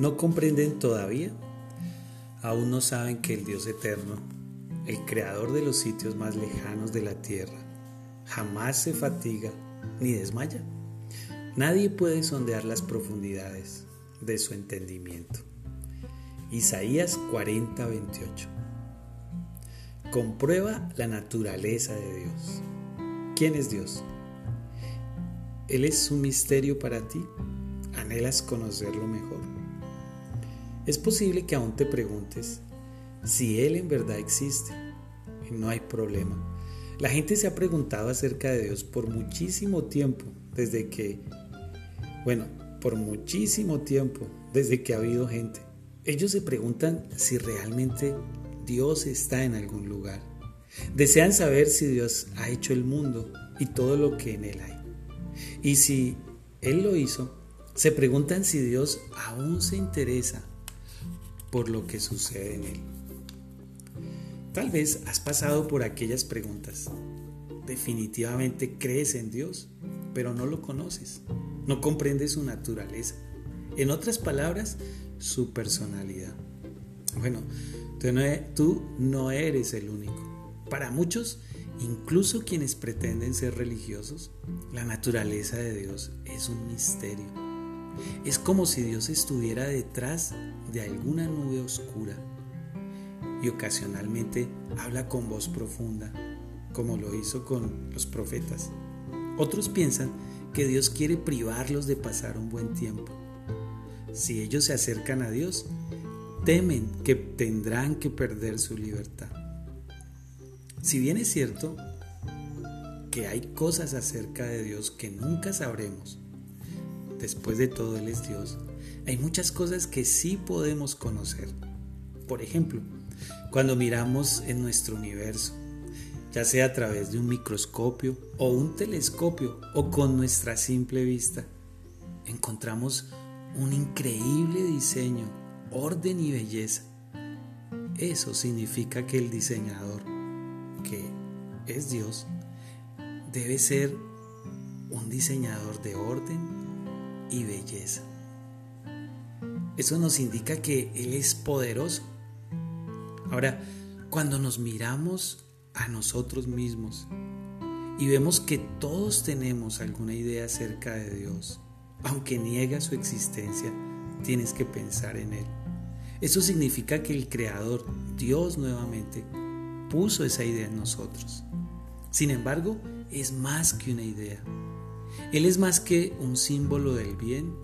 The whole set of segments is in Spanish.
¿No comprenden todavía? Aún no saben que el Dios eterno, el creador de los sitios más lejanos de la tierra, jamás se fatiga ni desmaya. Nadie puede sondear las profundidades de su entendimiento. Isaías 40, 28. Comprueba la naturaleza de Dios. ¿Quién es Dios? Él es un misterio para ti. ¿Anhelas conocerlo mejor? Es posible que aún te preguntes si Él en verdad existe. no hay problema. La gente se ha preguntado acerca de Dios por muchísimo tiempo, desde que, bueno, por muchísimo tiempo, desde que ha habido gente. Ellos se preguntan si realmente Dios está en algún lugar. Desean saber si Dios ha hecho el mundo y todo lo que en él hay. Y si Él lo hizo, se preguntan si Dios aún se interesa por lo que sucede en Él. Tal vez has pasado por aquellas preguntas. Definitivamente crees en Dios, pero no lo conoces. No comprendes su naturaleza. En otras palabras, su personalidad. Bueno, tú no eres el único. Para muchos, incluso quienes pretenden ser religiosos, la naturaleza de Dios es un misterio. Es como si Dios estuviera detrás de alguna nube oscura y ocasionalmente habla con voz profunda, como lo hizo con los profetas. Otros piensan que Dios quiere privarlos de pasar un buen tiempo. Si ellos se acercan a Dios, temen que tendrán que perder su libertad. Si bien es cierto que hay cosas acerca de Dios que nunca sabremos, después de todo Él es Dios, hay muchas cosas que sí podemos conocer. Por ejemplo, cuando miramos en nuestro universo, ya sea a través de un microscopio o un telescopio o con nuestra simple vista, encontramos un increíble diseño, orden y belleza. Eso significa que el diseñador, que es Dios, debe ser un diseñador de orden y belleza. Eso nos indica que Él es poderoso. Ahora, cuando nos miramos a nosotros mismos y vemos que todos tenemos alguna idea acerca de Dios, aunque niega su existencia, tienes que pensar en Él. Eso significa que el Creador, Dios nuevamente, puso esa idea en nosotros. Sin embargo, es más que una idea. Él es más que un símbolo del bien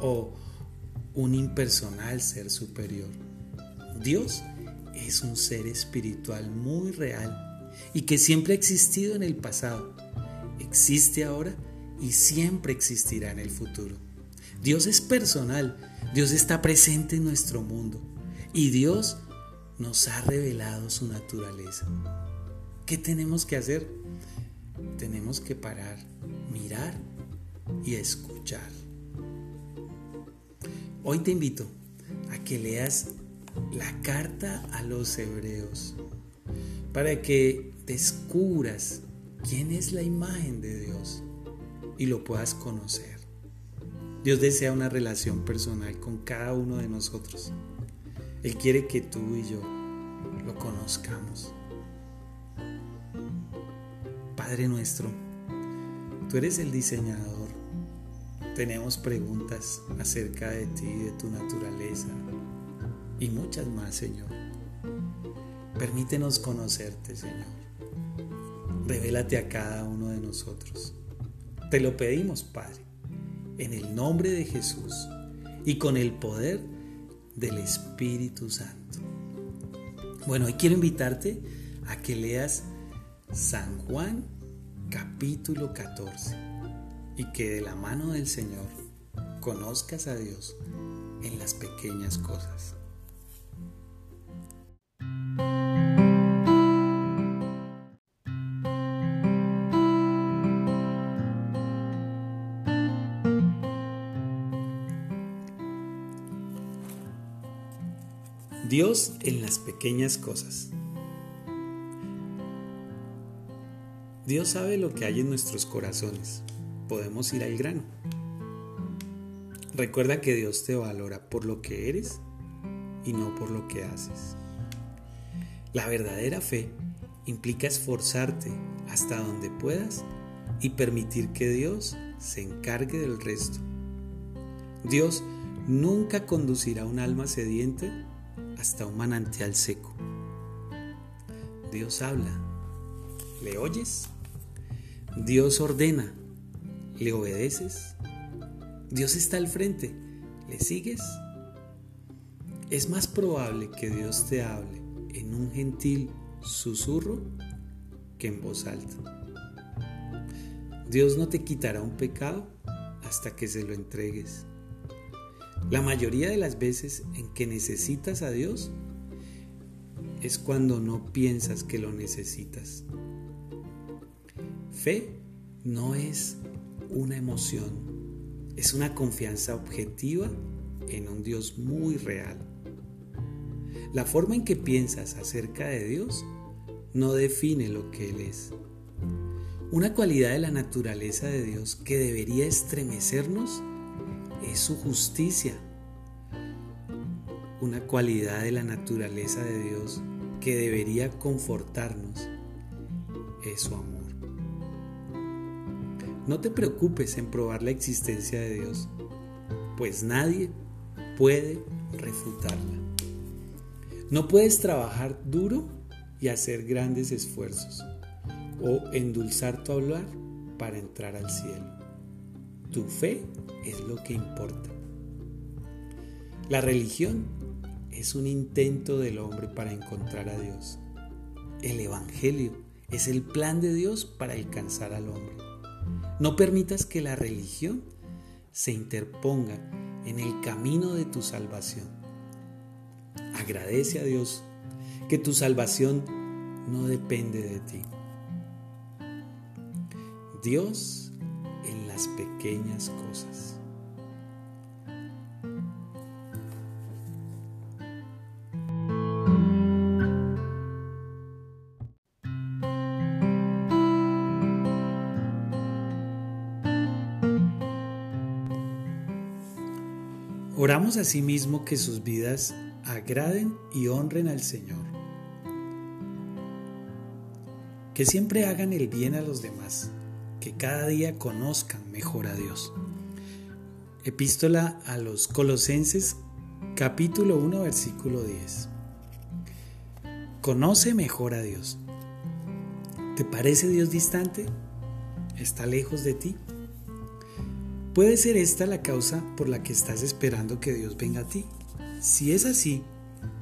o un impersonal ser superior. Dios es un ser espiritual muy real y que siempre ha existido en el pasado, existe ahora y siempre existirá en el futuro. Dios es personal, Dios está presente en nuestro mundo y Dios nos ha revelado su naturaleza. ¿Qué tenemos que hacer? Tenemos que parar, mirar y escuchar. Hoy te invito a que leas la carta a los hebreos para que descubras quién es la imagen de Dios y lo puedas conocer. Dios desea una relación personal con cada uno de nosotros. Él quiere que tú y yo lo conozcamos. Padre nuestro, tú eres el diseñador. Tenemos preguntas acerca de ti, de tu naturaleza y muchas más, Señor. Permítenos conocerte, Señor. Revélate a cada uno de nosotros. Te lo pedimos, Padre, en el nombre de Jesús y con el poder del Espíritu Santo. Bueno, hoy quiero invitarte a que leas San Juan capítulo 14 y que de la mano del Señor conozcas a Dios en las pequeñas cosas. Dios en las pequeñas cosas. Dios sabe lo que hay en nuestros corazones. Podemos ir al grano. Recuerda que Dios te valora por lo que eres y no por lo que haces. La verdadera fe implica esforzarte hasta donde puedas y permitir que Dios se encargue del resto. Dios nunca conducirá un alma sediente hasta un manantial seco. Dios habla. ¿Le oyes? Dios ordena. ¿Le obedeces? Dios está al frente. ¿Le sigues? Es más probable que Dios te hable en un gentil susurro que en voz alta. Dios no te quitará un pecado hasta que se lo entregues. La mayoría de las veces en que necesitas a Dios es cuando no piensas que lo necesitas. Fe no es una emoción, es una confianza objetiva en un Dios muy real. La forma en que piensas acerca de Dios no define lo que Él es. Una cualidad de la naturaleza de Dios que debería estremecernos es su justicia. Una cualidad de la naturaleza de Dios que debería confortarnos es su amor. No te preocupes en probar la existencia de Dios, pues nadie puede refutarla. No puedes trabajar duro y hacer grandes esfuerzos o endulzar tu hablar para entrar al cielo. Tu fe es lo que importa. La religión es un intento del hombre para encontrar a Dios. El Evangelio es el plan de Dios para alcanzar al hombre. No permitas que la religión se interponga en el camino de tu salvación. Agradece a Dios que tu salvación no depende de ti. Dios en las pequeñas cosas. Oramos asimismo que sus vidas agraden y honren al Señor. Que siempre hagan el bien a los demás que cada día conozcan mejor a Dios. Epístola a los Colosenses capítulo 1 versículo 10. Conoce mejor a Dios. ¿Te parece Dios distante? ¿Está lejos de ti? Puede ser esta la causa por la que estás esperando que Dios venga a ti. Si es así,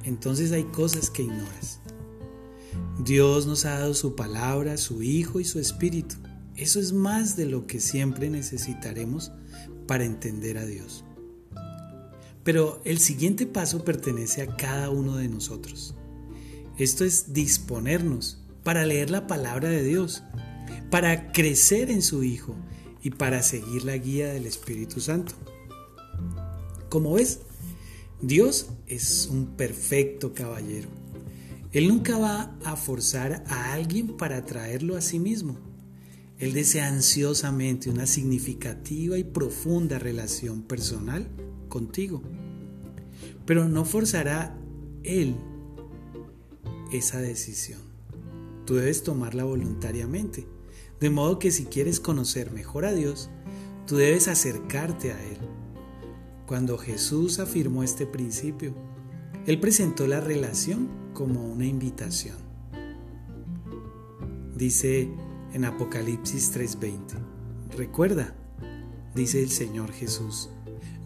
entonces hay cosas que ignoras. Dios nos ha dado su palabra, su Hijo y su Espíritu. Eso es más de lo que siempre necesitaremos para entender a Dios. Pero el siguiente paso pertenece a cada uno de nosotros. Esto es disponernos para leer la palabra de Dios, para crecer en su Hijo y para seguir la guía del Espíritu Santo. Como ves, Dios es un perfecto caballero. Él nunca va a forzar a alguien para traerlo a sí mismo. Él desea ansiosamente una significativa y profunda relación personal contigo. Pero no forzará Él esa decisión. Tú debes tomarla voluntariamente. De modo que si quieres conocer mejor a Dios, tú debes acercarte a Él. Cuando Jesús afirmó este principio, Él presentó la relación como una invitación. Dice en Apocalipsis 3:20. Recuerda, dice el Señor Jesús,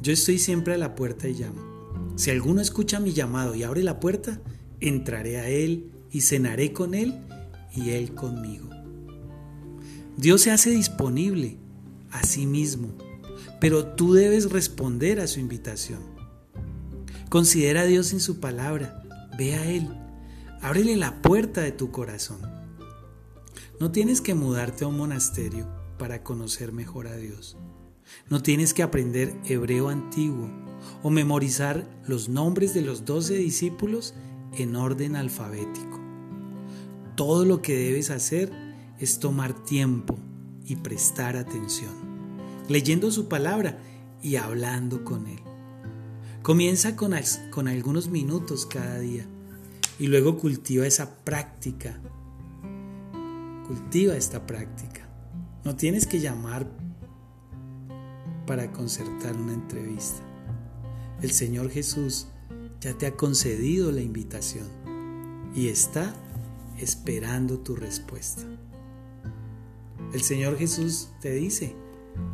yo estoy siempre a la puerta y llamo. Si alguno escucha mi llamado y abre la puerta, entraré a él y cenaré con él y él conmigo. Dios se hace disponible a sí mismo, pero tú debes responder a su invitación. Considera a Dios en su palabra, ve a Él, ábrele la puerta de tu corazón. No tienes que mudarte a un monasterio para conocer mejor a Dios. No tienes que aprender hebreo antiguo o memorizar los nombres de los doce discípulos en orden alfabético. Todo lo que debes hacer es tomar tiempo y prestar atención, leyendo su palabra y hablando con Él. Comienza con, con algunos minutos cada día y luego cultiva esa práctica. Cultiva esta práctica. No tienes que llamar para concertar una entrevista. El Señor Jesús ya te ha concedido la invitación y está esperando tu respuesta. El Señor Jesús te dice,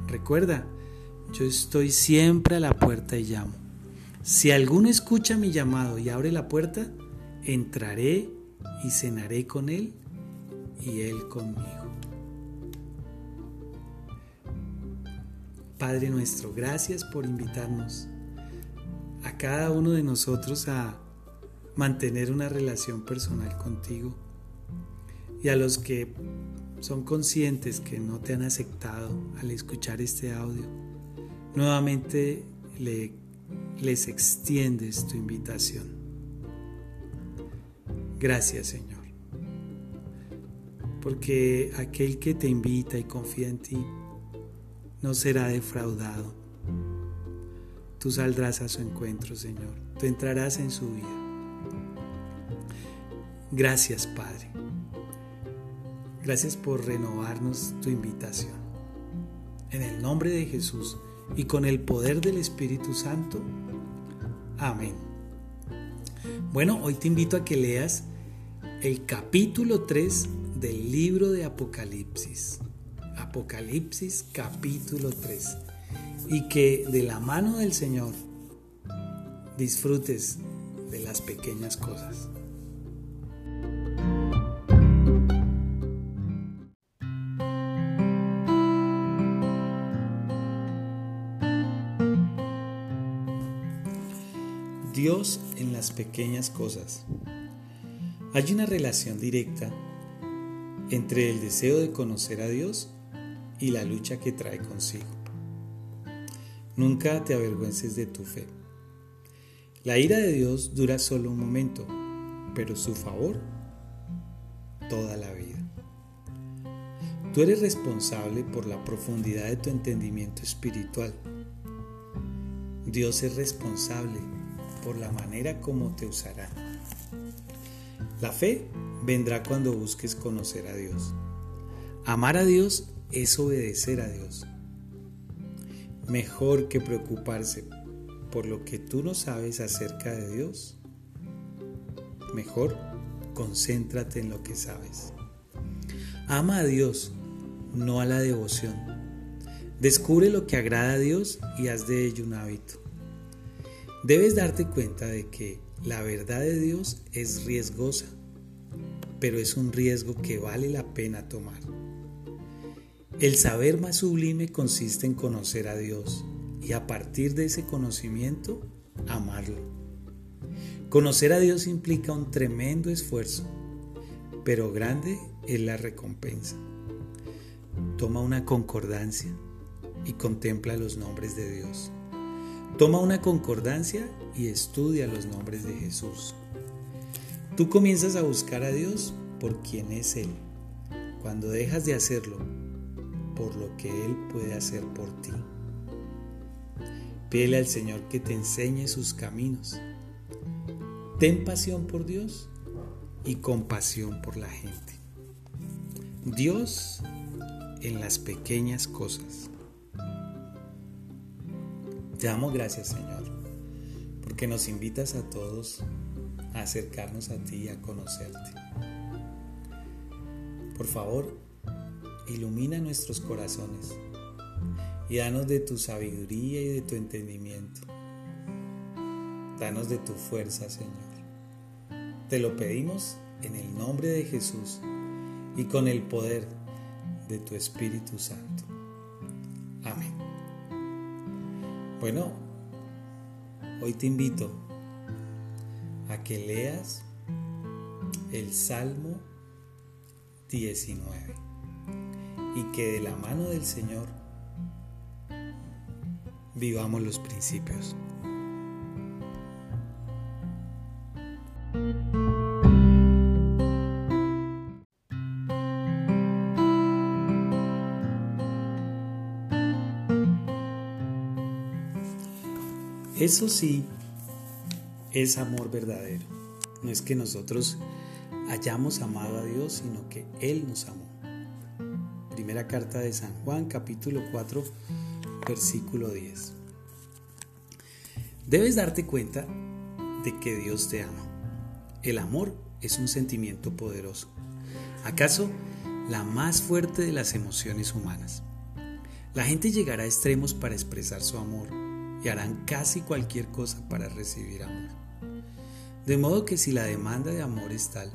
recuerda, yo estoy siempre a la puerta y llamo. Si alguno escucha mi llamado y abre la puerta, entraré y cenaré con él y él conmigo. Padre nuestro, gracias por invitarnos a cada uno de nosotros a mantener una relación personal contigo y a los que son conscientes que no te han aceptado al escuchar este audio, nuevamente le, les extiendes tu invitación. Gracias Señor, porque aquel que te invita y confía en ti no será defraudado. Tú saldrás a su encuentro, Señor. Tú entrarás en su vida. Gracias, Padre. Gracias por renovarnos tu invitación. En el nombre de Jesús y con el poder del Espíritu Santo. Amén. Bueno, hoy te invito a que leas el capítulo 3 del libro de Apocalipsis. Apocalipsis capítulo 3. Y que de la mano del Señor disfrutes de las pequeñas cosas. Las pequeñas cosas. Hay una relación directa entre el deseo de conocer a Dios y la lucha que trae consigo. Nunca te avergüences de tu fe. La ira de Dios dura solo un momento, pero su favor toda la vida. Tú eres responsable por la profundidad de tu entendimiento espiritual. Dios es responsable por la manera como te usará. La fe vendrá cuando busques conocer a Dios. Amar a Dios es obedecer a Dios. Mejor que preocuparse por lo que tú no sabes acerca de Dios, mejor concéntrate en lo que sabes. Ama a Dios, no a la devoción. Descubre lo que agrada a Dios y haz de ello un hábito. Debes darte cuenta de que la verdad de Dios es riesgosa, pero es un riesgo que vale la pena tomar. El saber más sublime consiste en conocer a Dios y a partir de ese conocimiento, amarlo. Conocer a Dios implica un tremendo esfuerzo, pero grande es la recompensa. Toma una concordancia y contempla los nombres de Dios. Toma una concordancia y estudia los nombres de Jesús. Tú comienzas a buscar a Dios por quien es Él. Cuando dejas de hacerlo por lo que Él puede hacer por ti. Pídele al Señor que te enseñe sus caminos. Ten pasión por Dios y compasión por la gente. Dios en las pequeñas cosas. Te damos gracias, Señor, porque nos invitas a todos a acercarnos a ti y a conocerte. Por favor, ilumina nuestros corazones y danos de tu sabiduría y de tu entendimiento. Danos de tu fuerza, Señor. Te lo pedimos en el nombre de Jesús y con el poder de tu Espíritu Santo. Amén. Bueno, hoy te invito a que leas el Salmo 19 y que de la mano del Señor vivamos los principios. Eso sí es amor verdadero. No es que nosotros hayamos amado a Dios, sino que Él nos amó. Primera carta de San Juan, capítulo 4, versículo 10. Debes darte cuenta de que Dios te ama. El amor es un sentimiento poderoso. ¿Acaso la más fuerte de las emociones humanas? La gente llegará a extremos para expresar su amor y harán casi cualquier cosa para recibir amor. De modo que si la demanda de amor es tal,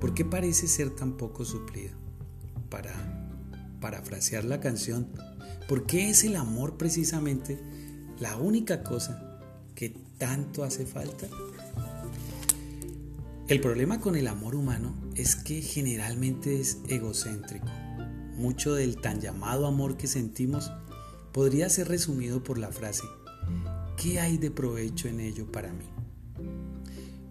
¿por qué parece ser tan poco suplida? Para parafrasear la canción, ¿por qué es el amor precisamente la única cosa que tanto hace falta? El problema con el amor humano es que generalmente es egocéntrico. Mucho del tan llamado amor que sentimos podría ser resumido por la frase, ¿qué hay de provecho en ello para mí?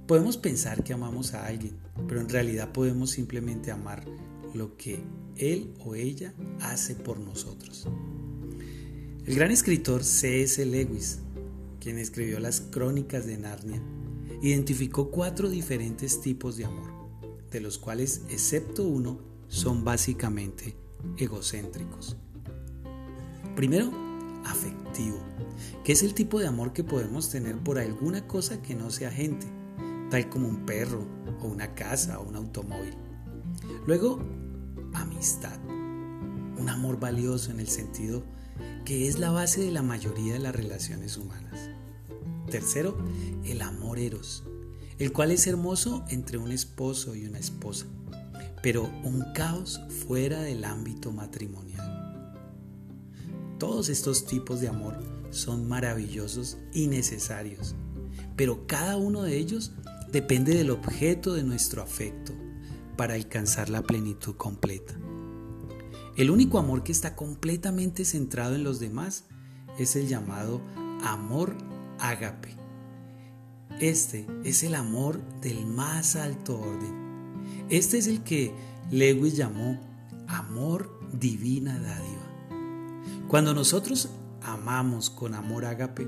Podemos pensar que amamos a alguien, pero en realidad podemos simplemente amar lo que él o ella hace por nosotros. El gran escritor C.S. Lewis quien escribió las crónicas de Narnia, identificó cuatro diferentes tipos de amor, de los cuales, excepto uno, son básicamente egocéntricos. Primero, afectivo, que es el tipo de amor que podemos tener por alguna cosa que no sea gente, tal como un perro o una casa o un automóvil. Luego, amistad, un amor valioso en el sentido que es la base de la mayoría de las relaciones humanas. Tercero, el amor eros, el cual es hermoso entre un esposo y una esposa, pero un caos fuera del ámbito matrimonial. Todos estos tipos de amor son maravillosos y necesarios, pero cada uno de ellos depende del objeto de nuestro afecto para alcanzar la plenitud completa. El único amor que está completamente centrado en los demás es el llamado amor ágape. Este es el amor del más alto orden. Este es el que Lewis llamó amor divina dádiva. Cuando nosotros amamos con amor ágape,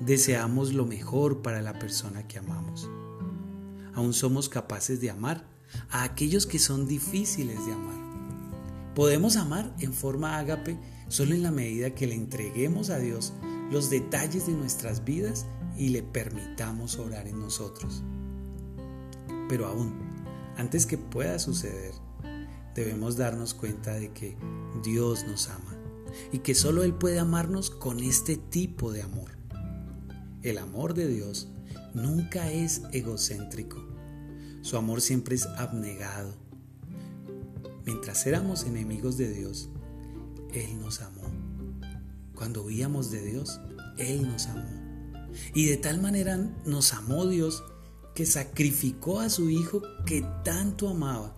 deseamos lo mejor para la persona que amamos. Aún somos capaces de amar a aquellos que son difíciles de amar. Podemos amar en forma ágape solo en la medida que le entreguemos a Dios los detalles de nuestras vidas y le permitamos orar en nosotros. Pero aún, antes que pueda suceder, debemos darnos cuenta de que Dios nos ama y que solo Él puede amarnos con este tipo de amor. El amor de Dios nunca es egocéntrico. Su amor siempre es abnegado. Mientras éramos enemigos de Dios, Él nos amó. Cuando huíamos de Dios, Él nos amó. Y de tal manera nos amó Dios que sacrificó a su Hijo que tanto amaba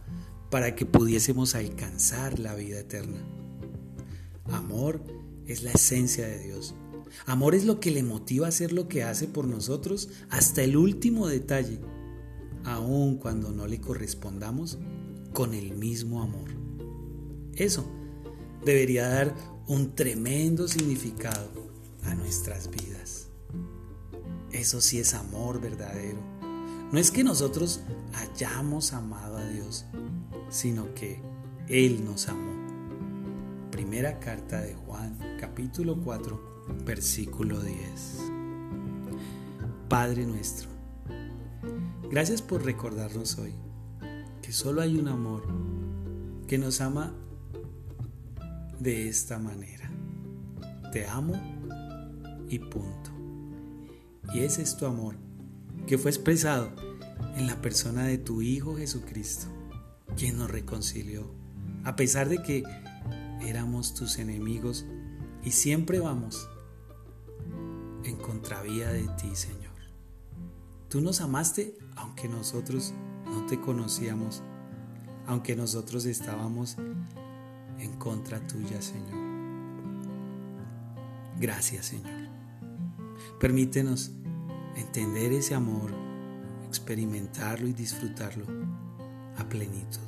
para que pudiésemos alcanzar la vida eterna. Amor es la esencia de Dios. Amor es lo que le motiva a hacer lo que hace por nosotros hasta el último detalle, aun cuando no le correspondamos con el mismo amor. Eso debería dar un tremendo significado a nuestras vidas. Eso sí es amor verdadero. No es que nosotros hayamos amado a Dios, sino que Él nos amó. Primera carta de Juan, capítulo 4, versículo 10. Padre nuestro, gracias por recordarnos hoy que solo hay un amor que nos ama de esta manera. Te amo y punto. Y ese es tu amor, que fue expresado en la persona de tu Hijo Jesucristo, quien nos reconcilió, a pesar de que éramos tus enemigos y siempre vamos en contravía de ti, Señor. Tú nos amaste aunque nosotros no te conocíamos, aunque nosotros estábamos en contra tuya, Señor. Gracias, Señor. Permítenos entender ese amor, experimentarlo y disfrutarlo a plenitud.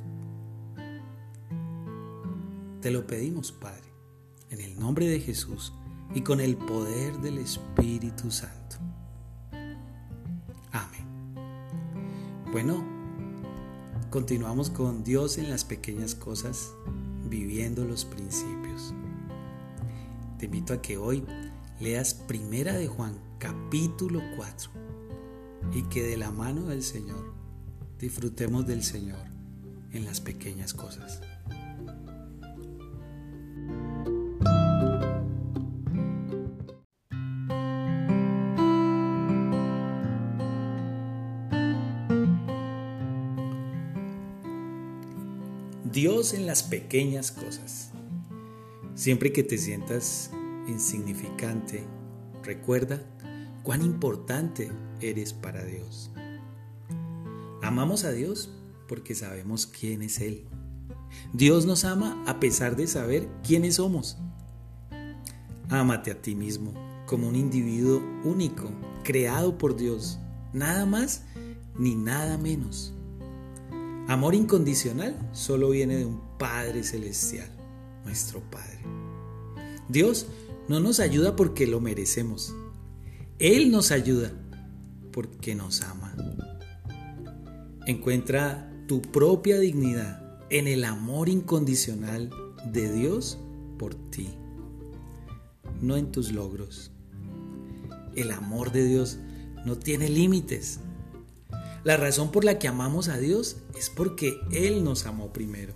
Te lo pedimos, Padre, en el nombre de Jesús, y con el poder del Espíritu Santo. Amén. Bueno, continuamos con Dios en las pequeñas cosas, viviendo los principios. Te invito a que hoy leas Primera de Juan, capítulo 4, y que de la mano del Señor disfrutemos del Señor en las pequeñas cosas. Dios en las pequeñas cosas. Siempre que te sientas insignificante, recuerda cuán importante eres para Dios. Amamos a Dios porque sabemos quién es Él. Dios nos ama a pesar de saber quiénes somos. Ámate a ti mismo como un individuo único, creado por Dios, nada más ni nada menos. Amor incondicional solo viene de un Padre Celestial, nuestro Padre. Dios no nos ayuda porque lo merecemos. Él nos ayuda porque nos ama. Encuentra tu propia dignidad en el amor incondicional de Dios por ti, no en tus logros. El amor de Dios no tiene límites. La razón por la que amamos a Dios es porque Él nos amó primero.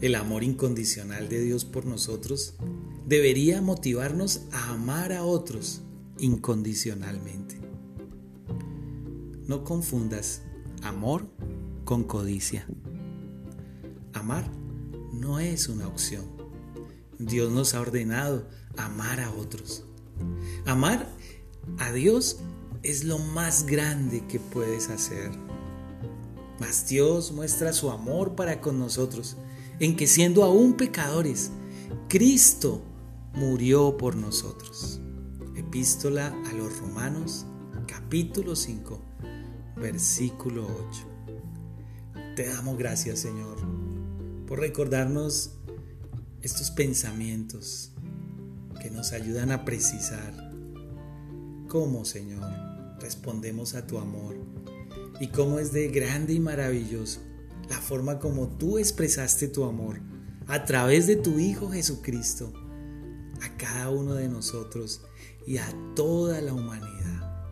El amor incondicional de Dios por nosotros debería motivarnos a amar a otros incondicionalmente. No confundas amor con codicia. Amar no es una opción. Dios nos ha ordenado amar a otros. Amar a Dios es lo más grande que puedes hacer. Mas Dios muestra su amor para con nosotros, en que siendo aún pecadores, Cristo murió por nosotros. Epístola a los Romanos, capítulo 5 versículo 8. Te damos gracias, Señor, por recordarnos estos pensamientos que nos ayudan a precisar cómo, Señor, respondemos a tu amor y cómo es de grande y maravilloso la forma como tú expresaste tu amor a través de tu Hijo Jesucristo a cada uno de nosotros y a toda la humanidad.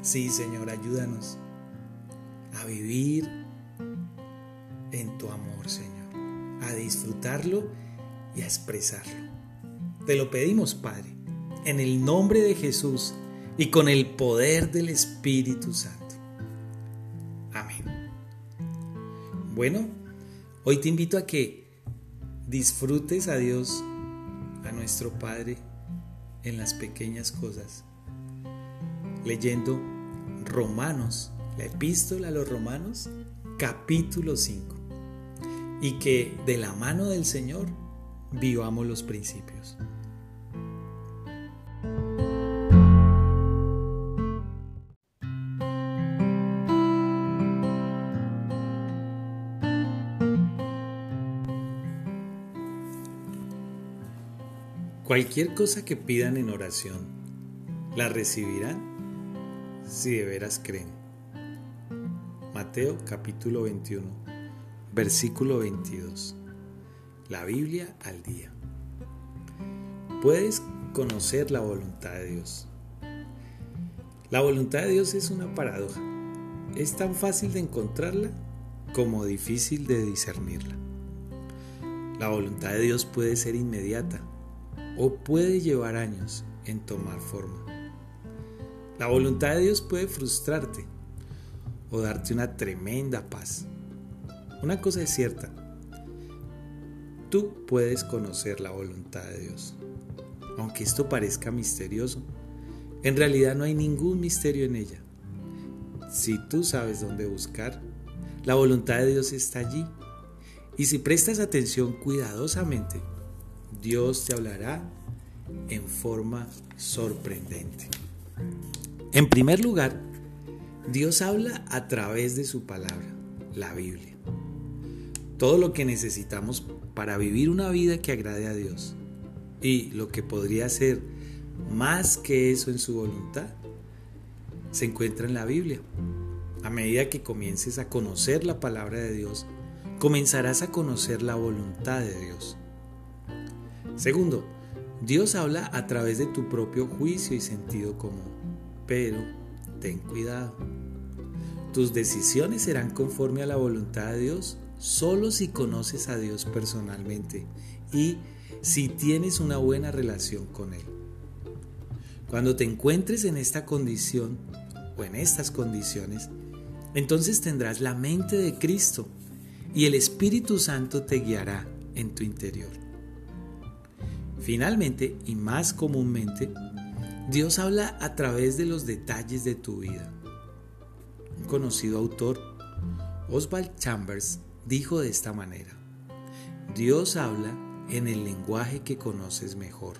Sí, Señor, ayúdanos a vivir en tu amor, Señor, a disfrutarlo y a expresarlo. Te lo pedimos, Padre, en el nombre de Jesús y con el poder del Espíritu Santo. Amén. Bueno, hoy te invito a que disfrutes a Dios, a nuestro Padre, en las pequeñas cosas, leyendo Romanos, la epístola a los Romanos, capítulo 5. Y que de la mano del Señor vivamos los principios. Cualquier cosa que pidan en oración, la recibirán si de veras creen. Mateo capítulo 21, versículo 22. La Biblia al día. Puedes conocer la voluntad de Dios. La voluntad de Dios es una paradoja. Es tan fácil de encontrarla como difícil de discernirla. La voluntad de Dios puede ser inmediata o puede llevar años en tomar forma. La voluntad de Dios puede frustrarte o darte una tremenda paz. Una cosa es cierta, tú puedes conocer la voluntad de Dios. Aunque esto parezca misterioso, en realidad no hay ningún misterio en ella. Si tú sabes dónde buscar, la voluntad de Dios está allí. Y si prestas atención cuidadosamente, Dios te hablará en forma sorprendente. En primer lugar, Dios habla a través de su palabra, la Biblia. todo lo que necesitamos para vivir una vida que agrade a Dios. Y lo que podría ser más que eso en su voluntad se encuentra en la Biblia. A medida que comiences a conocer la palabra de Dios, comenzarás a conocer la voluntad de Dios. Segundo, Dios habla a través de tu propio juicio y sentido común, pero ten cuidado. Tus decisiones serán conforme a la voluntad de Dios solo si conoces a Dios personalmente y si tienes una buena relación con Él. Cuando te encuentres en esta condición o en estas condiciones, entonces tendrás la mente de Cristo y el Espíritu Santo te guiará en tu interior. Finalmente, y más comúnmente, Dios habla a través de los detalles de tu vida. Un conocido autor, Oswald Chambers, dijo de esta manera, Dios habla en el lenguaje que conoces mejor,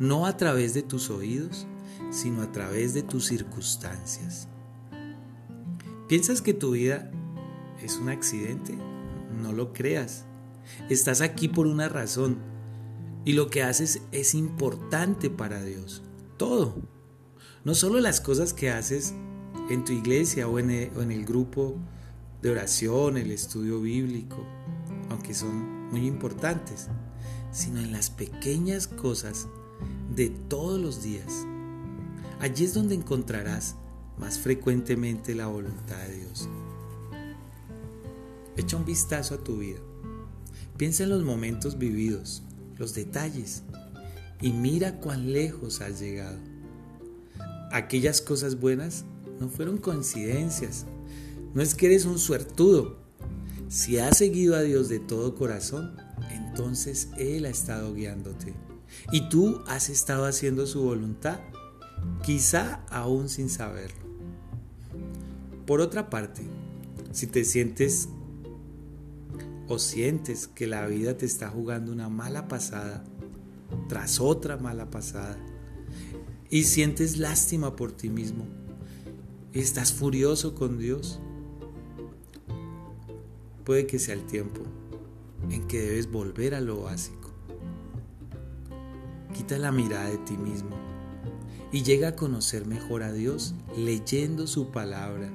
no a través de tus oídos, sino a través de tus circunstancias. ¿Piensas que tu vida es un accidente? No lo creas. Estás aquí por una razón y lo que haces es importante para Dios. Todo. No solo las cosas que haces en tu iglesia o en el, o en el grupo de oración, el estudio bíblico, aunque son muy importantes, sino en las pequeñas cosas de todos los días. Allí es donde encontrarás más frecuentemente la voluntad de Dios. Echa un vistazo a tu vida. Piensa en los momentos vividos, los detalles, y mira cuán lejos has llegado. Aquellas cosas buenas no fueron coincidencias, no es que eres un suertudo. Si has seguido a Dios de todo corazón, entonces Él ha estado guiándote. Y tú has estado haciendo su voluntad, quizá aún sin saberlo. Por otra parte, si te sientes o sientes que la vida te está jugando una mala pasada tras otra mala pasada y sientes lástima por ti mismo y estás furioso con Dios, puede que sea el tiempo en que debes volver a lo básico. Quita la mirada de ti mismo y llega a conocer mejor a Dios leyendo su palabra,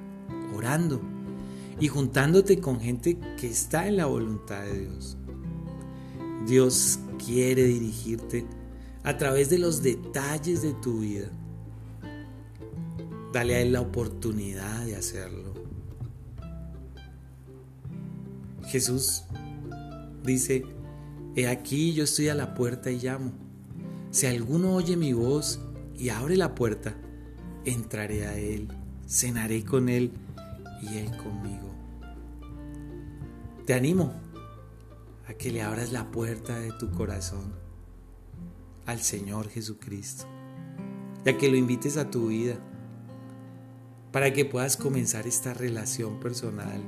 orando y juntándote con gente que está en la voluntad de Dios. Dios quiere dirigirte a través de los detalles de tu vida. Dale a Él la oportunidad de hacerlo. Jesús dice, He aquí yo estoy a la puerta y llamo. Si alguno oye mi voz y abre la puerta, entraré a Él, cenaré con Él y Él conmigo. Te animo a que le abras la puerta de tu corazón al Señor Jesucristo y a que lo invites a tu vida para que puedas comenzar esta relación personal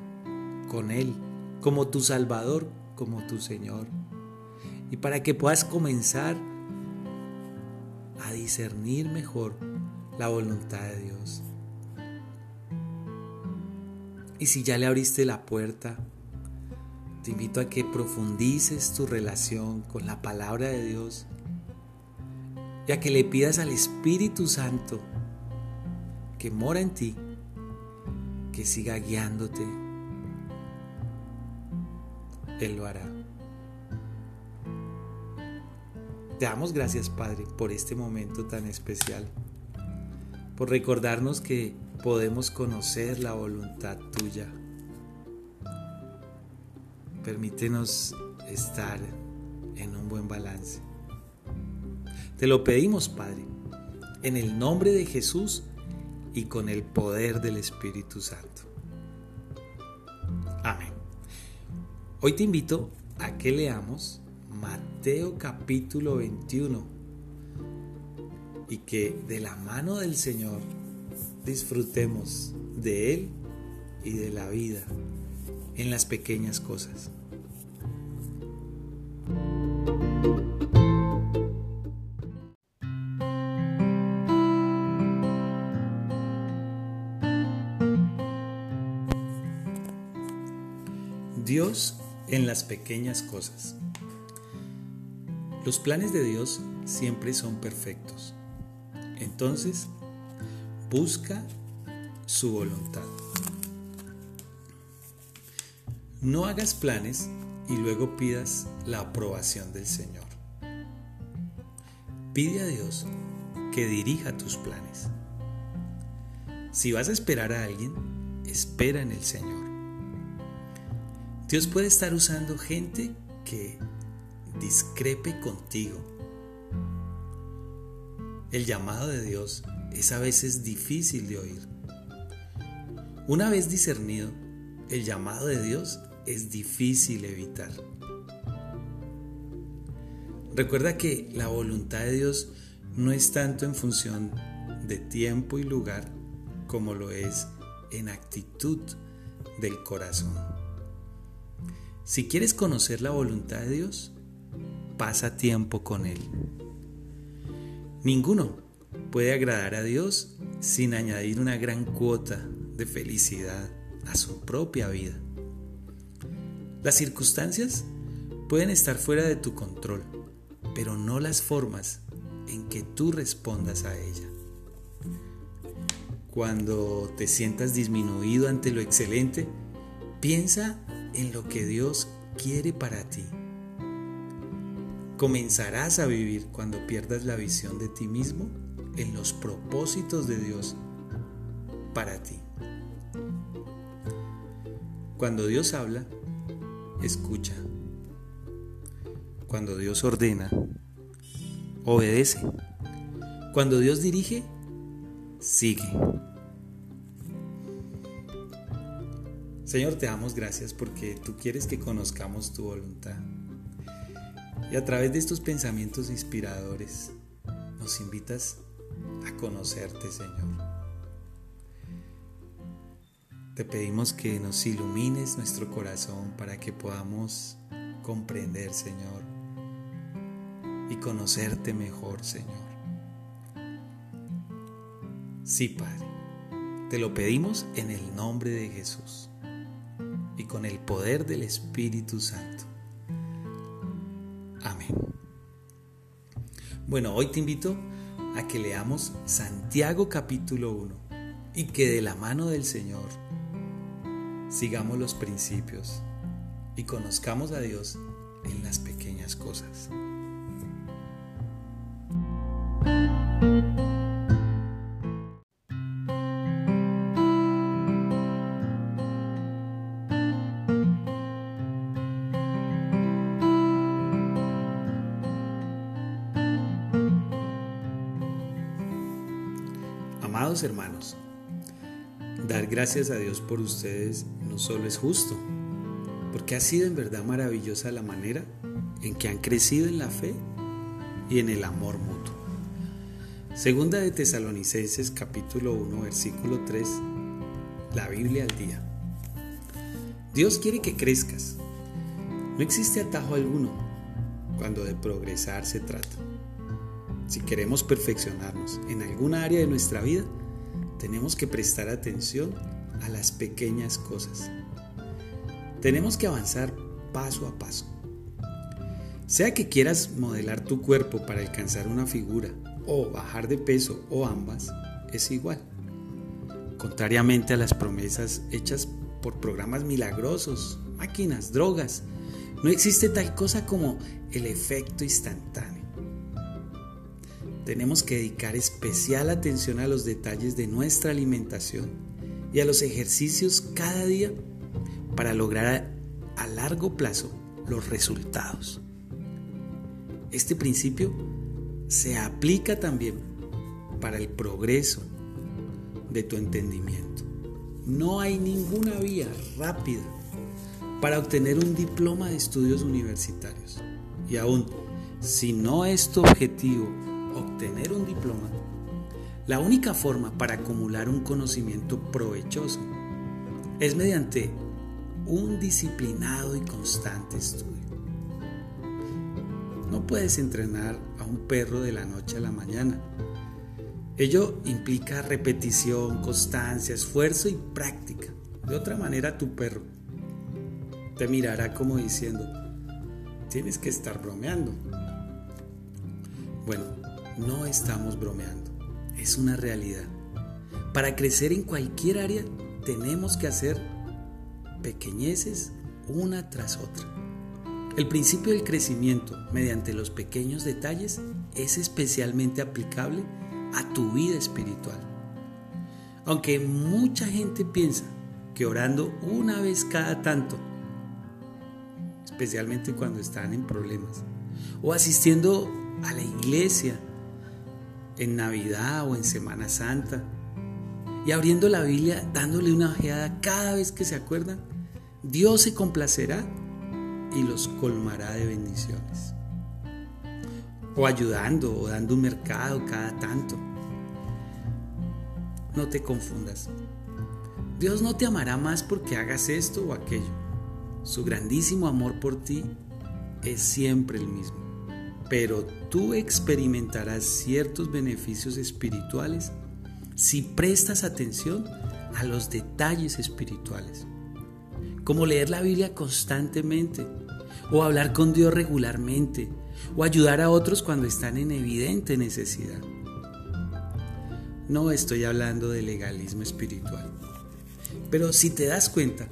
con Él como tu Salvador, como tu Señor. Y para que puedas comenzar a discernir mejor la voluntad de Dios. Y si ya le abriste la puerta, te invito a que profundices tu relación con la palabra de Dios y a que le pidas al Espíritu Santo que mora en ti, que siga guiándote, él lo hará. Te damos gracias, Padre, por este momento tan especial, por recordarnos que podemos conocer la voluntad tuya. Permítenos estar en un buen balance. Te lo pedimos, Padre, en el nombre de Jesús y con el poder del Espíritu Santo. Amén. Hoy te invito a que leamos Mateo capítulo 21 y que de la mano del Señor disfrutemos de Él y de la vida en las pequeñas cosas. Dios en las pequeñas cosas. Los planes de Dios siempre son perfectos. Entonces, busca su voluntad. No hagas planes y luego pidas la aprobación del Señor. Pide a Dios que dirija tus planes. Si vas a esperar a alguien, espera en el Señor. Dios puede estar usando gente que discrepe contigo. El llamado de Dios es a veces difícil de oír. Una vez discernido, el llamado de Dios es difícil evitar. Recuerda que la voluntad de Dios no es tanto en función de tiempo y lugar como lo es en actitud del corazón. Si quieres conocer la voluntad de Dios, pasa tiempo con Él. Ninguno puede agradar a Dios sin añadir una gran cuota de felicidad a su propia vida. Las circunstancias pueden estar fuera de tu control, pero no las formas en que tú respondas a ella. Cuando te sientas disminuido ante lo excelente, piensa en lo que Dios quiere para ti. Comenzarás a vivir cuando pierdas la visión de ti mismo en los propósitos de Dios para ti. Cuando Dios habla, escucha. Cuando Dios ordena, obedece. Cuando Dios dirige, sigue. Señor, te damos gracias porque tú quieres que conozcamos tu voluntad. Y a través de estos pensamientos inspiradores nos invitas a conocerte, Señor. Te pedimos que nos ilumines nuestro corazón para que podamos comprender, Señor, y conocerte mejor, Señor. Sí, Padre, te lo pedimos en el nombre de Jesús y con el poder del Espíritu Santo. Amén. Bueno, hoy te invito a que leamos Santiago capítulo 1 y que de la mano del Señor sigamos los principios y conozcamos a Dios en las pequeñas cosas. Amados hermanos, gracias a Dios por ustedes no solo es justo, porque ha sido en verdad maravillosa la manera en que han crecido en la fe y en el amor mutuo. Segunda de Tesalonicenses capítulo 1 versículo 3, la Biblia al día. Dios quiere que crezcas. No existe atajo alguno cuando de progresar se trata. Si queremos perfeccionarnos en alguna área de nuestra vida, tenemos que prestar atención a las pequeñas cosas. Tenemos que avanzar paso a paso. Sea que quieras modelar tu cuerpo para alcanzar una figura o bajar de peso o ambas, es igual. Contrariamente a las promesas hechas por programas milagrosos, máquinas, drogas, no existe tal cosa como el efecto instantáneo. Tenemos que dedicar especial atención a los detalles de nuestra alimentación y a los ejercicios cada día para lograr a, largo plazo los resultados. Este principio se aplica también para el progreso de tu entendimiento. No hay ninguna vía rápida para obtener un diploma de estudios universitarios. Y aún, si no es tu objetivo obtener un diploma, la única forma para acumular un conocimiento provechoso es mediante un disciplinado y constante estudio. No puedes entrenar a un perro de la noche a la mañana. Ello implica repetición, constancia, esfuerzo y práctica. De otra manera, tu perro te mirará como diciendo, tienes que estar bromeando. Bueno, no estamos bromeando, es una realidad. Para crecer en cualquier área tenemos que hacer pequeñeces una tras otra. El principio del crecimiento mediante los pequeños detalles es especialmente aplicable a tu vida espiritual. Aunque mucha gente piensa que orando una vez cada tanto, especialmente cuando están en problemas, o asistiendo a la iglesia en Navidad o en Semana Santa, y abriendo la Biblia, dándole una ojeada cada vez que se acuerdan, Dios se complacerá y los colmará de bendiciones. O ayudando o dando un mercado cada tanto. No te confundas. Dios no te amará más porque hagas esto o aquello. Su grandísimo amor por ti es siempre el mismo. Pero tú experimentarás ciertos beneficios espirituales si prestas atención a los detalles espirituales como leer la Biblia constantemente, o hablar con Dios regularmente, o ayudar a otros cuando están en evidente necesidad. No estoy hablando de legalismo espiritual, pero si te das cuenta,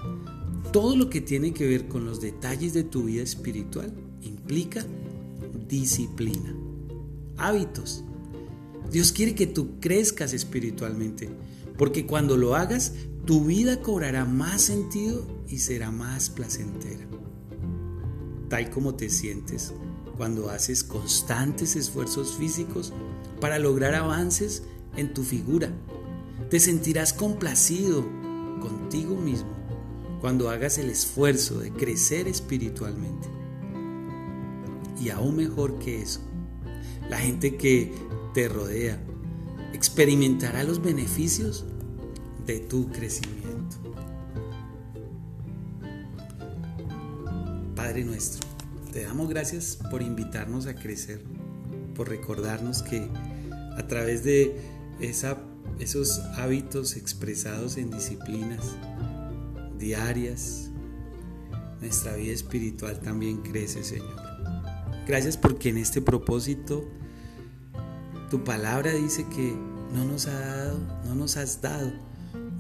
todo lo que tiene que ver con los detalles de tu vida espiritual implica disciplina, hábitos. Dios quiere que tú crezcas espiritualmente, porque cuando lo hagas tu vida cobrará más sentido y será más placentera. Tal como te sientes cuando haces constantes esfuerzos físicos para lograr avances en tu figura. Te sentirás complacido contigo mismo cuando hagas el esfuerzo de crecer espiritualmente. Y aún mejor que eso, la gente que te rodea experimentará los beneficios de tu crecimiento. Padre nuestro, te damos gracias por invitarnos a crecer, por recordarnos que a través de esos hábitos expresados en disciplinas diarias, nuestra vida espiritual también crece, Señor. Gracias porque en este propósito tu palabra dice que no nos ha dado, no nos has dado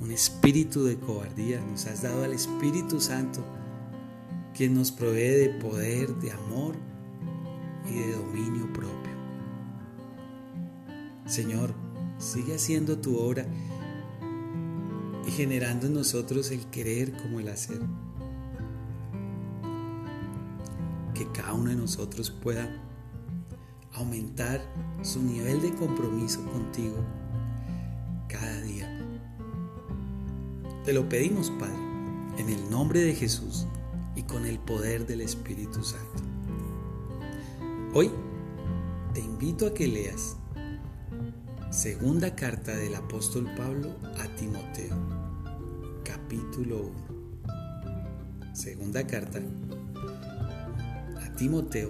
un espíritu de cobardía, nos has dado al Espíritu Santo, quien nos provee de poder, de amor y de dominio propio. Señor, sigue haciendo tu obra y generando en nosotros el querer como el hacer. Que cada uno de nosotros pueda aumentar su nivel de compromiso contigo cada día. Te lo pedimos, Padre, en el nombre de Jesús y con el poder del Espíritu Santo. Hoy te invito a que leas segunda carta del apóstol Pablo a Timoteo, capítulo 1. Segunda carta Timoteo,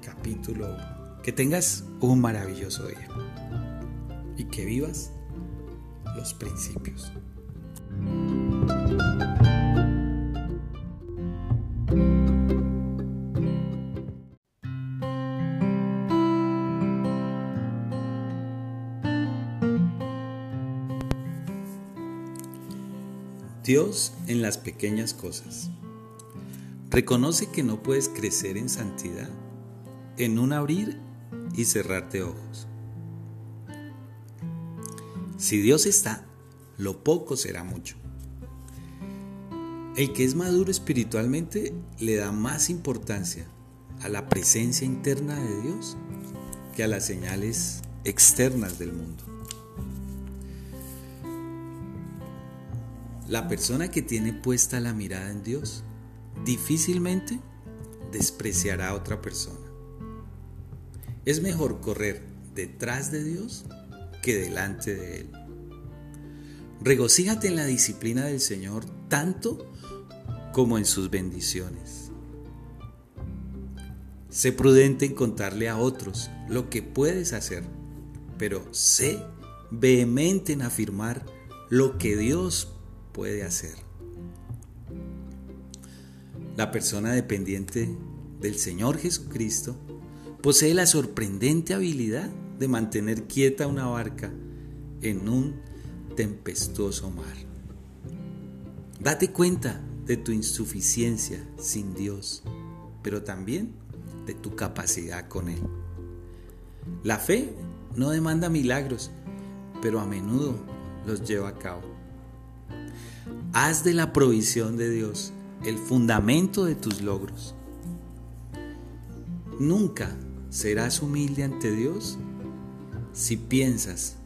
capítulo 1. Que tengas un maravilloso día y que vivas los principios. Dios en las pequeñas cosas. Reconoce que no puedes crecer en santidad en un abrir y cerrar de ojos. Si Dios está, lo poco será mucho. El que es maduro espiritualmente le da más importancia a la presencia interna de Dios que a las señales externas del mundo. La persona que tiene puesta la mirada en Dios difícilmente despreciará a otra persona. Es mejor correr detrás de Dios que delante de Él. Regocíjate en la disciplina del Señor tanto como en sus bendiciones. Sé prudente en contarle a otros lo que puedes hacer, pero sé vehemente en afirmar lo que Dios puede hacer. La persona dependiente del Señor Jesucristo posee la sorprendente habilidad de mantener quieta una barca en un tempestuoso mar. Date cuenta de tu insuficiencia sin Dios, pero también de tu capacidad con Él. La fe no demanda milagros, pero a menudo los lleva a cabo. Haz de la provisión de Dios el fundamento de tus logros. Nunca serás humilde ante Dios si piensas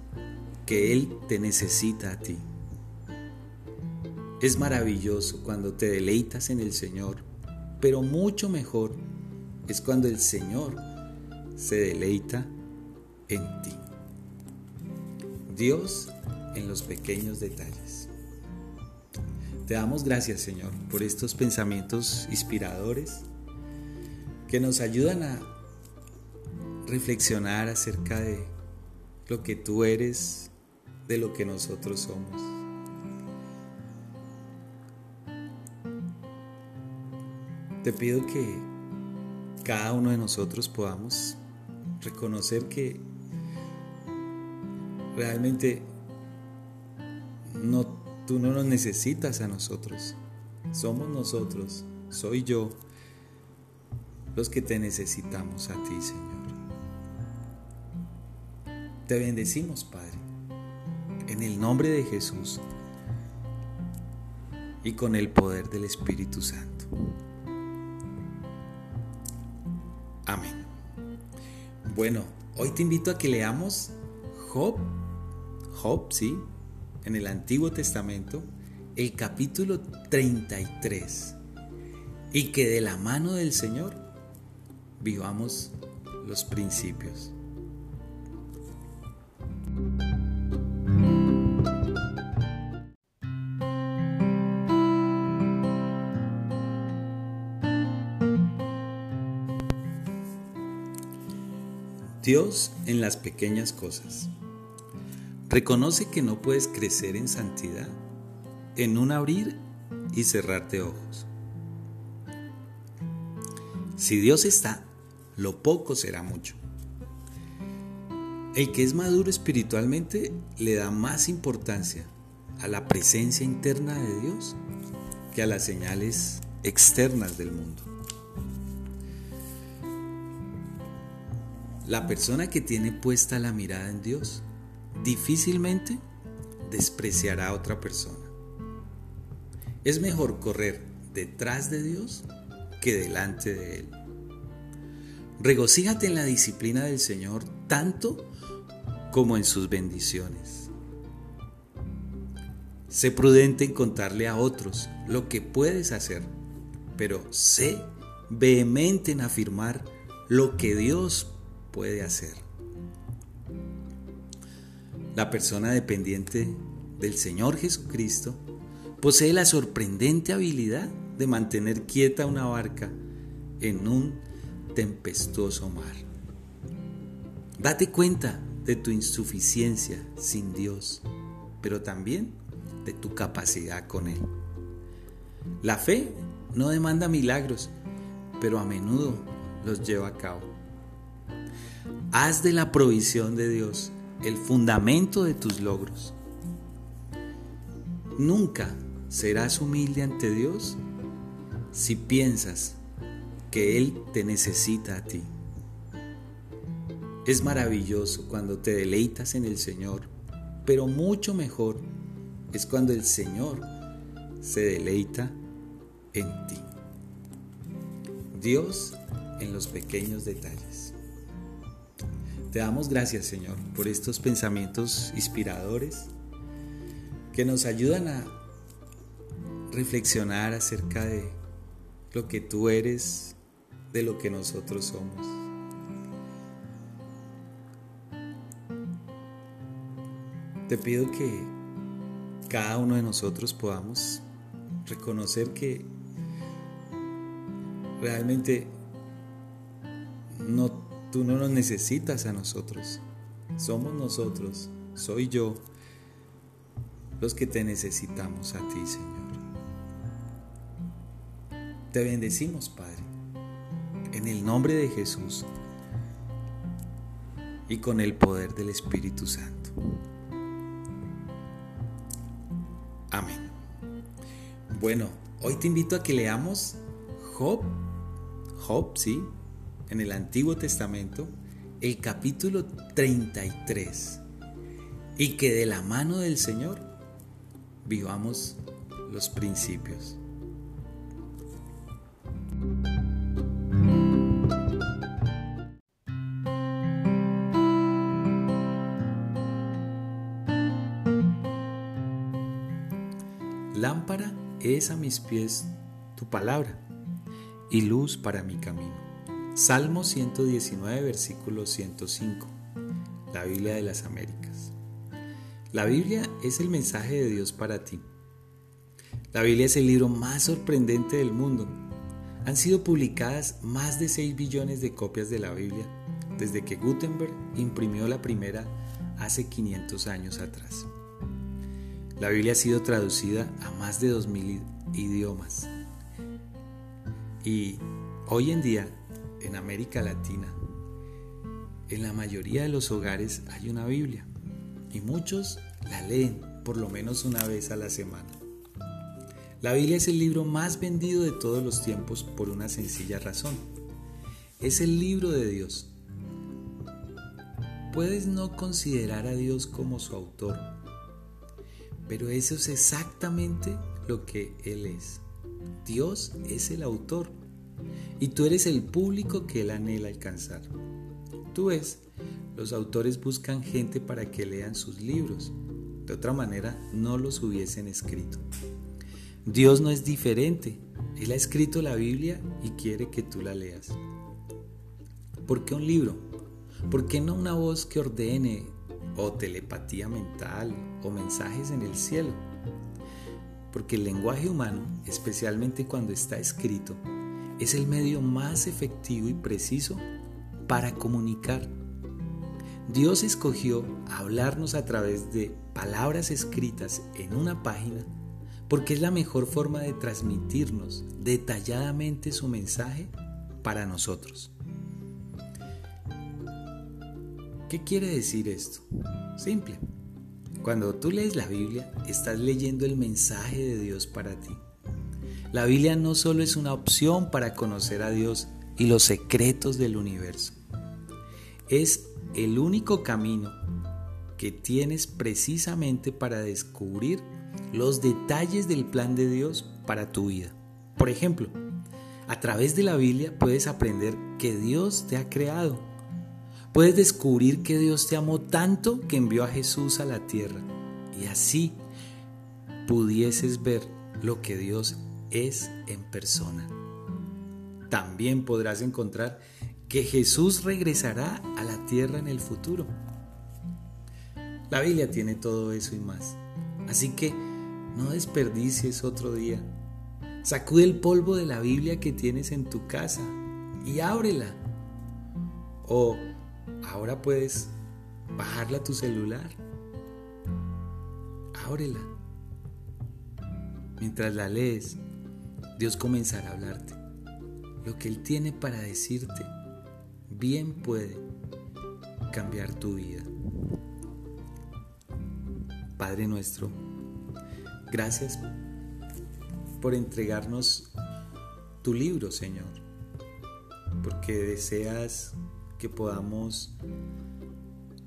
que Él te necesita a ti. Es maravilloso cuando te deleitas en el Señor, pero mucho mejor es cuando el Señor se deleita en ti. Dios en los pequeños detalles. Te damos gracias, Señor, por estos pensamientos inspiradores que nos ayudan a reflexionar acerca de lo que tú eres, de lo que nosotros somos. Te pido que cada uno de nosotros podamos reconocer que realmente no, tú no nos necesitas a nosotros. Somos nosotros, soy yo, los que te necesitamos a ti, Señor. Te bendecimos, Padre, en el nombre de Jesús y con el poder del Espíritu Santo. Amén. Bueno, hoy te invito a que leamos Job Job, sí, en el Antiguo Testamento, el capítulo 33, y que de la mano del Señor vivamos los principios. Dios en las pequeñas cosas. Reconoce que no puedes crecer en santidad en un abrir y cerrar de ojos. Si Dios está, lo poco será mucho. El que es maduro espiritualmente le da más importancia a la presencia interna de Dios que a las señales externas del mundo. La persona que tiene puesta la mirada en Dios difícilmente despreciará a otra persona. Es mejor correr detrás de Dios que delante de Él. Regocíjate en la disciplina del Señor tanto como en sus bendiciones. Sé prudente en contarle a otros lo que puedes hacer, pero sé vehemente en afirmar lo que Dios puede hacer. La persona dependiente del Señor Jesucristo posee la sorprendente habilidad de mantener quieta una barca en un tempestuoso mar. Date cuenta de tu insuficiencia sin Dios, pero también de tu capacidad con Él. La fe no demanda milagros, pero a menudo los lleva a cabo. Haz de la provisión de Dios el fundamento de tus logros. Nunca serás humilde ante Dios si piensas que Él te necesita a ti. Es maravilloso cuando te deleitas en el Señor, pero mucho mejor es cuando el Señor se deleita en ti. Dios en los pequeños detalles. Te damos gracias, Señor, por estos pensamientos inspiradores que nos ayudan a reflexionar acerca de lo que tú eres, de lo que nosotros somos. Te pido que cada uno de nosotros podamos reconocer que realmente no Tú no nos necesitas a nosotros. Somos nosotros, soy yo, los que te necesitamos a ti, Señor. Te bendecimos, Padre, en el nombre de Jesús y con el poder del Espíritu Santo. Amén. Bueno, hoy te invito a que leamos Job, Job, sí, en el Antiguo Testamento, el capítulo 33, y que de la mano del Señor vivamos los principios. Lámpara es a mis pies tu palabra y luz para mi camino. Salmo 119, versículo 105. La Biblia de las Américas. La Biblia es el mensaje de Dios para ti. La Biblia es el libro más sorprendente del mundo. Han sido publicadas más de 6 billones de copias de la Biblia desde que Gutenberg imprimió la primera hace 500 años atrás. La Biblia ha sido traducida a más de 2.000 idiomas. Y hoy en día, en América Latina, en la mayoría de los hogares hay una Biblia. Y muchos la leen por lo menos una vez a la semana. La Biblia es el libro más vendido de todos los tiempos por una sencilla razón. Es el libro de Dios. Puedes no considerar a Dios como su autor, pero eso es exactamente lo que Él es. Dios es el autor y tú eres el público que Él anhela alcanzar. Tú ves, los autores buscan gente para que lean sus libros. De otra manera, no los hubiesen escrito. Dios no es diferente. Él ha escrito la Biblia y quiere que tú la leas. ¿Por qué un libro? ¿Por qué no una voz que ordene o telepatía mental o mensajes en el cielo. Porque el lenguaje humano, especialmente cuando está escrito, es el medio más efectivo y preciso para comunicar. Dios escogió hablarnos a través de palabras escritas en una página porque es la mejor forma de transmitirnos detalladamente su mensaje para nosotros. ¿Qué quiere decir esto? Simple. Cuando tú lees la Biblia, estás leyendo el mensaje de Dios para ti. La Biblia no solo es una opción para conocer a Dios y los secretos del universo. Es el único camino que tienes precisamente para descubrir los detalles del plan de Dios para tu vida. Por ejemplo, a través de la Biblia puedes aprender que Dios te ha creado puedes descubrir que Dios te amó tanto que envió a Jesús a la tierra y así pudieses ver lo que Dios es en persona. También podrás encontrar que Jesús regresará a la tierra en el futuro. La Biblia tiene todo eso y más. Así que no desperdicies otro día. Sacude el polvo de la Biblia que tienes en tu casa y ábrela. O Ahora puedes bajarla a tu celular. Ábrela. Mientras la lees, Dios comenzará a hablarte. Lo que Él tiene para decirte bien puede cambiar tu vida. Padre nuestro, gracias por entregarnos tu libro, Señor, porque deseas que podamos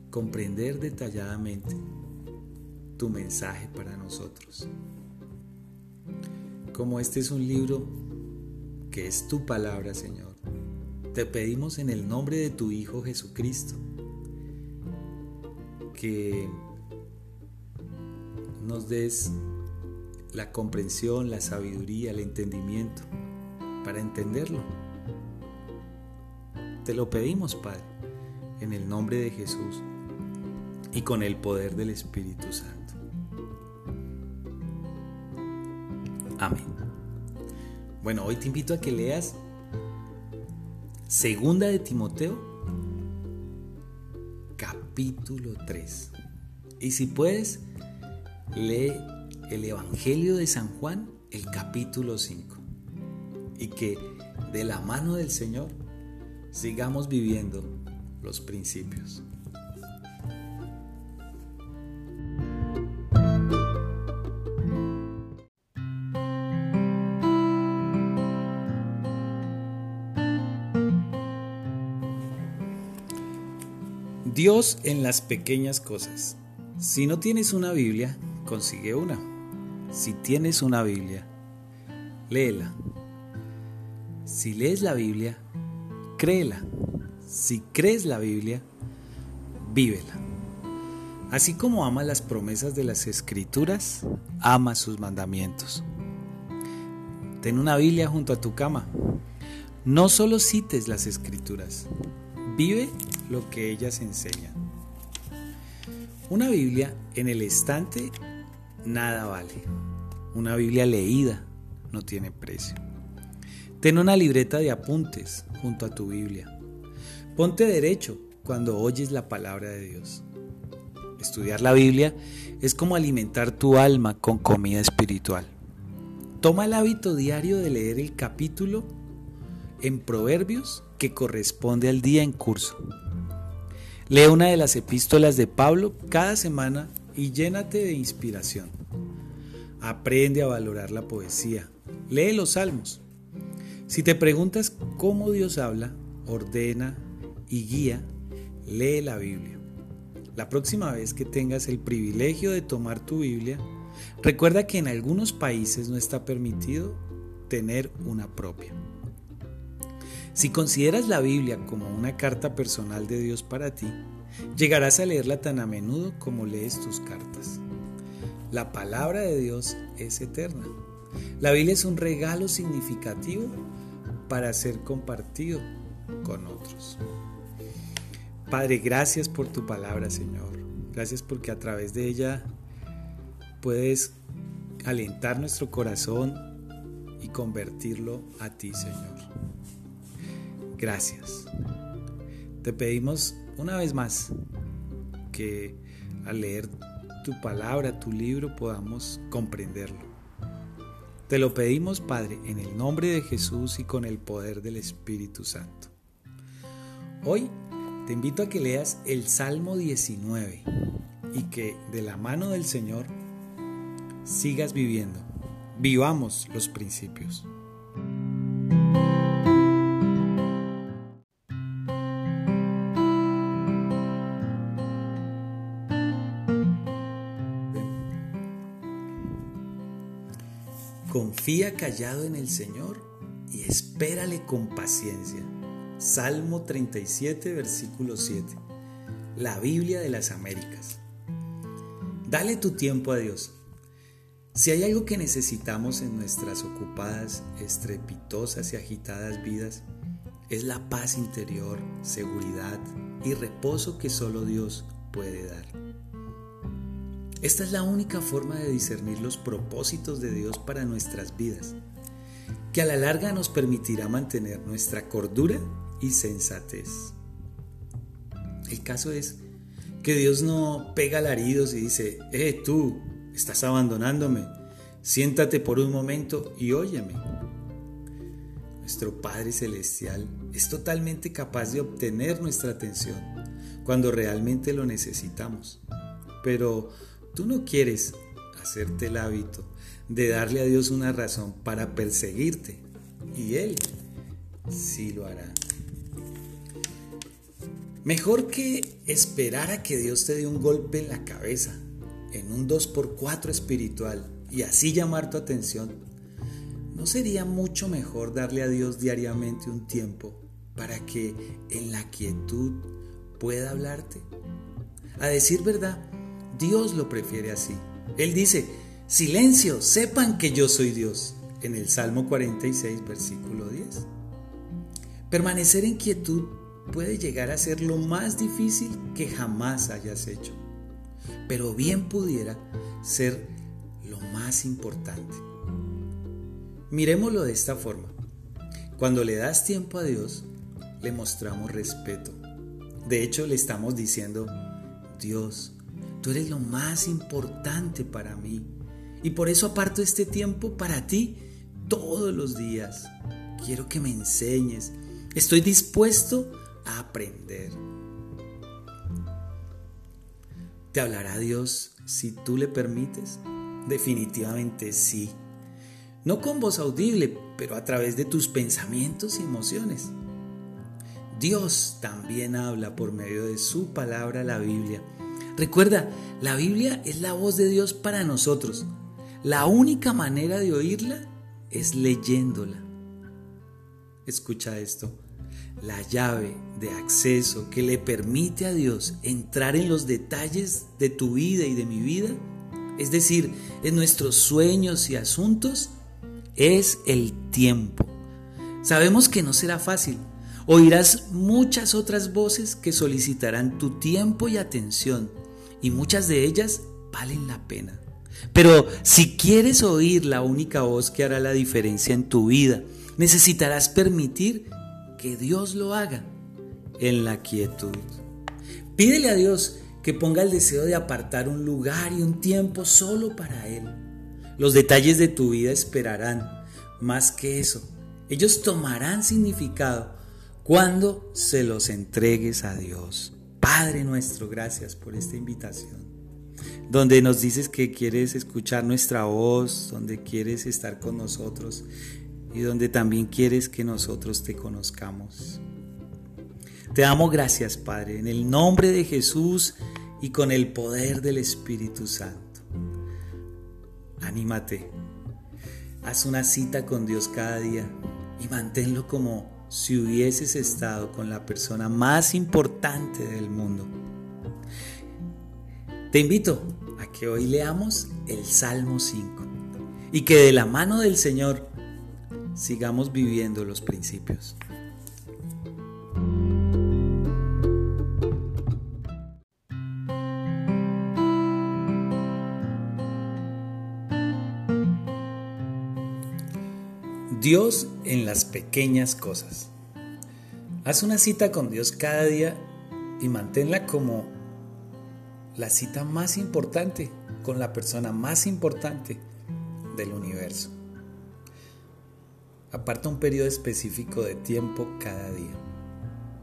comprender detalladamente tu mensaje para nosotros. Como este es un libro que es tu palabra, Señor, te pedimos en el nombre de tu Hijo Jesucristo que nos des la comprensión, la sabiduría, el entendimiento para entenderlo te lo pedimos, Padre, en el nombre de Jesús y con el poder del Espíritu Santo. Amén. Bueno, hoy te invito a que leas Segunda de Timoteo, capítulo 3. Y si puedes, lee el Evangelio de San Juan, el capítulo 5. y que de la mano del Señor sigamos viviendo los principios. Dios en las pequeñas cosas. Si no tienes una Biblia, consigue una. Si tienes una Biblia, léela. Si lees la Biblia, créela. Si crees la Biblia, vívela. Así como ama las promesas de las escrituras, ama sus mandamientos. Ten una Biblia junto a tu cama. No solo cites las escrituras, vive lo que ellas enseñan. Una Biblia en el estante nada vale. Una Biblia leída no tiene precio. Ten una libreta de apuntes junto a tu Biblia. Ponte derecho cuando oyes la palabra de Dios. Estudiar la Biblia es como alimentar tu alma con comida espiritual. Toma el hábito diario de leer el capítulo en Proverbios que corresponde al día en curso. Lee una de las epístolas de Pablo cada semana y llénate de inspiración. Aprende a valorar la poesía. Lee los salmos. Si te preguntas cómo Dios habla, ordena y guía, lee la Biblia. La próxima vez que tengas el privilegio de tomar tu Biblia, recuerda que en algunos países no está permitido tener una propia. Si consideras la Biblia como una carta personal de Dios para ti, llegarás a leerla tan a menudo como lees tus cartas. La palabra de Dios es eterna. La Biblia es un regalo significativo para ser compartido con otros. Padre, gracias por tu palabra, Señor. Gracias porque a través de ella puedes alentar nuestro corazón y convertirlo a ti, Señor. Gracias. Te pedimos una vez más que al leer tu palabra, tu libro, podamos comprenderlo. Te lo pedimos, Padre, en el nombre de Jesús y con el poder del Espíritu Santo. Hoy te invito a que leas el Salmo 19 y que de la mano del Señor sigas viviendo. Vivamos los principios. Confía callado en el Señor y espérale con paciencia. Salmo 37, versículo 7. La Biblia de las Américas. Dale tu tiempo a Dios. Si hay algo que necesitamos en nuestras ocupadas, estrepitosas y agitadas vidas, es la paz interior, seguridad y reposo que solo Dios puede dar. Esta es la única forma de discernir los propósitos de Dios para nuestras vidas, que a la larga nos permitirá mantener nuestra cordura y sensatez. El caso es que Dios no pega alaridos y dice, eh, tú, estás abandonándome, siéntate por un momento y óyeme. Nuestro Padre Celestial es totalmente capaz de obtener nuestra atención cuando realmente lo necesitamos, pero Tú no quieres hacerte el hábito de darle a Dios una razón para perseguirte y Él sí lo hará. Mejor que esperar a que Dios te dé un golpe en la cabeza, en un 2x4 espiritual y así llamar tu atención, ¿no sería mucho mejor darle a Dios diariamente un tiempo para que en la quietud pueda hablarte? A decir verdad, Dios lo prefiere así. Él dice, silencio, sepan que yo soy Dios, en el Salmo 46, versículo 10. Permanecer en quietud puede llegar a ser lo más difícil que jamás hayas hecho, pero bien pudiera ser lo más importante. Miremoslo de esta forma. Cuando le das tiempo a Dios, le mostramos respeto. De hecho, le estamos diciendo, Dios, Tú eres lo más importante para mí. Y por eso aparto este tiempo para ti todos los días. quiero que me enseñes, estoy dispuesto a aprender. ¿Te hablará Dios si tú le permites? Definitivamente sí. No con voz audible, pero a través de tus pensamientos y emociones. Dios también habla por medio de su palabra, la Biblia. Recuerda, la Biblia es la voz de Dios para nosotros. La única manera de oírla es leyéndola. Escucha esto. La llave de acceso que le permite a Dios entrar en los detalles de tu vida y de mi vida, es decir, en nuestros sueños y asuntos, es el tiempo. Sabemos que no será fácil. Oirás muchas otras voces que solicitarán tu tiempo y atención, y muchas de ellas valen la pena. Pero si quieres oír la única voz que hará la diferencia en tu vida, necesitarás permitir que Dios lo haga en la quietud. Pídele a Dios que ponga el deseo de apartar un lugar y un tiempo solo para Él. Los detalles de tu vida esperarán. Más que eso, ellos tomarán significado cuando se los entregues a Dios. Padre nuestro, gracias por esta invitación donde nos dices que quieres escuchar nuestra voz, donde quieres estar con nosotros y donde también quieres que nosotros te conozcamos. Te damos gracias, Padre, en el nombre de Jesús y con el poder del Espíritu Santo. Anímate, haz una cita con Dios cada día y manténlo como si hubieses estado con la persona más importante del mundo. Te invito a que hoy leamos el Salmo 5 y que de la mano del Señor sigamos viviendo los principios. Dios en las pequeñas cosas. Haz una cita con Dios cada día y manténla como la cita más importante con la persona más importante del universo. Aparta un periodo específico de tiempo cada día,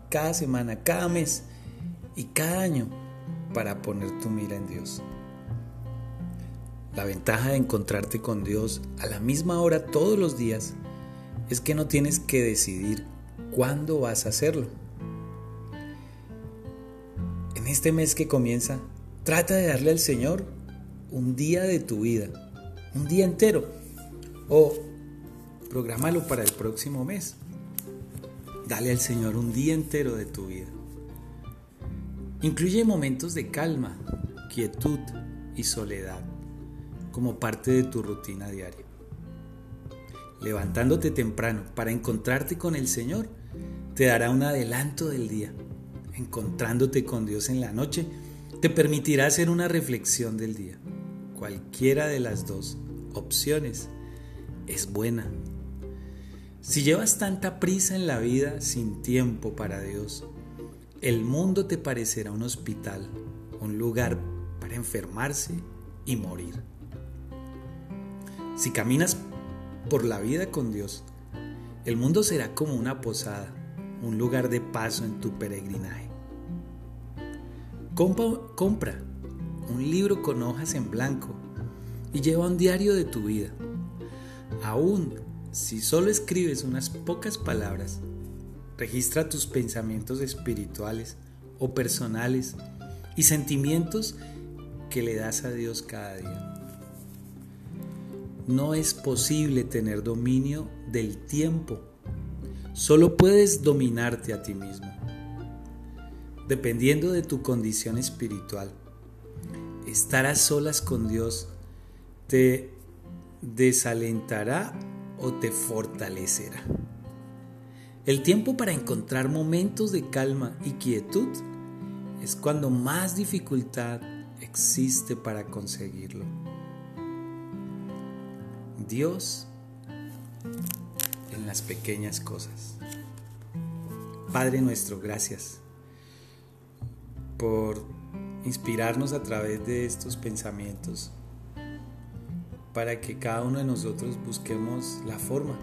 cada semana, cada mes y cada año para poner tu mira en Dios. La ventaja de encontrarte con Dios a la misma hora todos los días es que no tienes que decidir cuándo vas a hacerlo. En este mes que comienza, Trata de darle al Señor un día de tu vida, un día entero, o prográmalo para el próximo mes. Dale al Señor un día entero de tu vida. Incluye momentos de calma, quietud y soledad como parte de tu rutina diaria. Levantándote temprano para encontrarte con el Señor, te dará un adelanto del día. Encontrándote con Dios en la noche, te permitirá hacer una reflexión del día. Cualquiera de las dos opciones es buena. Si llevas tanta prisa en la vida sin tiempo para Dios, el mundo te parecerá un hospital, un lugar para enfermarse y morir. Si caminas por la vida con Dios, el mundo será como una posada, un lugar de paso en tu peregrinaje. Compra, un libro con hojas en blanco y lleva un diario de tu vida. Aún si solo escribes unas pocas palabras, registra tus pensamientos espirituales o personales y sentimientos que le das a Dios cada día. No es posible tener dominio del tiempo, solo puedes dominarte a ti mismo dependiendo de tu condición espiritual. Estar a solas con Dios te desalentará o te fortalecerá. El tiempo para encontrar momentos de calma y quietud es cuando más dificultad existe para conseguirlo. Dios en las pequeñas cosas. Padre nuestro, gracias por inspirarnos a través de estos pensamientos para que cada uno de nosotros busquemos la forma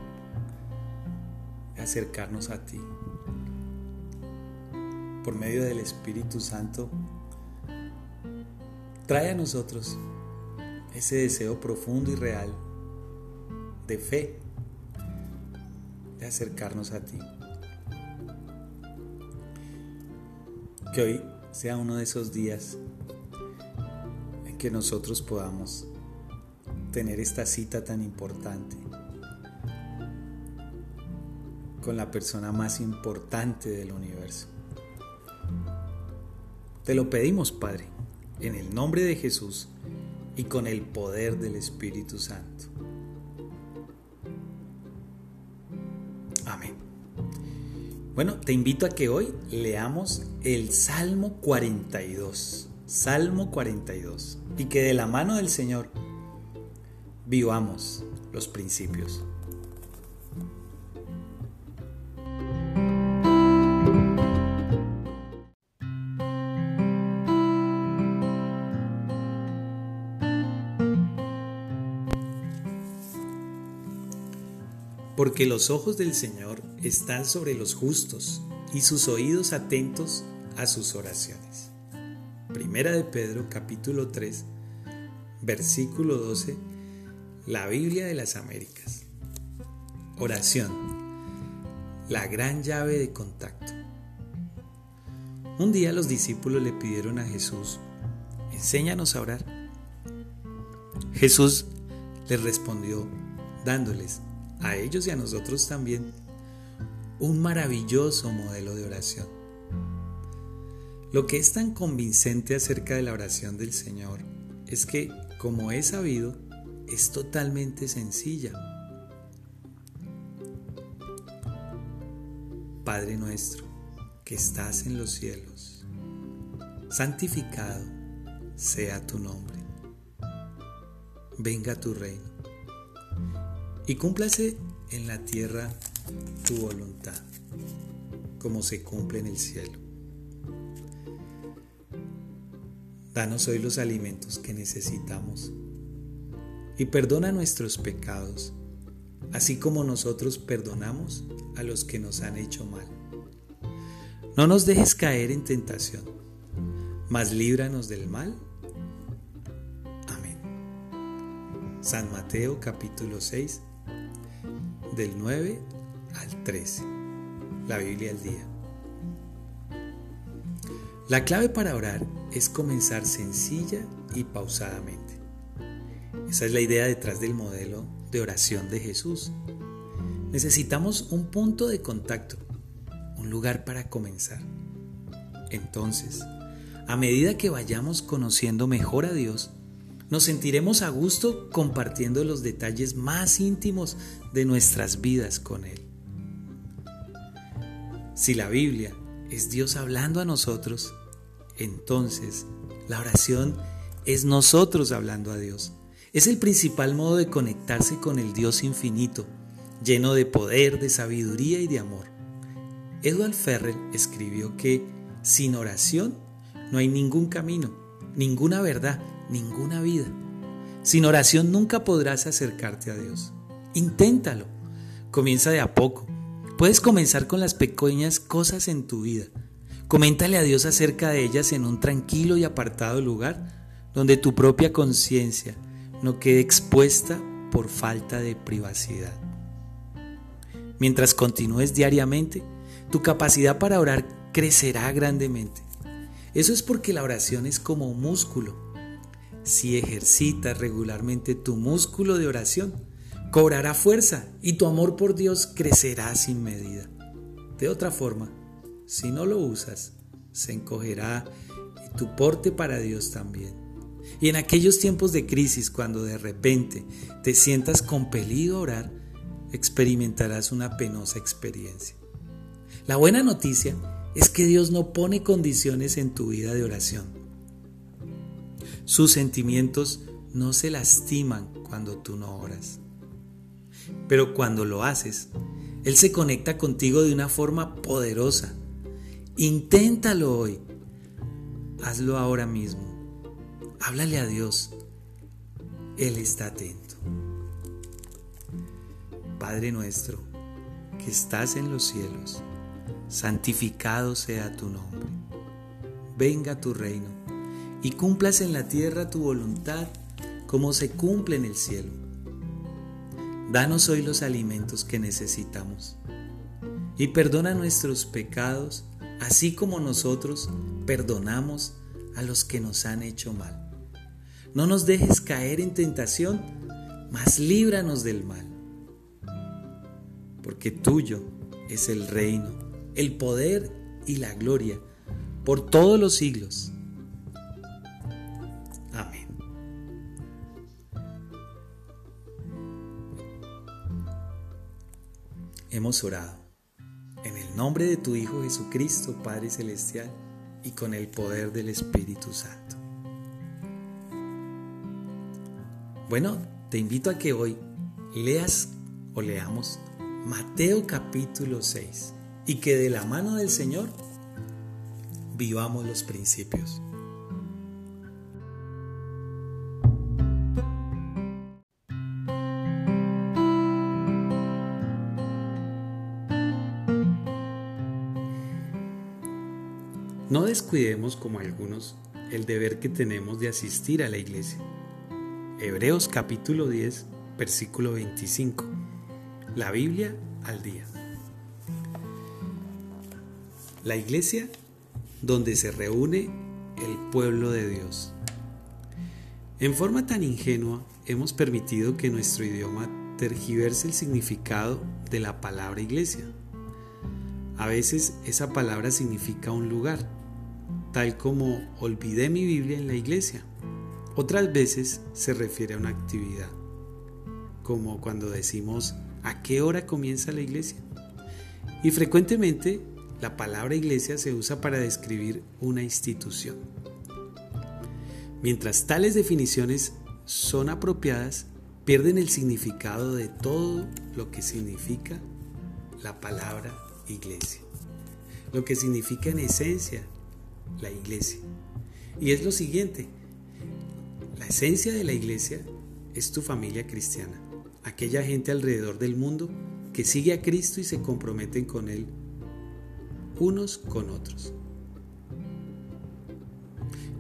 acercarnos a ti. Por medio del Espíritu Santo, trae a nosotros ese deseo profundo y real de fe, de acercarnos a ti. Que hoy sea uno de esos días en que nosotros podamos tener esta cita tan importante con la persona más importante del universo. Te lo pedimos, Padre, en el nombre de Jesús y con el poder del Espíritu Santo. Amén. Bueno, te invito a que hoy leamos el Salmo 42. Salmo 42. Y que de la mano del Señor vivamos los principios. Porque los ojos del Señor están sobre los justos y sus oídos atentos a sus oraciones. Primera de Pedro capítulo 3 versículo 12 La Biblia de las Américas. Oración. La gran llave de contacto. Un día los discípulos le pidieron a Jesús Enséñanos a orar. Jesús les respondió dándoles a ellos y a nosotros también un maravilloso modelo de oración. Lo que es tan convincente acerca de la oración del Señor es que, como he sabido, es totalmente sencilla. Padre nuestro, que estás en los cielos, santificado sea tu nombre. Venga tu reino y cúmplase en la tierra tu voluntad, como se cumple en el cielo. Danos hoy los alimentos que necesitamos y perdona nuestros pecados, así como nosotros perdonamos a los que nos han hecho mal. No nos dejes caer en tentación, mas líbranos del mal. Amén. San Mateo capítulo 6 del 9 al 13. La Biblia al día. La clave para orar es comenzar sencilla y pausadamente. Esa es la idea detrás del modelo de oración de Jesús. Necesitamos un punto de contacto, un lugar para comenzar. Entonces, a medida que vayamos conociendo mejor a Dios, nos sentiremos a gusto compartiendo los detalles más íntimos de nuestras vidas con Él. Si la Biblia es Dios hablando a nosotros, entonces la oración es nosotros hablando a Dios. Es el principal modo de conectarse con el Dios infinito, lleno de poder, de sabiduría y de amor. Edward Ferrell escribió que sin oración no hay ningún camino, ninguna verdad, ninguna vida. Sin oración nunca podrás acercarte a Dios. Inténtalo. Comienza de a poco. Puedes comenzar con las pequeñas cosas en tu vida. Coméntale a Dios acerca de ellas en un tranquilo y apartado lugar donde tu propia conciencia no quede expuesta por falta de privacidad. Mientras continúes diariamente, tu capacidad para orar crecerá grandemente. Eso es porque la oración es como un músculo si ejercitas regularmente tu músculo de oración, cobrará fuerza y tu amor por Dios crecerá sin medida. De otra forma, si no lo usas, se encogerá y tu porte para Dios también. Y en aquellos tiempos de crisis, cuando de repente te sientas compelido a orar, experimentarás una penosa experiencia. La buena noticia es que Dios no pone condiciones en tu vida de oración. Sus sentimientos no se lastiman cuando tú no oras. Pero cuando lo haces, Él se conecta contigo de una forma poderosa. Inténtalo hoy. Hazlo ahora mismo. Háblale a Dios. Él está atento. Padre nuestro, que estás en los cielos, santificado sea tu nombre. Venga tu reino y cumplas en la tierra tu voluntad como se cumple en el cielo. Danos hoy los alimentos que necesitamos y perdona nuestros pecados, así como nosotros perdonamos a los que nos han hecho mal. No nos dejes caer en tentación, mas líbranos del mal. Porque tuyo es el reino, el poder y la gloria por todos los siglos. Hemos orado. En el nombre de tu Hijo Jesucristo, Padre Celestial, y con el poder del Espíritu Santo. Bueno, te invito a que hoy leas o leamos Mateo capítulo 6 y que de la mano del Señor vivamos los principios. No descuidemos como algunos el deber que tenemos de asistir a la iglesia. Hebreos capítulo 10, versículo 25. La Biblia al día. La iglesia donde se reúne el pueblo de Dios. En forma tan ingenua hemos permitido que nuestro idioma tergiverse el significado de la palabra iglesia. A veces esa palabra significa un lugar, tal como olvidé mi Biblia en la iglesia. Otras veces se refiere a una actividad, como cuando decimos ¿a qué hora comienza la iglesia? Y frecuentemente la palabra iglesia se usa para describir una institución. Mientras tales definiciones son apropiadas, pierden el significado de todo lo que significa la palabra iglesia. Lo que significa en esencia la iglesia. Y es lo siguiente, la esencia de la iglesia es tu familia cristiana, aquella gente alrededor del mundo que sigue a Cristo y se comprometen con Él unos con otros.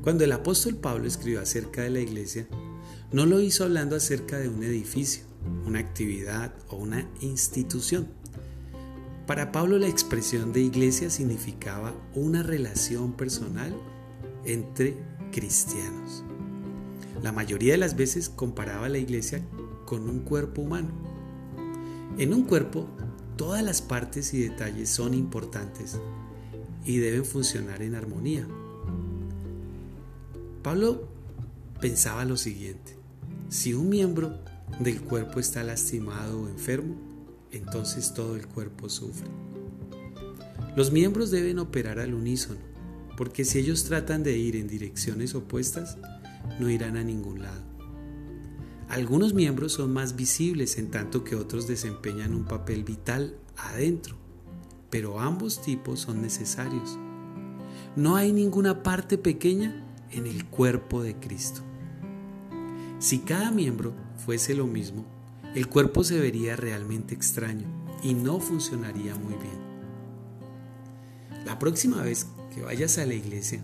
Cuando el apóstol Pablo escribió acerca de la iglesia, no lo hizo hablando acerca de un edificio, una actividad o una institución para Pablo la expresión de iglesia significaba una relación personal entre cristianos. La mayoría de las veces comparaba la iglesia con un cuerpo humano. En un cuerpo, todas las partes y detalles son importantes y deben funcionar en armonía. Pablo pensaba lo siguiente, si un miembro del cuerpo está lastimado o enfermo, entonces todo el cuerpo sufre. Los miembros deben operar al unísono, porque si ellos tratan de ir en direcciones opuestas, no irán a ningún lado. Algunos miembros son más visibles en tanto que otros desempeñan un papel vital adentro, pero ambos tipos son necesarios. No hay ninguna parte pequeña en el cuerpo de Cristo. Si cada miembro fuese lo mismo, el cuerpo se vería realmente extraño y no funcionaría muy bien. La próxima vez que vayas a la iglesia,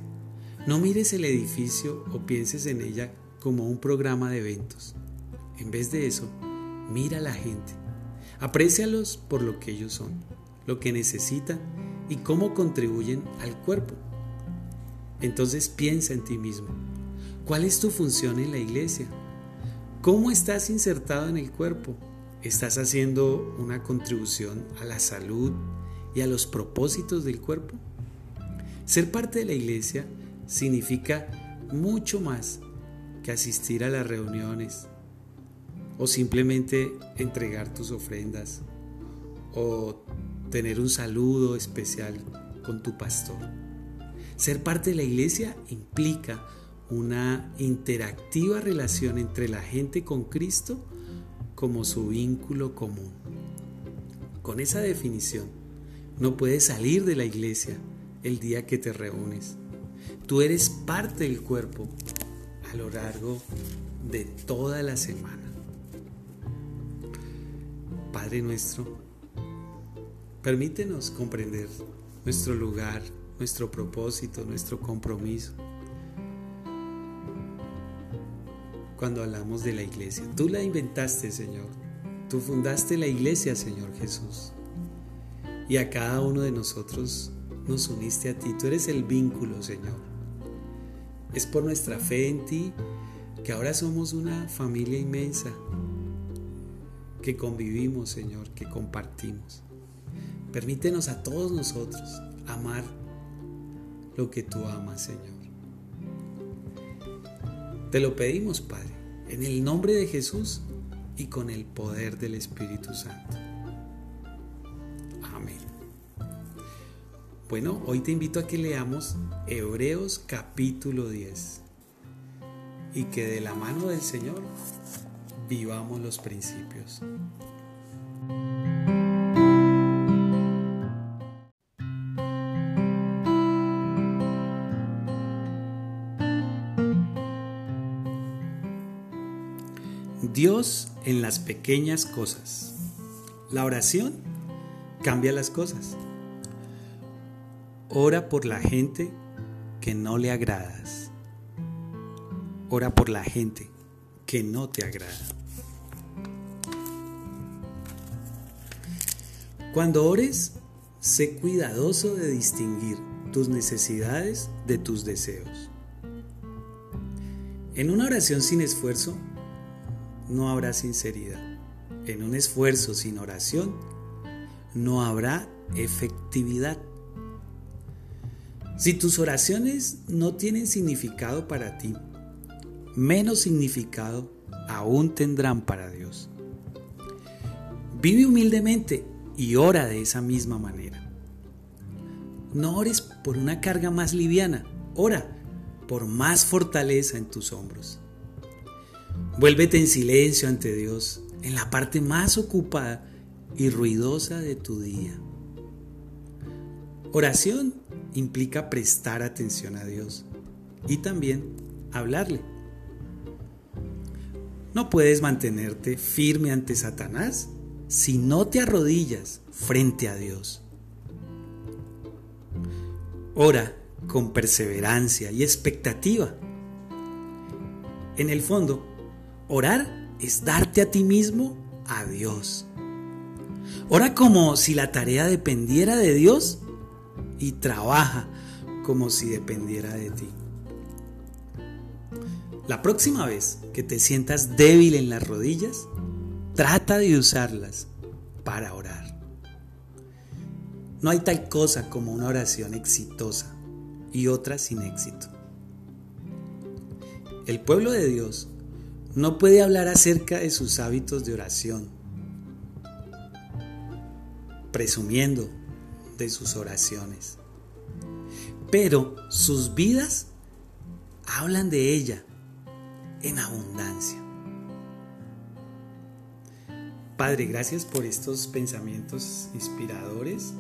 no mires el edificio o pienses en ella como un programa de eventos. En vez de eso, mira a la gente. Aprécialos por lo que ellos son, lo que necesitan y cómo contribuyen al cuerpo. Entonces piensa en ti mismo. ¿Cuál es tu función en la iglesia? ¿Cómo estás insertado en el cuerpo? ¿Estás haciendo una contribución a la salud y a los propósitos del cuerpo? Ser parte de la iglesia significa mucho más que asistir a las reuniones o simplemente entregar tus ofrendas o tener un saludo especial con tu pastor. Ser parte de la iglesia implica una interactiva relación entre la gente con Cristo como su vínculo común. Con esa definición, no puedes salir de la iglesia el día que te reúnes. Tú eres parte del cuerpo a lo largo de toda la semana. Padre nuestro, Permítenos comprender nuestro lugar, nuestro propósito, nuestro compromiso. Cuando hablamos de la iglesia, tú la inventaste, Señor. Tú fundaste la iglesia, Señor Jesús. Y a cada uno de nosotros nos uniste a ti. Tú eres el vínculo, Señor. Es por nuestra fe en ti que ahora somos una familia inmensa, que convivimos, Señor, que compartimos. Permítenos a todos nosotros amar lo que tú amas, Señor. Te lo pedimos, Padre, en el nombre de Jesús y con el poder del Espíritu Santo. Amén. Bueno, hoy te invito a que leamos Hebreos capítulo 10 y que de la mano del Señor vivamos los principios. Dios en las pequeñas cosas. La oración cambia las cosas. Ora por la gente que no le agradas. Ora por la gente que no te agrada. Cuando ores, sé cuidadoso de distinguir tus necesidades de tus deseos. En una oración sin esfuerzo, no habrá sinceridad. En un esfuerzo sin oración no habrá efectividad. Si tus oraciones no tienen significado para ti, menos significado aún tendrán para Dios. Vive humildemente y ora de esa misma manera. No ores por una carga más liviana, ora por más fortaleza en tus hombros. Vuélvete en silencio ante Dios, en la parte más ocupada y ruidosa de tu día. Oración implica prestar atención a Dios y también hablarle. No puedes mantenerte firme ante Satanás si no te arrodillas frente a Dios. Ora con perseverancia y expectativa. En el fondo, Orar es darte a ti mismo a Dios. Ora como si la tarea dependiera de Dios y trabaja como si dependiera de ti. La próxima vez que te sientas débil en las rodillas, trata de usarlas para orar. No hay tal cosa como una oración exitosa y otra sin éxito. El pueblo de Dios no puede hablar acerca de sus hábitos de oración, presumiendo de sus oraciones. Pero sus vidas hablan de ella en abundancia. Padre, gracias por estos pensamientos inspiradores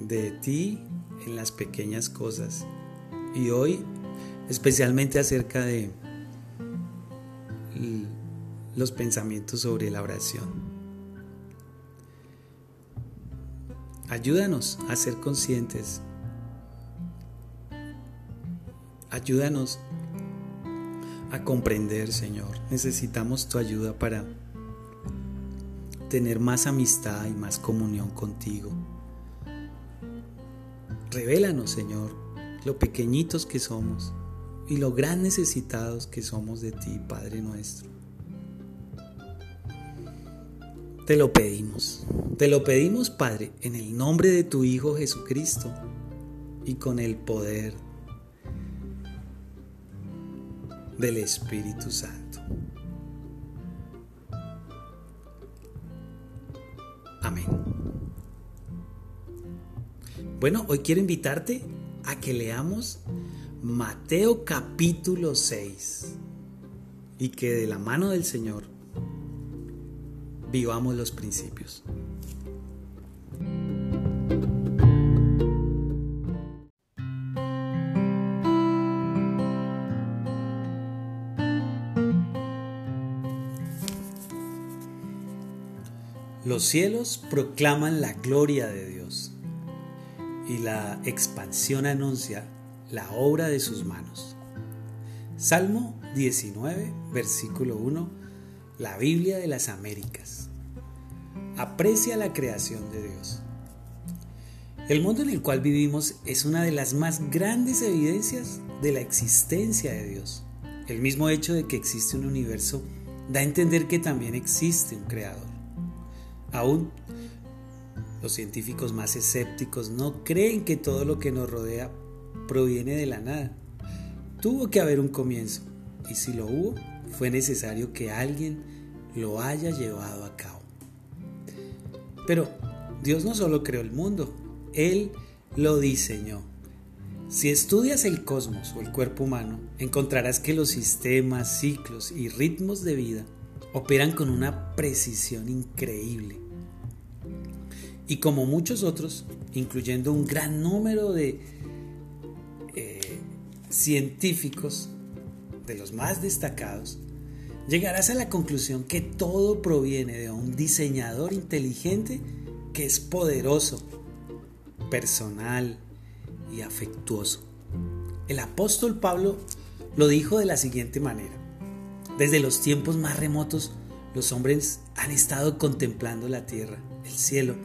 de ti en las pequeñas cosas. Y hoy especialmente acerca de los pensamientos sobre la oración. Ayúdanos a ser conscientes. Ayúdanos a comprender, Señor. Necesitamos tu ayuda para tener más amistad y más comunión contigo. Revélanos, Señor, lo pequeñitos que somos y lo gran necesitados que somos de ti, Padre nuestro. Te lo pedimos, te lo pedimos, Padre, en el nombre de tu Hijo Jesucristo y con el poder del Espíritu Santo. Amén. Bueno, hoy quiero invitarte a que leamos Mateo capítulo 6 y que de la mano del Señor vivamos los principios. Los cielos proclaman la gloria de Dios y la expansión anuncia la obra de sus manos. Salmo 19, versículo 1, la Biblia de las Américas. Aprecia la creación de Dios. El mundo en el cual vivimos es una de las más grandes evidencias de la existencia de Dios. El mismo hecho de que existe un universo da a entender que también existe un creador. Aún los científicos más escépticos no creen que todo lo que nos rodea proviene de la nada. Tuvo que haber un comienzo y si lo hubo, fue necesario que alguien lo haya llevado a cabo. Pero Dios no solo creó el mundo, Él lo diseñó. Si estudias el cosmos o el cuerpo humano, encontrarás que los sistemas, ciclos y ritmos de vida operan con una precisión increíble. Y como muchos otros, incluyendo un gran número de científicos, de los más destacados, llegarás a la conclusión que todo proviene de un diseñador inteligente que es poderoso, personal, y afectuoso. El apóstol Pablo lo dijo de la siguiente manera. Desde los tiempos más remotos, los hombres han estado contemplando la tierra, el cielo,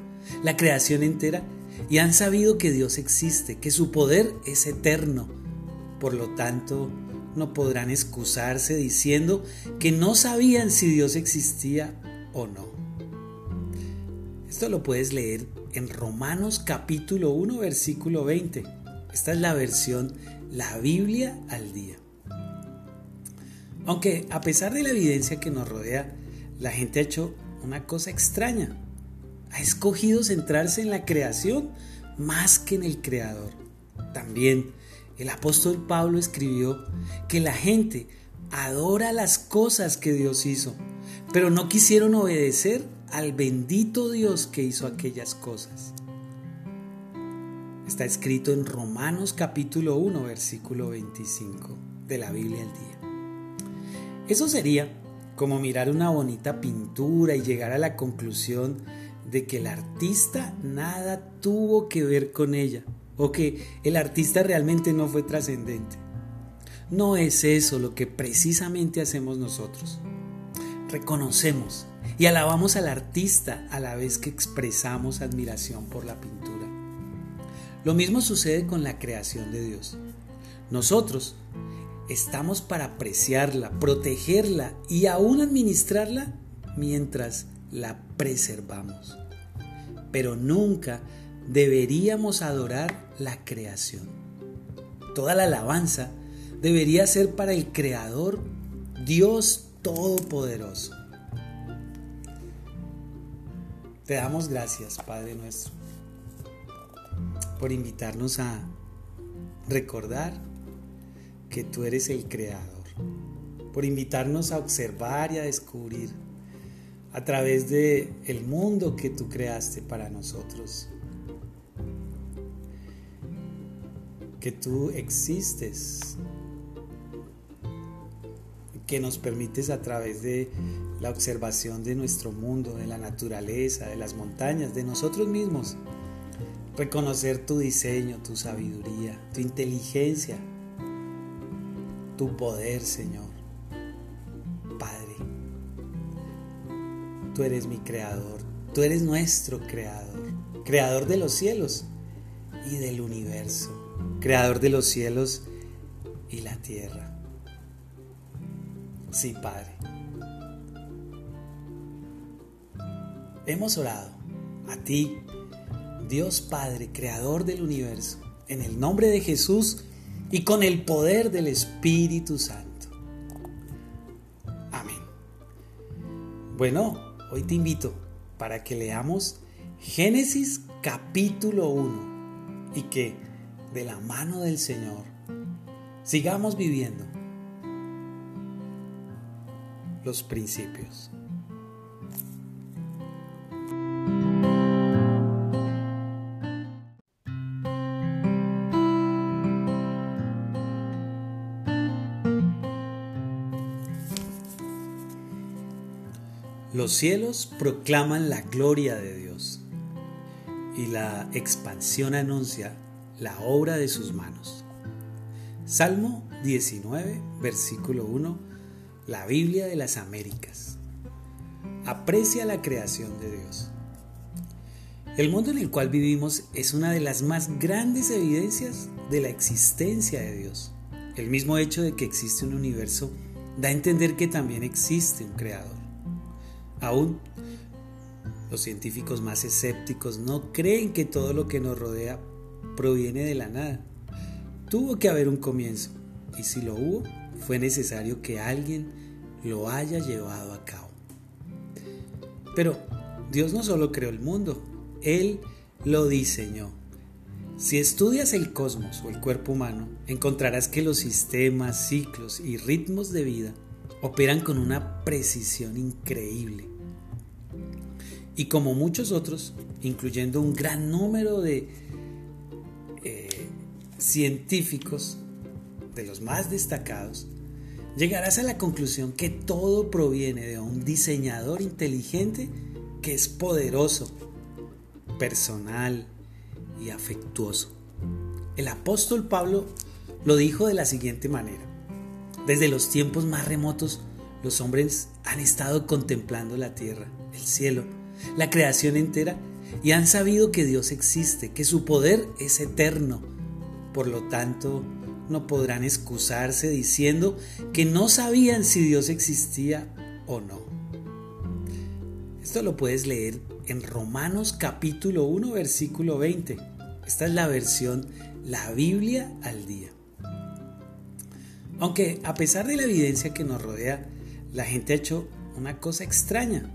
la creación entera y han sabido que Dios existe, que su poder es eterno. Por lo tanto, no podrán excusarse diciendo que no sabían si Dios existía o no. Esto lo puedes leer en Romanos capítulo 1 versículo 20. Esta es la versión La Biblia al día. Aunque a pesar de la evidencia que nos rodea, la gente ha hecho una cosa extraña. Ha escogido centrarse en la creación más que en el creador. También el apóstol Pablo escribió que la gente adora las cosas que Dios hizo, pero no quisieron obedecer al bendito Dios que hizo aquellas cosas. Está escrito en Romanos capítulo 1, versículo 25 de la Biblia al día. Eso sería como mirar una bonita pintura y llegar a la conclusión de que el artista nada tuvo que ver con ella o que el artista realmente no fue trascendente. No es eso lo que precisamente hacemos nosotros. Reconocemos y alabamos al artista a la vez que expresamos admiración por la pintura. Lo mismo sucede con la creación de Dios. Nosotros estamos para apreciarla, protegerla y aún administrarla mientras la preservamos. Pero nunca deberíamos adorar la creación. Toda la alabanza debería ser para el Creador, Dios Todopoderoso. Te damos gracias, Padre nuestro por invitarnos a recordar que tú eres el creador, por invitarnos a observar y a descubrir a través de el mundo que tú creaste para nosotros. Que tú existes, que nos permites a través de la observación de nuestro mundo, de la naturaleza, de las montañas, de nosotros mismos, reconocer tu diseño, tu sabiduría, tu inteligencia, tu poder, Señor. Padre, tú eres mi creador, tú eres nuestro creador, creador de los cielos y del universo, creador de los cielos y la tierra. Sí, Padre. Hemos orado a ti Dios Padre, Creador del universo, en el nombre de Jesús y con el poder del Espíritu Santo. Amén. Bueno, hoy te invito para que leamos Génesis capítulo 1 y que de la mano del Señor sigamos viviendo los principios. Los cielos proclaman la gloria de Dios y la expansión anuncia la obra de sus manos. Salmo 19, versículo 1, la Biblia de las Américas. Aprecia la creación de Dios. El mundo en el cual vivimos es una de las más grandes evidencias de la existencia de Dios. El mismo hecho de que existe un universo da a entender que también existe un creador. Aún los científicos más escépticos no creen que todo lo que nos rodea proviene de la nada. Tuvo que haber un comienzo y si lo hubo, fue necesario que alguien lo haya llevado a cabo. Pero Dios no solo creó el mundo, Él lo diseñó. Si estudias el cosmos o el cuerpo humano, encontrarás que los sistemas, ciclos y ritmos de vida operan con una precisión increíble. Y como muchos otros, incluyendo un gran número de científicos, de los más destacados, llegarás a la conclusión que todo proviene de un diseñador inteligente que es poderoso, personal, y afectuoso. El apóstol Pablo lo dijo de la siguiente manera. Desde los tiempos más remotos, los hombres han estado contemplando la tierra, el cielo, la creación entera y han sabido que Dios existe, que su poder es eterno. Por lo tanto, no podrán excusarse diciendo que no sabían si Dios existía o no. Esto lo puedes leer en Romanos capítulo 1 versículo 20. Esta es la versión La Biblia al día. Aunque a pesar de la evidencia que nos rodea, la gente ha hecho una cosa extraña.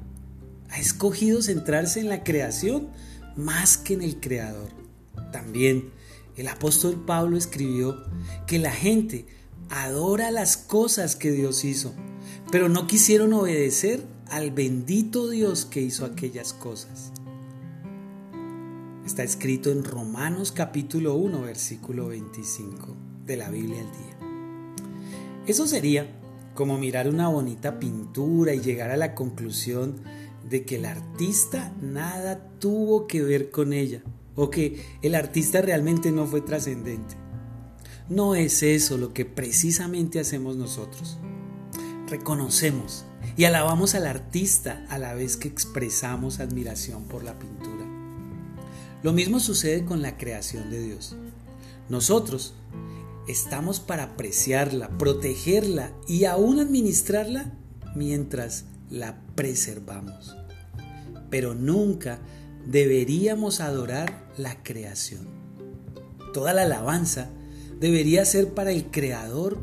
Ha escogido centrarse en la creación más que en el creador. También el apóstol Pablo escribió que la gente adora las cosas que Dios hizo, pero no quisieron obedecer al bendito Dios que hizo aquellas cosas. Está escrito en Romanos capítulo 1, versículo 25 de la Biblia al día. Eso sería como mirar una bonita pintura y llegar a la conclusión de que el artista nada tuvo que ver con ella o que el artista realmente no fue trascendente. No es eso lo que precisamente hacemos nosotros. Reconocemos y alabamos al artista a la vez que expresamos admiración por la pintura. Lo mismo sucede con la creación de Dios. Nosotros estamos para apreciarla, protegerla y aún administrarla mientras la preservamos. Pero nunca deberíamos adorar la creación. Toda la alabanza debería ser para el Creador,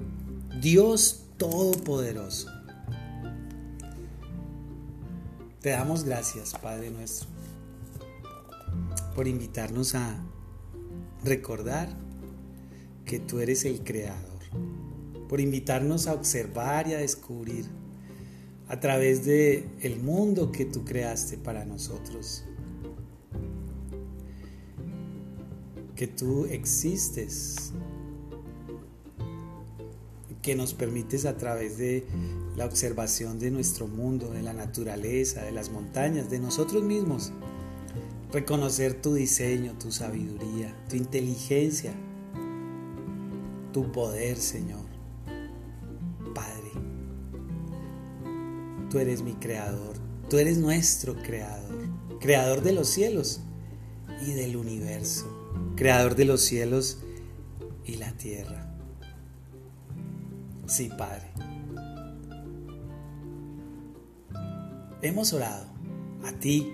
Dios Todopoderoso. Te damos gracias, Padre nuestro, por invitarnos a recordar que tú eres el Creador, por invitarnos a observar y a descubrir a través de el mundo que tú creaste para nosotros. Que tú existes que nos permites a través de la observación de nuestro mundo, de la naturaleza, de las montañas, de nosotros mismos, reconocer tu diseño, tu sabiduría, tu inteligencia, tu poder, Señor. Padre, tú eres mi creador, tú eres nuestro creador, creador de los cielos y del universo, creador de los cielos y la tierra. Sí, Padre. Hemos orado a ti,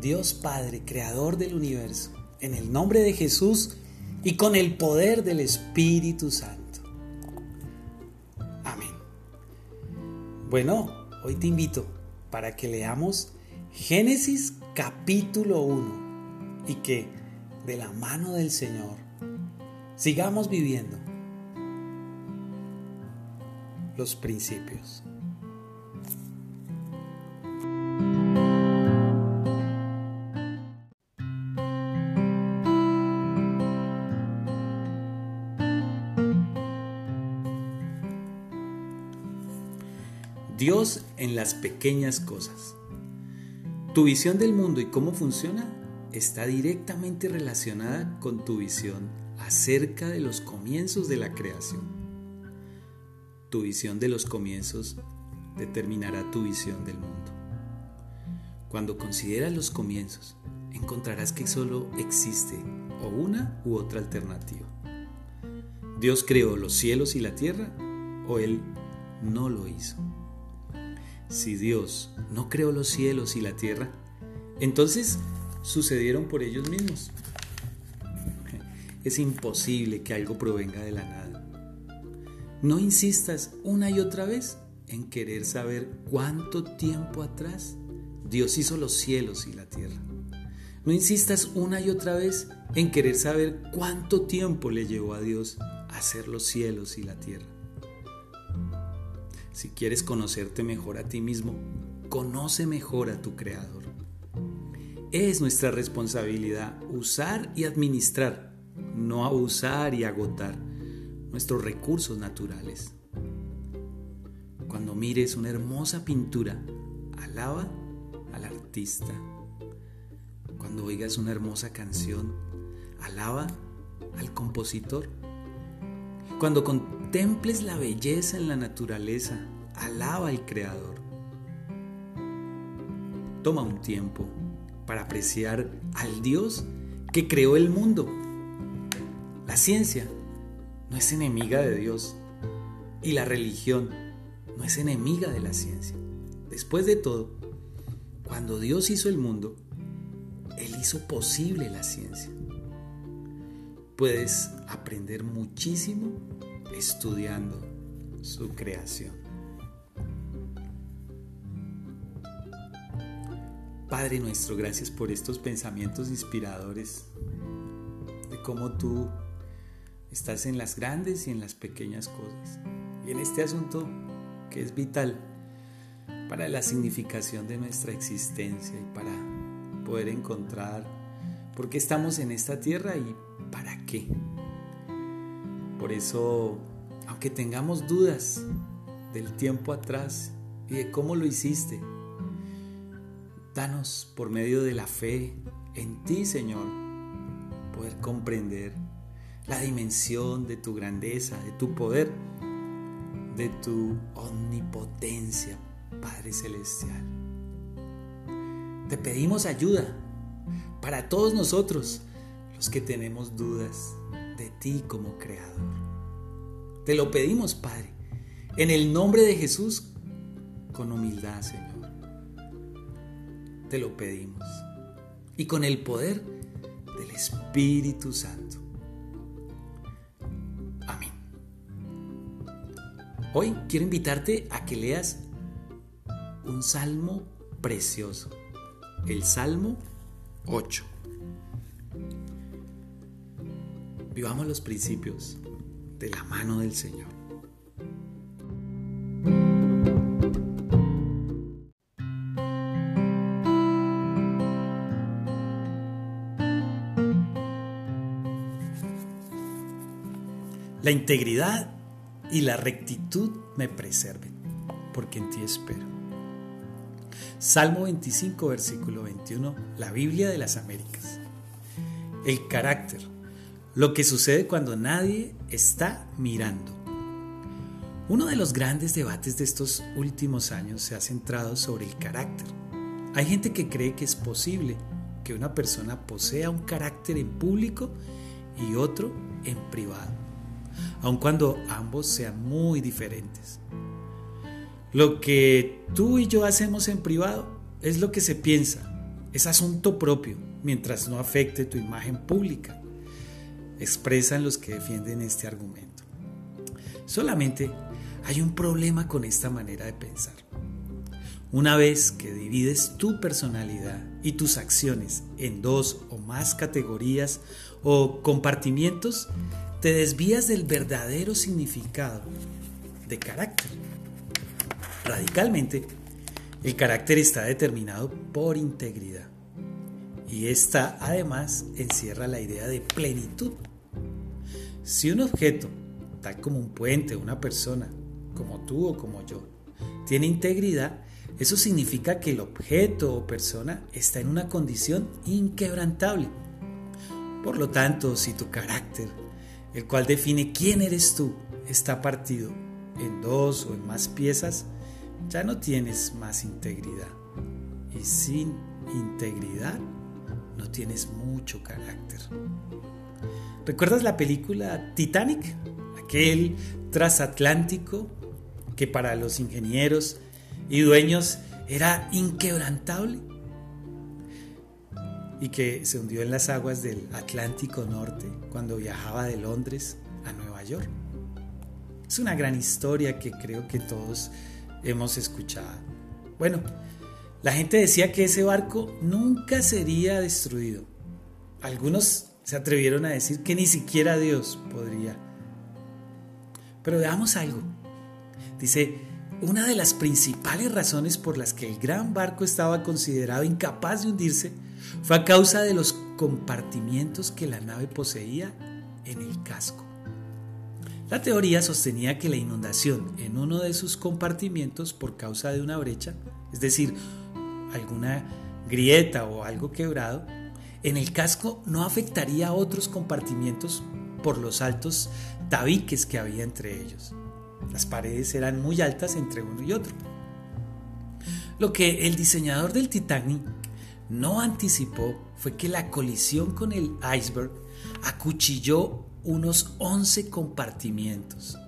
Dios Padre, Creador del universo, en el nombre de Jesús y con el poder del Espíritu Santo. Amén. Bueno, hoy te invito para que leamos Génesis capítulo 1 y que de la mano del Señor sigamos viviendo los principios. Dios en las pequeñas cosas. Tu visión del mundo y cómo funciona está directamente relacionada con tu visión acerca de los comienzos de la creación. Tu visión de los comienzos determinará tu visión del mundo. Cuando consideras los comienzos, encontrarás que solo existe o una u otra alternativa. Dios creó los cielos y la tierra o Él no lo hizo. Si Dios no creó los cielos y la tierra, entonces sucedieron por ellos mismos. Es imposible que algo provenga de la nada. No insistas una y otra vez en querer saber cuánto tiempo atrás Dios hizo los cielos y la tierra. No insistas una y otra vez en querer saber cuánto tiempo le llevó a Dios hacer los cielos y la tierra. Si quieres conocerte mejor a ti mismo, conoce mejor a tu Creador. Es nuestra responsabilidad usar y administrar, no abusar y agotar nuestros recursos naturales. Cuando mires una hermosa pintura, alaba al artista. Cuando oigas una hermosa canción, alaba al compositor. Cuando contemples la belleza en la naturaleza, alaba al Creador. Toma un tiempo para apreciar al Dios que creó el mundo. La ciencia no es enemiga de Dios y la religión no es enemiga de la ciencia. Después de todo, cuando Dios hizo el mundo, Él hizo posible la ciencia puedes aprender muchísimo estudiando su creación. Padre nuestro, gracias por estos pensamientos inspiradores de cómo tú estás en las grandes y en las pequeñas cosas. Y en este asunto que es vital para la significación de nuestra existencia y para poder encontrar por qué estamos en esta tierra y ¿Para qué? Por eso, aunque tengamos dudas del tiempo atrás y de cómo lo hiciste, danos por medio de la fe en ti, Señor, poder comprender la dimensión de tu grandeza, de tu poder, de tu omnipotencia, Padre Celestial. Te pedimos ayuda para todos nosotros los que tenemos dudas de ti como creador. Te lo pedimos, Padre, en el nombre de Jesús, con humildad, Señor. Te lo pedimos. Y con el poder del Espíritu Santo. Amén. Hoy quiero invitarte a que leas un salmo precioso, el Salmo 8. Vivamos los principios de la mano del Señor. La integridad y la rectitud me preserven, porque en ti espero. Salmo 25, versículo 21, la Biblia de las Américas. El carácter lo que sucede cuando nadie está mirando. Uno de los grandes debates de estos últimos años se ha centrado sobre el carácter. Hay gente que cree que es posible que una persona posea un carácter en público y otro en privado, aun cuando ambos sean muy diferentes. Lo que tú y yo hacemos en privado es lo que se piensa, es asunto propio, mientras no afecte tu imagen pública expresan los que defienden este argumento. Solamente hay un problema con esta manera de pensar. Una vez que divides tu personalidad y tus acciones en dos o más categorías o compartimientos, te desvías del verdadero significado de carácter. Radicalmente, el carácter está determinado por integridad. Y esta además encierra la idea de plenitud. Si un objeto, tal como un puente, una persona, como tú o como yo, tiene integridad, eso significa que el objeto o persona está en una condición inquebrantable. Por lo tanto, si tu carácter, el cual define quién eres tú, está partido en dos o en más piezas, ya no tienes más integridad. Y sin integridad no tienes mucho carácter. ¿Recuerdas la película Titanic? Aquel transatlántico que para los ingenieros y dueños era inquebrantable y que se hundió en las aguas del Atlántico Norte cuando viajaba de Londres a Nueva York. Es una gran historia que creo que todos hemos escuchado. Bueno, la gente decía que ese barco nunca sería destruido. Algunos se atrevieron a decir que ni siquiera Dios podría. Pero veamos algo. Dice, una de las principales razones por las que el gran barco estaba considerado incapaz de hundirse fue a causa de los compartimientos que la nave poseía en el casco. La teoría sostenía que la inundación en uno de sus compartimientos por causa de una brecha, es decir, alguna grieta o algo quebrado, en el casco no afectaría a otros compartimientos por los altos tabiques que había entre ellos. Las paredes eran muy altas entre uno y otro. Lo que el diseñador del Titanic no anticipó fue que la colisión con el iceberg acuchilló unos 11 compartimientos,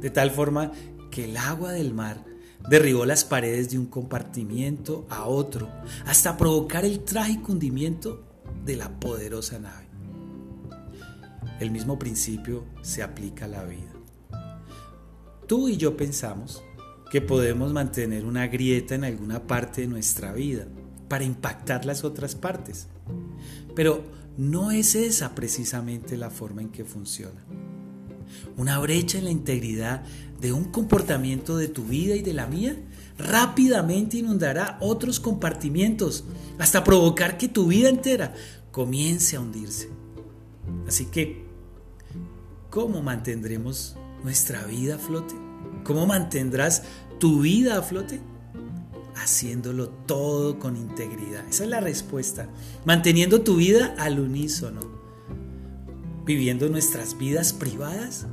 de tal forma que el agua del mar derribó las paredes de un compartimiento a otro hasta provocar el trágico hundimiento de la poderosa nave. El mismo principio se aplica a la vida. Tú y yo pensamos que podemos mantener una grieta en alguna parte de nuestra vida para impactar las otras partes. Pero no es esa precisamente la forma en que funciona. Una brecha en la integridad de un comportamiento de tu vida y de la mía rápidamente inundará otros compartimientos hasta provocar que tu vida entera comience a hundirse. Así que, ¿cómo mantendremos nuestra vida a flote? ¿Cómo mantendrás tu vida a flote? Haciéndolo todo con integridad. Esa es la respuesta. Manteniendo tu vida al unísono. Viviendo nuestras vidas privadas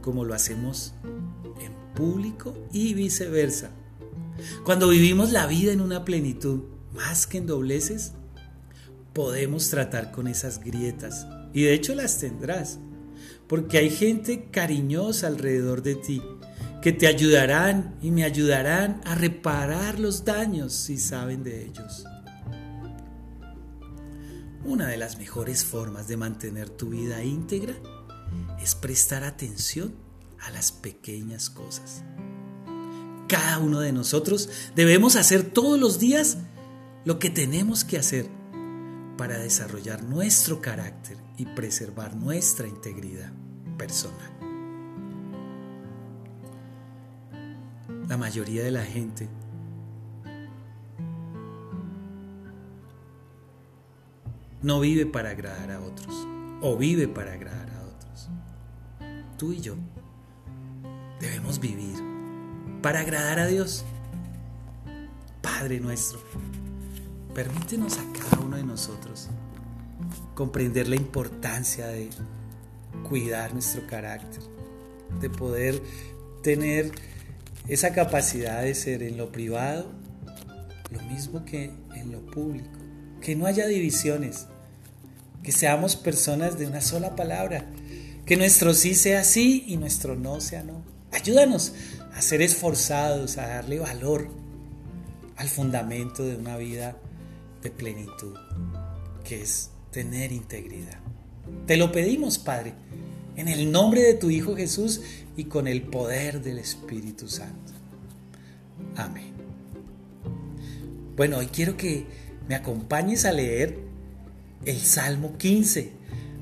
como lo hacemos en público y viceversa. Cuando vivimos la vida en una plenitud más que en dobleces, podemos tratar con esas grietas. Y de hecho las tendrás. Porque hay gente cariñosa alrededor de ti que te ayudarán y me ayudarán a reparar los daños si saben de ellos. Una de las mejores formas de mantener tu vida íntegra es prestar atención a las pequeñas cosas. Cada uno de nosotros debemos hacer todos los días lo que tenemos que hacer para desarrollar nuestro carácter y preservar nuestra integridad personal. La mayoría de la gente no vive para agradar a otros o vive para agradar a otros. Tú y yo debemos vivir para agradar a Dios. Padre nuestro, permítenos a cada uno de nosotros comprender la importancia de cuidar nuestro carácter, de poder tener esa capacidad de ser en lo privado lo mismo que en lo público. Que no haya divisiones, que seamos personas de una sola palabra, que nuestro sí sea sí y nuestro no sea no. Ayúdanos a ser esforzados, a darle valor al fundamento de una vida de plenitud, que es tener integridad. Te lo pedimos, Padre en el nombre de tu Hijo Jesús y con el poder del Espíritu Santo. Amén. Bueno, hoy quiero que me acompañes a leer el Salmo 15.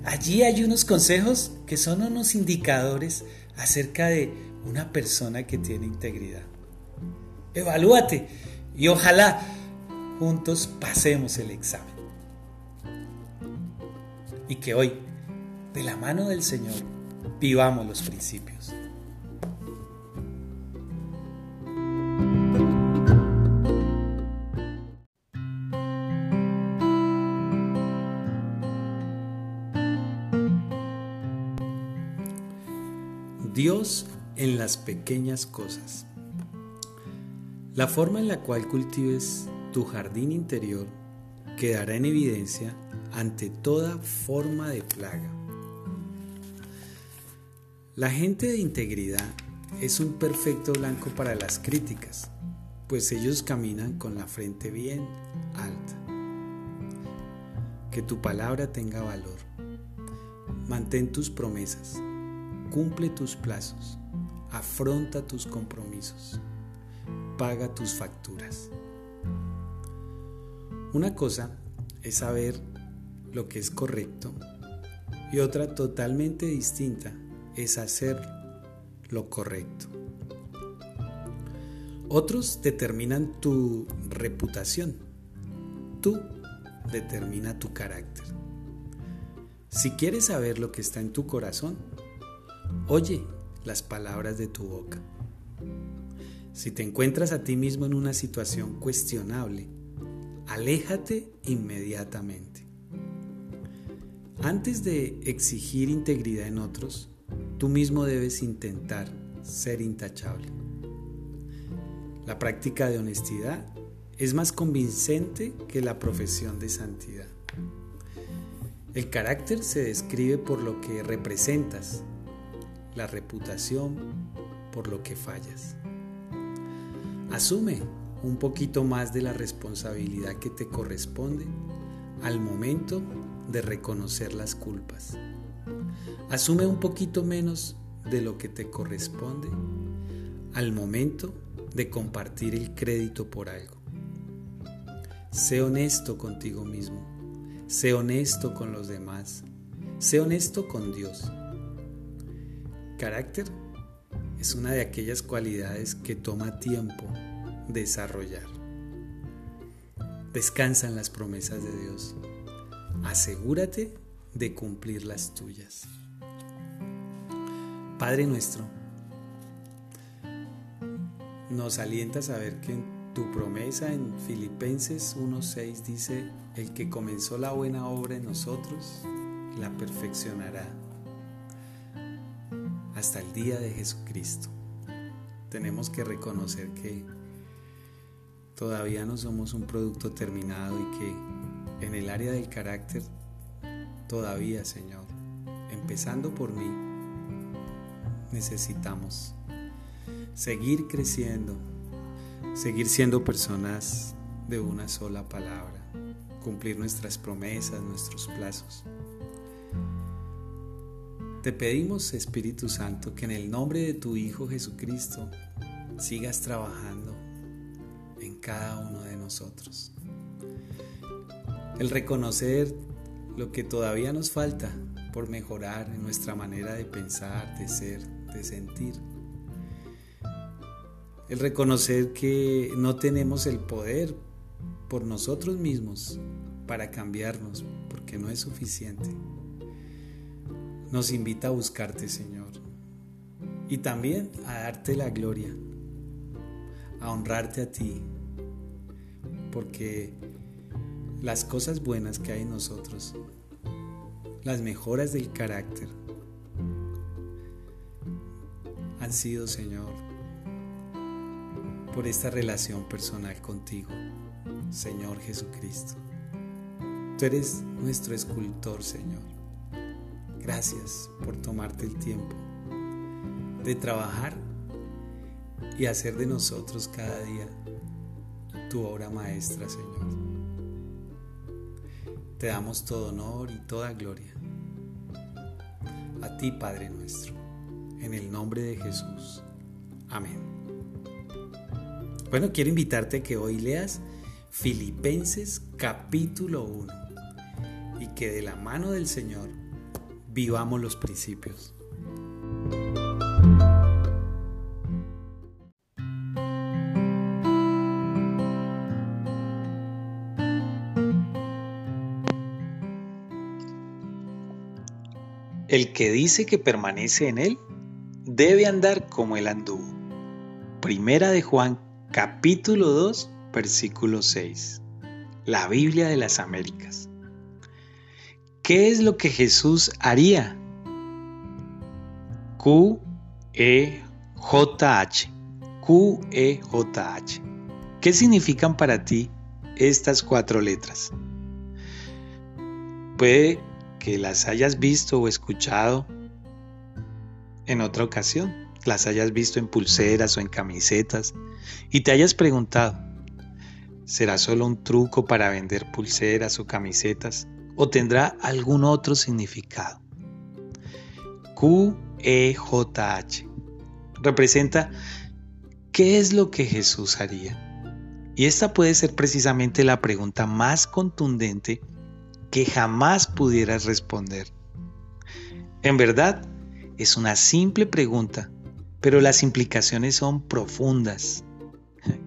Allí hay unos consejos que son unos indicadores acerca de una persona que tiene integridad. Evalúate y ojalá juntos pasemos el examen. Y que hoy de la mano del Señor, vivamos los principios. Dios en las pequeñas cosas. La forma en la cual cultives tu jardín interior quedará en evidencia ante toda forma de plaga. La gente de integridad es un perfecto blanco para las críticas, pues ellos caminan con la frente bien alta. Que tu palabra tenga valor. Mantén tus promesas, cumple tus plazos, afronta tus compromisos paga tus facturas. Una cosa es saber lo que es correcto y otra totalmente distinta es hacer lo correcto. Otros determinan tu reputación. Tú determina tu carácter. Si quieres saber lo que está en tu corazón, oye las palabras de tu boca. Si te encuentras a ti mismo en una situación cuestionable, aléjate inmediatamente. Antes de exigir integridad en otros, tú mismo debes intentar ser intachable. La práctica de honestidad es más convincente que la profesión de santidad. El carácter se describe por lo que representas, la reputación por lo que fallas. Asume un poquito más de la responsabilidad que te corresponde al momento de reconocer las culpas. Asume un poquito menos de lo que te corresponde al momento de compartir el crédito por algo. Sé honesto contigo mismo. Sé honesto con los demás. Sé honesto con Dios. Carácter es una de aquellas cualidades que toma tiempo desarrollar. Descansa en las promesas de Dios. Asegúrate de cumplir las tuyas. Padre nuestro, nos alienta saber que en tu promesa en Filipenses 1.6 dice, el que comenzó la buena obra en nosotros, la perfeccionará hasta el día de Jesucristo. Tenemos que reconocer que todavía no somos un producto terminado y que en el área del carácter todavía, Señor, empezando por mí, necesitamos seguir creciendo, seguir siendo personas de una sola palabra, cumplir nuestras promesas, nuestros plazos. Te pedimos, Espíritu Santo, que en el nombre de tu Hijo Jesucristo sigas trabajando en cada uno de nosotros. El reconocer lo que todavía nos falta por mejorar en nuestra manera de pensar, de ser, de sentir. El reconocer que no tenemos el poder por nosotros mismos para cambiarnos, porque no es suficiente nos invita a buscarte, Señor. Y también a darte la gloria, a honrarte a ti, porque las cosas buenas que hay en nosotros, las mejoras del carácter, han sido, Señor, por esta relación personal contigo, Señor Jesucristo. Tú eres nuestro escultor, Señor. Gracias por tomarte el tiempo de trabajar y hacer de nosotros cada día tu obra maestra, Señor. Te damos todo honor y toda gloria. A ti, Padre nuestro, en el nombre de Jesús. Amén. Bueno, quiero invitarte a que hoy leas Filipenses capítulo 1 y que de la mano del Señor vivamos los principios. El que dice que permanece en él debe andar como él anduvo. Primera de Juan, capítulo 2, versículo 6. La Biblia de las Américas. ¿Qué es lo que Jesús haría? Q Q-E-J-H. Q-E-J-H. ¿Qué significan para ti estas cuatro letras? Puede que las hayas visto o escuchado en otra ocasión, las hayas visto en pulseras o en camisetas y te hayas preguntado, ¿será solo un truco para vender pulseras o camisetas o tendrá algún otro significado? Q-E-J-H representa qué es lo que Jesús haría. Y esta puede ser precisamente la pregunta más contundente que jamás pudieras responder. En verdad, es una simple pregunta, pero las implicaciones son profundas,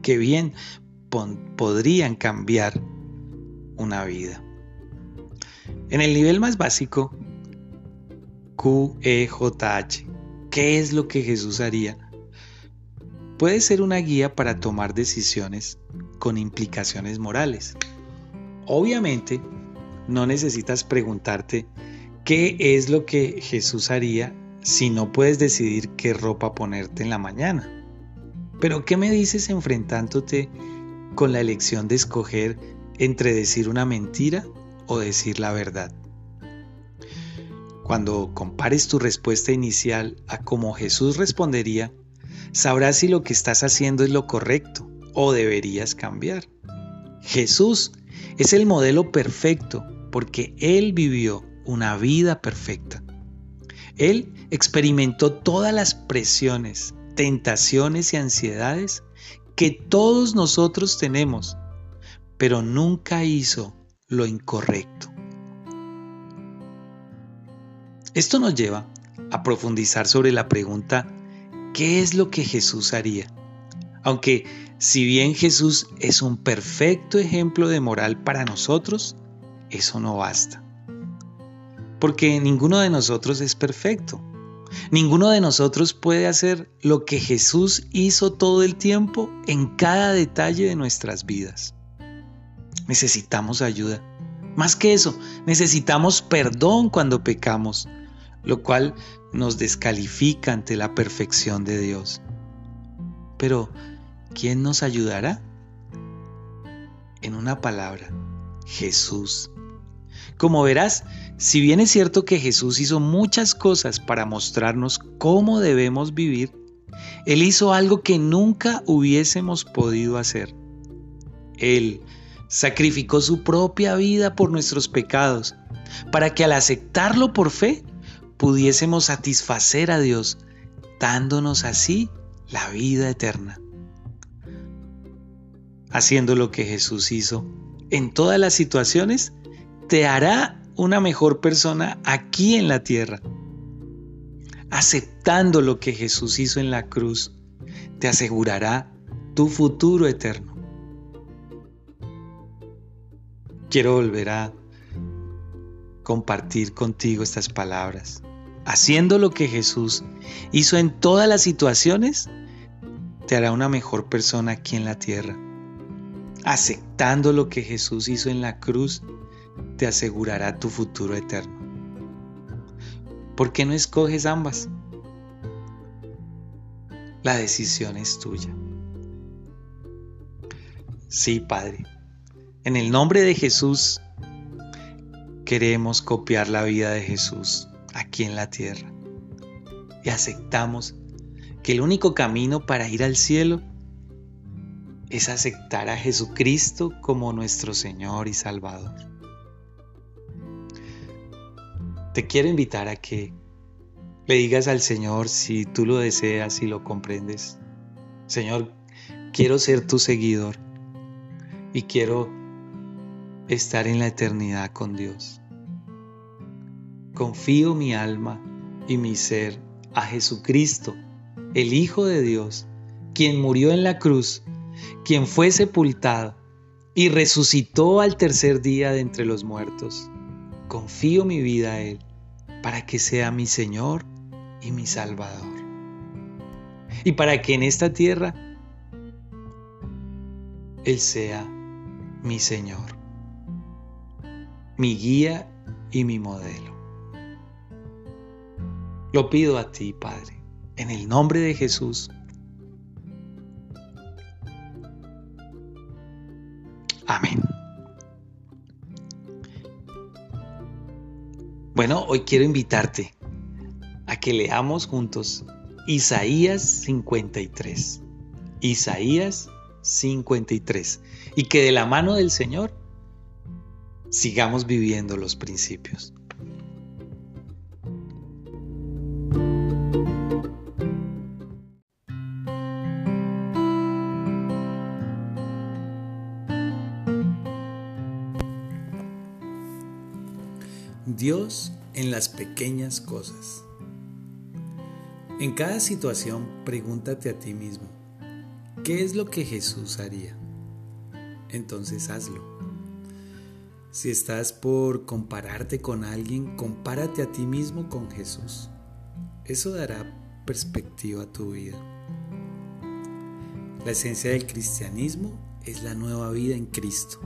que bien podrían cambiar una vida. En el nivel más básico, QEJH, ¿qué es lo que Jesús haría? Puede ser una guía para tomar decisiones con implicaciones morales. Obviamente, no necesitas preguntarte qué es lo que Jesús haría si no puedes decidir qué ropa ponerte en la mañana. Pero ¿qué me dices enfrentándote con la elección de escoger entre decir una mentira o decir la verdad? Cuando compares tu respuesta inicial a cómo Jesús respondería, sabrás si lo que estás haciendo es lo correcto o deberías cambiar. Jesús es el modelo perfecto porque Él vivió una vida perfecta. Él experimentó todas las presiones, tentaciones y ansiedades que todos nosotros tenemos, pero nunca hizo lo incorrecto. Esto nos lleva a profundizar sobre la pregunta, ¿qué es lo que Jesús haría? Aunque si bien Jesús es un perfecto ejemplo de moral para nosotros, eso no basta. Porque ninguno de nosotros es perfecto. Ninguno de nosotros puede hacer lo que Jesús hizo todo el tiempo en cada detalle de nuestras vidas. Necesitamos ayuda. Más que eso, necesitamos perdón cuando pecamos, lo cual nos descalifica ante la perfección de Dios. Pero ¿quién nos ayudará? En una palabra, Jesús. Como verás, si bien es cierto que Jesús hizo muchas cosas para mostrarnos cómo debemos vivir, Él hizo algo que nunca hubiésemos podido hacer. Él sacrificó su propia vida por nuestros pecados, para que al aceptarlo por fe pudiésemos satisfacer a Dios, dándonos así la vida eterna haciendo lo que Jesús hizo en todas las situaciones, te hará una mejor persona aquí en la tierra. Aceptando lo que Jesús hizo en la cruz, te asegurará tu futuro eterno. Quiero volver a compartir contigo estas palabras. Haciendo lo que Jesús hizo en todas las situaciones, te hará una mejor persona aquí en la tierra aceptando lo que Jesús hizo en la cruz, te asegurará tu futuro eterno. ¿Por qué no escoges ambas? La decisión es tuya. Sí, Padre. En el nombre de Jesús queremos copiar la vida de Jesús aquí en la tierra. Y aceptamos que el único camino para ir al cielo es aceptar a Jesucristo como nuestro Señor y Salvador. Te quiero invitar a que le digas al Señor si tú lo deseas y lo comprendes. Señor, quiero ser tu seguidor y quiero estar en la eternidad con Dios. Confío mi alma y mi ser a Jesucristo, el Hijo de Dios, quien murió en la cruz quien fue sepultado y resucitó al tercer día de entre los muertos. Confío mi vida a Él para que sea mi Señor y mi Salvador. Y para que en esta tierra Él sea mi Señor, mi guía y mi modelo. Lo pido a ti, Padre, En el nombre de Jesús. Amén. Bueno, hoy quiero invitarte a que leamos juntos Isaías 53. Isaías 53. Y que de la mano del Señor sigamos viviendo los principios. Dios en las pequeñas cosas. En cada situación pregúntate a ti mismo, ¿qué es lo que Jesús haría? Entonces hazlo. Si estás por compararte con alguien, compárate a ti mismo con Jesús. Eso dará perspectiva a tu vida. La esencia del cristianismo es la nueva vida en Cristo.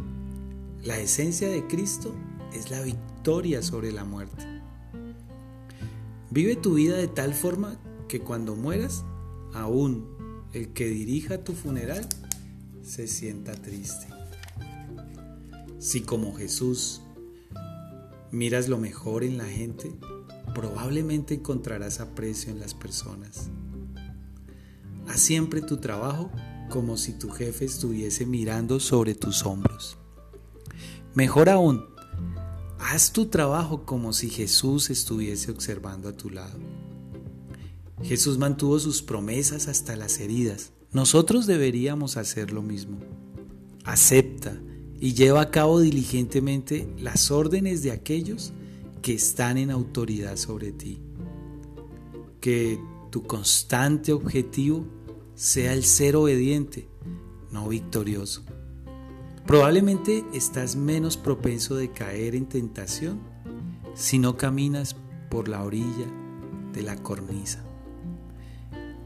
La esencia de Cristo es la victoria sobre la muerte. Vive tu vida de tal forma que cuando mueras, aún el que dirija tu funeral se sienta triste. Si como Jesús miras lo mejor en la gente, probablemente encontrarás aprecio en las personas. Haz siempre tu trabajo como si tu jefe estuviese mirando sobre tus hombros. Mejor aún, haz tu trabajo como si Jesús estuviese observando a tu lado. Jesús mantuvo sus promesas hasta las heridas. Nosotros deberíamos hacer lo mismo. Acepta y lleva a cabo diligentemente las órdenes de aquellos que están en autoridad sobre ti. Que tu constante objetivo sea el ser obediente, no victorioso. Probablemente estás menos propenso de caer en tentación si no caminas por la orilla de la cornisa.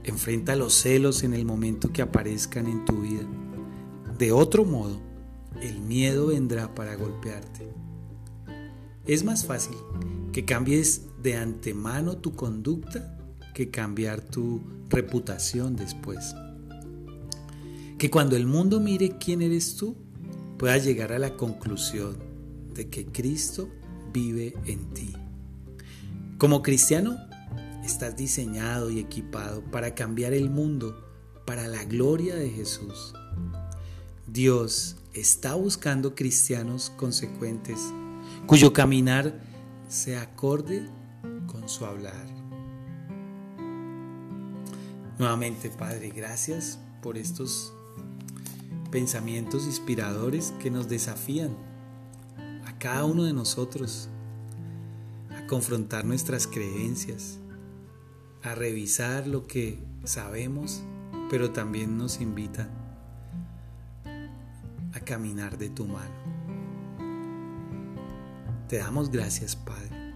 Enfrenta los celos en el momento que aparezcan en tu vida. De otro modo, el miedo vendrá para golpearte. Es más fácil que cambies de antemano tu conducta que cambiar tu reputación después. Que cuando el mundo mire quién eres tú, puedas llegar a la conclusión de que Cristo vive en ti. Como cristiano, Estás diseñado y equipado para cambiar el mundo para la gloria de Jesús. Dios está buscando cristianos consecuentes cuyo caminar se acorde con su hablar. Nuevamente, Padre, gracias por estos pensamientos inspiradores que nos desafían a cada uno de nosotros a confrontar nuestras creencias, a revisar lo que sabemos, pero también nos invita a caminar de tu mano. Te damos gracias, Padre.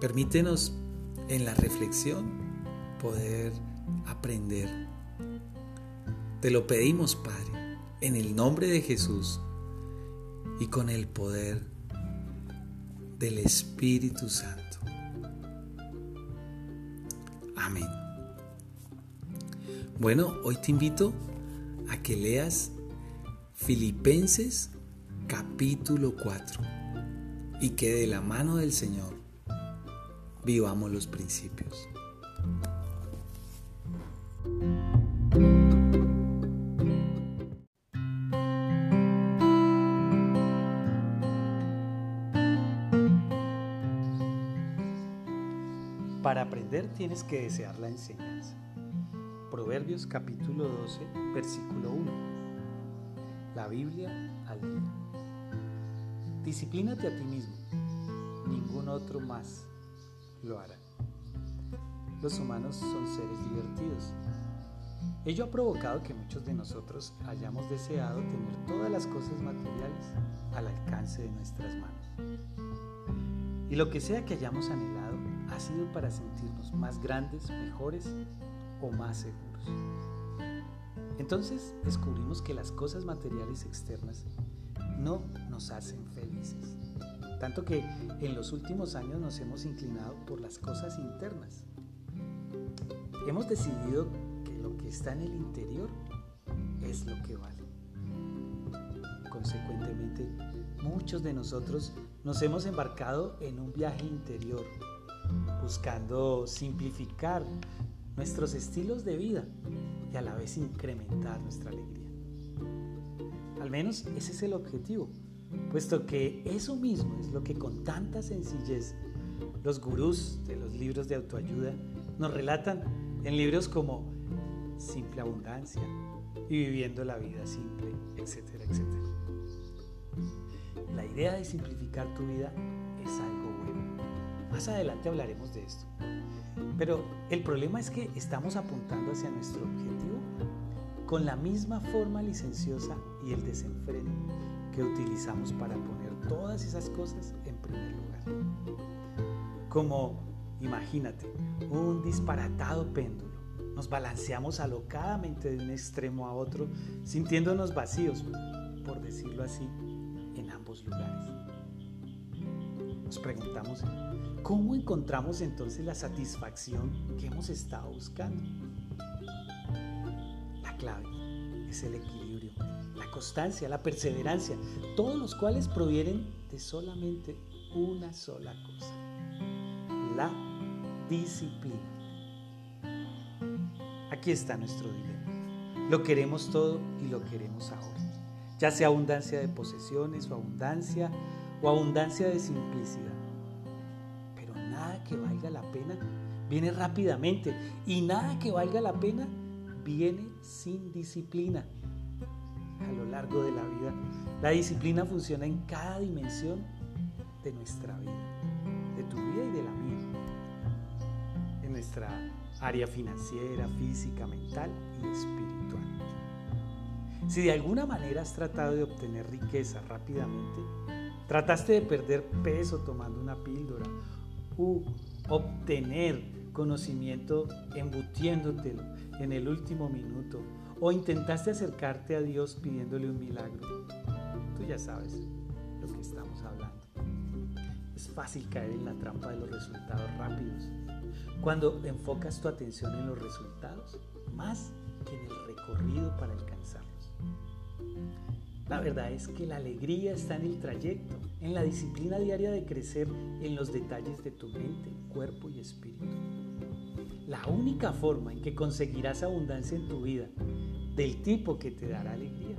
Permítenos en la reflexión poder aprender. Te lo pedimos, Padre, en el nombre de Jesús y con el poder del Espíritu Santo. Amén. Bueno, hoy te invito a que leas Filipenses capítulo 4 y que de la mano del Señor vivamos los principios. Para aprender tienes que desear la enseñanza. Proverbios capítulo 12, versículo 1. La Biblia al día. Disciplínate a ti mismo. Ningún otro más lo hará. Los humanos son seres divertidos. Ello ha provocado que muchos de nosotros hayamos deseado tener todas las cosas materiales al alcance de nuestras manos. Y lo que sea que hayamos anhelado, ha sido para sentirnos más grandes, mejores o más seguros. Entonces descubrimos que las cosas materiales externas no nos hacen felices. Tanto que en los últimos años nos hemos inclinado por las cosas internas. hemos decidido que lo que está en el interior es lo que vale. Consecuentemente, muchos de nosotros nos hemos embarcado en un viaje interior, buscando simplificar nuestros estilos de vida y a la vez incrementar nuestra alegría. Al menos ese es el objetivo, puesto que eso mismo es lo que con tanta sencillez los gurús de los libros de autoayuda nos relatan en libros como Simple Abundancia y Viviendo la Vida Simple, etcétera, etcétera. La idea de simplificar tu vida es algo bueno. Más adelante hablaremos de esto. Pero el problema es que estamos apuntando hacia nuestro objetivo con la misma forma licenciosa y el desenfreno que utilizamos para poner todas esas cosas en primer lugar. Como, imagínate, un disparatado péndulo. Nos balanceamos alocadamente de un extremo a otro, sintiéndonos vacíos, por decirlo así, en ambos lugares. Nos preguntamos, ¿cómo encontramos entonces la satisfacción que hemos estado buscando? La clave es el equilibrio, la constancia, la perseverancia, todos los cuales provienen de solamente una sola cosa, la disciplina. Aquí está nuestro dilema. Lo queremos todo y lo queremos ahora. Ya sea abundancia de posesiones o abundancia o abundancia de simplicidad. Que valga la pena viene rápidamente y nada que valga la pena viene sin disciplina. A lo largo de la vida, la disciplina funciona en cada dimensión de nuestra vida, de tu vida y de la mía. En nuestra área financiera, física, mental y espiritual. Si de alguna manera has tratado de obtener riqueza rápidamente, trataste de perder peso tomando una píldora u obtener conocimiento embutiéndotelo en el último minuto o intentaste acercarte a Dios pidiéndole un milagro, tú ya sabes lo que estamos hablando. Es fácil caer en la trampa de los resultados rápidos. Cuando enfocas tu atención en los resultados, más que en el recorrido para alcanzarlos. La verdad es que la alegría está en el trayecto, en la disciplina diaria de crecer en los detalles de tu mente, cuerpo y espíritu. La única forma en que conseguirás abundancia en tu vida, del tipo que te dará alegría,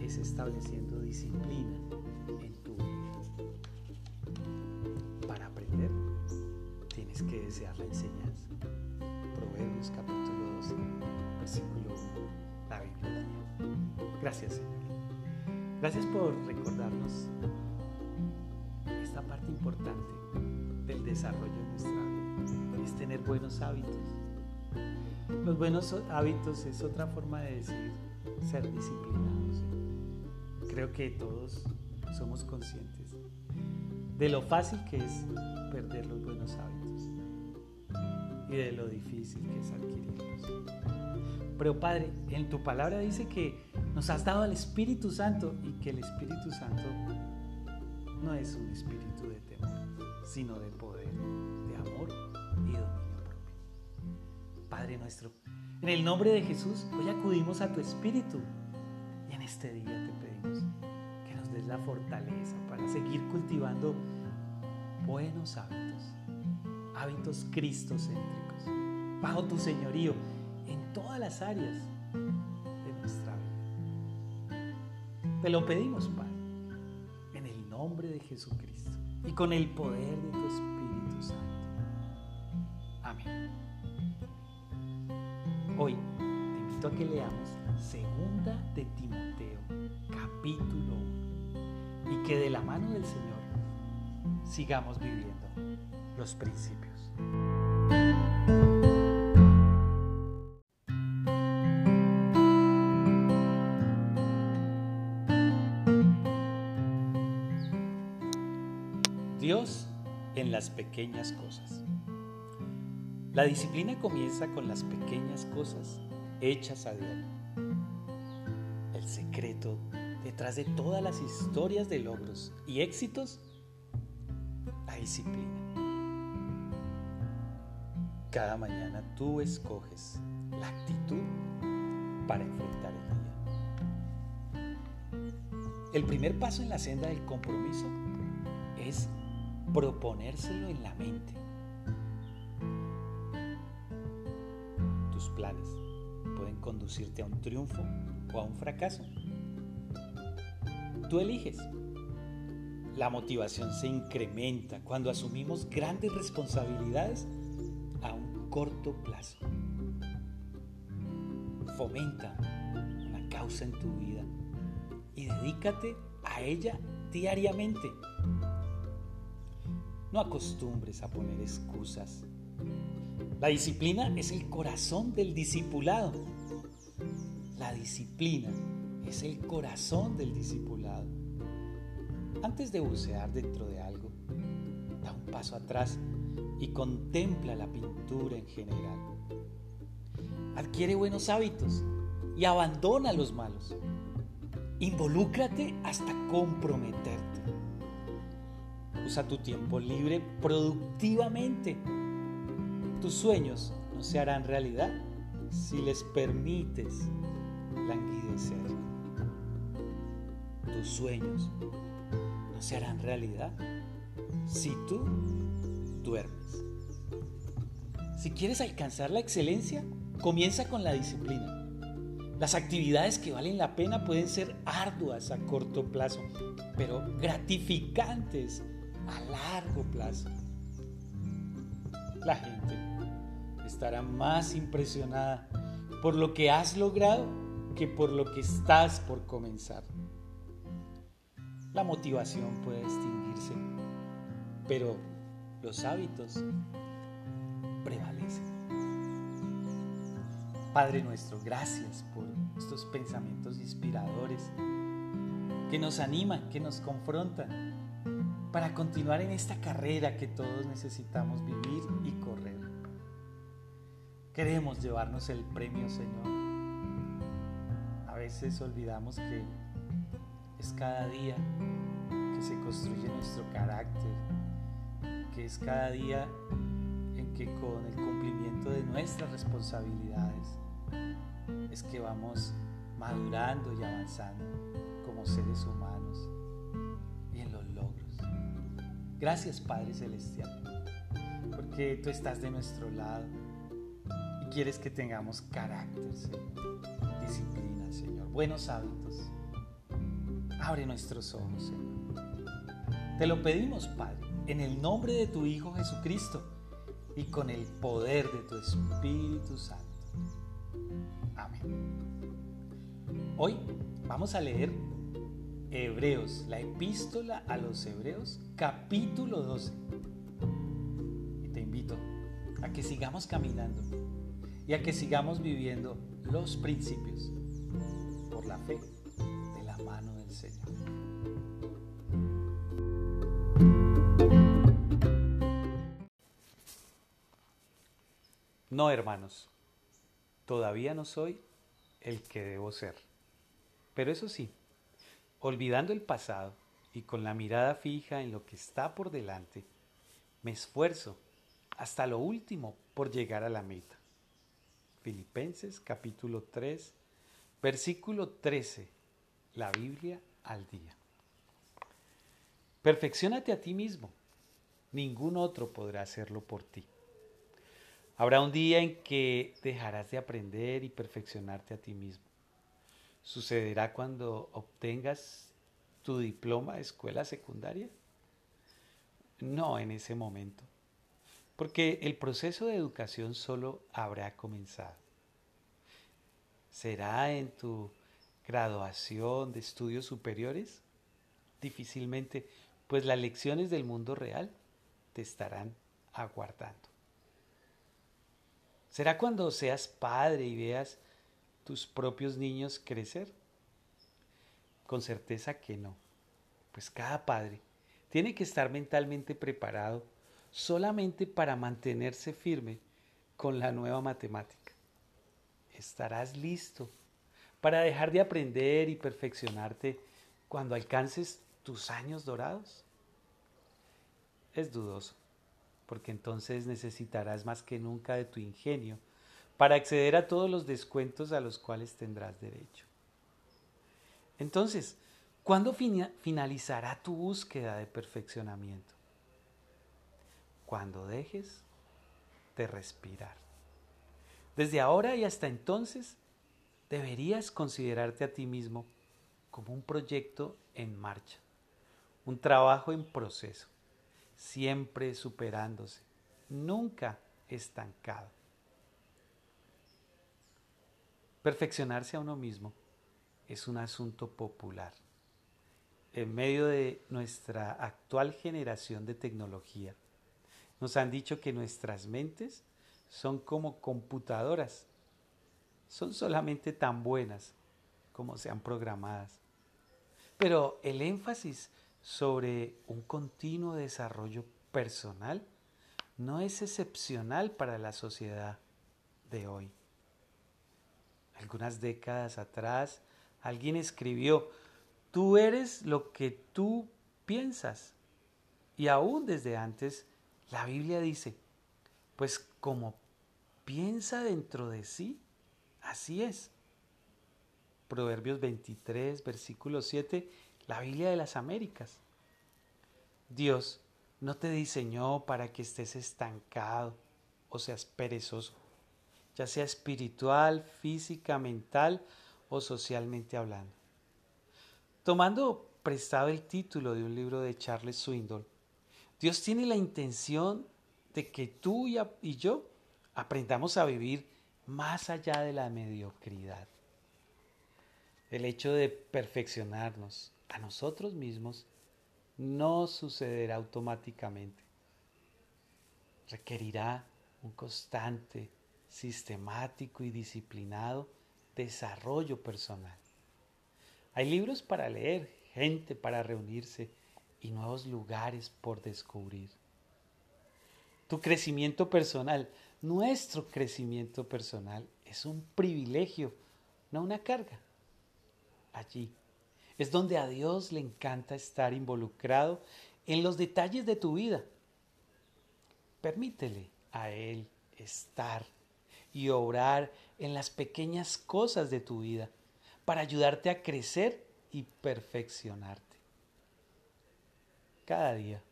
es estableciendo disciplina en tu vida. Para aprender, tienes que desear la enseñanza. Proverbios capítulo 12, versículo 1, la Biblia. Gracias, Señor. Gracias por recordarnos esta parte importante del desarrollo de nuestra vida, es tener buenos hábitos. Los buenos hábitos es otra forma de decir ser disciplinados. Creo que todos somos conscientes de lo fácil que es perder los buenos hábitos y de lo difícil que es adquirirlos. Pero Padre, en tu palabra dice que nos has dado al Espíritu Santo y que el Espíritu Santo no es un espíritu de temor, sino de poder, de amor y dominio propio. Padre nuestro, en el nombre de Jesús, hoy acudimos a tu Espíritu y en este día te pedimos que nos des la fortaleza para seguir cultivando buenos hábitos, hábitos cristocéntricos, bajo tu señorío todas las áreas Te lo pedimos, Padre, en el nombre de Jesucristo y con el poder de tu Espíritu Santo. Amén. Hoy te invito a que leamos Segunda de Timoteo, capítulo 1, y que de la mano del Señor sigamos viviendo los principios. Pequeñas cosas. La disciplina comienza con las pequeñas cosas hechas a diario. El secreto detrás de todas las historias de logros y éxitos, la disciplina. Cada mañana tú escoges la actitud para enfrentar el día. El primer paso en la senda del compromiso es proponérselo en la mente. Tus planes pueden conducirte a un triunfo o a un fracaso. Tú eliges. La motivación se incrementa cuando asumimos grandes responsabilidades a un corto plazo. Fomenta una causa en tu vida y dedícate a ella diariamente. No acostumbres a poner excusas. La disciplina es el corazón del discipulado. La disciplina es el corazón del discipulado. Antes de bucear dentro de algo, da un paso atrás y contempla la pintura en general. Adquiere buenos hábitos y abandona los malos. Involúcrate hasta comprometerte. Usa tu tiempo libre productivamente. Tus sueños no se harán realidad si les permites languidecer. Tus sueños no se harán realidad si tú duermes. Si quieres alcanzar la excelencia, comienza con la disciplina. Las actividades que valen la pena pueden ser arduas a corto plazo, pero gratificantes a largo plazo. La gente estará más impresionada por lo que has logrado que por lo que estás por comenzar. La motivación puede extinguirse, pero los hábitos prevalecen. Padre nuestro, gracias por estos pensamientos inspiradores que nos animan, que nos confrontan para continuar en esta carrera que todos necesitamos vivir y correr. Queremos llevarnos el premio, Señor. A veces olvidamos que es cada día que se construye nuestro carácter, que es cada día en que con el cumplimiento de nuestras responsabilidades es que vamos madurando y avanzando como seres humanos Gracias Padre Celestial, porque tú estás de nuestro lado y quieres que tengamos carácter, Señor, disciplina, Señor, buenos hábitos. Abre nuestros ojos, Señor. Te lo pedimos, Padre en el nombre de tu Hijo Jesucristo y con el poder de tu Espíritu Santo. Amén. Hoy vamos a leer Hebreos, la epístola a los Hebreos, capítulo 12. Y te invito a que sigamos caminando y a que sigamos viviendo los principios por la fe de la mano del Señor. No, hermanos, todavía no soy el que debo ser. Pero eso sí, olvidando el pasado y con la mirada fija en lo que está por delante, me esfuerzo hasta lo último por llegar a la meta. Filipenses capítulo 3, versículo 13, la Biblia al día. Perfeccionate a ti mismo, ningún otro podrá hacerlo por ti. Habrá un día en que dejarás de aprender y perfeccionarte a ti mismo. ¿Sucederá cuando obtengas tu diploma de escuela secundaria? No en ese momento, porque el proceso de educación solo habrá comenzado. ¿Será en tu graduación de estudios superiores? Difícilmente, pues las lecciones del mundo real te estarán aguardando. ¿Será cuando seas padre y veas tus propios niños crecer? Con certeza que no, pues cada padre tiene que estar mentalmente preparado solamente para mantenerse firme con la nueva matemática. ¿Estarás listo para dejar de aprender y perfeccionarte cuando alcances tus años dorados? Es dudoso, porque entonces necesitarás más que nunca de tu ingenio para acceder a todos los descuentos a los cuales tendrás derecho. Entonces, ¿cuándo finalizará tu búsqueda de perfeccionamiento? Cuando dejes de respirar. Desde ahora y hasta entonces, deberías considerarte a ti mismo como un proyecto en marcha, un trabajo en proceso, siempre superándose, nunca estancado. Perfeccionarse a uno mismo es un asunto popular. En medio de nuestra actual generación de tecnología, nos han dicho que nuestras mentes son como computadoras. Son solamente tan buenas como sean programadas. Pero el énfasis sobre un continuo desarrollo personal no es excepcional para la sociedad de hoy. Algunas décadas atrás alguien escribió, tú eres lo que tú piensas. Y aún desde antes, la Biblia dice, pues como piensa dentro de sí, así es. Proverbios 23, versículo 7, la Biblia de las Américas. Dios no te diseñó para que estés estancado o seas perezoso, ya sea espiritual, física, mental o socialmente hablando. Tomando prestado el título de un libro de Charles Swindoll, Dios tiene la intención de que tú y yo aprendamos a vivir más allá de la mediocridad. El hecho de perfeccionarnos a nosotros mismos no sucederá automáticamente. Requerirá un constante, sistemático y disciplinado desarrollo personal. Hay libros para leer, gente para reunirse y nuevos lugares por descubrir. Tu crecimiento personal, nuestro crecimiento personal es un privilegio, no una carga. Allí es donde a Dios le encanta estar involucrado en los detalles de tu vida. Permítele a Él estar y obrar en las pequeñas cosas de tu vida para ayudarte a crecer y perfeccionarte. Cada día,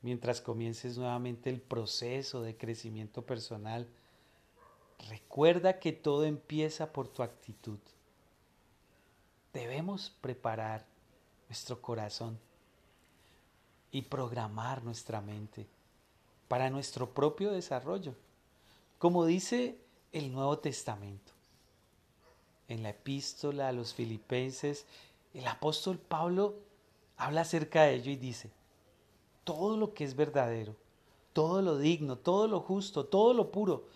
mientras comiences nuevamente el proceso de crecimiento personal, recuerda que todo empieza por tu actitud. Debemos preparar nuestro corazón y programar nuestra mente para nuestro propio desarrollo, como dice el Nuevo Testamento. En la epístola a los filipenses, el apóstol Pablo habla acerca de ello y dice, todo lo que es verdadero, todo lo digno, todo lo justo, todo lo puro,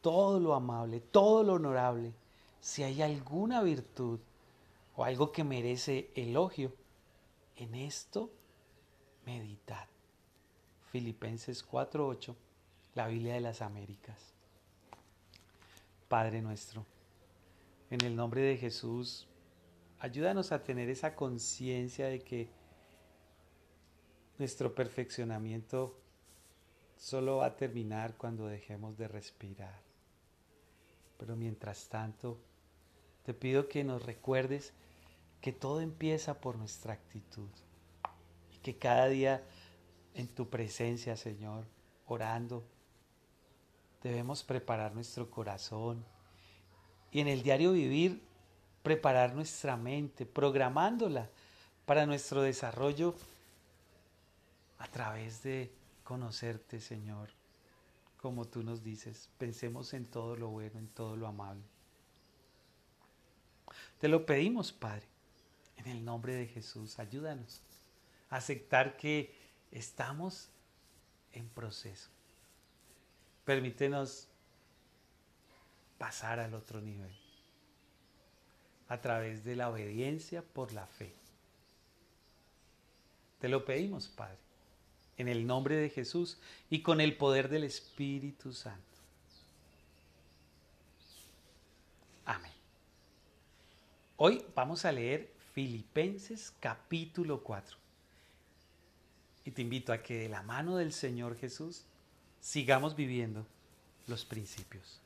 todo lo amable, todo lo honorable, si hay alguna virtud o algo que merece elogio, en esto meditad. Filipenses 4:8, la Biblia de las Américas. Padre nuestro, en el nombre de Jesús, ayúdanos a tener esa conciencia de que nuestro perfeccionamiento solo va a terminar cuando dejemos de respirar. Pero mientras tanto, te pido que nos recuerdes que todo empieza por nuestra actitud y que cada día en tu presencia, Señor, orando, debemos preparar nuestro corazón y en el diario vivir preparar nuestra mente, programándola para nuestro desarrollo a través de conocerte, Señor, como tú nos dices. Pensemos en todo lo bueno, en todo lo amable. Te lo pedimos, Padre, en el nombre de Jesús. Ayúdanos a aceptar que estamos en proceso Permítenos pasar al otro nivel a través de la obediencia por la fe. Te lo pedimos, Padre, en el nombre de Jesús y con el poder del Espíritu Santo. Amén. Hoy vamos a leer Filipenses capítulo 4. Y te invito a que de la mano del Señor Jesús sigamos viviendo los principios.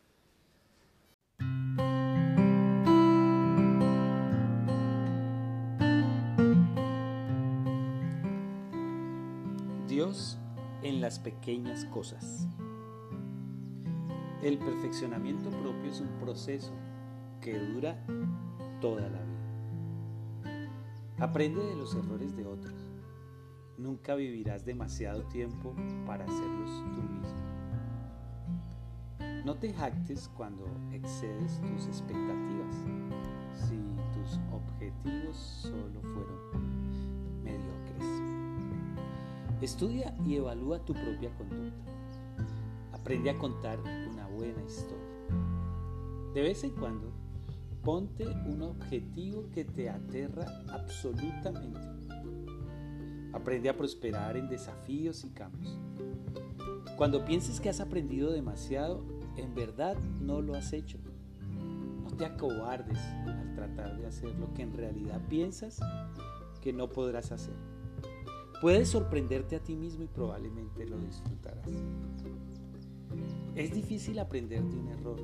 Dios en las pequeñas cosas. El perfeccionamiento propio es un proceso que dura toda la vida. Aprende de los errores de otros nunca vivirás demasiado tiempo para hacerlos tú mismo. No te jactes cuando excedes tus expectativas, si tus objetivos solo fueron mediocres. Estudia y evalúa tu propia conducta. Aprende a contar una buena historia. De vez en cuando, ponte un objetivo que te aterra absolutamente Aprende a prosperar en desafíos y cambios. Cuando pienses que has aprendido demasiado, en verdad no lo has hecho. No te acobardes al tratar de hacer lo que en realidad piensas que no podrás hacer. Puedes sorprenderte a ti mismo y probablemente lo disfrutarás. Es difícil aprender de un error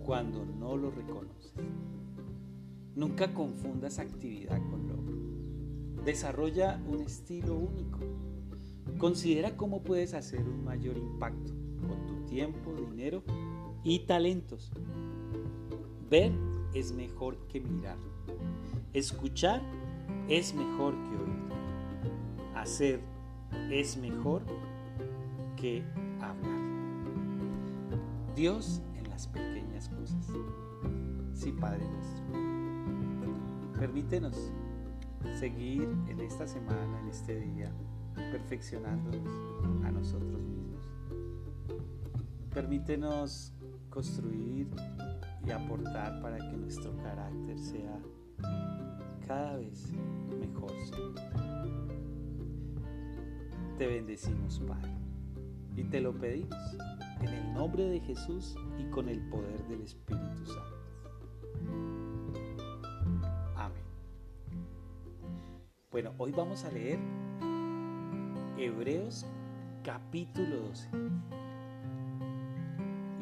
cuando no lo reconoces. Nunca confundas actividad con logro. Desarrolla un estilo único. Considera cómo puedes hacer un mayor impacto con tu tiempo, dinero y talentos. Ver es mejor que mirar. Escuchar es mejor que oír. Hacer es mejor que hablar. Dios en las pequeñas cosas. Sí, Padre nuestro. Permítenos seguir en esta semana, en este día, perfeccionándonos a nosotros mismos. Permítenos construir y aportar para que nuestro carácter sea cada vez mejor. Te bendecimos, Padre, y te lo pedimos en el nombre de Jesús y con el poder del Espíritu Santo. Bueno, hoy vamos a leer Hebreos capítulo 12.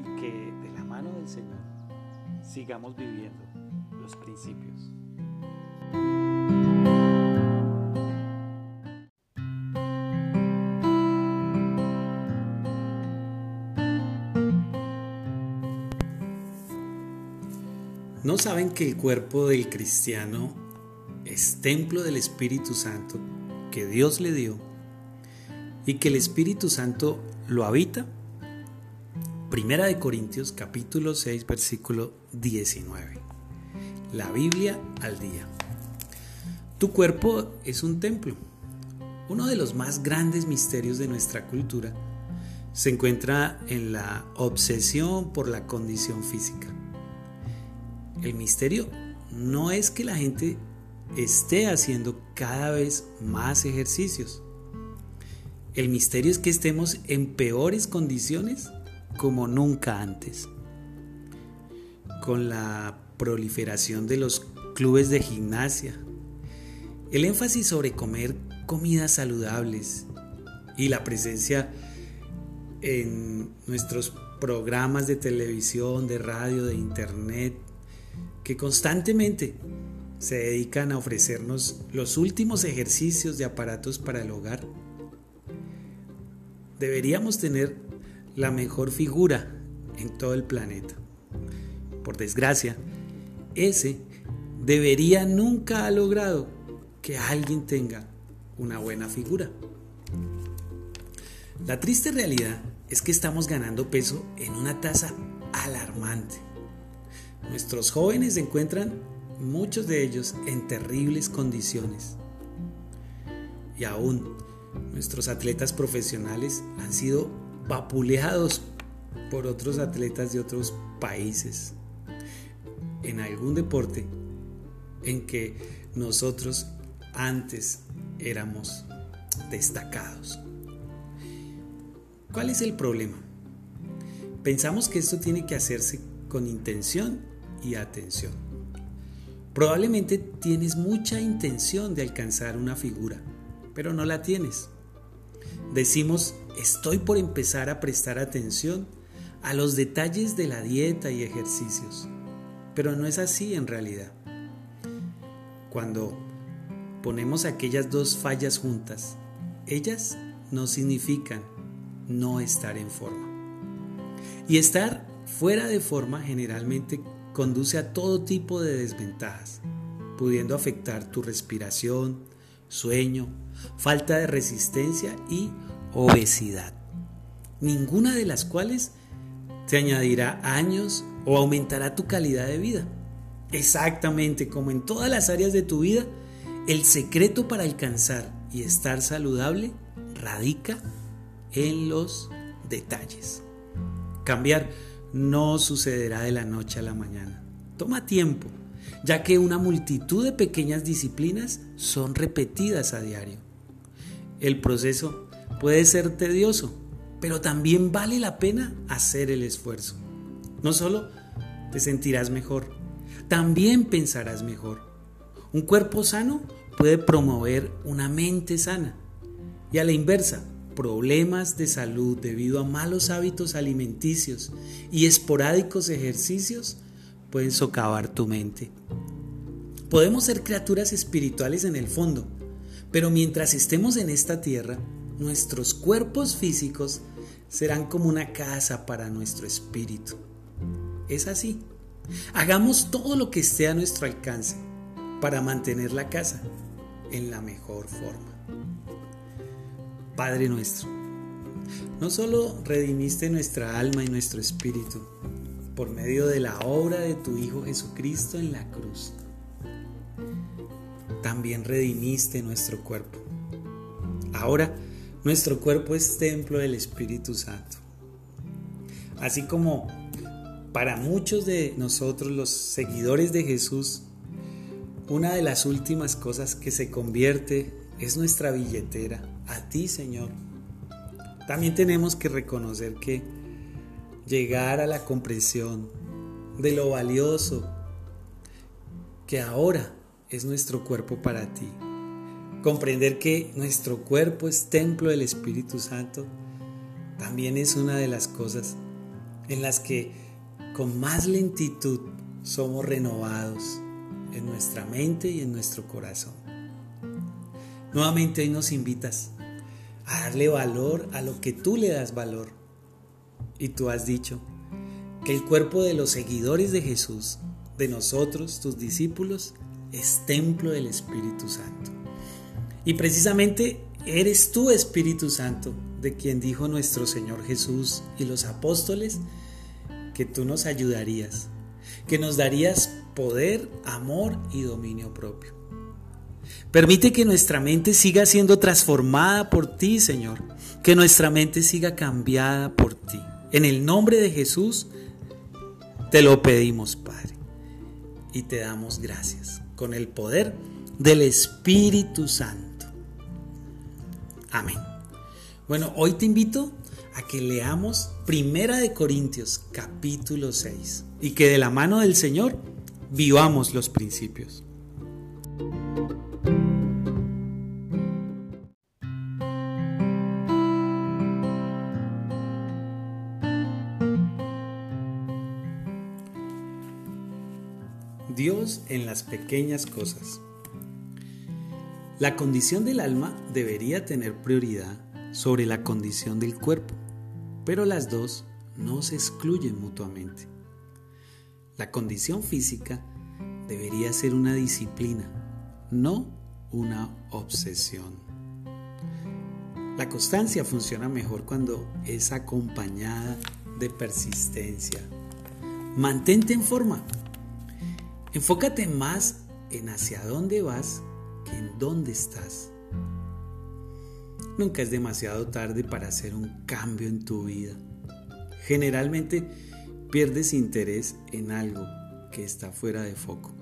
Y que de la mano del Señor sigamos viviendo los principios. ¿No saben que el cuerpo del cristiano es templo del Espíritu Santo que Dios le dio y que el Espíritu Santo lo habita. Primera de Corintios capítulo 6 versículo 19. La Biblia al día. Tu cuerpo es un templo. Uno de los más grandes misterios de nuestra cultura se encuentra en la obsesión por la condición física. El misterio no es que la gente esté haciendo cada vez más ejercicios. El misterio es que estemos en peores condiciones como nunca antes. Con la proliferación de los clubes de gimnasia, el énfasis sobre comer comidas saludables y la presencia en nuestros programas de televisión, de radio, de internet, que constantemente se dedican a ofrecernos los últimos ejercicios de aparatos para el hogar. Deberíamos tener la mejor figura en todo el planeta. Por desgracia, ese debería nunca ha logrado que alguien tenga una buena figura. La triste realidad es que estamos ganando peso en una tasa alarmante. Nuestros jóvenes se encuentran muchos de ellos en terribles condiciones. Y aún nuestros atletas profesionales han sido vapuleados por otros atletas de otros países en algún deporte en que nosotros antes éramos destacados. ¿Cuál es el problema? Pensamos que esto tiene que hacerse con intención y atención. Probablemente tienes mucha intención de alcanzar una figura, pero no la tienes. Decimos estoy por empezar a prestar atención a los detalles de la dieta y ejercicios. Pero no es así en realidad. Cuando ponemos aquellas dos fallas juntas, ellas no significan no estar en forma. Y estar fuera de forma generalmente conduce a todo tipo de desventajas, pudiendo afectar tu respiración, sueño, falta de resistencia y obesidad. Ninguna de las cuales te añadirá años o aumentará tu calidad de vida. Exactamente como en todas las áreas de tu vida, el secreto para alcanzar y estar saludable radica en los detalles. Cambiar no sucederá de la noche a la mañana. Toma tiempo, ya que una multitud de pequeñas disciplinas son repetidas a diario. El proceso puede ser tedioso, pero también vale la pena hacer el esfuerzo. No solo te sentirás mejor, también pensarás mejor. Un cuerpo sano puede promover una mente sana. Y a la inversa, problemas de salud debido a malos hábitos alimenticios y esporádicos ejercicios pueden socavar tu mente. Podemos ser criaturas espirituales en el fondo, pero mientras estemos en esta tierra, nuestros cuerpos físicos serán como una casa para nuestro espíritu. Es así. Hagamos todo lo que esté a nuestro alcance para mantener la casa en la mejor forma. Padre nuestro, no solo redimiste nuestra alma y nuestro espíritu por medio de la obra de tu Hijo Jesucristo en la cruz, también redimiste nuestro cuerpo. Ahora nuestro cuerpo es templo del Espíritu Santo. Así como para muchos de nosotros los seguidores de Jesús, una de las últimas cosas que se convierte es nuestra billetera, a ti Señor. También tenemos que reconocer que llegar a la comprensión de lo valioso que ahora es nuestro cuerpo para ti. Comprender que nuestro cuerpo es templo del Espíritu Santo también es una de las cosas en las que con más lentitud somos renovados en nuestra mente y en nuestro corazón. Nuevamente hoy nos invitas a darle valor a lo que tú le das valor. Y tú has dicho que el cuerpo de los seguidores de Jesús, de nosotros, tus discípulos, es templo del Espíritu Santo. Y precisamente eres tú, Espíritu Santo, de quien dijo nuestro Señor Jesús y los apóstoles, que tú nos ayudarías, que nos darías poder, amor y dominio propio. Permite que nuestra mente siga siendo transformada por ti, Señor. Que nuestra mente siga cambiada por ti. En el nombre de Jesús te lo pedimos, Padre. Y te damos gracias con el poder del Espíritu Santo. Amén. Bueno, hoy te invito a que leamos Primera de Corintios capítulo 6 y que de la mano del Señor vivamos los principios. Dios en las pequeñas cosas. La condición del alma debería tener prioridad sobre la condición del cuerpo, pero las dos no se excluyen mutuamente. La condición física debería ser una disciplina, no una obsesión. La constancia funciona mejor cuando es acompañada de persistencia. Mantente en forma, Enfócate más en hacia dónde vas que en dónde estás. Nunca es demasiado tarde para hacer un cambio en tu vida. Generalmente pierdes interés en algo que está fuera de foco.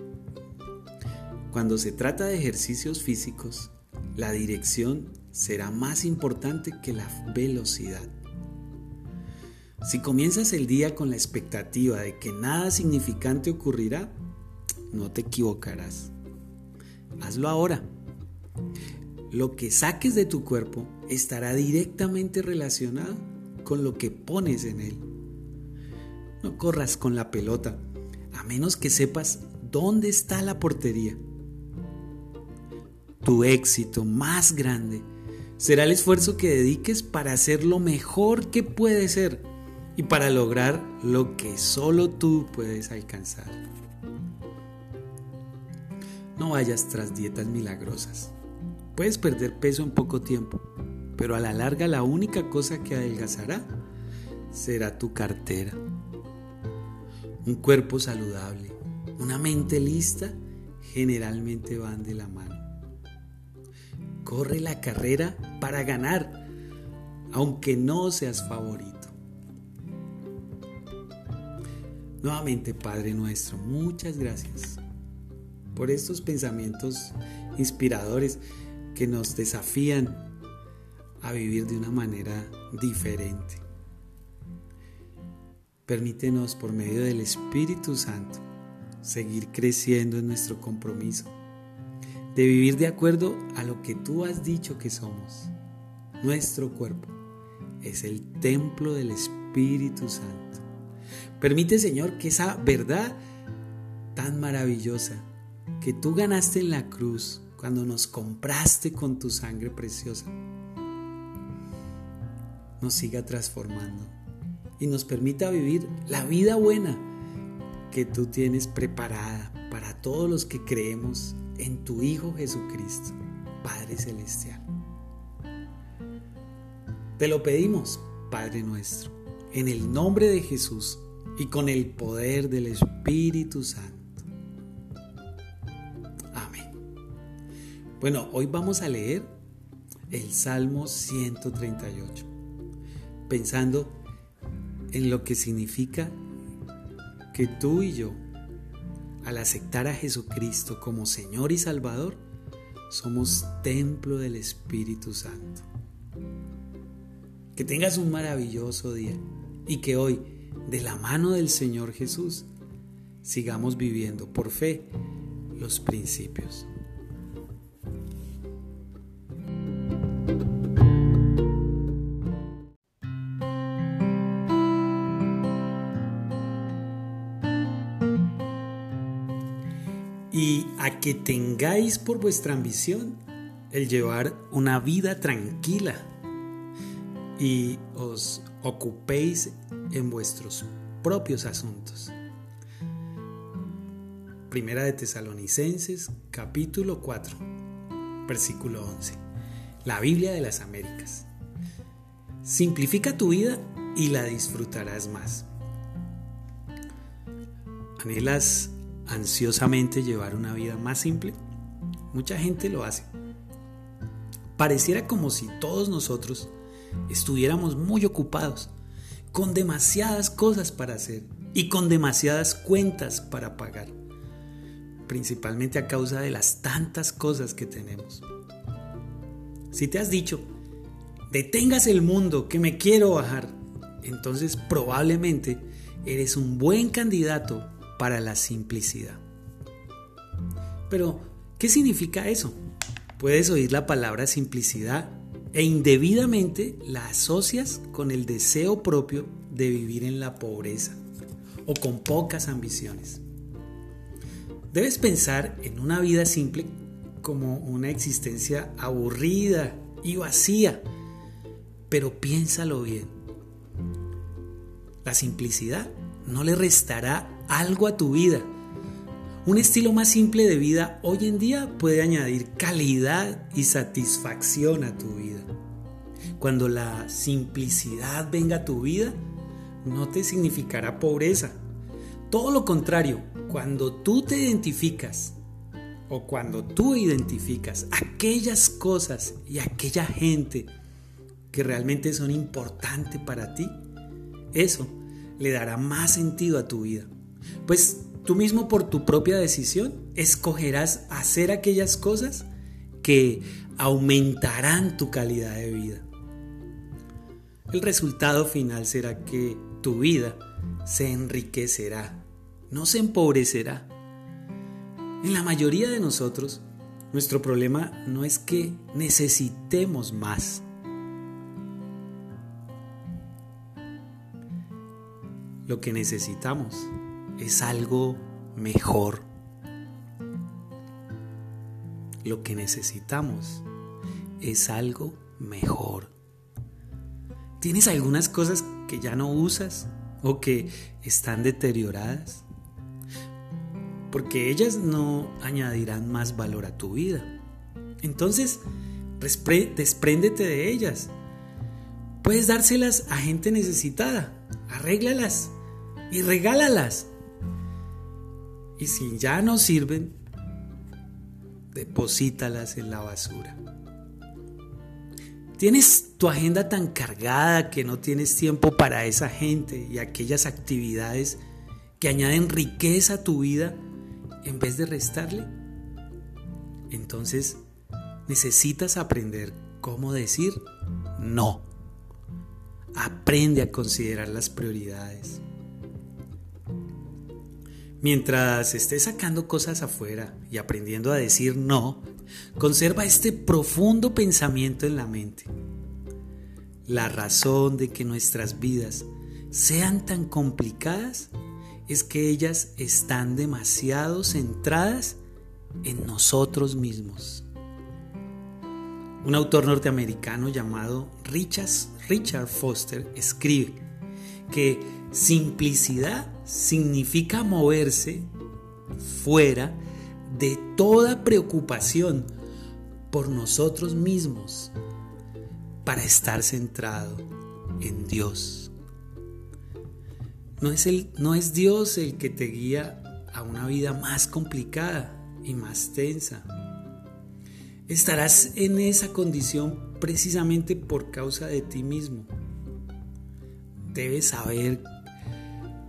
Cuando se trata de ejercicios físicos, la dirección será más importante que la velocidad. Si comienzas el día con la expectativa de que nada significante ocurrirá, no te equivocarás. Hazlo ahora. lo que saques de tu cuerpo estará directamente relacionado con lo que pones en él. No corras con la pelota, a menos que sepas dónde está la portería. Tu éxito más grande será el esfuerzo que dediques para hacer lo mejor que puedes ser y para lograr lo que solo tú puedes alcanzar. No vayas tras dietas milagrosas. Puedes perder peso en poco tiempo, pero a la larga la única cosa que adelgazará será tu cartera. Un cuerpo saludable, una mente lista, generalmente van de la mano. Corre la carrera para ganar, aunque no seas favorito. Nuevamente, Padre nuestro, muchas gracias por estos pensamientos inspiradores que nos desafían a vivir de una manera diferente. Permítenos por medio del Espíritu Santo seguir creciendo en nuestro compromiso de vivir de acuerdo a lo que tú has dicho que somos. Nuestro cuerpo es el templo del Espíritu Santo. Permite, Señor, que esa verdad tan maravillosa que tú ganaste en la cruz cuando nos compraste con tu sangre preciosa, nos siga transformando y nos permita vivir la vida buena que tú tienes preparada para todos los que creemos en tu Hijo Jesucristo, Padre Celestial. Te lo pedimos, Padre nuestro, en el nombre de Jesús y con el poder del Espíritu Santo. Amén. Bueno, hoy vamos a leer el Salmo 138, pensando en lo que significa que tú y yo al aceptar a Jesucristo como Señor y Salvador, somos templo del Espíritu Santo. Que tengas un maravilloso día y que hoy, de la mano del Señor Jesús, sigamos viviendo por fe los principios. A que tengáis por vuestra ambición el llevar una vida tranquila y os ocupéis en vuestros propios asuntos. Primera de Tesalonicenses capítulo 4 versículo 11. La Biblia de las Américas. Simplifica tu vida y la disfrutarás más. ¿Anhelas ansiosamente llevar una vida más simple? Mucha gente lo hace. Pareciera como si todos nosotros estuviéramos muy ocupados, con demasiadas cosas para hacer y con demasiadas cuentas para pagar, principalmente a causa de las tantas cosas que tenemos. Si te has dicho, detengas el mundo que me quiero bajar, entonces probablemente eres un buen candidato para la simplicidad. Pero, ¿qué significa eso? Puedes oír la palabra simplicidad e indebidamente la asocias con el deseo propio de vivir en la pobreza o con pocas ambiciones. Debes pensar en una vida simple como una existencia aburrida y vacía, pero piénsalo bien. La simplicidad no le restará algo a tu vida. Un estilo más simple de vida hoy en día puede añadir calidad y satisfacción a tu vida. Cuando la simplicidad venga a tu vida, no te significará pobreza. Todo lo contrario, cuando tú te identificas o cuando tú identificas aquellas cosas y aquella gente que realmente son importantes para ti, eso le dará más sentido a tu vida. Pues tú mismo por tu propia decisión escogerás hacer aquellas cosas que aumentarán tu calidad de vida. El resultado final será que tu vida se enriquecerá, no se empobrecerá. En la mayoría de nosotros Nuestro problema no es que necesitemos más. Lo que necesitamos es algo mejor. Lo que necesitamos es algo mejor. ¿Tienes algunas cosas que ya no usas o que están deterioradas? porque ellas no añadirán más valor a tu vida. Entonces, despréndete de ellas. Puedes dárselas a gente necesitada, arréglalas y regálalas. Y si ya no sirven, deposítalas en la basura. Tienes tu agenda tan cargada que no tienes tiempo para esa gente y aquellas actividades que añaden riqueza a tu vida en vez de restarle? Entonces necesitas aprender cómo decir no. Aprende a considerar las prioridades. Mientras estés sacando cosas afuera y aprendiendo a decir no, conserva este profundo pensamiento en la mente. La razón de que nuestras vidas sean tan complicadas es que ellas están demasiado centradas en nosotros mismos. Un autor norteamericano llamado Richard, Richard Foster escribe que simplicidad significa moverse fuera de toda preocupación por nosotros mismos para estar centrado en Dios. No es, el, no es Dios el que te guía a una vida más complicada y más tensa. Estarás en esa condición precisamente por causa de ti mismo. Debes saber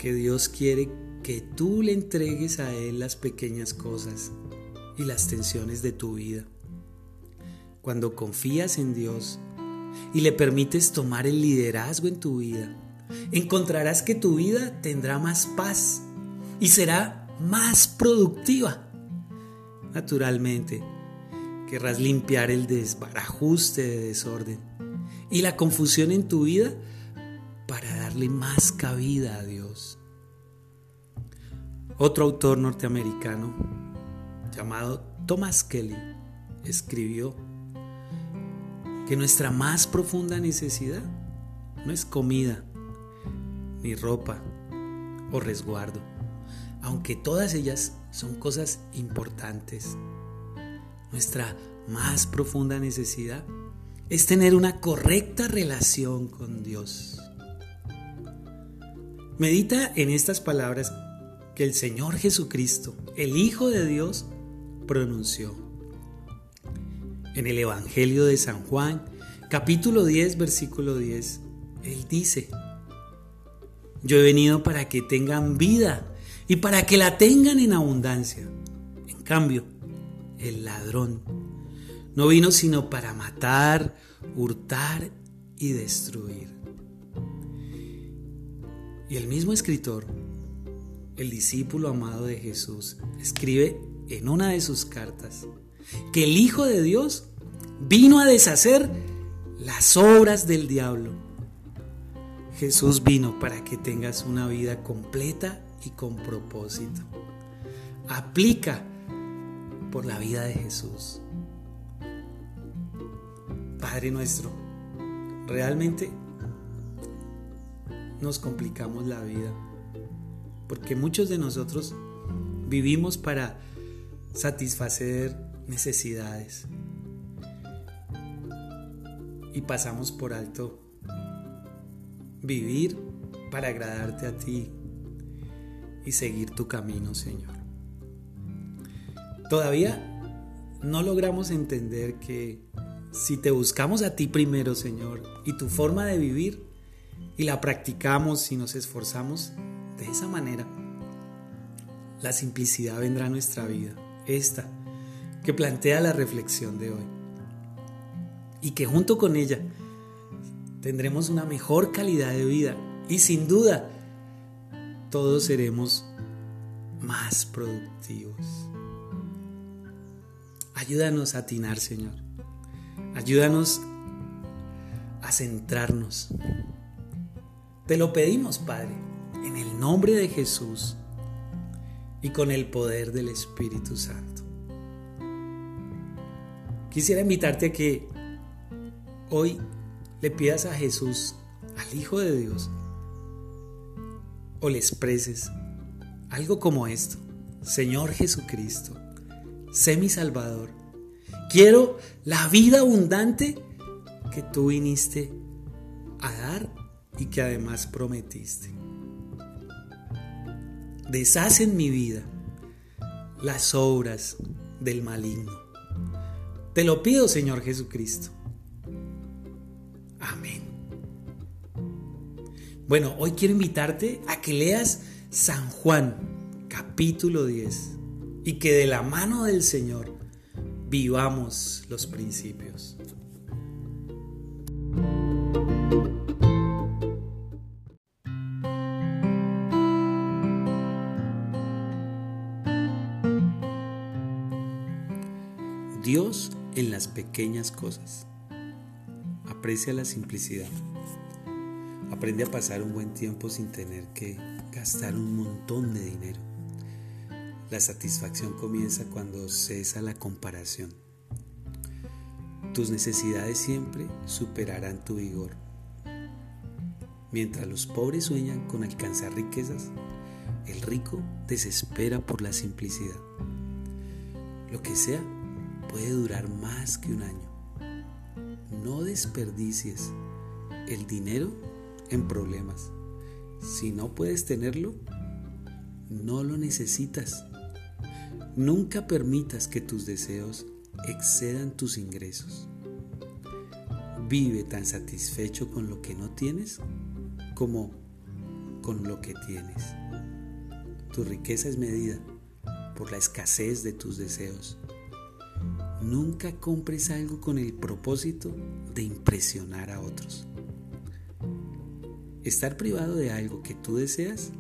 que Dios quiere que tú le entregues a Él las pequeñas cosas y las tensiones de tu vida. Cuando confías en Dios y le permites tomar el liderazgo en tu vida, encontrarás que tu vida tendrá más paz y será más productiva. Naturalmente, querrás limpiar el desbarajuste de desorden y la confusión en tu vida para darle más cabida a Dios. Otro autor norteamericano llamado Thomas Kelly escribió que nuestra más profunda necesidad no es comida, ni ropa o resguardo, aunque todas ellas son cosas importantes. Nuestra más profunda necesidad es tener una correcta relación con Dios. Medita en estas palabras que el Señor Jesucristo, el Hijo de Dios, pronunció. En el Evangelio de San Juan, capítulo 10, versículo 10, Él dice, yo he venido para que tengan vida y para que la tengan en abundancia. En cambio, el ladrón no vino sino para matar, hurtar y destruir. Y el mismo escritor, el discípulo amado de Jesús, escribe en una de sus cartas que el Hijo de Dios vino a deshacer las obras del diablo. Jesús vino para que tengas una vida completa y con propósito. Aplica por la vida de Jesús. Padre nuestro, realmente nos complicamos la vida porque muchos de nosotros vivimos para satisfacer necesidades y pasamos por alto vivir para agradarte a ti y seguir tu camino, Señor. Todavía no logramos entender que si te buscamos a ti primero, Señor, y tu forma de vivir, y la practicamos y nos esforzamos de esa manera, la simplicidad vendrá a nuestra vida, esta que plantea la reflexión de hoy. Y que junto con ella tendremos una mejor calidad de vida y sin duda todos seremos más productivos. ayúdanos a atinar, Señor. Ayúdanos a centrarnos. Te lo pedimos, Padre, en el nombre de Jesús y con el poder del Espíritu Santo. Quisiera invitarte a que hoy le pidas a Jesús, al Hijo de Dios, o le expreses algo como esto. Señor Jesucristo, sé mi Salvador. Quiero la vida abundante que tú viniste a dar y que además prometiste. Deshaz en mi vida las obras del maligno. Te lo pido, Señor Jesucristo. Amén. Bueno, hoy quiero invitarte a que leas San Juan, capítulo 10, y que de la mano del Señor vivamos los principios. Pequeñas cosas. Aprecia la simplicidad. Aprende a pasar un buen tiempo sin tener que gastar un montón de dinero. La satisfacción comienza cuando cesa la comparación. Tus necesidades siempre superarán tu vigor. Mientras los pobres sueñan con alcanzar riquezas, el rico desespera por la simplicidad. Lo que sea puede durar más que un año. No desperdicies el dinero en problemas. Si no puedes tenerlo, no lo necesitas. Nunca permitas que tus deseos excedan tus ingresos. Vive tan satisfecho con lo que no tienes como con lo que tienes. Tu riqueza es medida por la escasez de tus deseos. Nunca compres algo con el propósito de impresionar a otros. Estar privado de algo que tú deseas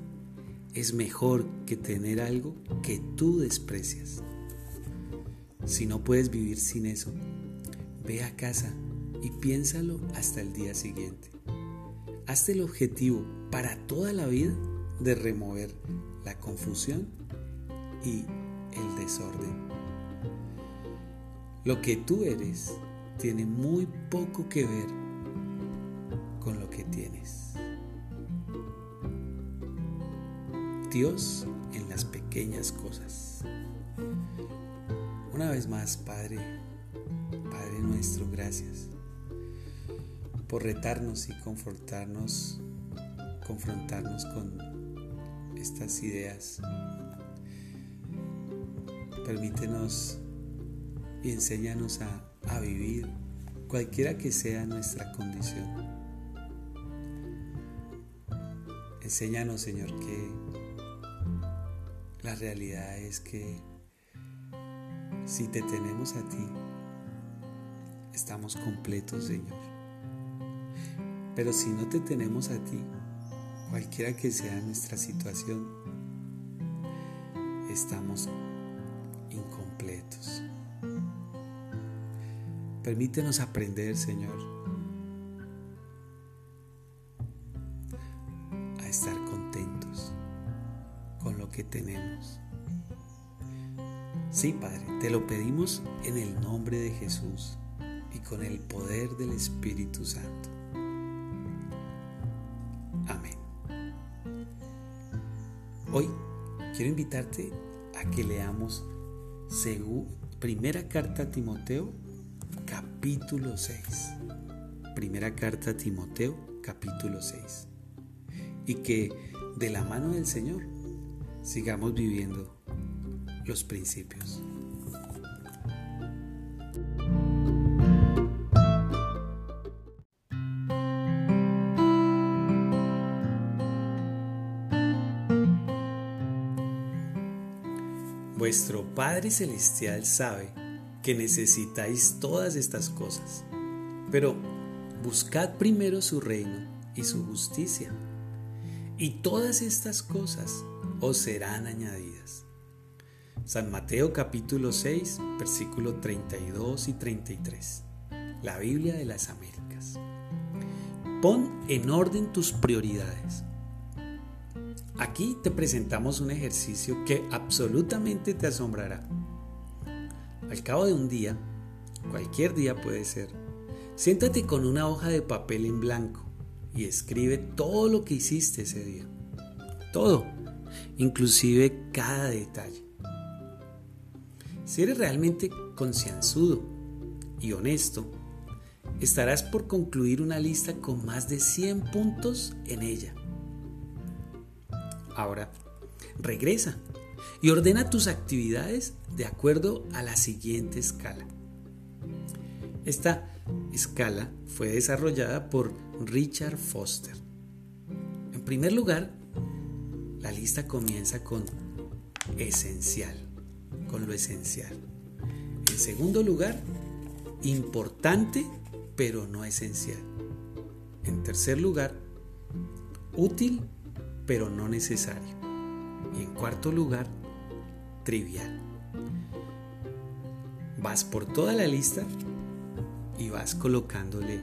es mejor que tener algo que tú desprecias. Si no puedes vivir sin eso, ve a casa y piénsalo hasta el día siguiente. Hazte el objetivo para toda la vida de remover la confusión y el desorden. Lo que tú eres tiene muy poco que ver con lo que tienes. Dios en las pequeñas cosas. Una vez más, Padre, Padre nuestro, gracias por retarnos y confortarnos, confrontarnos con estas ideas. Permítenos y enséñanos a, vivir cualquiera que sea nuestra condición. Enséñanos, Señor, que la realidad es que si te tenemos a ti, estamos completos, Señor. Pero si no te tenemos a ti, cualquiera que sea nuestra situación, estamos Permítenos aprender, Señor, a estar contentos con lo que tenemos. Sí, Padre, te lo pedimos en el nombre de Jesús y con el poder del Espíritu Santo. Amén. Hoy quiero invitarte a que leamos primera carta a Timoteo capítulo 6. Primera carta a Timoteo, capítulo 6. Y que de la mano del Señor sigamos viviendo los principios. Vuestro Padre Celestial sabe que necesitáis todas estas cosas. Pero buscad primero su reino y su justicia, y todas estas cosas os serán añadidas. San Mateo capítulo 6, versículo 32 y 33. La Biblia de las Américas. Pon en orden tus prioridades. Aquí te presentamos un ejercicio que absolutamente te asombrará. Al cabo de un día, cualquier día puede ser, siéntate con una hoja de papel en blanco y escribe todo lo que hiciste ese día. Todo, inclusive cada detalle. Si eres realmente concienzudo y honesto, estarás por concluir una lista con más de 100 puntos en ella. Ahora, regresa y ordena tus actividades de acuerdo a la siguiente escala. Esta escala fue desarrollada por Richard Foster. En primer lugar, la lista comienza con esencial con lo esencial. En segundo lugar, importante pero no esencial. En tercer lugar, útil pero no necesario. Y en cuarto lugar, trivial. Vas por toda la lista y vas colocándole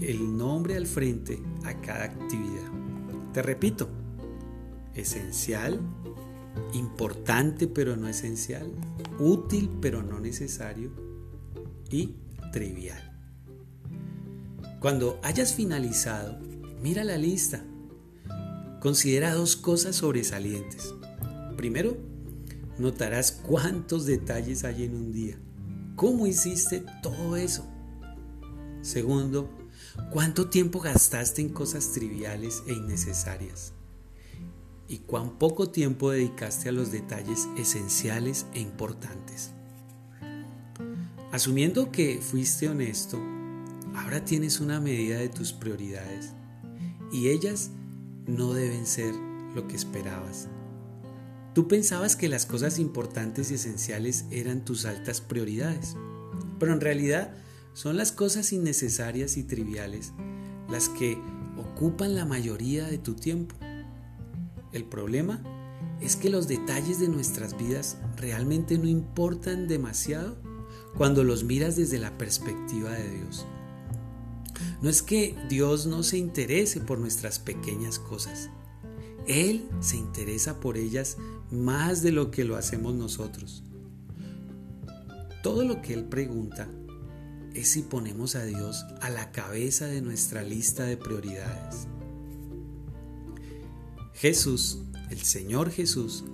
el nombre al frente a cada actividad. Te repito, esencial, importante pero no esencial, útil pero no necesario y trivial. Cuando hayas finalizado, mira la lista. Considera dos cosas sobresalientes. Primero, notarás cuántos detalles hay en un día. ¿Cómo hiciste todo eso? Segundo, ¿cuánto tiempo gastaste en cosas triviales e innecesarias? y cuán poco tiempo dedicaste a los detalles esenciales e importantes. Asumiendo que fuiste honesto, ahora tienes una medida de tus prioridades y ellas no deben ser lo que esperabas. Tú pensabas que las cosas importantes y esenciales eran tus altas prioridades, pero en realidad son las cosas innecesarias y triviales las que ocupan la mayoría de tu tiempo. El problema es que los detalles de nuestras vidas realmente no importan demasiado cuando los miras desde la perspectiva de Dios. No es que Dios no se interese por nuestras pequeñas cosas. Él se interesa por ellas más de lo que lo hacemos nosotros. Todo lo que Él pregunta es si ponemos a Dios a la cabeza de nuestra lista de prioridades. Jesús, el Señor Jesús,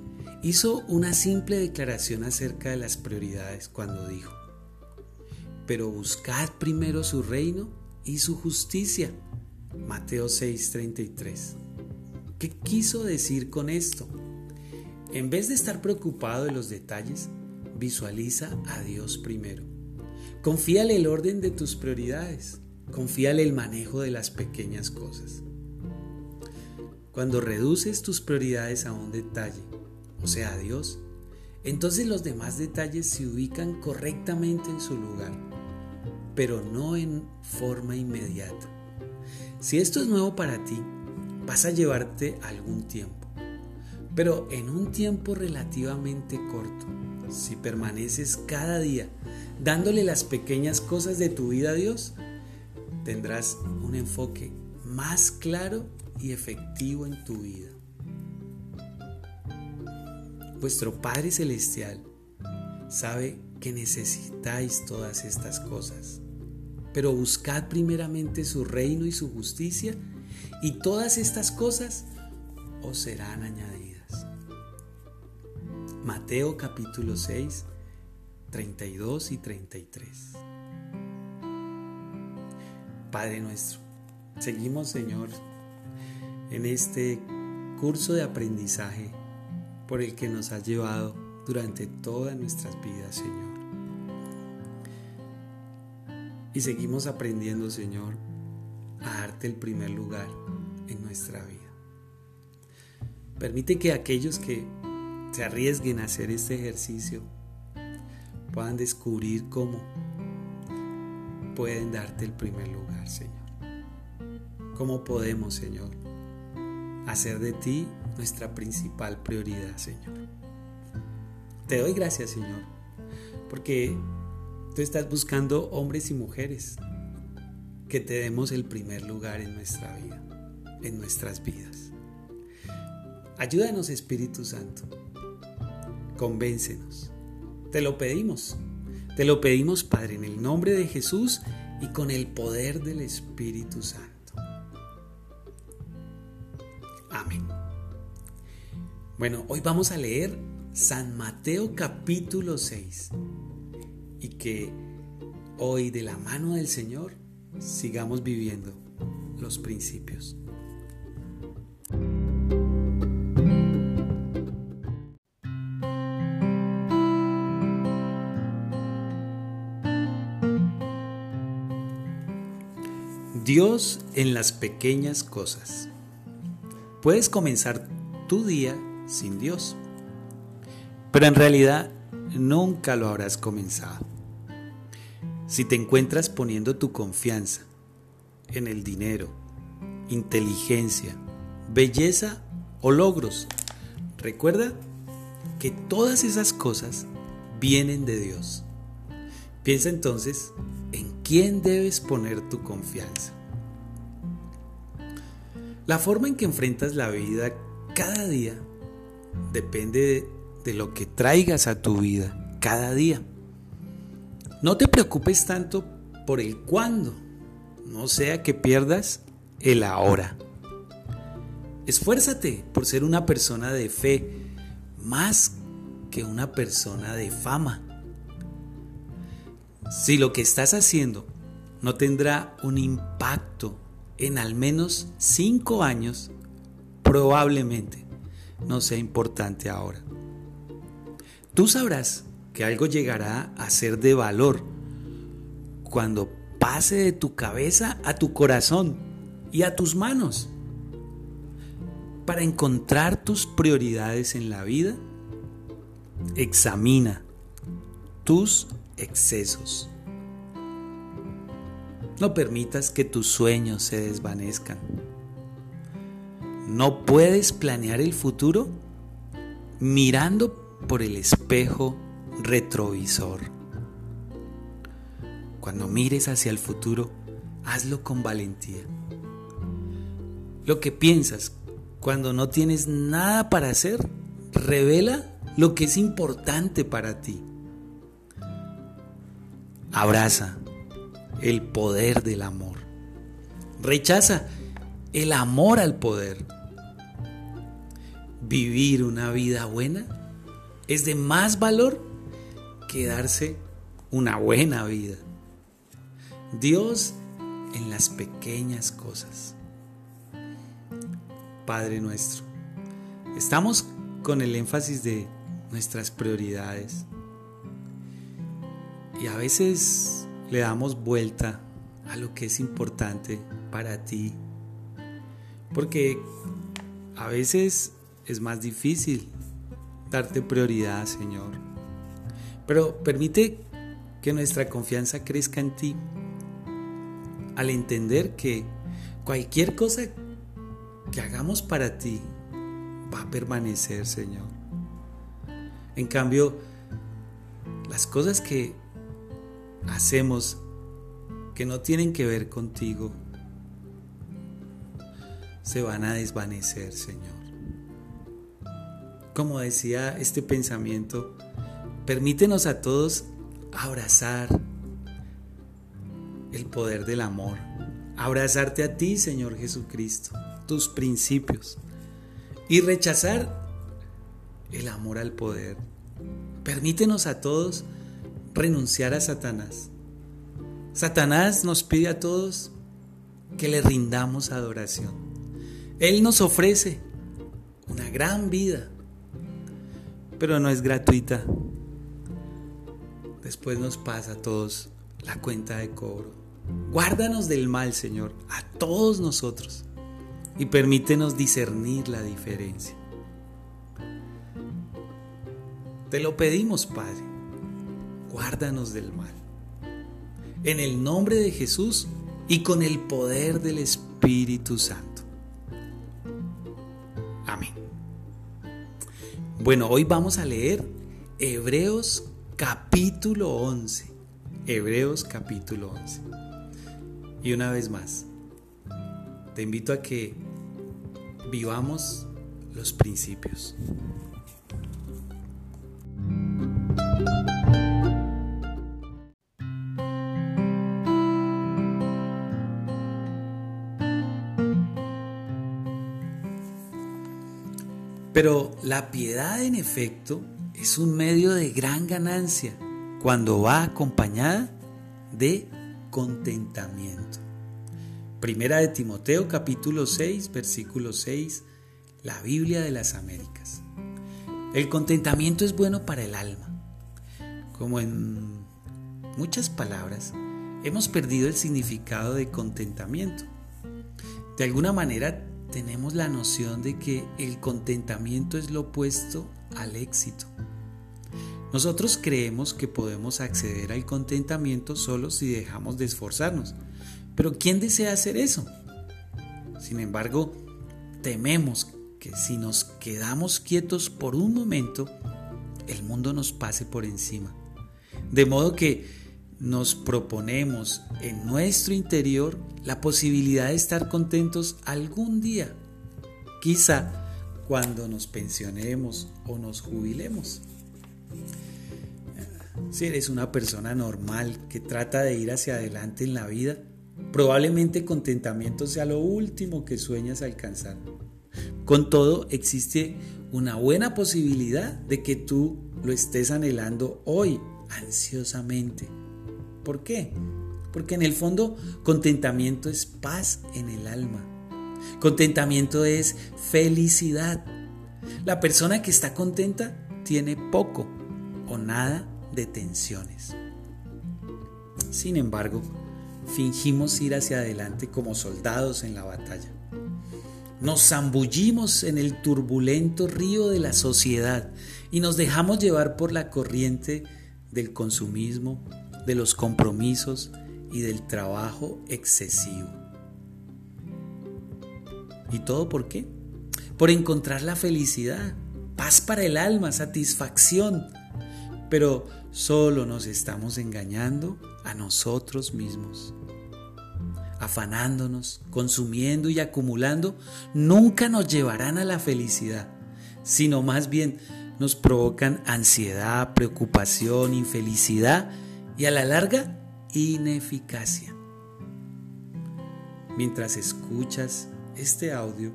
hizo una simple declaración acerca de las prioridades cuando dijo, pero buscad primero su reino y su justicia. Mateo 6:33. ¿Qué quiso decir con esto? En vez de estar preocupado de los detalles, visualiza a Dios primero. Confíale el orden de tus prioridades. Confíale el manejo de las pequeñas cosas. Cuando reduces tus prioridades a un detalle, o sea, a Dios, entonces los demás detalles se ubican correctamente en su lugar, pero no en forma inmediata. Si esto es nuevo para ti, vas a llevarte algún tiempo, pero en un tiempo relativamente corto, si permaneces cada día dándole las pequeñas cosas de tu vida a Dios, tendrás un enfoque más claro y efectivo en tu vida. Vuestro Padre Celestial sabe que necesitáis todas estas cosas, pero buscad primeramente su reino y su justicia y todas estas cosas os serán añadidas. Mateo capítulo 6, 32 y 33. Padre nuestro, seguimos Señor en este curso de aprendizaje por el que nos has llevado durante todas nuestras vidas, Señor. Y seguimos aprendiendo, Señor, a darte el primer lugar en nuestra vida. Permite que aquellos que se arriesguen a hacer este ejercicio puedan descubrir cómo pueden darte el primer lugar, Señor. ¿Cómo podemos, Señor, hacer de ti nuestra principal prioridad, Señor. Te doy gracias, Señor, porque tú estás buscando hombres y mujeres que te demos el primer lugar en nuestra vida, en nuestras vidas. Ayúdanos, Espíritu Santo. Convéncenos. Te lo pedimos. Te lo pedimos, Padre, en el nombre de Jesús y con el poder del Espíritu Santo. Amén. Bueno, hoy vamos a leer San Mateo capítulo 6 y que hoy de la mano del Señor sigamos viviendo los principios. Dios en las pequeñas cosas. Puedes comenzar tu día sin Dios, pero en realidad nunca lo habrás comenzado. Si te encuentras poniendo tu confianza en el dinero, inteligencia, belleza o logros, recuerda que todas esas cosas vienen de Dios. Piensa entonces en quién debes poner tu confianza. La forma en que enfrentas la vida cada día depende de lo que traigas a tu vida cada día. No te preocupes tanto por el cuándo, no sea que pierdas el ahora. Esfuérzate por ser una persona de fe más que una persona de fama. Si lo que estás haciendo no tendrá un impacto en al menos cinco años, probablemente no sea importante ahora. Tú sabrás que algo llegará a ser de valor cuando pase de tu cabeza a tu corazón y a tus manos. Para encontrar tus prioridades en la vida, examina tus excesos. No permitas que tus sueños se desvanezcan. No puedes planear el futuro mirando por el espejo retrovisor. Cuando mires hacia el futuro, hazlo con valentía. Lo que piensas cuando no tienes nada para hacer, revela lo que es importante para ti. Abraza el poder del amor. Rechaza el amor al poder. Vivir una vida buena es de más valor que darse una buena vida. Dios en las pequeñas cosas. Padre nuestro, estamos con el énfasis de nuestras prioridades. Y a veces le damos vuelta a lo que es importante para ti. Porque a veces es más difícil darte prioridad, Señor. Pero permite que nuestra confianza crezca en ti al entender que cualquier cosa que hagamos para ti va a permanecer, Señor. En cambio, las cosas que hacemos que no tienen que ver contigo se van a desvanecer, Señor. Como decía este pensamiento, permítenos a todos abrazar el poder del amor, abrazarte a ti, Señor Jesucristo, tus principios y rechazar el amor al poder. Permítenos a todos renunciar a Satanás. Satanás nos pide a todos que le rindamos adoración. Él nos ofrece una gran vida, pero no es gratuita. Después nos pasa a todos la cuenta de cobro. Guárdanos del mal, Señor, a todos nosotros, y permítenos discernir la diferencia. Te lo pedimos, Padre guárdanos del mal. En el nombre de Jesús y con el poder del Espíritu Santo. Amén. Bueno, hoy vamos a leer Hebreos capítulo 11. Hebreos capítulo 11. Y una vez más, te invito a que vivamos los principios. Pero la piedad en efecto es un medio de gran ganancia cuando va acompañada de contentamiento. Primera de Timoteo capítulo 6 versículo 6, la Biblia de las Américas. El contentamiento es bueno para el alma. Como en muchas palabras, hemos perdido el significado de contentamiento. De alguna manera tenemos la noción de que el contentamiento es lo opuesto al éxito. Nosotros creemos que podemos acceder al contentamiento solo si dejamos de esforzarnos. Pero ¿quién desea hacer eso? Sin embargo, tememos que si nos quedamos quietos por un momento, el mundo nos pase por encima. De modo que nos proponemos en nuestro interior la posibilidad de estar contentos algún día, quizá cuando nos pensionemos o nos jubilemos. Si eres una persona normal que trata de ir hacia adelante en la vida, probablemente contentamiento sea lo último que sueñas alcanzar. Con todo, existe una buena posibilidad de que tú lo estés anhelando hoy ansiosamente. ¿Por qué? Porque en el fondo contentamiento es paz en el alma. Contentamiento es felicidad. La persona que está contenta tiene poco o nada de tensiones. Sin embargo, fingimos ir hacia adelante como soldados en la batalla. Nos zambullimos en el turbulento río de la sociedad y nos dejamos llevar por la corriente del consumismo, de los compromisos y del trabajo excesivo. ¿Y todo por qué? Por encontrar la felicidad, paz para el alma, satisfacción. Pero solo nos estamos engañando a nosotros mismos. Afanándonos, consumiendo y acumulando nunca nos llevarán a la felicidad, sino más bien nos provocan ansiedad, preocupación, infelicidad y a la larga ineficacia. Mientras escuchas este audio,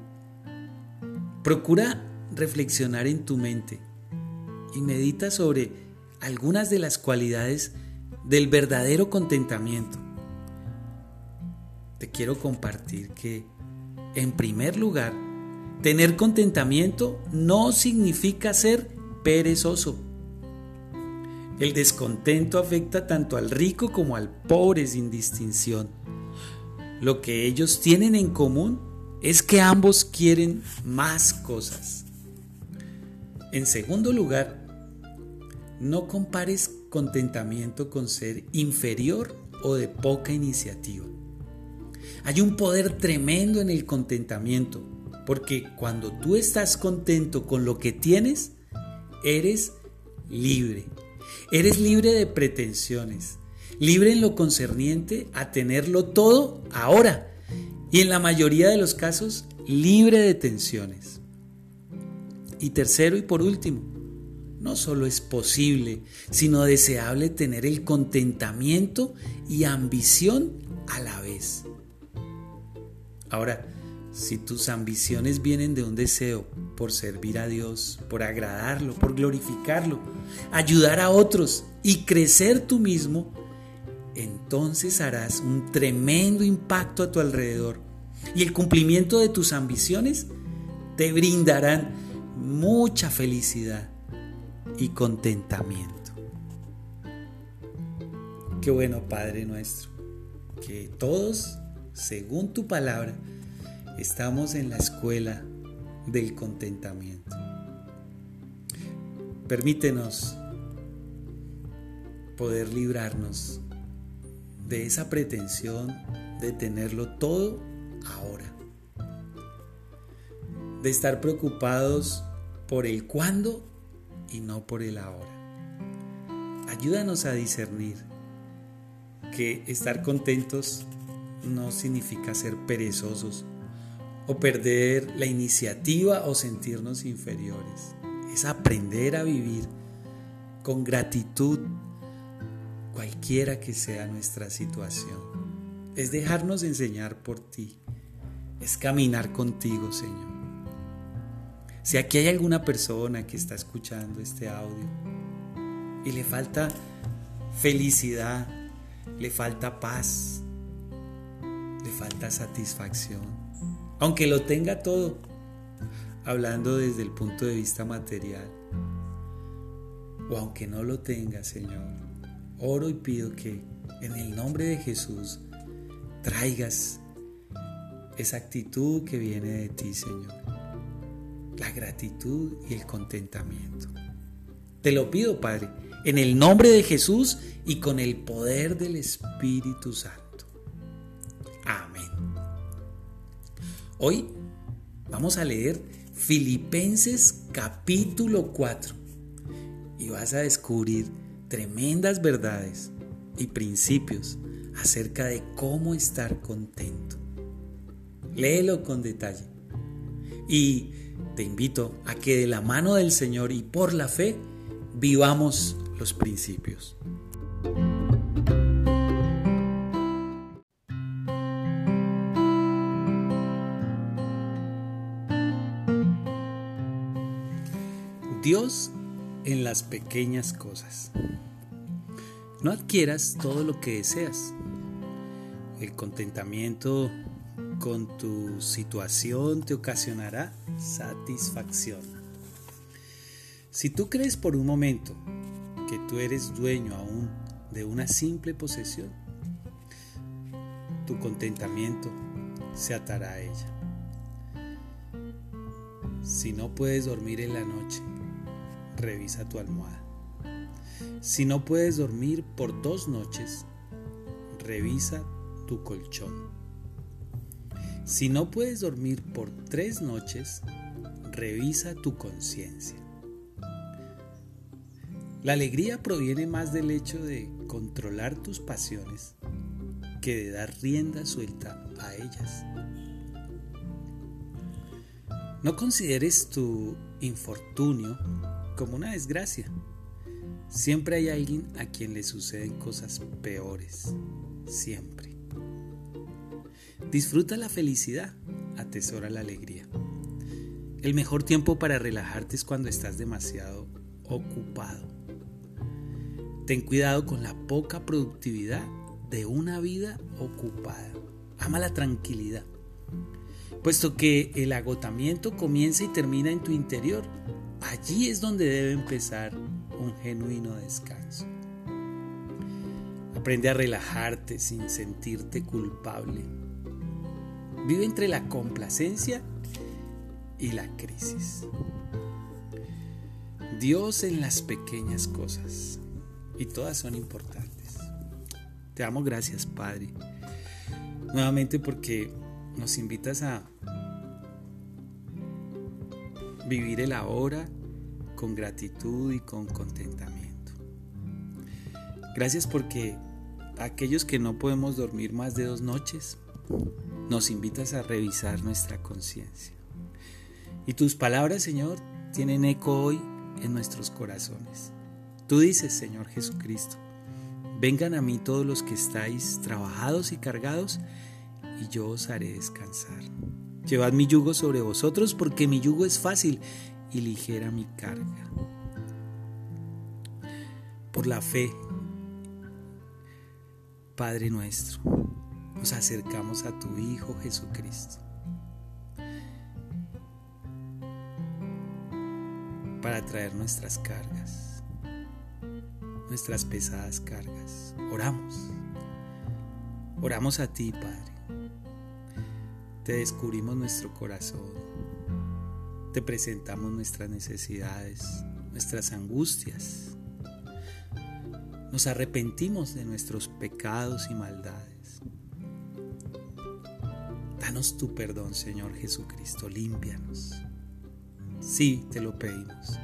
procura reflexionar en tu mente y medita sobre algunas de las cualidades del verdadero contentamiento. Te quiero compartir que, en primer lugar, tener contentamiento no significa ser perezoso. El descontento afecta tanto al rico como al pobre sin distinción. Lo que ellos tienen en común es que ambos quieren más cosas. En segundo lugar, no compares contentamiento con ser inferior o de poca iniciativa. Hay un poder tremendo en el contentamiento, porque cuando tú estás contento con lo que tienes, eres libre Eres libre de pretensiones, libre en lo concerniente a tenerlo todo ahora y en la mayoría de los casos libre de tensiones. Y tercero y por último, no solo es posible, sino deseable tener el contentamiento y ambición a la vez. Ahora, si tus ambiciones vienen de un deseo por servir a Dios, por agradarlo, por glorificarlo, ayudar a otros y crecer tú mismo, entonces harás un tremendo impacto a tu alrededor. Y el cumplimiento de tus ambiciones te brindarán mucha felicidad y contentamiento. Qué bueno, Padre nuestro, que todos, según tu palabra, Estamos en la escuela del contentamiento. Permítenos poder librarnos de esa pretensión de tenerlo todo ahora. De estar preocupados por el cuándo y no por el ahora. ayúdanos a discernir que estar contentos no significa ser perezosos o perder la iniciativa o sentirnos inferiores. Es aprender a vivir con gratitud cualquiera que sea nuestra situación. Es dejarnos enseñar por ti. Es caminar contigo, Señor. Si aquí hay alguna persona que está escuchando este audio y le falta felicidad, le falta paz, le falta satisfacción, aunque lo tenga todo, hablando desde el punto de vista material, o aunque no lo tenga, Señor, oro y pido que en el nombre de Jesús traigas esa actitud que viene de ti, Señor, la gratitud y el contentamiento. Te lo pido, Padre, en el nombre de Jesús y con el poder del Espíritu Santo. Hoy vamos a leer Filipenses capítulo 4 y vas a descubrir tremendas verdades y principios acerca de cómo estar contento. Léelo con detalle y te invito a que de la mano del Señor y por la fe vivamos los principios. Dios en las pequeñas cosas. No adquieras todo lo que deseas. El contentamiento con tu situación te ocasionará satisfacción. Si tú crees por un momento que tú eres dueño aún de una simple posesión, tu contentamiento se atará a ella. Si no puedes dormir en la noche, revisa tu almohada. Si no puedes dormir por dos noches, revisa tu colchón. Si no puedes dormir por tres noches, revisa tu conciencia. La alegría proviene más del hecho de controlar tus pasiones que de dar rienda suelta a ellas. No consideres tu infortunio como una desgracia. Siempre hay alguien a quien le suceden cosas peores. Siempre. Disfruta la felicidad, atesora la alegría. El mejor tiempo para relajarte es cuando estás demasiado ocupado. Ten cuidado con la poca productividad de una vida ocupada. Ama la tranquilidad, puesto que el agotamiento comienza y termina en tu interior Allí es donde debe empezar un genuino descanso. Aprende a relajarte sin sentirte culpable. Vive entre la complacencia y la crisis. Dios en las pequeñas cosas. Y todas son importantes. Te damos gracias, Padre. Nuevamente porque nos invitas a vivir el ahora con gratitud y con contentamiento. Gracias porque aquellos que no podemos dormir más de dos noches, nos invitas a revisar nuestra conciencia. Y tus palabras, Señor, tienen eco hoy en nuestros corazones. Tú dices, Señor Jesucristo, vengan a mí todos los que estáis trabajados y cargados, y yo os haré descansar. Llevad mi yugo sobre vosotros porque mi yugo es fácil y ligera mi carga. Por la fe, Padre nuestro, nos acercamos a tu Hijo Jesucristo. para traer nuestras cargas, nuestras pesadas cargas. Oramos. Oramos a ti, Padre te descubrimos nuestro corazón, te presentamos nuestras necesidades, nuestras angustias, nos arrepentimos de nuestros pecados y maldades. Danos tu perdón, Señor Jesucristo, límpianos. Sí, te lo pedimos.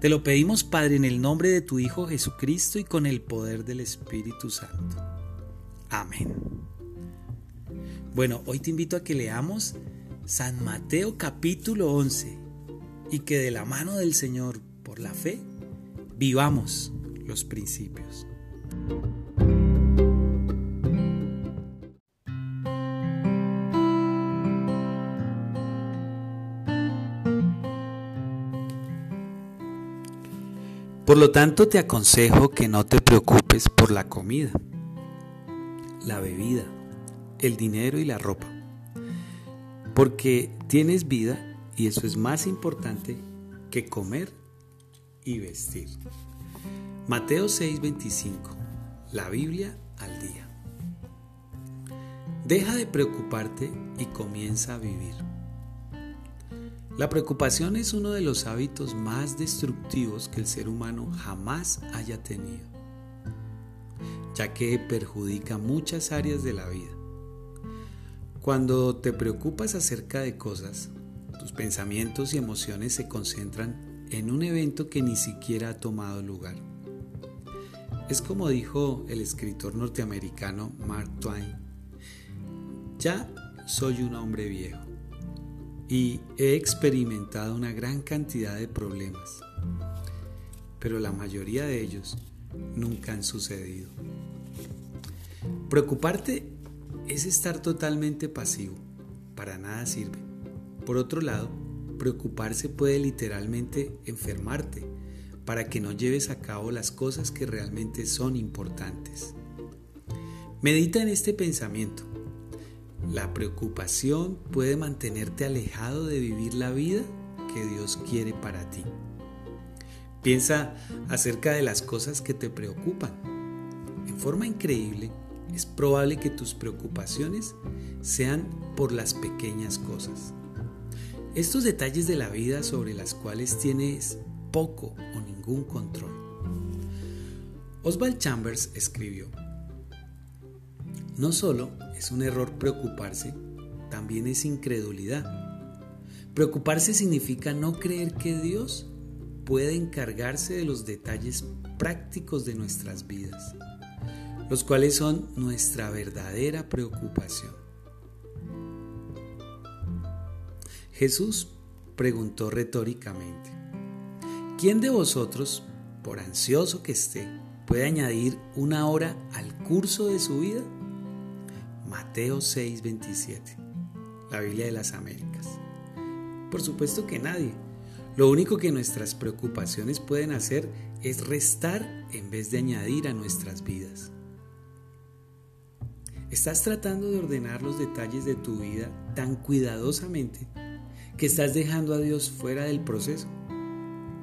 Te lo pedimos, Padre, en el nombre de tu Hijo Jesucristo y con el poder del Espíritu Santo. Amén. Bueno, hoy te invito a que leamos San Mateo capítulo 11 y que de la mano del Señor, por la fe, vivamos los principios. Por lo tanto, te aconsejo que no te preocupes por la comida, la bebida, el dinero y la ropa, porque tienes vida y eso es más importante que comer y vestir. Mateo 6:25, la Biblia al día. Deja de preocuparte y comienza a vivir. La preocupación es uno de los hábitos más destructivos que el ser humano jamás haya tenido, ya que perjudica muchas áreas de la vida. Cuando te preocupas acerca de cosas, tus pensamientos y emociones se concentran en un evento que ni siquiera ha tomado lugar. Es como dijo el escritor norteamericano Mark Twain, ya soy un hombre viejo y he experimentado una gran cantidad de problemas, pero la mayoría de ellos nunca han sucedido. Preocuparte es estar totalmente pasivo, para nada sirve. Por otro lado, preocuparse puede literalmente enfermarte para que no lleves a cabo las cosas que realmente son importantes. Medita en este pensamiento la preocupación puede mantenerte alejado de vivir la vida que Dios quiere para ti. Piensa acerca de las cosas que te preocupan. En forma increíble, es probable que tus preocupaciones sean por las pequeñas cosas. Estos detalles de la vida sobre las cuales tienes poco o ningún control. Oswald Chambers escribió, no solo es un error preocuparse, también es incredulidad. Preocuparse significa no creer que Dios puede encargarse de los detalles prácticos de nuestras vidas, los cuales son nuestra verdadera preocupación. Jesús preguntó retóricamente, ¿quién de vosotros, por ansioso que esté, puede añadir una hora al curso de su vida? Mateo 6:27, la Biblia de las Américas. Por supuesto que nadie. Lo único que nuestras preocupaciones pueden hacer es restar en vez de añadir a nuestras vidas. ¿Estás tratando de ordenar los detalles de tu vida tan cuidadosamente que estás dejando a Dios fuera del proceso?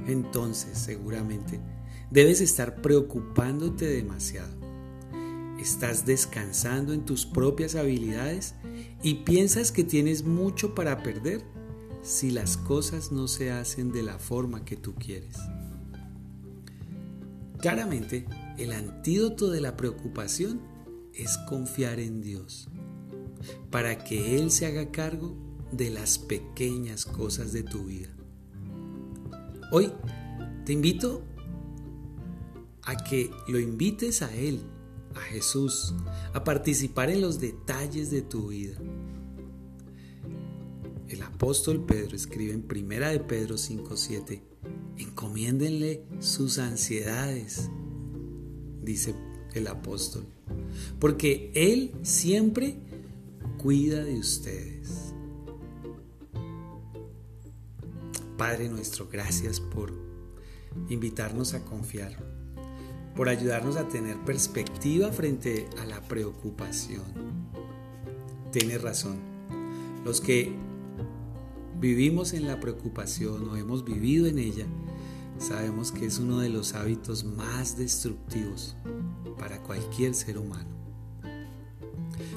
Entonces, seguramente, debes estar preocupándote demasiado estás descansando en tus propias habilidades y piensas que tienes mucho para perder si las cosas no se hacen de la forma que tú quieres. Claramente, el antídoto de la preocupación es confiar en Dios, para que Él se haga cargo de las pequeñas cosas de tu vida. Hoy te invito a que lo invites a Él a Jesús, a participar en los detalles de tu vida. El apóstol Pedro escribe en Primera de Pedro 5:7, encomiéndenle sus ansiedades, dice el apóstol, porque él siempre cuida de ustedes. Padre nuestro, gracias por invitarnos a confiar por ayudarnos a tener perspectiva frente a la preocupación. Tienes razón. Los que vivimos en la preocupación o hemos vivido en ella, sabemos que es uno de los hábitos más destructivos para cualquier ser humano.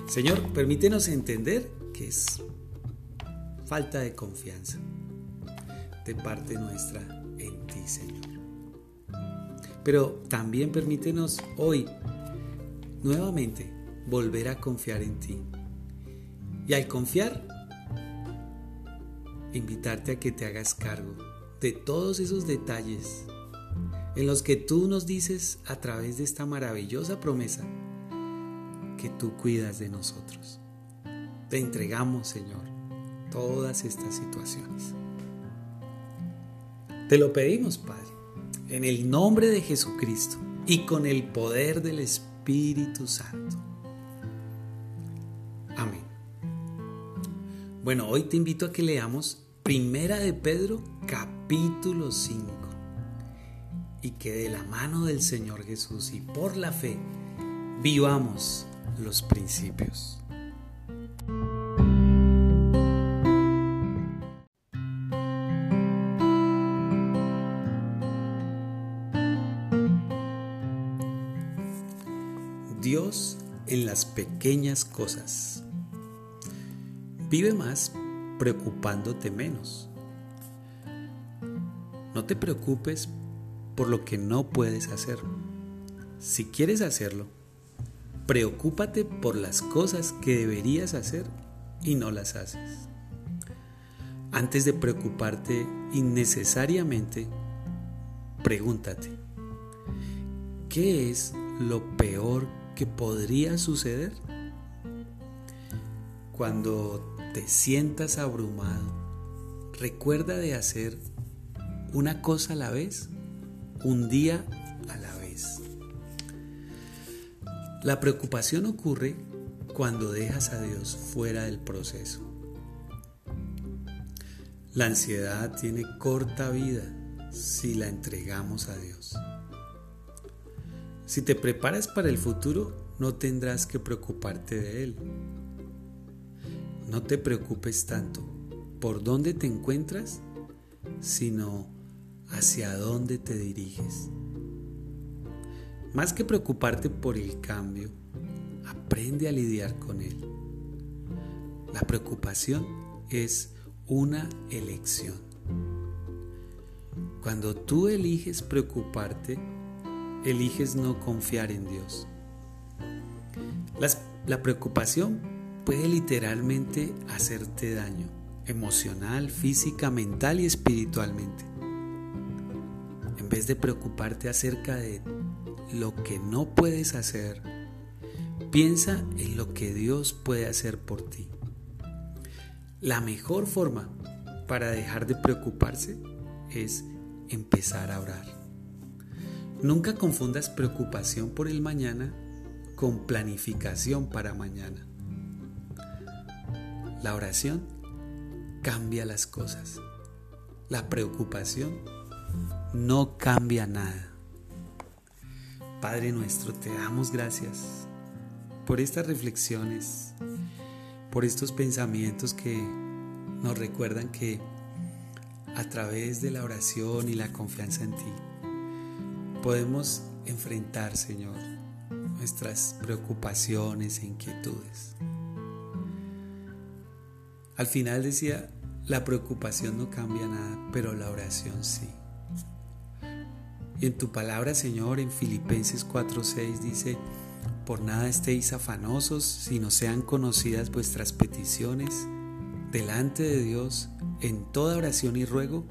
Señor, permítenos entender que es falta de confianza de parte nuestra en ti, Señor. Pero también permítenos hoy nuevamente volver a confiar en ti. Y al confiar, invitarte a que te hagas cargo de todos esos detalles en los que tú nos dices a través de esta maravillosa promesa que tú cuidas de nosotros. Te entregamos, Señor, todas estas situaciones. Te lo pedimos, Padre, en el nombre de Jesucristo y con el poder del Espíritu Santo. Amén. Bueno, hoy te invito a que leamos Primera de Pedro capítulo 5 y que de la mano del Señor Jesús y por la fe vivamos los principios. Dios en las pequeñas cosas. Vive más preocupándote menos. No te preocupes por lo que no puedes hacer. Si quieres hacerlo, preocúpate por las cosas que deberías hacer y no las haces. Antes de preocuparte innecesariamente, pregúntate, ¿qué es lo peor que podría suceder? Cuando te sientas abrumado, recuerda de hacer una cosa a la vez, un día a la vez. La preocupación ocurre cuando dejas a Dios fuera del proceso. La ansiedad tiene corta vida si la entregamos a Dios. Si te preparas para el futuro, no tendrás que preocuparte de él. No te preocupes tanto por dónde te encuentras, sino hacia dónde te diriges. Más que preocuparte por el cambio, aprende a lidiar con él. La preocupación es una elección. Cuando tú eliges preocuparte, eliges no confiar en Dios. la preocupación puede literalmente hacerte daño, emocional, física, mental y espiritualmente vez de preocuparte acerca de lo que no puedes hacer, piensa en lo que Dios puede hacer por ti. La mejor forma para dejar de preocuparse es empezar a orar. Nunca confundas preocupación por el mañana con planificación para mañana. La oración cambia las cosas. La preocupación no cambia nada. Padre nuestro, te damos gracias por estas reflexiones, por estos pensamientos que nos recuerdan que a través de la oración y la confianza en ti podemos enfrentar, Señor, nuestras preocupaciones e inquietudes. Al final decía, la preocupación no cambia nada, pero la oración sí. Y en tu palabra, Señor, en Filipenses 4:6 dice, por nada estéis afanosos, sino sean conocidas vuestras peticiones delante de Dios en toda oración y ruego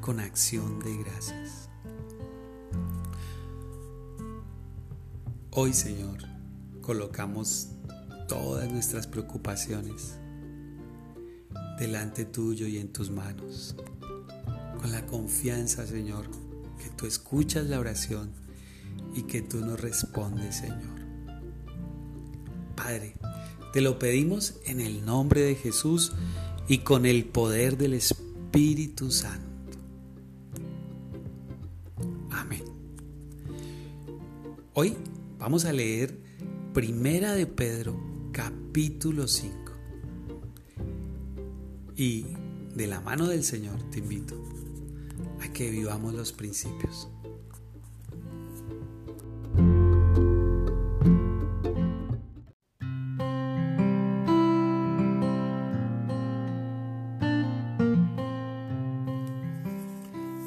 con acción de gracias. Hoy, Señor, colocamos todas nuestras preocupaciones delante tuyo y en tus manos, con la confianza, Señor, que tú escuchas la oración y que tú nos respondes, Señor. Padre, te lo pedimos en el nombre de Jesús y con el poder del Espíritu Santo. Amén. Hoy vamos a leer Primera de Pedro, capítulo 5. Y de la mano del Señor te invito a que vivamos los principios.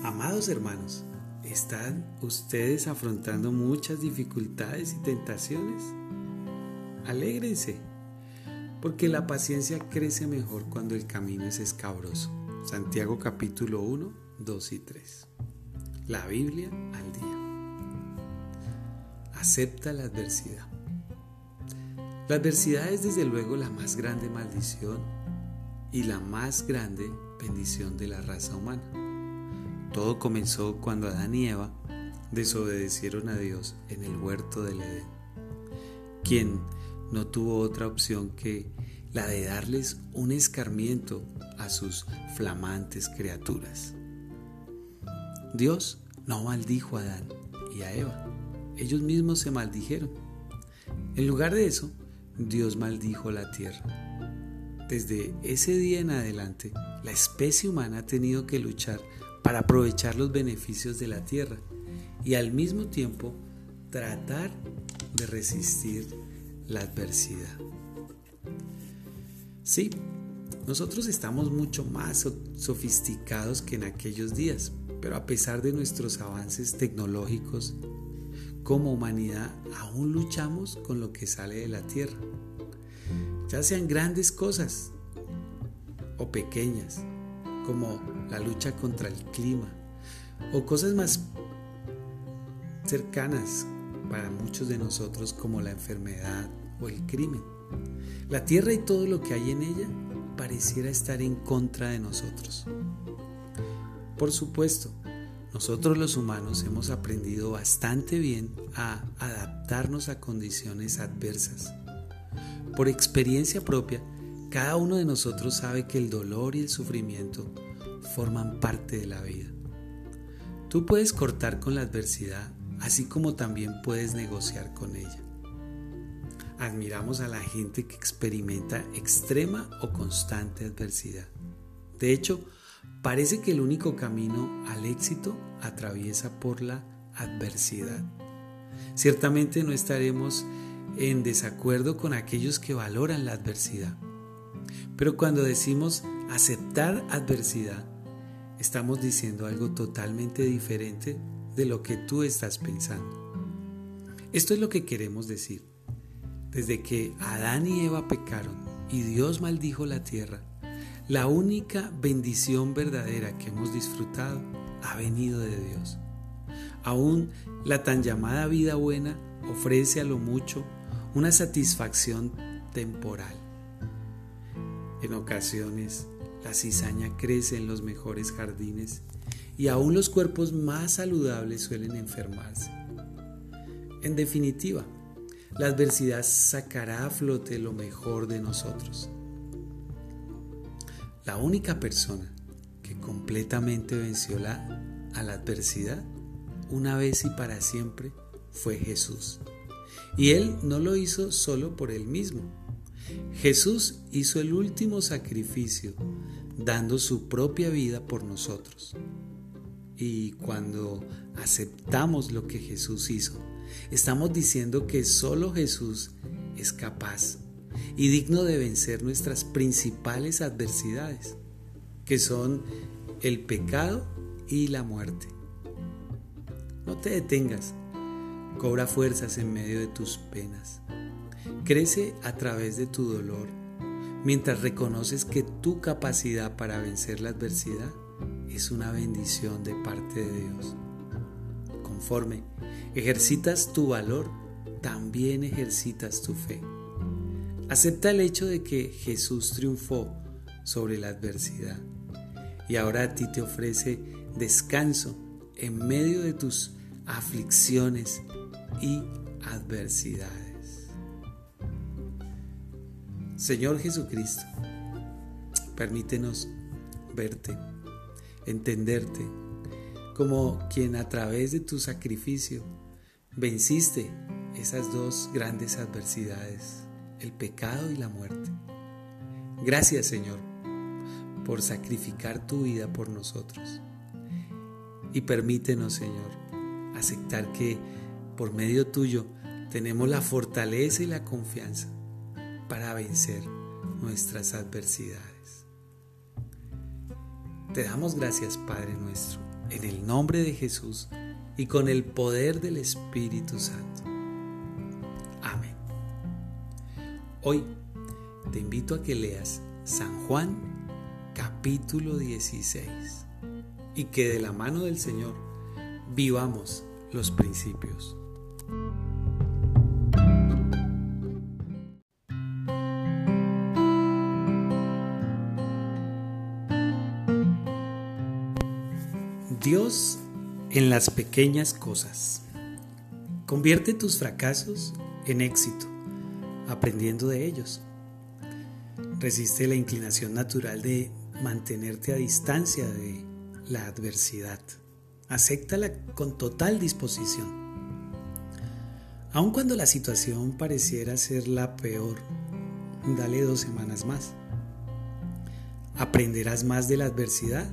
Amados hermanos, ¿están ustedes afrontando muchas dificultades y tentaciones? Alégrense, porque la paciencia crece mejor cuando el camino es escabroso. Santiago capítulo 1, 2 y 3. La Biblia al día. Acepta la adversidad. La adversidad es desde luego la más grande maldición y la más grande bendición de la raza humana. Todo comenzó cuando Adán y Eva desobedecieron a Dios en el huerto del Edén, quien no tuvo otra opción que la de darles un escarmiento a sus flamantes criaturas. Dios no maldijo a Adán y a Eva, ellos mismos se maldijeron. En lugar de eso, Dios maldijo la tierra. Desde ese día en adelante, la especie humana ha tenido que luchar para aprovechar los beneficios de la tierra y al mismo tiempo tratar de resistir la adversidad. Sí, nosotros estamos mucho más sofisticados que en aquellos días, pero a pesar de nuestros avances tecnológicos, como humanidad aún luchamos con lo que sale de la tierra. Ya sean grandes cosas o pequeñas, como la lucha contra el clima, o cosas más cercanas para muchos de nosotros como la enfermedad o el crimen. La tierra y todo lo que hay en ella pareciera estar en contra de nosotros. Por supuesto, nosotros los humanos hemos aprendido bastante bien a adaptarnos a condiciones adversas. Por experiencia propia, cada uno de nosotros sabe que el dolor y el sufrimiento forman parte de la vida. Tú puedes cortar con la adversidad, así como también puedes negociar con ella. Admiramos a la gente que experimenta extrema o constante adversidad. De hecho, parece que el único camino al éxito atraviesa por la adversidad. Ciertamente no estaremos en desacuerdo con aquellos que valoran la adversidad. Pero cuando decimos aceptar adversidad, estamos diciendo algo totalmente diferente de lo que tú estás pensando. Esto es lo que queremos decir. Desde que Adán y Eva pecaron y Dios maldijo la tierra, la única bendición verdadera que hemos disfrutado ha venido de Dios. Aún la tan llamada vida buena ofrece a lo mucho una satisfacción temporal. En ocasiones, la cizaña crece en los mejores jardines y aún los cuerpos más saludables suelen enfermarse. En definitiva, la adversidad sacará a flote lo mejor de nosotros. La única persona que completamente venció la, a la adversidad una vez y para siempre fue Jesús. Y Él no lo hizo solo por Él mismo. Jesús hizo el último sacrificio dando su propia vida por nosotros. Y cuando aceptamos lo que Jesús hizo, estamos diciendo que solo Jesús es capaz y digno de vencer nuestras principales adversidades, que son el pecado y la muerte. No te detengas, cobra fuerzas en medio de tus penas, crece a través de tu dolor, mientras reconoces que tu capacidad para vencer la adversidad es una bendición de parte de Dios. Conforme ejercitas tu valor, también ejercitas tu fe. Acepta el hecho de que Jesús triunfó sobre la adversidad y ahora a ti te ofrece descanso en medio de tus aflicciones y adversidades. Señor Jesucristo, permítenos verte entenderte como quien a través de tu sacrificio venciste esas dos grandes adversidades, el pecado y la muerte. Gracias Señor por sacrificar tu vida por nosotros. Y permítenos Señor aceptar que por medio tuyo tenemos la fortaleza y la confianza para vencer nuestras adversidades. Te damos gracias, Padre nuestro, en el nombre de Jesús y con el poder del Espíritu Santo. Amén. Hoy te invito a que leas San Juan capítulo 16. y que de la mano del Señor vivamos los principios. Dios en las pequeñas cosas. Convierte tus fracasos en éxito, aprendiendo de ellos. Resiste la inclinación natural de mantenerte a distancia de la adversidad. Acéptala con total disposición. Aun cuando la situación pareciera ser la peor, dale dos semanas más. Aprenderás más de la adversidad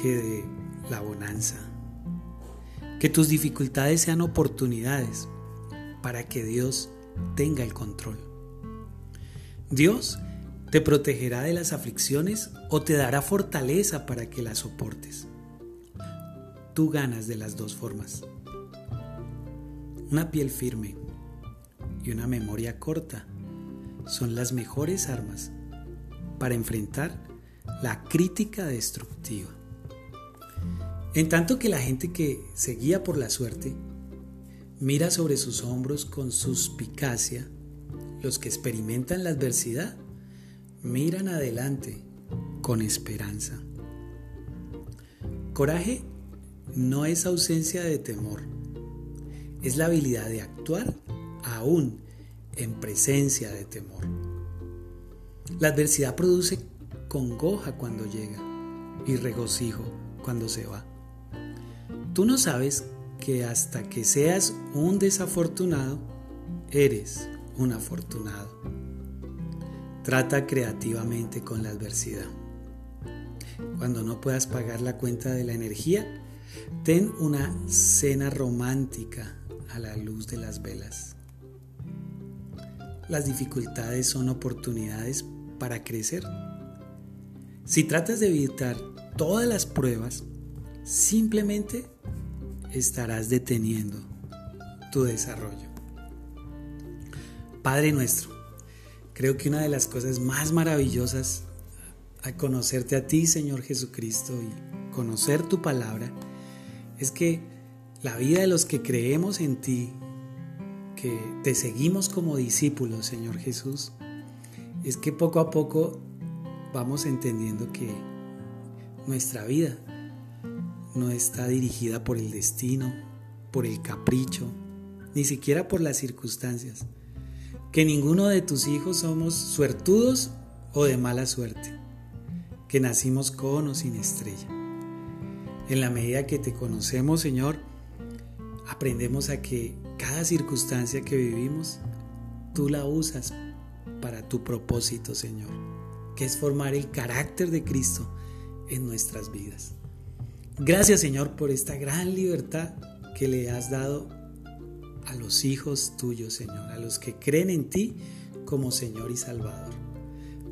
que de la bonanza. Que tus dificultades sean oportunidades para que Dios tenga el control. Dios te protegerá de las aflicciones o te dará fortaleza para que las soportes. Tú ganas de las dos formas. Una piel firme y una memoria corta son las mejores armas para enfrentar la crítica destructiva. En tanto que la gente que se guía por la suerte mira sobre sus hombros con suspicacia, los que experimentan la adversidad miran adelante con esperanza. Coraje no es ausencia de temor, es la habilidad de actuar aún en presencia de temor. La adversidad produce congoja cuando llega y regocijo cuando se va. Tú no sabes que hasta que seas un desafortunado, eres un afortunado. Trata creativamente con la adversidad. Cuando no puedas pagar la cuenta de la energía, ten una cena romántica a la luz de las velas. Las dificultades son oportunidades para crecer. Si tratas de evitar todas las pruebas, simplemente estarás deteniendo tu desarrollo. Padre nuestro, creo que una de las cosas más maravillosas al conocerte a ti, Señor Jesucristo, y conocer tu palabra, es que la vida de los que creemos en ti, que te seguimos como discípulos, Señor Jesús, es que poco a poco vamos entendiendo que nuestra vida no está dirigida por el destino, por el capricho, ni siquiera por las circunstancias. Que ninguno de tus hijos somos suertudos o de mala suerte. Que nacimos con o sin estrella. En la medida que te conocemos, Señor, aprendemos a que cada circunstancia que vivimos, tú la usas para tu propósito, Señor, que es formar el carácter de Cristo en nuestras vidas. Gracias Señor por esta gran libertad que le has dado a los hijos tuyos, Señor, a los que creen en ti como Señor y Salvador.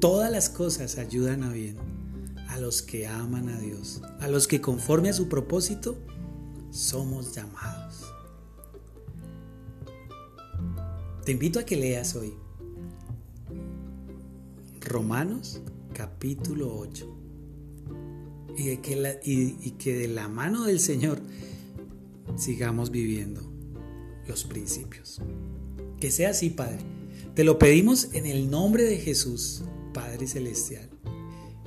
Todas las cosas ayudan a bien a los que aman a Dios, a los que conforme a su propósito somos llamados. Te invito a que leas hoy Romanos capítulo 8 y, que y que de la mano del Señor sigamos viviendo los principios. Que sea así, Padre. Te lo pedimos en el nombre de Jesús, Padre Celestial,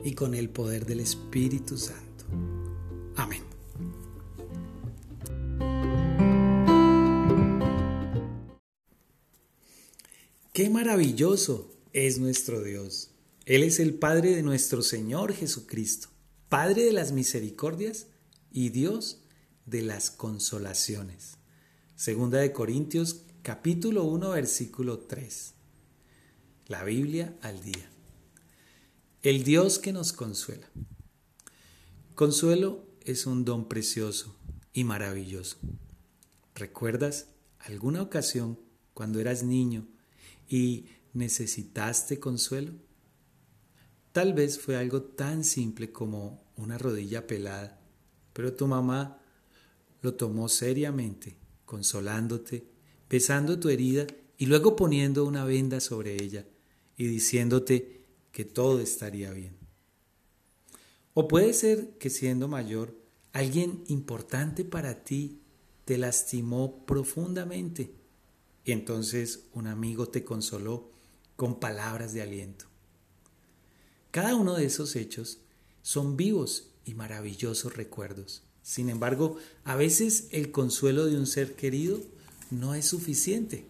y con el poder del Espíritu Santo. Amén. Qué maravilloso es nuestro Dios. Él es el Padre de nuestro Señor Jesucristo. Padre de las misericordias y Dios de las consolaciones. Segunda de Corintios capítulo 1 versículo 3. La Biblia al día. El Dios que nos consuela. Consuelo es un don precioso y maravilloso. ¿Recuerdas alguna ocasión cuando eras niño y necesitaste consuelo? Tal vez fue algo tan simple como una rodilla pelada, pero tu mamá lo tomó seriamente, consolándote, besando tu herida y luego poniendo una venda sobre ella y diciéndote que todo estaría bien. O puede ser que siendo mayor, alguien importante para ti te lastimó profundamente y entonces un amigo te consoló con palabras de aliento. Cada uno de esos hechos son vivos y maravillosos recuerdos. Sin embargo, a veces el consuelo de un ser querido no es suficiente.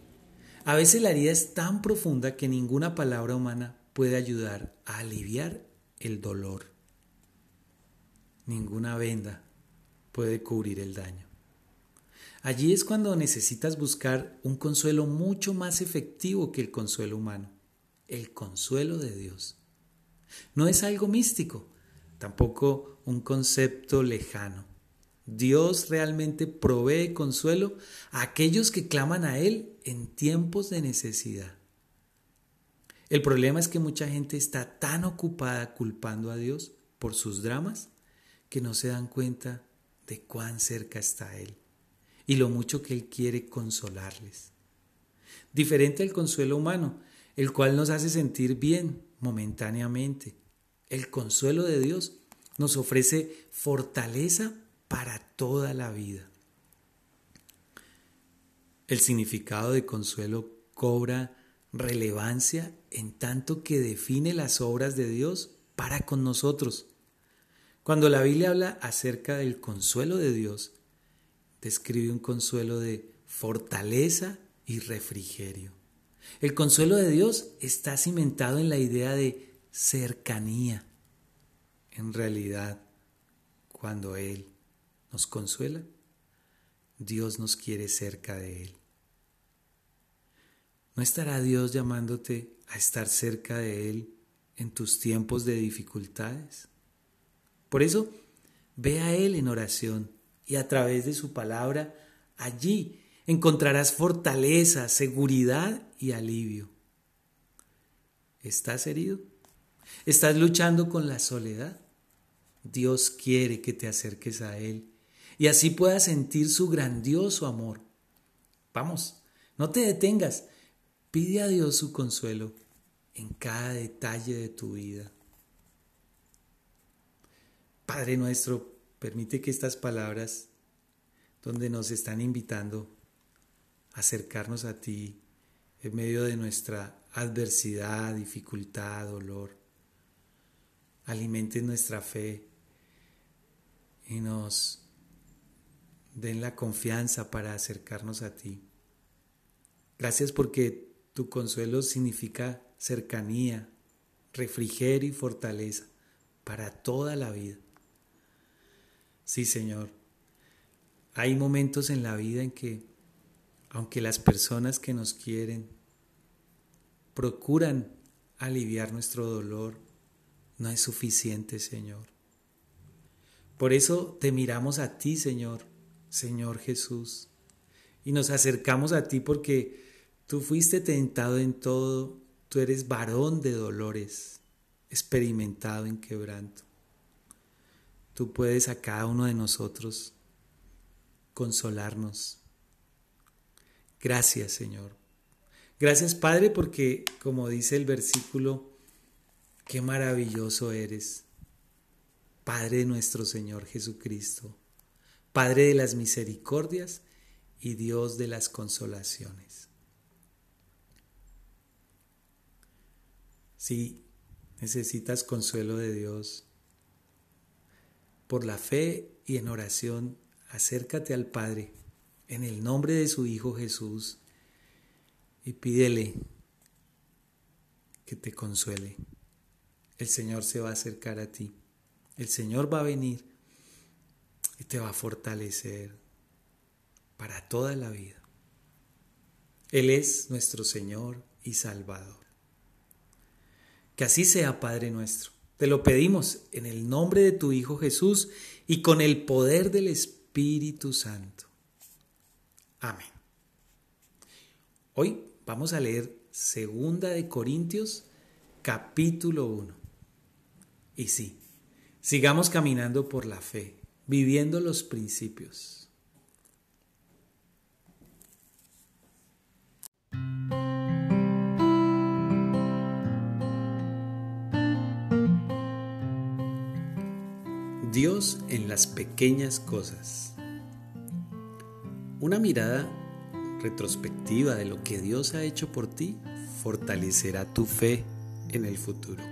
A veces la herida es tan profunda que ninguna palabra humana puede ayudar a aliviar el dolor. Ninguna venda puede cubrir el daño. Allí es cuando necesitas buscar un consuelo mucho más efectivo que el consuelo humano, el consuelo de Dios. No es algo místico, tampoco un concepto lejano. Dios realmente provee consuelo a aquellos que claman a Él en tiempos de necesidad. El problema es que mucha gente está tan ocupada culpando a Dios por sus dramas que no se dan cuenta de cuán cerca está Él y lo mucho que Él quiere consolarles. Diferente al consuelo humano, el cual nos hace sentir bien momentáneamente. El consuelo de Dios nos ofrece fortaleza para toda la vida. El significado de consuelo cobra relevancia en tanto que define las obras de Dios para con nosotros. Cuando la Biblia habla acerca del consuelo de Dios, describe un consuelo de fortaleza y refrigerio. El consuelo de Dios está cimentado en la idea de cercanía. En realidad, cuando Él nos consuela, Dios nos quiere cerca de Él. ¿No estará Dios llamándote a estar cerca de Él en tus tiempos de dificultades? Por eso, ve a Él en oración y a través de su palabra, allí encontrarás fortaleza, seguridad y alivio. ¿Estás herido? ¿Estás luchando con la soledad? Dios quiere que te acerques a Él y así puedas sentir su grandioso amor. Vamos, no te detengas, pide a Dios su consuelo en cada detalle de tu vida. Padre nuestro, Permite que estas palabras, donde nos están invitando a acercarnos a ti en medio de nuestra adversidad, dificultad, dolor, alimenten nuestra fe y nos den la confianza para acercarnos a ti. Gracias porque tu consuelo significa cercanía, refrigerio y fortaleza para toda la vida. Sí, Señor. Hay momentos en la vida en que, aunque las personas que nos quieren procuran aliviar nuestro dolor, no es suficiente, Señor. Por eso te miramos a ti, Señor, Señor Jesús, y nos acercamos a ti porque tú fuiste tentado en todo, tú eres varón de dolores, experimentado en quebranto tú puedes a cada uno de nosotros consolarnos. Gracias, Señor. Gracias, Padre, porque como dice el versículo, qué maravilloso eres, Padre nuestro Señor Jesucristo, Padre de las misericordias y Dios de las consolaciones. Si necesitas consuelo de Dios, por la fe y en oración, acércate al Padre en el nombre de su Hijo Jesús y pídele que te consuele. El Señor se va a acercar a ti. El Señor va a venir y te va a fortalecer para toda la vida. Él es nuestro Señor y Salvador. Que así sea, Padre nuestro. Te lo pedimos en el nombre de tu Hijo Jesús y con el poder del Espíritu Santo. Amén. Hoy vamos a leer Segunda de Corintios capítulo 1. Y sí, sigamos caminando por la fe, viviendo los principios. Dios en las pequeñas cosas. Una mirada retrospectiva de lo que Dios ha hecho por ti fortalecerá tu fe en el futuro.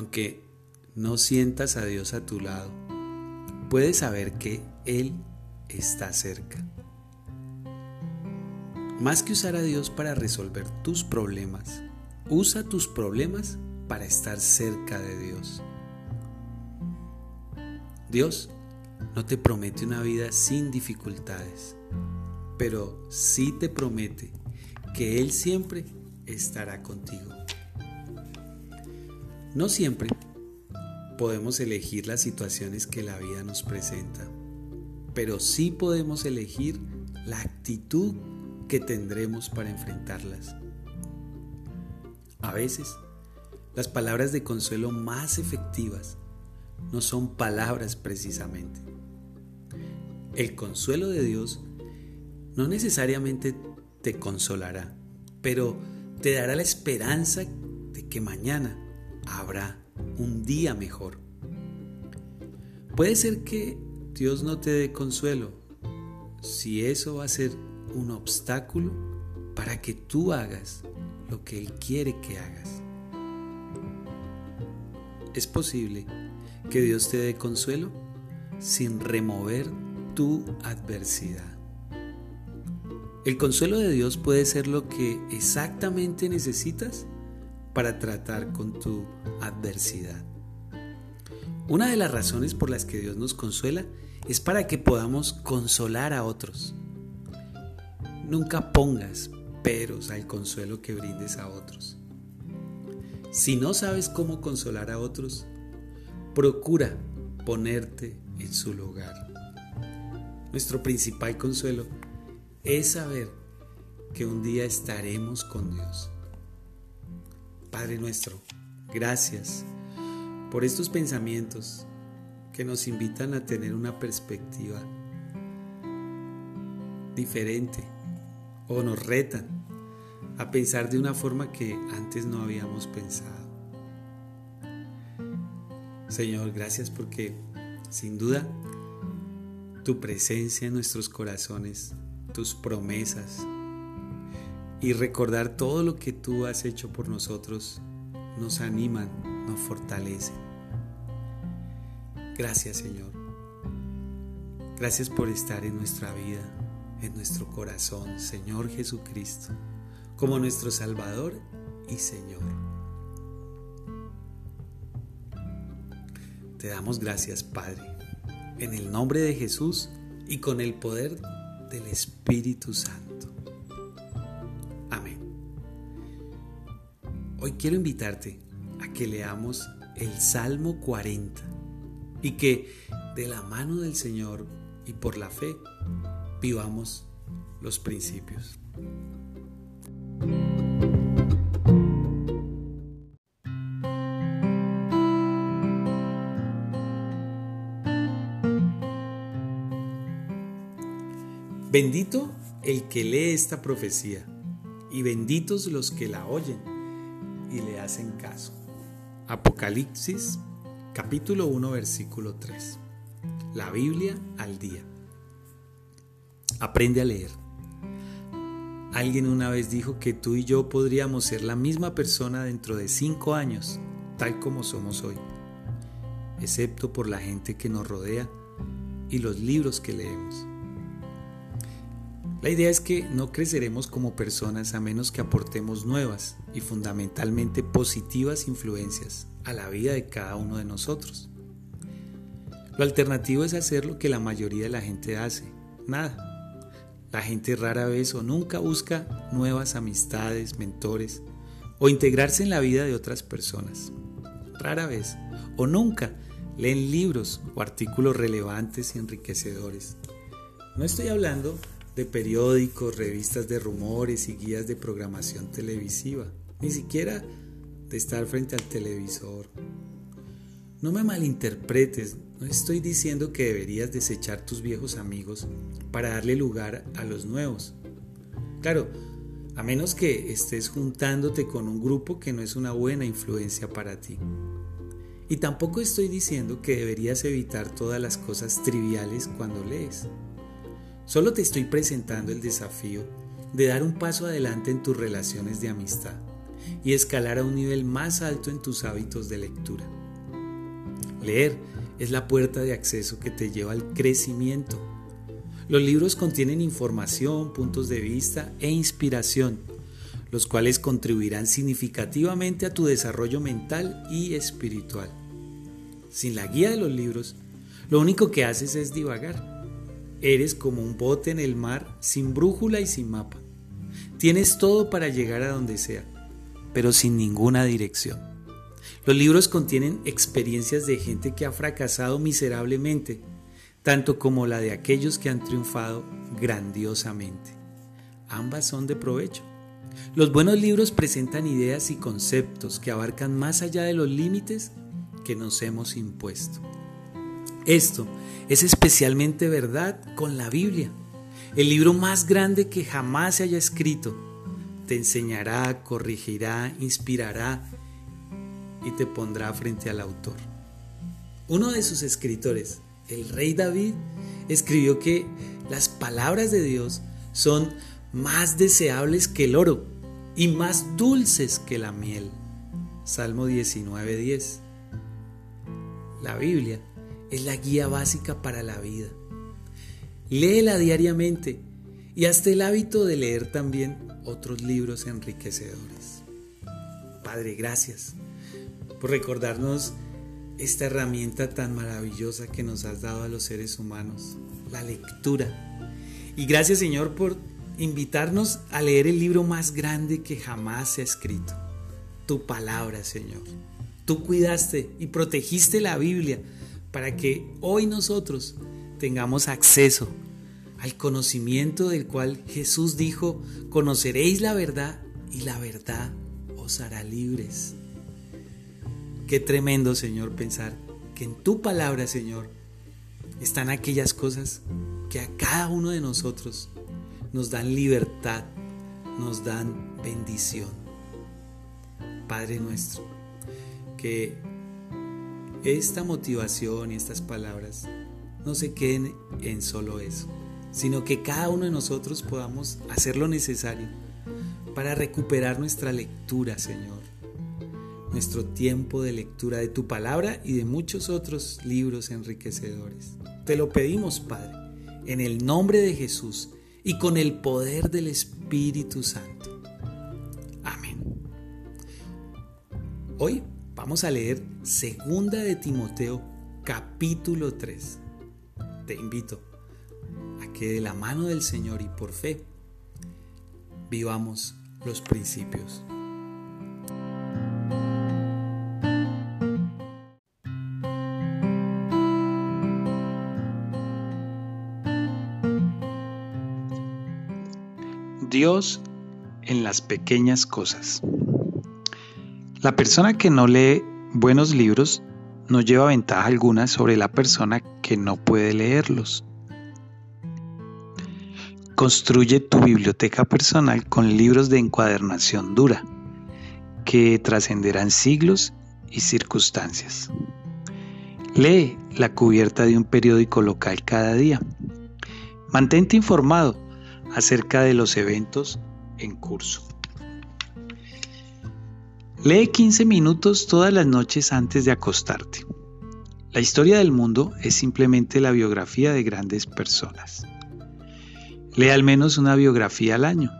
Aunque no sientas a Dios a tu lado, puedes saber que Él está cerca. Más que usar a Dios para resolver tus problemas, usa tus problemas para estar cerca de Dios. Dios no te promete una vida sin dificultades, pero sí te promete que Él siempre estará contigo. No siempre podemos elegir las situaciones que la vida nos presenta, pero sí podemos elegir la actitud que tendremos para enfrentarlas. A veces, las palabras de consuelo más efectivas no son palabras precisamente. El consuelo de Dios no necesariamente te consolará, pero te dará la esperanza de que mañana habrá un día mejor. Puede ser que Dios no te dé consuelo, si eso va a ser un obstáculo para que tú hagas lo que Él quiere que hagas. Es posible que Dios te dé consuelo sin remover tu adversidad. El consuelo de Dios puede ser lo que exactamente necesitas para tratar con tu adversidad. Una de las razones por las que Dios nos consuela es para que podamos consolar a otros. Nunca pongas peros al consuelo que brindes a otros. Si no sabes cómo consolar a otros, procura ponerte en su lugar. Nuestro principal consuelo es saber que un día estaremos con Dios. Padre nuestro, gracias por estos pensamientos que nos invitan a tener una perspectiva diferente o nos retan a pensar de una forma que antes no habíamos pensado. Señor, gracias porque sin duda tu presencia en nuestros corazones, tus promesas y recordar todo lo que tú has hecho por nosotros nos animan, nos fortalecen. Gracias Señor. Gracias por estar en nuestra vida, en nuestro corazón, Señor Jesucristo como nuestro Salvador y Señor. Te damos gracias, Padre, en el nombre de Jesús y con el poder del Espíritu Santo. Hoy quiero invitarte a que leamos el Salmo 40 y que de la mano del Señor y por la fe vivamos los principios. Bendito el que lee esta profecía y benditos los que la oyen y le hacen caso. Apocalipsis capítulo 1 versículo 3. La Biblia al día. Aprende a leer. Alguien una vez dijo que tú y yo podríamos ser la misma persona dentro de cinco años, tal como somos hoy, excepto por la gente que nos rodea y los libros que leemos. La idea es que no creceremos como personas a menos que aportemos nuevas y fundamentalmente positivas influencias a la vida de cada uno de nosotros. Lo alternativo es hacer lo que la mayoría de la gente hace, nada la gente rara vez o nunca busca nuevas amistades, mentores o integrarse en la vida de otras personas. Rara vez o nunca leen libros o artículos relevantes y enriquecedores. No estoy hablando periódicos, revistas de rumores y guías de programación televisiva, ni siquiera de estar frente al televisor. No me malinterpretes, no estoy diciendo que deberías desechar tus viejos amigos para darle lugar a los nuevos. Claro, a menos que estés juntándote con un grupo que no es una buena influencia para ti. Y tampoco estoy diciendo que deberías evitar todas las cosas triviales cuando lees. Solo te estoy presentando el desafío de dar un paso adelante en tus relaciones de amistad y escalar a un nivel más alto en tus hábitos de lectura. Leer es la puerta de acceso que te lleva al crecimiento. Los libros contienen información, puntos de vista e inspiración, los cuales contribuirán significativamente a tu desarrollo mental y espiritual. Sin la guía de los libros, lo único que haces es divagar. Eres como un bote en el mar sin brújula y sin mapa. Tienes todo para llegar a donde sea, pero sin ninguna dirección. Los libros contienen experiencias de gente que ha fracasado miserablemente, tanto como la de aquellos que han triunfado grandiosamente. Ambas son de provecho. Los buenos libros presentan ideas y conceptos que abarcan más allá de los límites que nos hemos impuesto. Esto es especialmente verdad con la Biblia, el libro más grande que jamás se haya escrito. Te enseñará, corrigirá, inspirará y te pondrá frente al autor. Uno de sus escritores, el rey David, escribió que las palabras de Dios son más deseables que el oro y más dulces que la miel. Salmo 19:10. La Biblia es la guía básica para la vida. Léela diariamente y hazte el hábito de leer también otros libros enriquecedores. Padre, gracias por recordarnos esta herramienta tan maravillosa que nos has dado a los seres humanos, la lectura. Y gracias Señor por invitarnos a leer el libro más grande que jamás se ha escrito, tu palabra Señor. Tú cuidaste y protegiste la Biblia para que hoy nosotros tengamos acceso al conocimiento del cual Jesús dijo, conoceréis la verdad y la verdad os hará libres. Qué tremendo, Señor, pensar que en tu palabra, Señor, están aquellas cosas que a cada uno de nosotros nos dan libertad, nos dan bendición. Padre nuestro, que esta motivación y estas palabras no se queden en solo eso, sino que cada uno de nosotros podamos hacer lo necesario para recuperar nuestra lectura, Señor nuestro tiempo de lectura de tu palabra y de muchos otros libros enriquecedores. Te lo pedimos, Padre, en el nombre de Jesús y con el poder del Espíritu Santo. Amén. Hoy vamos a leer Segunda de Timoteo capítulo 3. Te invito a que de la mano del Señor y por fe vivamos los principios. Dios en las pequeñas cosas. La persona que no lee buenos libros no lleva ventaja alguna sobre la persona que no puede leerlos. Construye tu biblioteca personal con libros de encuadernación dura, que trascenderán siglos y circunstancias. Lee la cubierta de un periódico local cada día. Mantente informado acerca de los eventos en curso. Lee 15 minutos todas las noches antes de acostarte. La historia del mundo es simplemente la biografía de grandes personas. Lee al menos una biografía al año.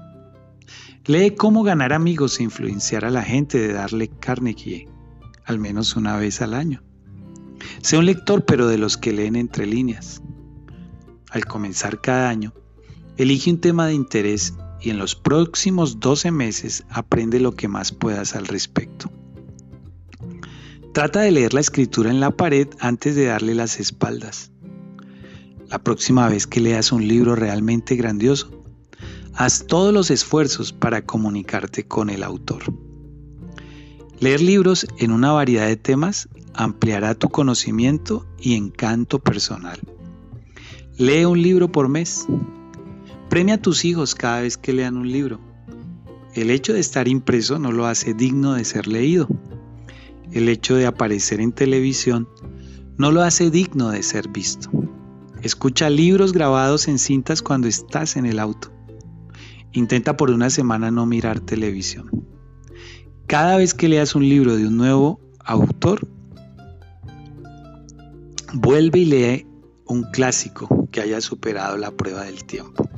Lee cómo ganar amigos e influenciar a la gente de darle Carnegie, al menos una vez al año. Sé un lector pero de los que leen entre líneas. Al comenzar cada año, Elige un tema de interés y en los próximos 12 meses aprende lo que más puedas al respecto. Trata de leer la escritura en la pared antes de darle las espaldas. La próxima vez que leas un libro realmente grandioso, haz todos los esfuerzos para comunicarte con el autor. Leer libros en una variedad de temas ampliará tu conocimiento y encanto personal. Lee un libro por mes. Premia a tus hijos cada vez que lean un libro. El hecho de estar impreso no lo hace digno de ser leído. el hecho de aparecer en televisión no lo hace digno de ser visto. Escucha libros grabados en cintas cuando estás en el auto. Intenta por una semana no mirar televisión. Cada vez que leas un libro de un nuevo autor, vuelve y lee un clásico que haya superado la prueba del tiempo.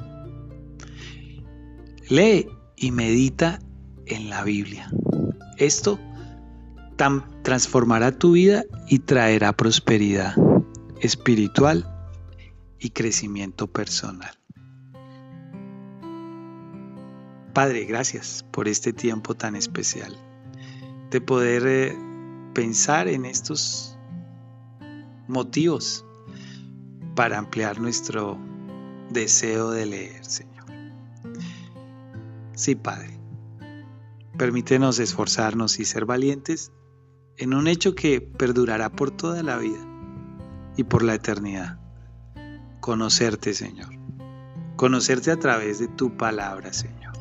Lee y medita en la Biblia. Esto transformará tu vida y traerá prosperidad espiritual y crecimiento personal. Padre, gracias por este tiempo tan especial, de poder eh, pensar en estos motivos para ampliar nuestro deseo de leer, Señor. Sí, Padre, permítenos esforzarnos y ser valientes en un hecho que perdurará por toda la vida y por la eternidad. Conocerte, Señor. Conocerte a través de tu palabra, Señor.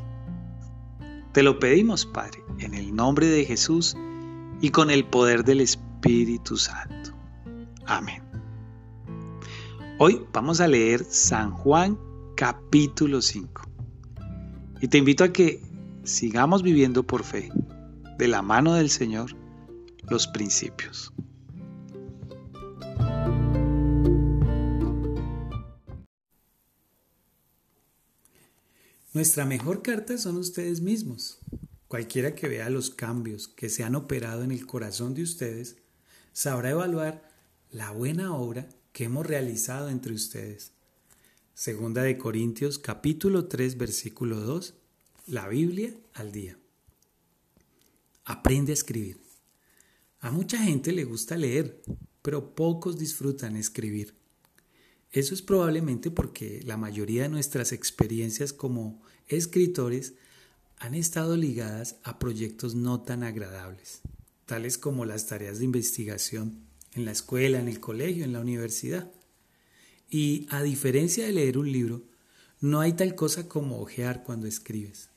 Te lo pedimos, Padre, en el nombre de Jesús y con el poder del Espíritu Santo. Amén. Hoy vamos a leer San Juan capítulo 5. Y te invito a que sigamos viviendo por fe, de la mano del Señor, los principios. Nuestra mejor carta son ustedes mismos. Cualquiera que vea los cambios que se han operado en el corazón de ustedes sabrá evaluar la buena obra que hemos realizado entre ustedes. Segunda de Corintios capítulo 3 versículo 2, la Biblia al día. Aprende a escribir. A mucha gente le gusta leer, pero pocos disfrutan escribir. Eso es probablemente porque la mayoría de nuestras experiencias como escritores han estado ligadas a proyectos no tan agradables, tales como las tareas de investigación en la escuela, en el colegio, en la universidad. Y a diferencia de leer un libro, no hay tal cosa como ojear cuando escribes.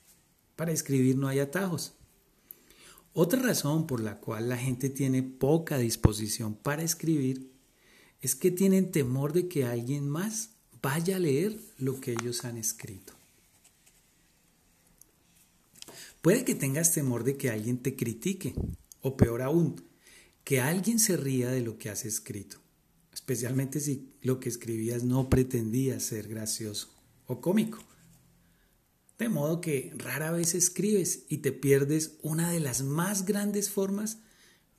Para escribir no hay atajos. Otra razón por la cual la gente tiene poca disposición para escribir es que tienen temor de que alguien más vaya a leer lo que ellos han escrito. Puede que tengas temor de que alguien te critique, o peor aún, que alguien se ría de lo que has escrito, especialmente si lo que escribías no pretendía ser gracioso o cómico. De modo que rara vez escribes y te pierdes una de las más grandes formas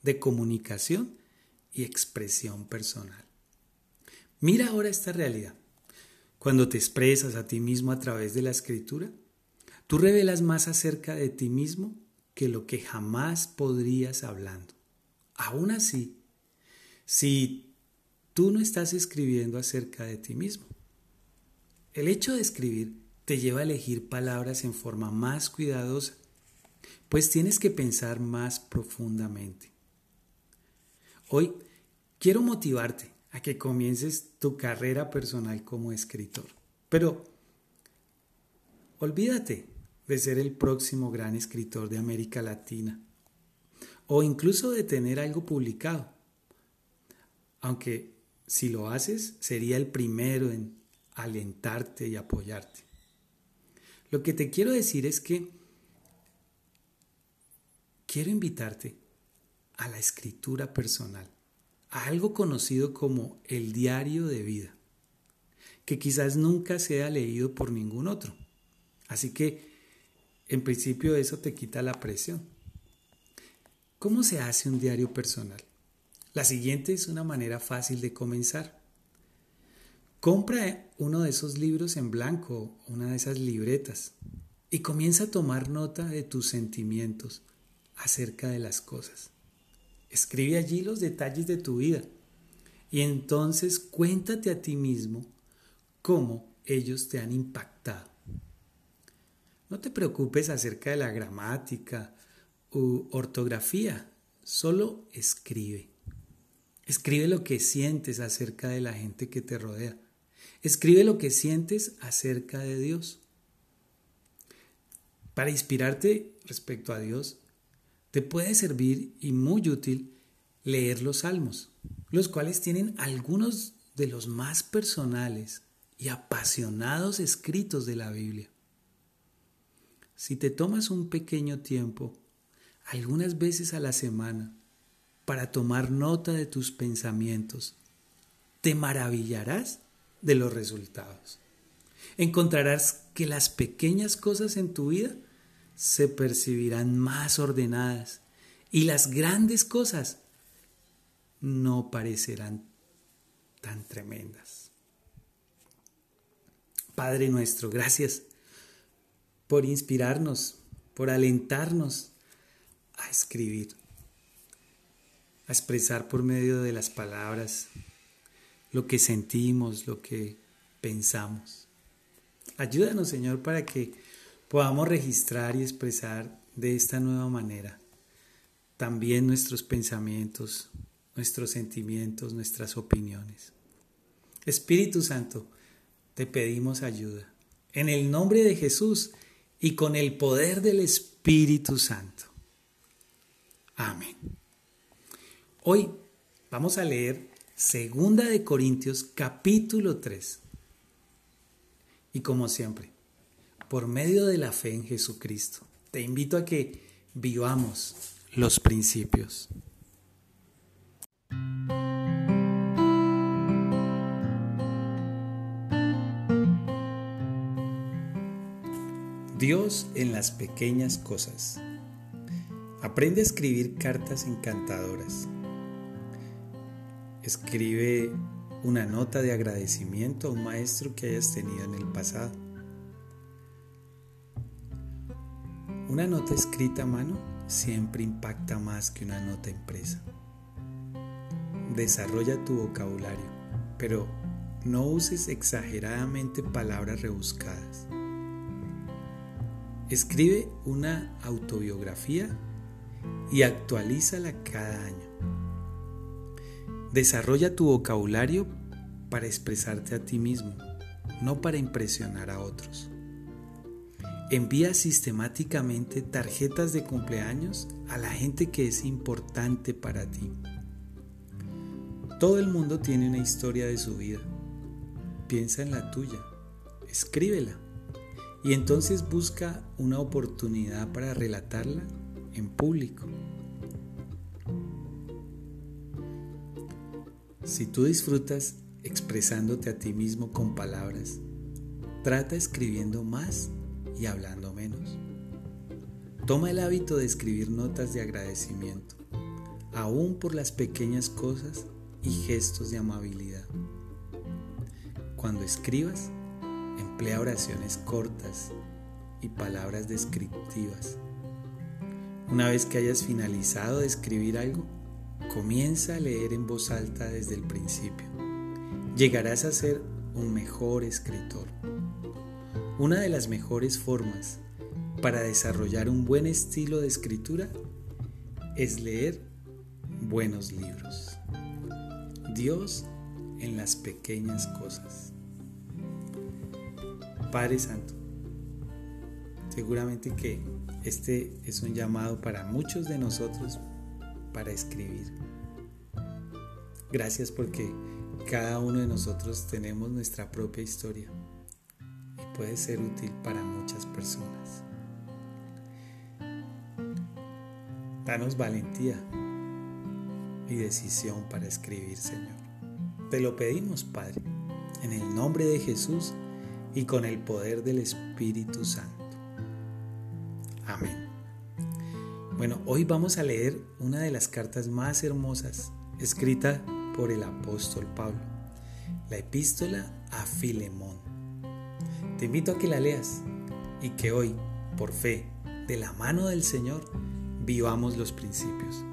de comunicación y expresión personal. Mira ahora esta realidad. Cuando te expresas a ti mismo a través de la escritura, tú revelas más acerca de ti mismo que lo que jamás podrías hablando. Aún así, si tú no estás escribiendo acerca de ti mismo, el hecho de escribir te lleva a elegir palabras en forma más cuidadosa, pues tienes que pensar más profundamente. Hoy quiero motivarte a que comiences tu carrera personal como escritor. Pero olvídate de ser el próximo gran escritor de América Latina o incluso de tener algo publicado. Aunque si lo haces, sería el primero en alentarte y apoyarte. Lo que te quiero decir es que quiero invitarte a la escritura personal algo conocido como el diario de vida, que quizás nunca sea leído por ningún otro. Así que, en principio, eso te quita la presión. ¿Cómo se hace un diario personal? La siguiente es una manera fácil de comenzar. Compra uno de esos libros en blanco, una de esas libretas, y comienza a tomar nota de tus sentimientos acerca de las cosas. Escribe allí los detalles de tu vida y entonces cuéntate a ti mismo cómo ellos te han impactado. No te preocupes acerca de la gramática u ortografía, solo escribe. Escribe lo que sientes acerca de la gente que te rodea. Escribe lo que sientes acerca de Dios. Para inspirarte respecto a Dios, te puede servir y muy útil leer los salmos, los cuales tienen algunos de los más personales y apasionados escritos de la Biblia. Si te tomas un pequeño tiempo, algunas veces a la semana, para tomar nota de tus pensamientos, te maravillarás de los resultados. Encontrarás que las pequeñas cosas en tu vida se percibirán más ordenadas y las grandes cosas no parecerán tan tremendas. Padre nuestro, gracias por inspirarnos, por alentarnos a escribir, a expresar por medio de las palabras lo que sentimos, lo que pensamos. Ayúdanos, Señor, para que podamos registrar y expresar de esta nueva manera también nuestros pensamientos, nuestros sentimientos, nuestras opiniones. Espíritu Santo, te pedimos ayuda. En el nombre de Jesús y con el poder del Espíritu Santo. Amén. Hoy vamos a leer Segunda de Corintios capítulo 3. Y como siempre, por medio de la fe en Jesucristo, te invito a que vivamos los principios. Dios en las pequeñas cosas. Aprende a escribir cartas encantadoras. Escribe una nota de agradecimiento a un maestro que hayas tenido en el pasado. Una nota escrita a mano siempre impacta más que una nota impresa. Desarrolla tu vocabulario, pero no uses exageradamente palabras rebuscadas. Escribe una autobiografía y actualízala cada año. Desarrolla tu vocabulario para expresarte a ti mismo, no para impresionar a otros. Envía sistemáticamente tarjetas de cumpleaños a la gente que es importante para ti. Todo el mundo tiene una historia de su vida. Piensa en la tuya. Escríbela y entonces busca una oportunidad para relatarla en público. Si tú disfrutas expresándote a ti mismo con palabras, trata escribiendo más y hablando menos. Toma el hábito de escribir notas de agradecimiento, aún por las pequeñas cosas y gestos de amabilidad. Cuando escribas, Emplea oraciones cortas y palabras descriptivas. Una vez que hayas finalizado de escribir algo, comienza a leer en voz alta desde el principio. Llegarás a ser un mejor escritor. Una de las mejores formas para desarrollar un buen estilo de escritura es leer buenos libros. Dios en las pequeñas cosas. Padre Santo, seguramente que este es un llamado para muchos de nosotros para escribir. Gracias porque cada uno de nosotros tenemos nuestra propia historia y puede ser útil para muchas personas. Danos valentía y decisión para escribir, Señor. Te lo pedimos, Padre, en el nombre de Jesús y con el poder del Espíritu Santo. Amén. Bueno, hoy vamos a leer una de las cartas más hermosas escrita por el apóstol Pablo, la epístola a Filemón. Te invito a que la leas y que hoy, por fe, de la mano del Señor, vivamos los principios.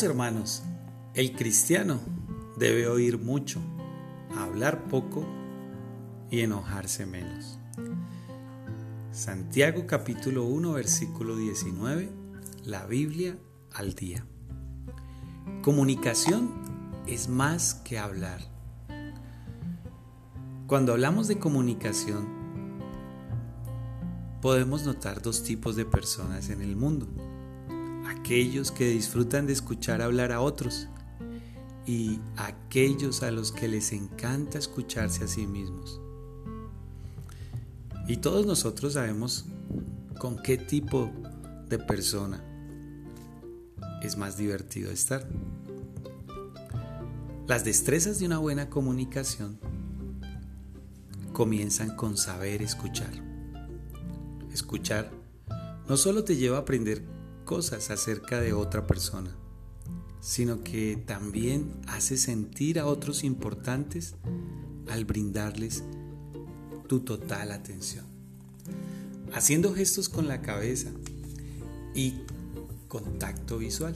Hermanos, el cristiano debe oír mucho, hablar poco y enojarse menos. Santiago capítulo 1 versículo 19, la Biblia al día. Comunicación es más que hablar. Cuando hablamos de comunicación, podemos notar dos tipos de personas en el mundo. Aquellos que disfrutan de escuchar hablar a otros y aquellos a los que les encanta escucharse a sí mismos. Y todos nosotros sabemos con qué tipo de persona es más divertido estar. Las destrezas de una buena comunicación comienzan con saber escuchar. Escuchar no solo te lleva a aprender acerca de otra persona, sino que también hace sentir a otros importantes al brindarles tu total atención. Haciendo gestos con la cabeza y contacto visual.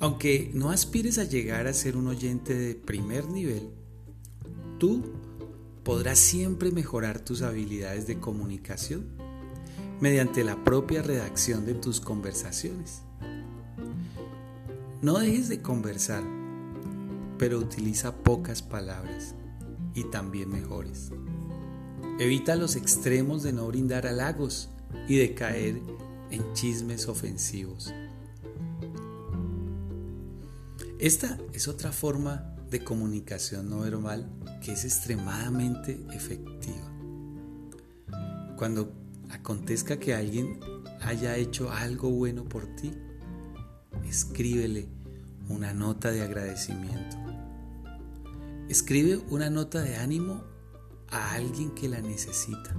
Aunque no aspires a llegar a ser un oyente de primer nivel, tú podrás siempre mejorar tus habilidades de comunicación mediante la propia redacción de tus conversaciones. No dejes de conversar, pero utiliza pocas palabras y también mejores. Evita los extremos de no brindar halagos y de caer en chismes ofensivos. Esta es otra forma de comunicación no verbal que es extremadamente efectiva. Cuando acontezca que alguien haya hecho algo bueno por ti, escríbele una nota de agradecimiento. Escribe una nota de ánimo a alguien que la necesita.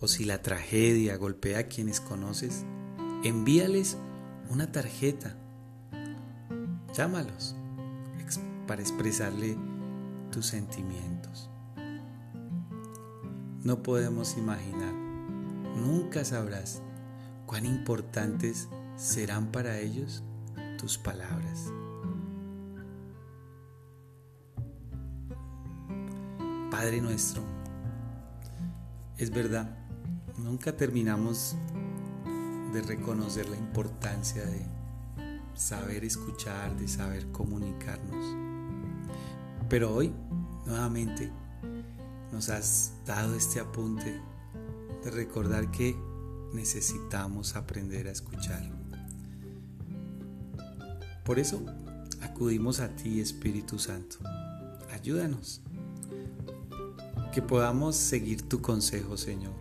O si la tragedia golpea a quienes conoces, envíales una tarjeta Llámalos para expresarle tus sentimientos. No podemos imaginar, nunca sabrás cuán importantes serán para ellos tus palabras. Padre nuestro, es verdad, nunca terminamos de reconocer la importancia de saber escuchar, de saber comunicarnos. Pero hoy, nuevamente, nos has dado este apunte recordar que necesitamos aprender a escuchar. Por eso acudimos a ti, Espíritu Santo. Ayúdanos. Que podamos seguir tu consejo, Señor.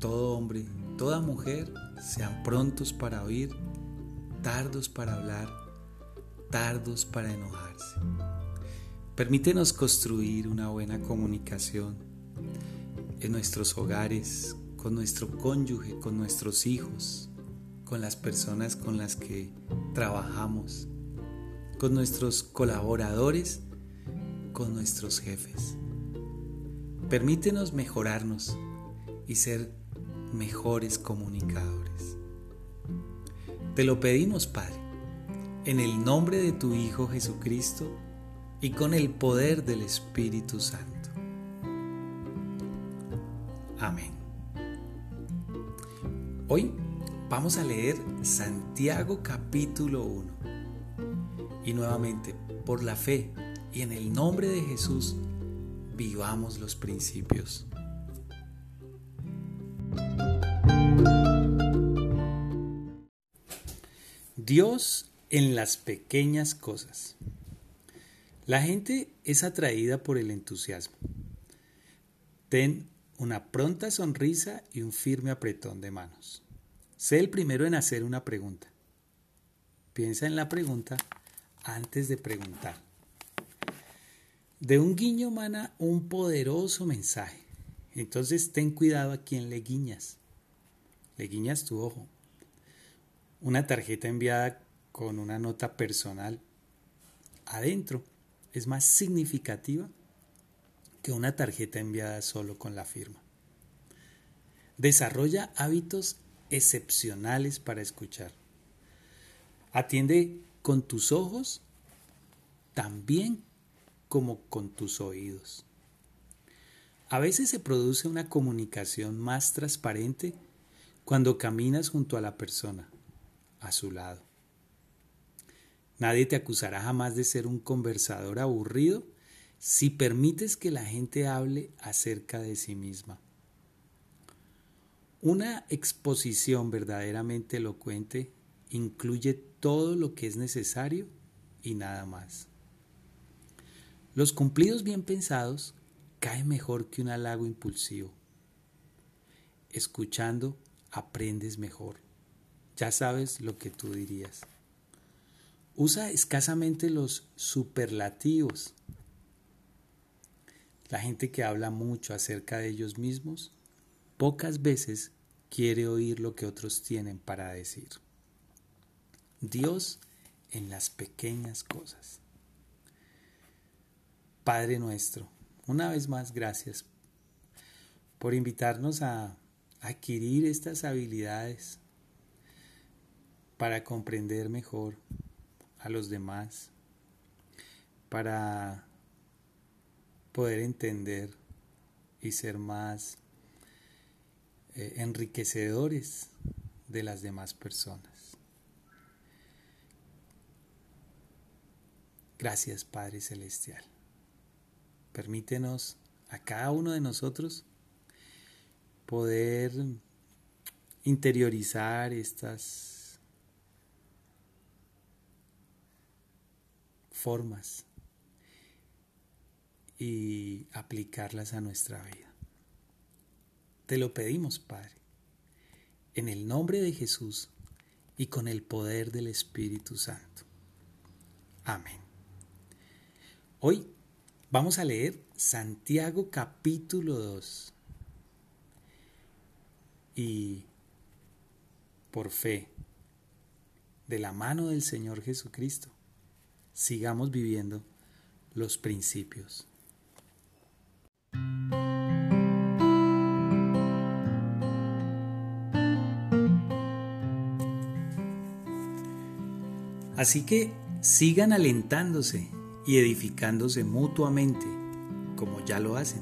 Todo hombre, toda mujer sean prontos para oír tardos para hablar, tardos para enojarse. Permítenos construir una buena comunicación en nuestros hogares, con nuestro cónyuge, con nuestros hijos, con las personas con las que trabajamos, con nuestros colaboradores, con nuestros jefes. Permítenos mejorarnos y ser mejores comunicadores. Te lo pedimos, Padre, en el nombre de tu Hijo Jesucristo y con el poder del Espíritu Santo. Amén. Hoy vamos a leer Santiago capítulo 1. Y nuevamente, por la fe y en el nombre de Jesús, vivamos los principios. Dios en las pequeñas cosas. La gente es atraída por el entusiasmo. Ten una pronta sonrisa y un firme apretón de manos. Sé el primero en hacer una pregunta. Piensa en la pregunta antes de preguntar. De un guiño mana un poderoso mensaje. Entonces ten cuidado a quien le guiñas. Le guiñas tu ojo, una tarjeta enviada con una nota personal adentro es más significativa que una tarjeta enviada solo con la firma. Desarrolla hábitos excepcionales para escuchar. Atiende con tus ojos también como con tus oídos. A veces se produce una comunicación más transparente cuando caminas junto a la persona a su lado. Nadie te acusará jamás de ser un conversador aburrido si permites que la gente hable acerca de sí misma. Una exposición verdaderamente elocuente incluye todo lo que es necesario y nada más. Los cumplidos bien pensados caen mejor que un halago impulsivo. Escuchando aprendes mejor. Ya sabes lo que tú dirías. Usa escasamente los superlativos. La gente que habla mucho acerca de ellos mismos pocas veces quiere oír lo que otros tienen para decir. Dios en las pequeñas cosas. Padre nuestro, una vez más gracias por invitarnos a adquirir estas habilidades para comprender mejor a los demás, para poder entender y ser más eh, enriquecedores de las demás personas. Gracias Padre Celestial. Permítenos a cada uno de nosotros poder interiorizar estas formas y aplicarlas a nuestra vida. Te lo pedimos, Padre, en el nombre de Jesús y con el poder del Espíritu Santo. Amén. Hoy vamos a leer Santiago capítulo 2. Y por fe, de la mano del Señor Jesucristo, sigamos viviendo los principios. Así que sigan alentándose y edificándose mutuamente, como ya lo hacen.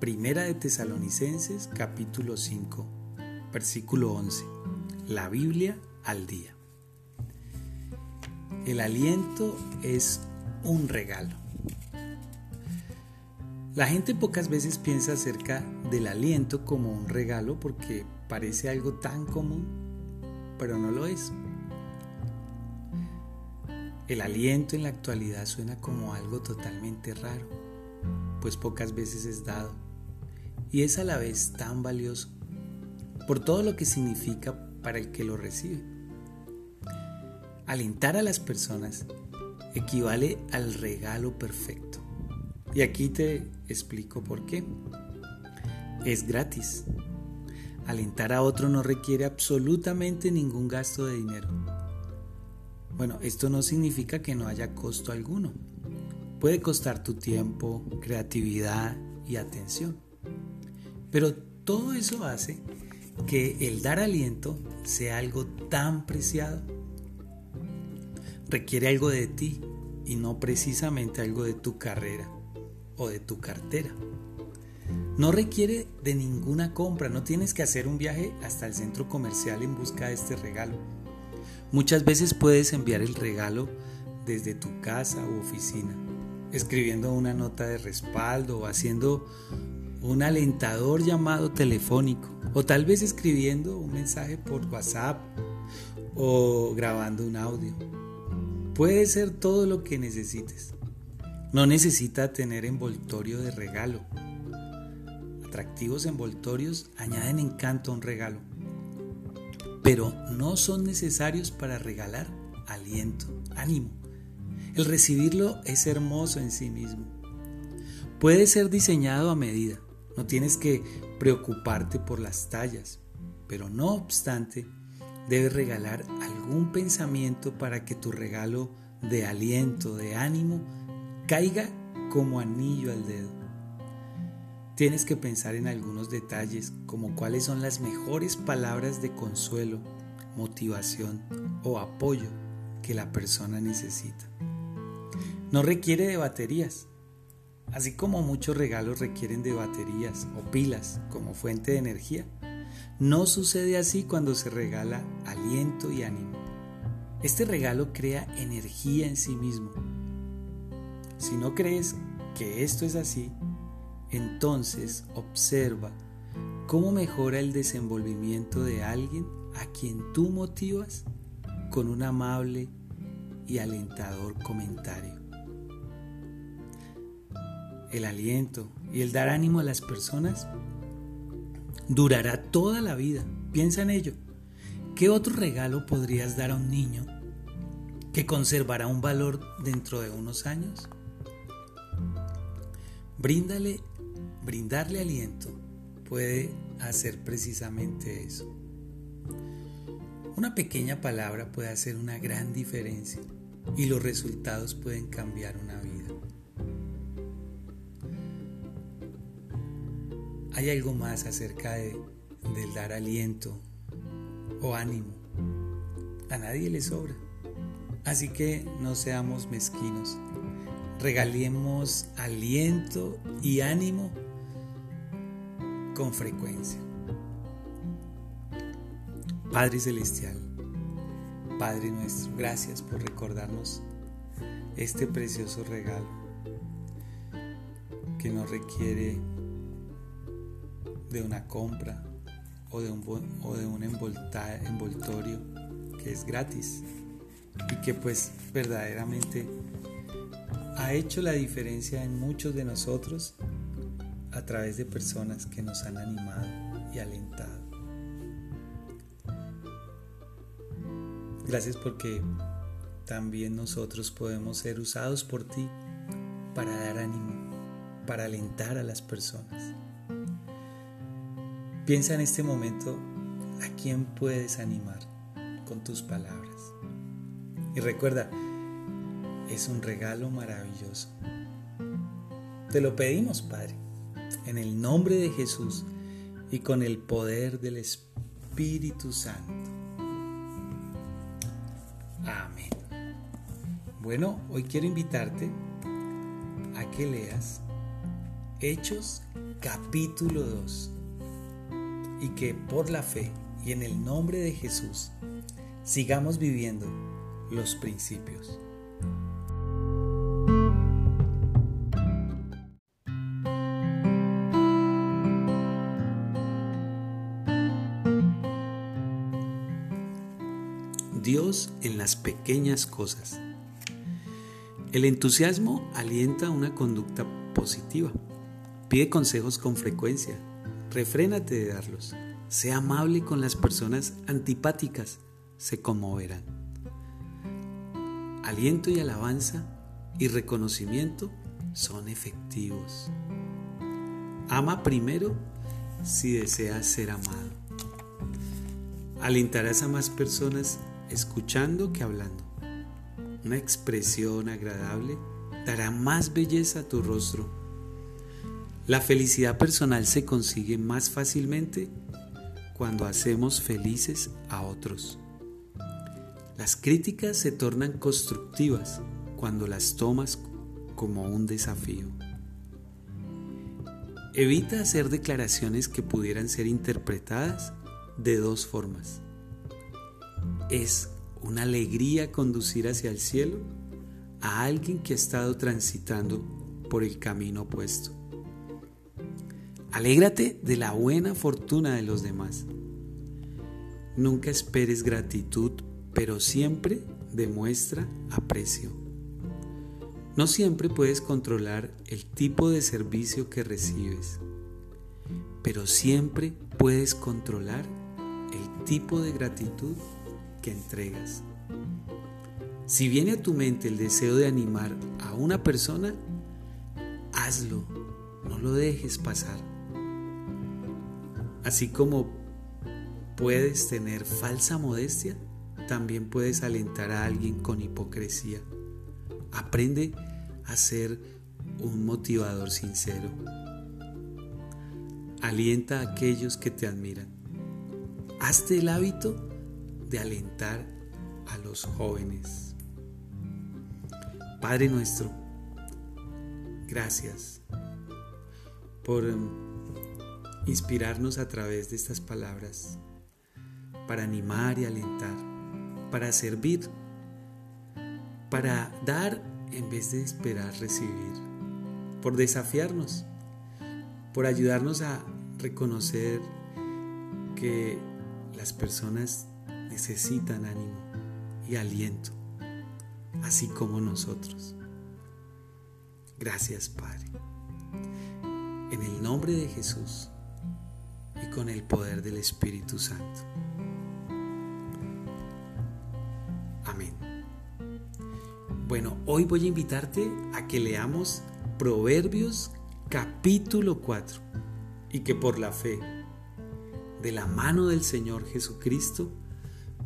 Primera de Tesalonicenses capítulo 5, versículo 11. La Biblia al día. El aliento es un regalo. La gente pocas veces piensa acerca del aliento como un regalo porque parece algo tan común, pero no lo es. El aliento en la actualidad suena como algo totalmente raro, pues pocas veces es dado, y es a la vez tan valioso por todo lo que significa para el que lo recibe. Alentar a las personas equivale al regalo perfecto. Y aquí te explico por qué. Es gratis. Alentar a otro no requiere absolutamente ningún gasto de dinero bueno, esto no significa que no haya costo alguno. Puede costar tu tiempo, creatividad y atención. Pero todo eso hace que el dar aliento sea algo tan preciado. Requiere algo de ti y no precisamente algo de tu carrera de tu cartera. No requiere de ninguna compra, no tienes que hacer un viaje hasta el centro comercial en busca de este regalo Muchas veces puedes enviar el regalo desde tu casa u oficina, escribiendo una nota de respaldo o haciendo un alentador llamado telefónico, o tal vez escribiendo un mensaje por WhatsApp o grabando un audio. Puede ser todo lo que necesites. No necesita tener envoltorio de regalo. Atractivos envoltorios añaden encanto a un regalo pero no son necesarios para regalar aliento, ánimo. El recibirlo es hermoso en sí mismo. Puede ser diseñado a medida, no tienes que preocuparte por las tallas, pero no obstante, debes regalar algún pensamiento para que tu regalo de aliento, de ánimo, caiga como anillo al dedo. Tienes que pensar en algunos detalles como cuáles son las mejores palabras de consuelo, motivación o apoyo que la persona necesita. No requiere de baterías, así como muchos regalos requieren de baterías o pilas como fuente de energía. No sucede así cuando se regala aliento y ánimo. Este regalo crea energía en sí mismo. Si no crees que esto es así, entonces observa cómo mejora el desenvolvimiento de alguien a quien tú motivas con un amable y alentador comentario. El aliento y el dar ánimo a las personas durará toda la vida. Piensa en ello. ¿Qué otro regalo podrías dar a un niño que conservará un valor dentro de unos años? Bríndale, brindarle aliento puede hacer precisamente eso. Una pequeña palabra puede hacer una gran diferencia y los resultados pueden cambiar una vida. Hay algo más acerca de, del dar aliento o ánimo. A nadie le sobra. Así que no seamos mezquinos. Regalemos aliento y ánimo con frecuencia. Padre Celestial, Padre nuestro, gracias por recordarnos este precioso regalo que no requiere de una compra o de un, o de un envoltorio que es gratis y que pues verdaderamente ha hecho la diferencia en muchos de nosotros a través de personas que nos han animado y alentado. Gracias porque también nosotros podemos ser usados por ti para dar ánimo, para alentar a las personas. Piensa en este momento a quién puedes animar con tus palabras. Y recuerda, es un regalo maravilloso. Te lo pedimos, Padre, en el nombre de Jesús y con el poder del Espíritu Santo. Bueno, hoy quiero invitarte a que leas Hechos capítulo 2 y que por la fe y en el nombre de Jesús sigamos viviendo los principios. Dios en las pequeñas cosas. El entusiasmo alienta una conducta positiva. Pide consejos con frecuencia. Refrénate de darlos. Sea amable con las personas antipáticas. Se conmoverán. Aliento y alabanza y reconocimiento son efectivos. Ama primero si deseas ser amado. Alentarás a más personas escuchando que hablando una expresión agradable dará más belleza a tu rostro. La felicidad personal se consigue más fácilmente cuando hacemos felices a otros. Las críticas se tornan constructivas cuando las tomas como un desafío. Evita hacer declaraciones que pudieran ser interpretadas de dos formas. Es una alegría conducir hacia el cielo a alguien que ha estado transitando por el camino opuesto. Alégrate de la buena fortuna de los demás. Nunca esperes gratitud, pero siempre demuestra aprecio. No siempre puedes controlar el tipo de servicio que recibes, pero siempre puedes controlar el tipo de gratitud que entregas. Si viene a tu mente el deseo de animar a una persona, hazlo, no lo dejes pasar. Así como puedes tener falsa modestia, también puedes alentar a alguien con hipocresía. Aprende a ser un motivador sincero. Alienta a aquellos que te admiran. Hazte el hábito de alentar a los jóvenes. Padre nuestro, gracias por em, inspirarnos a través de estas palabras, para animar y alentar, para servir para dar en vez de esperar recibir, por desafiarnos, por ayudarnos a reconocer que las personas necesitan ánimo y aliento, así como nosotros. Gracias, Padre. En el nombre de Jesús y con el poder del Espíritu Santo. Amén. Bueno, hoy voy a invitarte a que leamos Proverbios capítulo 4 y que por la fe, de la mano del Señor Jesucristo,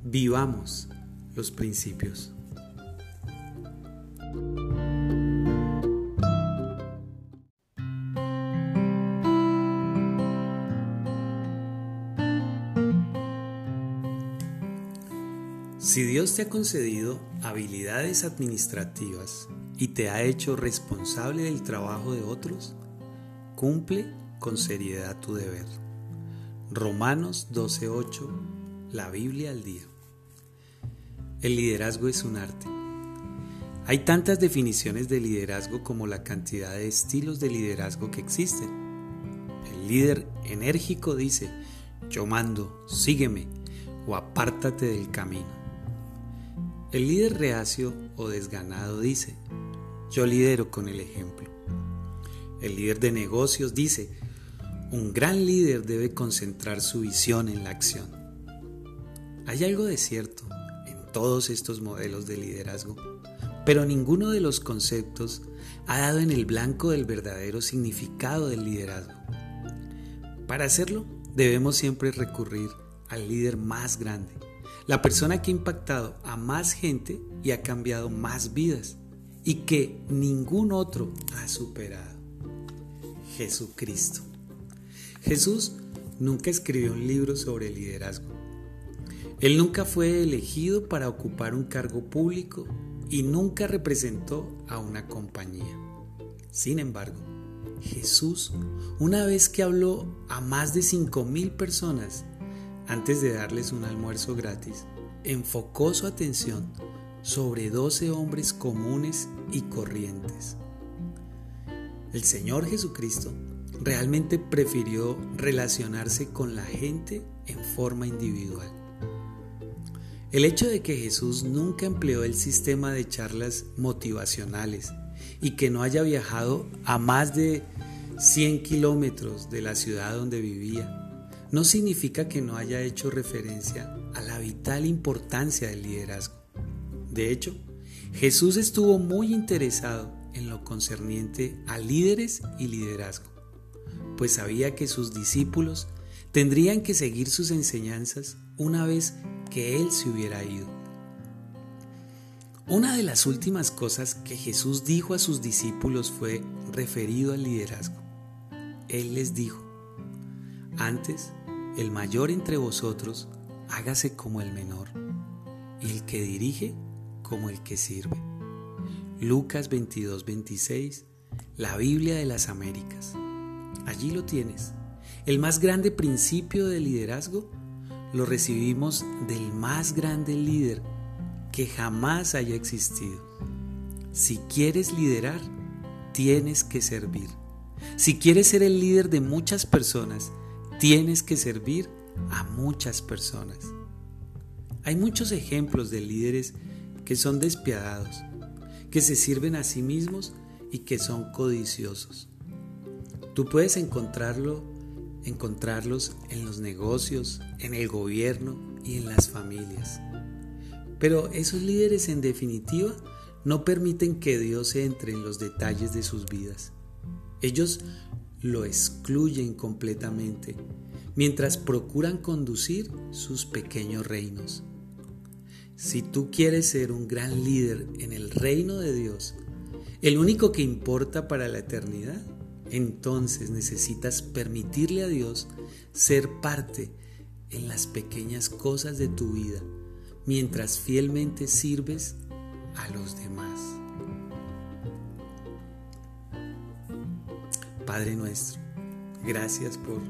vivamos los principios. Si Dios te ha concedido habilidades administrativas y te ha hecho responsable del trabajo de otros, cumple con seriedad tu deber. Romanos 12:8, la Biblia al día. El liderazgo es un arte. Hay tantas definiciones de liderazgo como la cantidad de estilos de liderazgo que existen. El líder enérgico dice, yo mando, sígueme o apártate del camino. El líder reacio o desganado dice, yo lidero con el ejemplo. El líder de negocios dice, un gran líder debe concentrar su visión en la acción. Hay algo de cierto todos estos modelos de liderazgo, pero ninguno de los conceptos ha dado en el blanco del verdadero significado del liderazgo. Para hacerlo, debemos siempre recurrir al líder más grande, la persona que ha impactado a más gente y ha cambiado más vidas y que ningún otro ha superado. Jesucristo. Jesús nunca escribió un libro sobre liderazgo. Él nunca fue elegido para ocupar un cargo público y nunca representó a una compañía. Sin embargo, Jesús, una vez que habló a más de 5.000 personas antes de darles un almuerzo gratis, enfocó su atención sobre 12 hombres comunes y corrientes. El Señor Jesucristo realmente prefirió relacionarse con la gente en forma individual. El hecho de que Jesús nunca empleó el sistema de charlas motivacionales y que no haya viajado a más de 100 kilómetros de la ciudad donde vivía no significa que no haya hecho referencia a la vital importancia del liderazgo. De hecho, Jesús estuvo muy interesado en lo concerniente a líderes y liderazgo, pues sabía que sus discípulos tendrían que seguir sus enseñanzas una vez que Él se hubiera ido. Una de las últimas cosas que Jesús dijo a sus discípulos fue referido al liderazgo. Él les dijo, antes el mayor entre vosotros hágase como el menor, y el que dirige como el que sirve. Lucas 22, 26, la Biblia de las Américas. Allí lo tienes. El más grande principio de liderazgo lo recibimos del más grande líder que jamás haya existido. Si quieres liderar, tienes que servir. Si quieres ser el líder de muchas personas, Tienes que servir a muchas personas. Hay muchos ejemplos de líderes que son despiadados, que se sirven a sí mismos y que son codiciosos. Tú puedes encontrarlo, encontrarlos en los negocios, en el gobierno y en las familias. Pero esos líderes en definitiva no permiten que Dios entre en los detalles de sus vidas. Ellos lo excluyen completamente, mientras procuran conducir sus pequeños reinos. Si tú quieres ser un gran líder en el reino de Dios, el único que importa para la eternidad, entonces necesitas permitirle a Dios ser parte en las pequeñas cosas de tu vida, mientras fielmente sirves a los demás. Padre nuestro, gracias por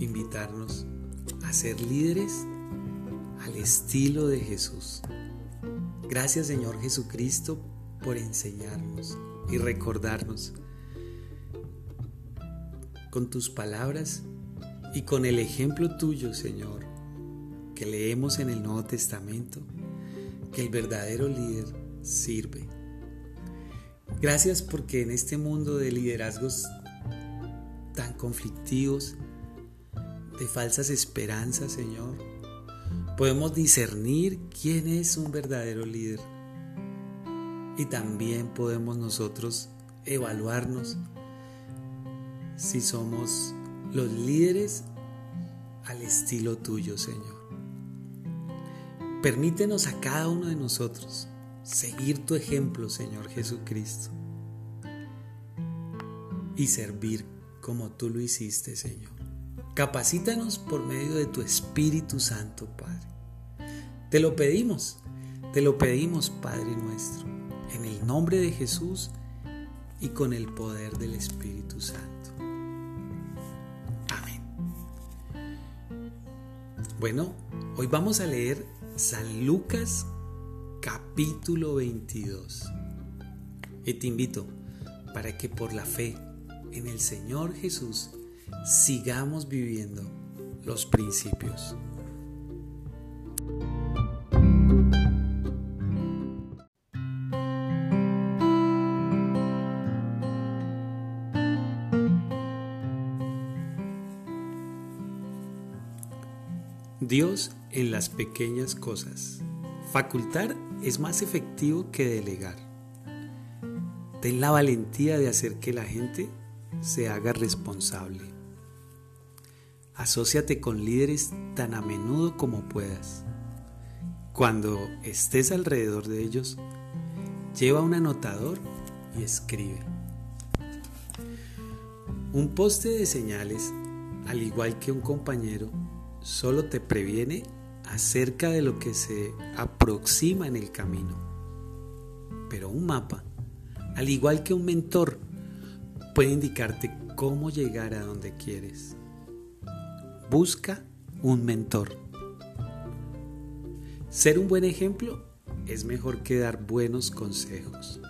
invitarnos a ser líderes al estilo de Jesús. Gracias Señor Jesucristo por enseñarnos y recordarnos con tus palabras y con el ejemplo tuyo, Señor, que leemos en el Nuevo Testamento, que el verdadero líder sirve. Gracias porque en este mundo de liderazgos tan conflictivos, de falsas esperanzas, Señor, podemos discernir quién es un verdadero líder. Y también podemos nosotros evaluarnos si somos los líderes al estilo tuyo, Señor. Permítenos a cada uno de nosotros seguir tu ejemplo, Señor Jesucristo, y servir como tú lo hiciste, Señor. Capacítanos por medio de tu Espíritu Santo, Padre. Te lo pedimos, te lo pedimos, Padre nuestro, en el nombre de Jesús y con el poder del Espíritu Santo. Amén. Bueno, hoy vamos a leer San Lucas capítulo 22. Y te invito para que por la fe en el Señor Jesús sigamos viviendo los principios. Dios en las pequeñas cosas. Facultar es más efectivo que delegar. Ten la valentía de hacer que la gente se haga responsable. Asociate con líderes tan a menudo como puedas. Cuando estés alrededor de ellos, lleva un anotador y escribe. Un poste de señales, al igual que un compañero, solo te previene acerca de lo que se aproxima en el camino. Pero un mapa, al igual que un mentor, puede indicarte cómo llegar a donde quieres. Busca un mentor. Ser un buen ejemplo es mejor que dar buenos consejos.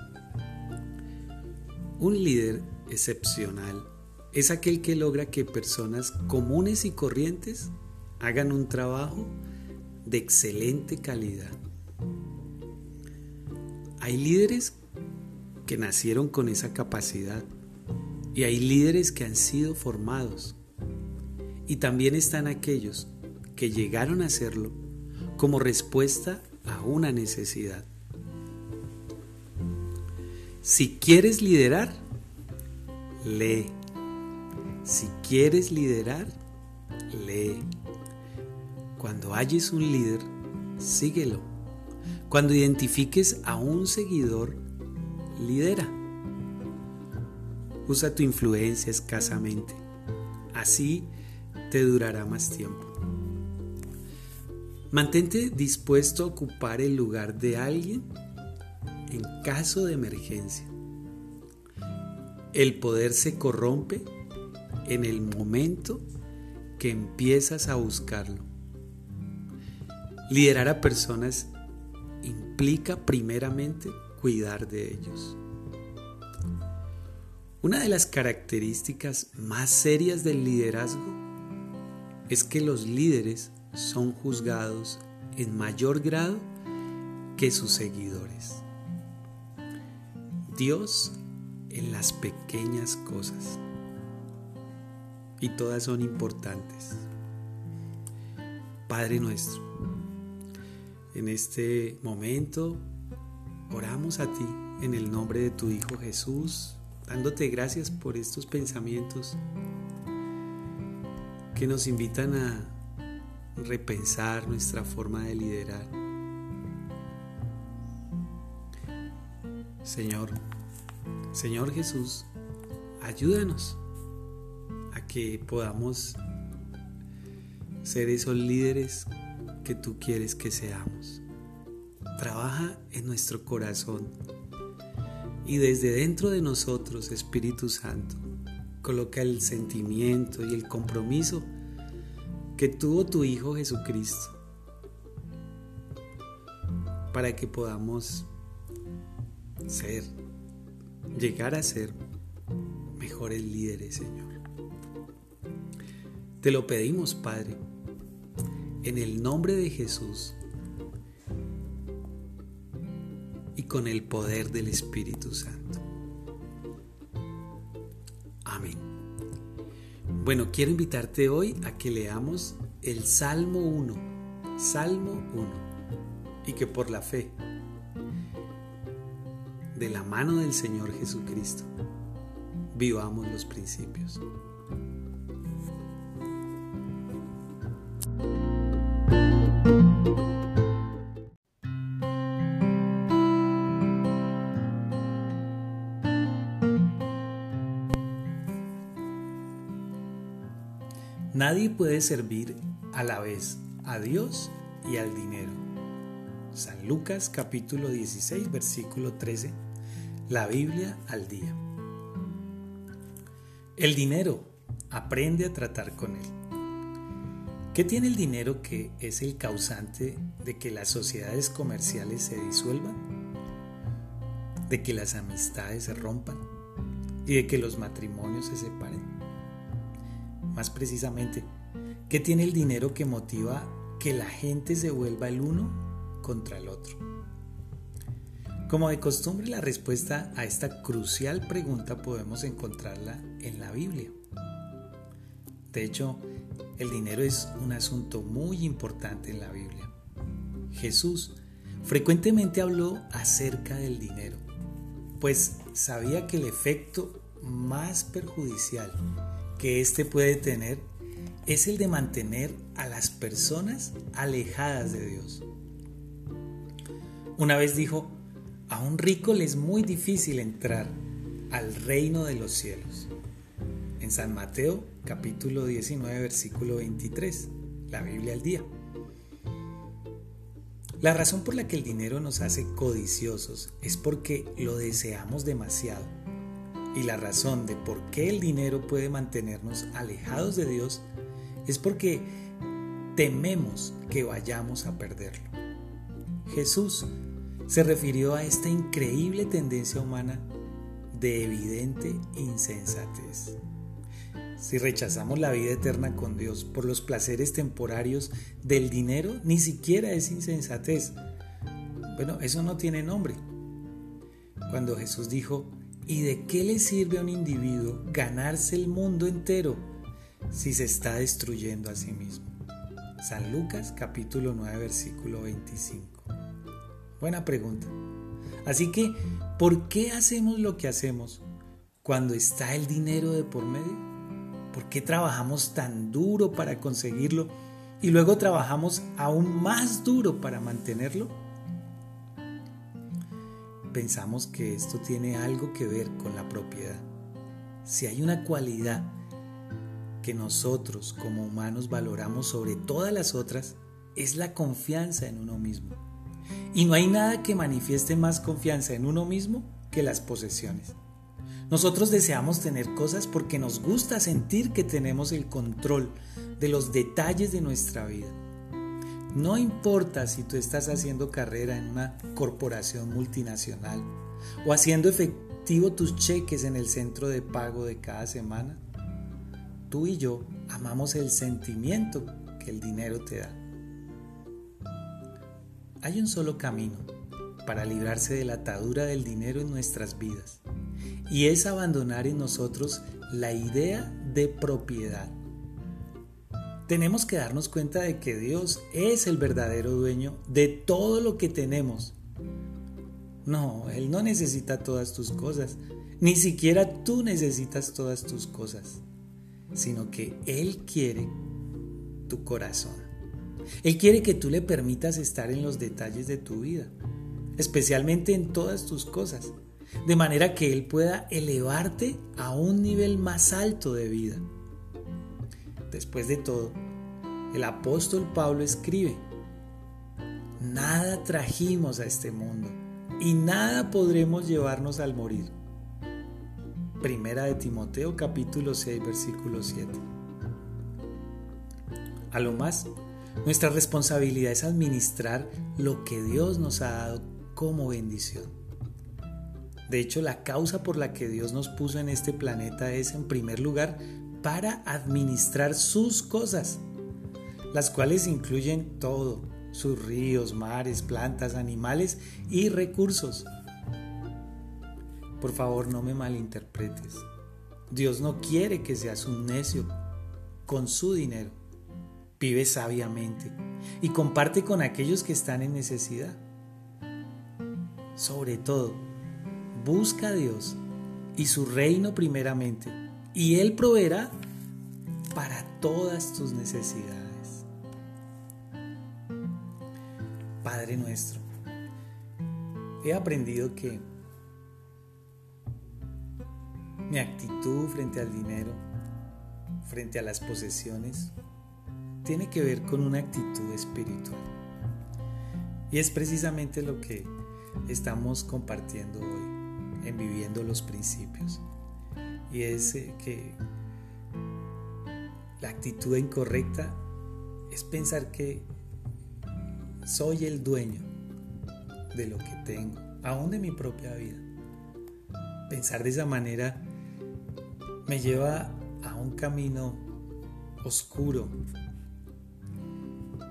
Un líder excepcional es aquel que logra que personas comunes y corrientes hagan un trabajo de excelente calidad. Hay líderes que nacieron con esa capacidad y hay líderes que han sido formados. Y también están aquellos que llegaron a hacerlo como respuesta a una necesidad. Si quieres liderar, lee. Si quieres liderar, lee. Cuando halles un líder, síguelo. Cuando identifiques a un seguidor, lidera. Usa tu influencia escasamente. Así te durará más tiempo. Mantente dispuesto a ocupar el lugar de alguien en caso de emergencia. El poder se corrompe en el momento que empiezas a buscarlo. Liderar a personas implica primeramente cuidar de ellos. Una de las características más serias del liderazgo es que los líderes son juzgados en mayor grado que sus seguidores. Dios en las pequeñas cosas. Y todas son importantes. Padre nuestro, en este momento oramos a ti en el nombre de tu Hijo Jesús, dándote gracias por estos pensamientos que nos invitan a repensar nuestra forma de liderar. Señor, Señor Jesús, ayúdanos a que podamos ser esos líderes que tú quieres que seamos. Trabaja en nuestro corazón y desde dentro de nosotros, Espíritu Santo, coloca el sentimiento y el compromiso que tuvo tu Hijo Jesucristo. para que podamos ser, llegar a ser mejores líderes, Señor. Te lo pedimos, Padre, en el nombre de Jesús y con el poder del Espíritu Santo. Amén. Bueno, quiero invitarte hoy a que leamos el Salmo 1, Salmo 1, y que por la fe, de la mano del Señor Jesucristo, vivamos los principios. Nadie puede servir a la vez a Dios y al dinero. San Lucas capítulo 16 versículo 13. La Biblia al día. El dinero. Aprende a tratar con él. ¿Qué tiene el dinero que es el causante de que las sociedades comerciales se disuelvan? ¿De que las amistades se rompan? ¿Y de que los matrimonios se separen? Más precisamente, ¿qué tiene el dinero que motiva que la gente se vuelva el uno contra el otro? Como de costumbre, la respuesta a esta crucial pregunta podemos encontrarla en la Biblia. De hecho, el dinero es un asunto muy importante en la Biblia. Jesús frecuentemente habló acerca del dinero, pues sabía que el efecto más perjudicial que éste puede tener es el de mantener a las personas alejadas de Dios. Una vez dijo, a un rico le es muy difícil entrar al reino de los cielos. En San Mateo capítulo 19 versículo 23, la Biblia al día. La razón por la que el dinero nos hace codiciosos es porque lo deseamos demasiado y la razón de por qué el dinero puede mantenernos alejados de Dios es porque tememos que vayamos a perderlo. Jesús se refirió a esta increíble tendencia humana de evidente insensatez. Si rechazamos la vida eterna con Dios por los placeres temporarios del dinero, ni siquiera es insensatez. Bueno, eso no tiene nombre. Cuando Jesús dijo, ¿Y de qué le sirve a un individuo ganarse el mundo entero si se está destruyendo a sí mismo? San Lucas capítulo 9 versículo 25. Buena pregunta. Así que, ¿por qué hacemos lo que hacemos cuando está el dinero de por medio? ¿Por qué trabajamos tan duro para conseguirlo y luego trabajamos aún más duro para mantenerlo? Pensamos que esto tiene algo que ver con la propiedad. Si hay una cualidad que nosotros como humanos valoramos sobre todas las otras, es la confianza en uno mismo. Y no hay nada que manifieste más confianza en uno mismo que las posesiones. Nosotros deseamos tener cosas porque nos gusta sentir que tenemos el control de los detalles de nuestra vida. No importa si tú estás haciendo carrera en una corporación multinacional o haciendo efectivo tus cheques en el centro de pago de cada semana, tú y yo amamos el sentimiento que el dinero te da. Hay un solo camino para librarse de la atadura del dinero en nuestras vidas y es abandonar en nosotros la idea de propiedad tenemos que darnos cuenta de que Dios es el verdadero dueño de todo lo que tenemos. No, Él no necesita todas tus cosas, ni siquiera tú necesitas todas tus cosas, sino que Él quiere tu corazón. Él quiere que tú le permitas estar en los detalles de tu vida, especialmente en todas tus cosas, de manera que Él pueda elevarte a un nivel más alto de vida. Después de todo, el apóstol Pablo escribe, nada trajimos a este mundo y nada podremos llevarnos al morir. Primera de Timoteo capítulo 6 versículo 7. A lo más, Nuestra responsabilidad es administrar lo que Dios nos ha dado como bendición. De hecho, la causa por la que Dios nos puso en este planeta es, en primer lugar, para administrar sus cosas, las cuales incluyen todo, sus ríos, mares, plantas, animales y recursos. Por favor, no me malinterpretes. Dios no quiere que seas un necio con su dinero. Vive sabiamente y comparte con aquellos que están en necesidad. Sobre todo, busca a Dios y su reino primeramente, y Él proveerá para todas tus necesidades. Padre nuestro, he aprendido que mi actitud frente al dinero, frente a las posesiones, tiene que ver con una actitud espiritual. Y es precisamente lo que estamos compartiendo hoy en Viviendo los Principios. Y es eh, que la actitud incorrecta es pensar que soy el dueño de lo que tengo, aún de mi propia vida. Pensar de esa manera me lleva a un camino oscuro,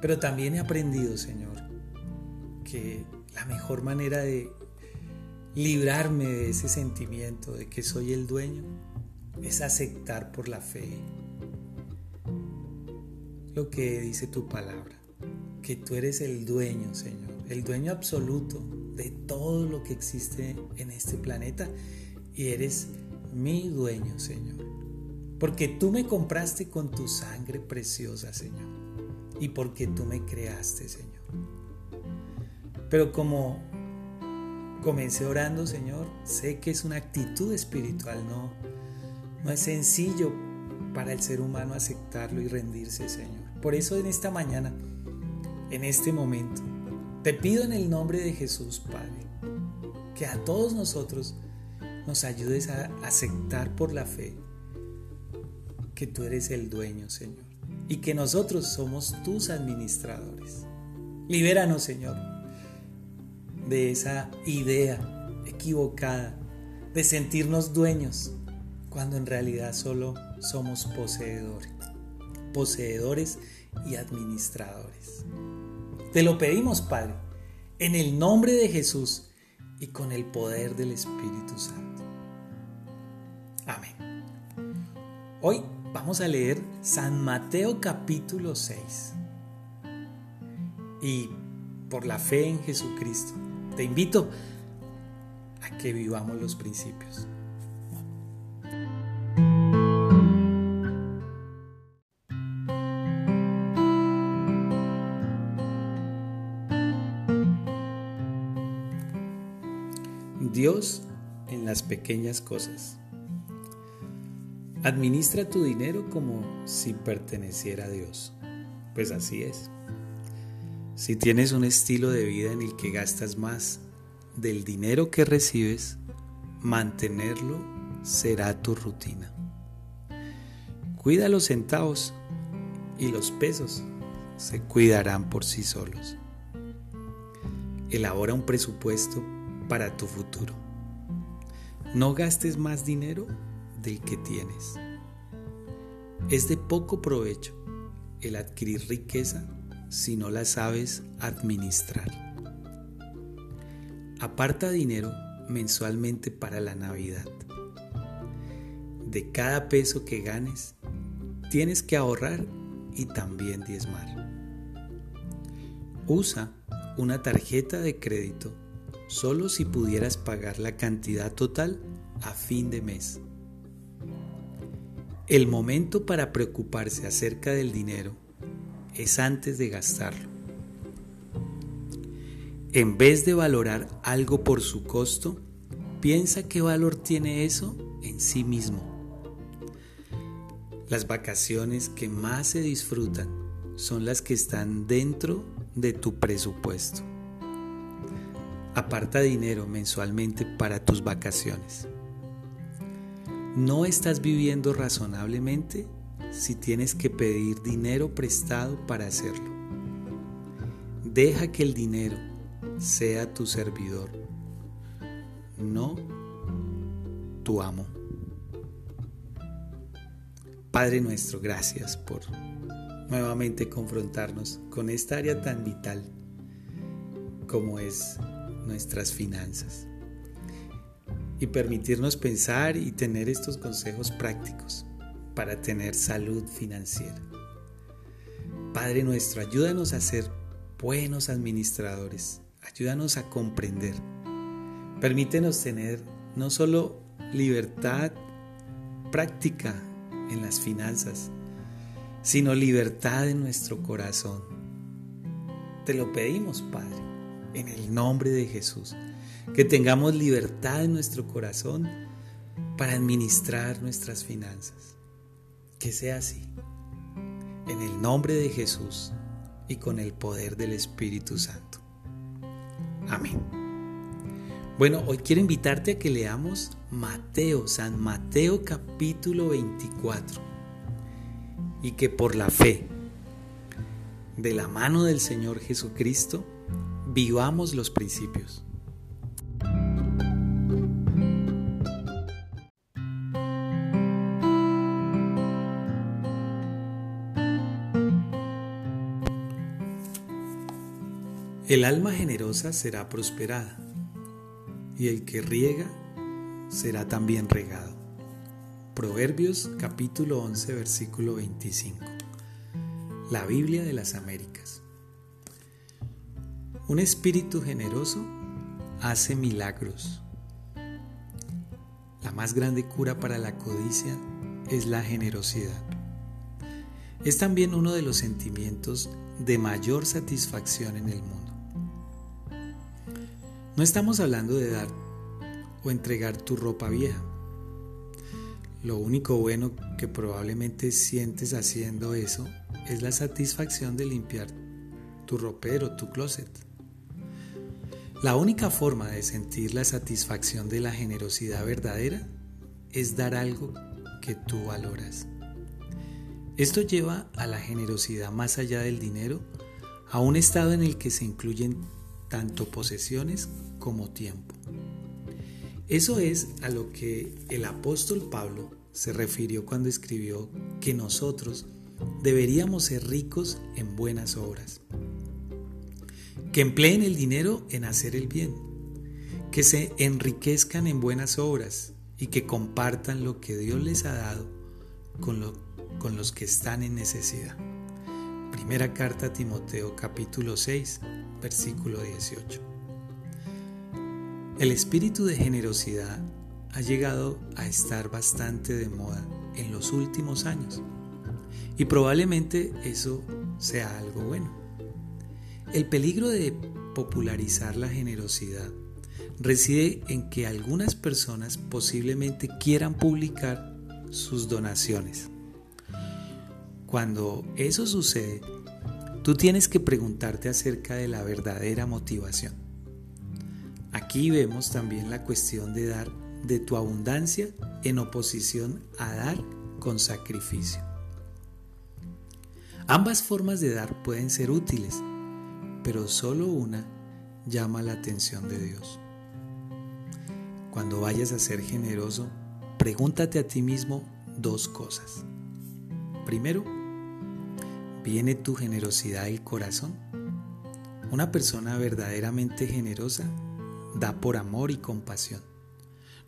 pero también he aprendido, Señor, que la mejor manera de librarme de ese sentimiento de que soy el dueño es aceptar por la fe lo que dice tu palabra, que tú eres el dueño, Señor, el dueño absoluto de todo lo que existe en este planeta y eres mi dueño, Señor. Porque tú me compraste con tu sangre preciosa, Señor y porque tú me creaste, Señor. Pero como comencé orando, Señor, sé que es una actitud espiritual, no, no es sencillo para el ser humano aceptarlo y rendirse, Señor. Por eso en esta mañana, en este momento, te pido en el nombre de Jesús, Padre, que a todos nosotros nos ayudes a aceptar por la fe que tú eres el dueño, Señor y que nosotros somos tus administradores. Libéranos, Señor, de esa idea equivocada de sentirnos dueños cuando en realidad solo somos poseedores, poseedores y administradores. Te lo pedimos, Padre, en el nombre de Jesús y con el poder del Espíritu Santo. Amén. Hoy Vamos a leer San Mateo capítulo 6. Y por la fe en Jesucristo, te invito a que vivamos los principios. Dios en las pequeñas cosas. Administra tu dinero como si perteneciera a Dios. Pues así es. Si tienes un estilo de vida en el que gastas más del dinero que recibes, mantenerlo será tu rutina. Cuida los centavos y los pesos se cuidarán por sí solos. Elabora un presupuesto para tu futuro. No gastes más dinero del que tienes. Es de poco provecho el adquirir riqueza si no la sabes administrar. Aparta dinero mensualmente para la Navidad. De cada peso que ganes, tienes que ahorrar y también diezmar. Usa una tarjeta de crédito solo si pudieras pagar la cantidad total a fin de mes. El momento para preocuparse acerca del dinero es antes de gastarlo. En vez de valorar algo por su costo, piensa qué valor tiene eso en sí mismo. Las vacaciones que más se disfrutan son las que están dentro de tu presupuesto. Aparta dinero mensualmente para tus vacaciones. No estás viviendo razonablemente si tienes que pedir dinero prestado para hacerlo. Deja que el dinero sea tu servidor, no tu amo. Padre nuestro, gracias por nuevamente confrontarnos con esta área tan vital como es nuestras finanzas y permitirnos pensar y tener estos consejos prácticos para tener salud financiera. Padre nuestro, ayúdanos a ser buenos administradores, ayúdanos a comprender. Permítenos tener no solo libertad práctica en las finanzas, sino libertad en nuestro corazón. Te lo pedimos, Padre, en el nombre de Jesús, que tengamos libertad en nuestro corazón para administrar nuestras finanzas. Que sea así. En el nombre de Jesús y con el poder del Espíritu Santo. Amén. Bueno, hoy quiero invitarte a que leamos Mateo, San Mateo capítulo 24. Y que por la fe, de la mano del Señor Jesucristo, vivamos los principios. El alma generosa será prosperada, y el que riega será también regado. Proverbios capítulo 11 versículo 25. La Biblia de las Américas. Un espíritu generoso hace milagros. La más grande cura para la codicia es la generosidad. Es también uno de los sentimientos de mayor satisfacción en el mundo. No estamos hablando de dar o entregar tu ropa vieja. Lo único bueno que probablemente sientes haciendo eso es la satisfacción de limpiar tu ropero, tu closet. La única forma de sentir la satisfacción de la generosidad verdadera es dar algo que tú valoras. Esto lleva a la generosidad más allá del dinero, a un estado en el que se incluyen tanto posesiones como tiempo. Eso es a lo que el apóstol Pablo se refirió cuando escribió que nosotros deberíamos ser ricos en buenas obras, que empleen el dinero en hacer el bien, que se enriquezcan en buenas obras y que compartan lo que Dios les ha dado con, los que están en necesidad. Primera carta a Timoteo capítulo 6, versículo 18. El espíritu de generosidad ha llegado a estar bastante de moda en los últimos años y probablemente eso sea algo bueno. El peligro de popularizar la generosidad reside en que algunas personas posiblemente quieran publicar sus donaciones. Cuando eso sucede, Tú tienes que preguntarte acerca de la verdadera motivación. Aquí vemos también la cuestión de dar de tu abundancia en oposición a dar con sacrificio. Ambas formas de dar pueden ser útiles, pero solo una llama la atención de Dios. Cuando vayas a ser generoso, pregúntate a ti mismo dos cosas. Primero, ¿Viene tu generosidad del corazón? Una persona verdaderamente generosa da por amor y compasión,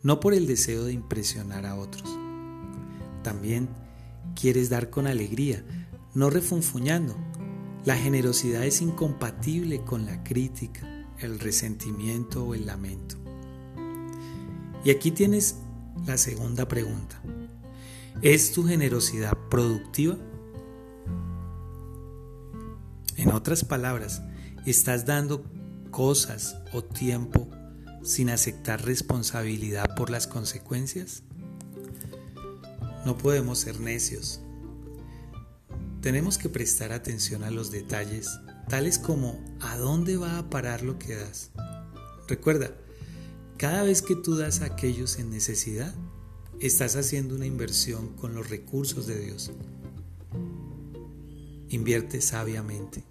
no por el deseo de impresionar a otros. También quieres dar con alegría, no refunfuñando. La generosidad es incompatible con la crítica, el resentimiento o el lamento. Y aquí tienes la segunda pregunta. ¿Es tu generosidad productiva? En otras palabras, estás dando cosas o tiempo sin aceptar responsabilidad por las consecuencias. No podemos ser necios. Tenemos que prestar atención a los detalles, tales como a dónde va a parar lo que das. Recuerda, cada vez que tú das a aquellos en necesidad, estás haciendo una inversión con los recursos de Dios. Invierte sabiamente.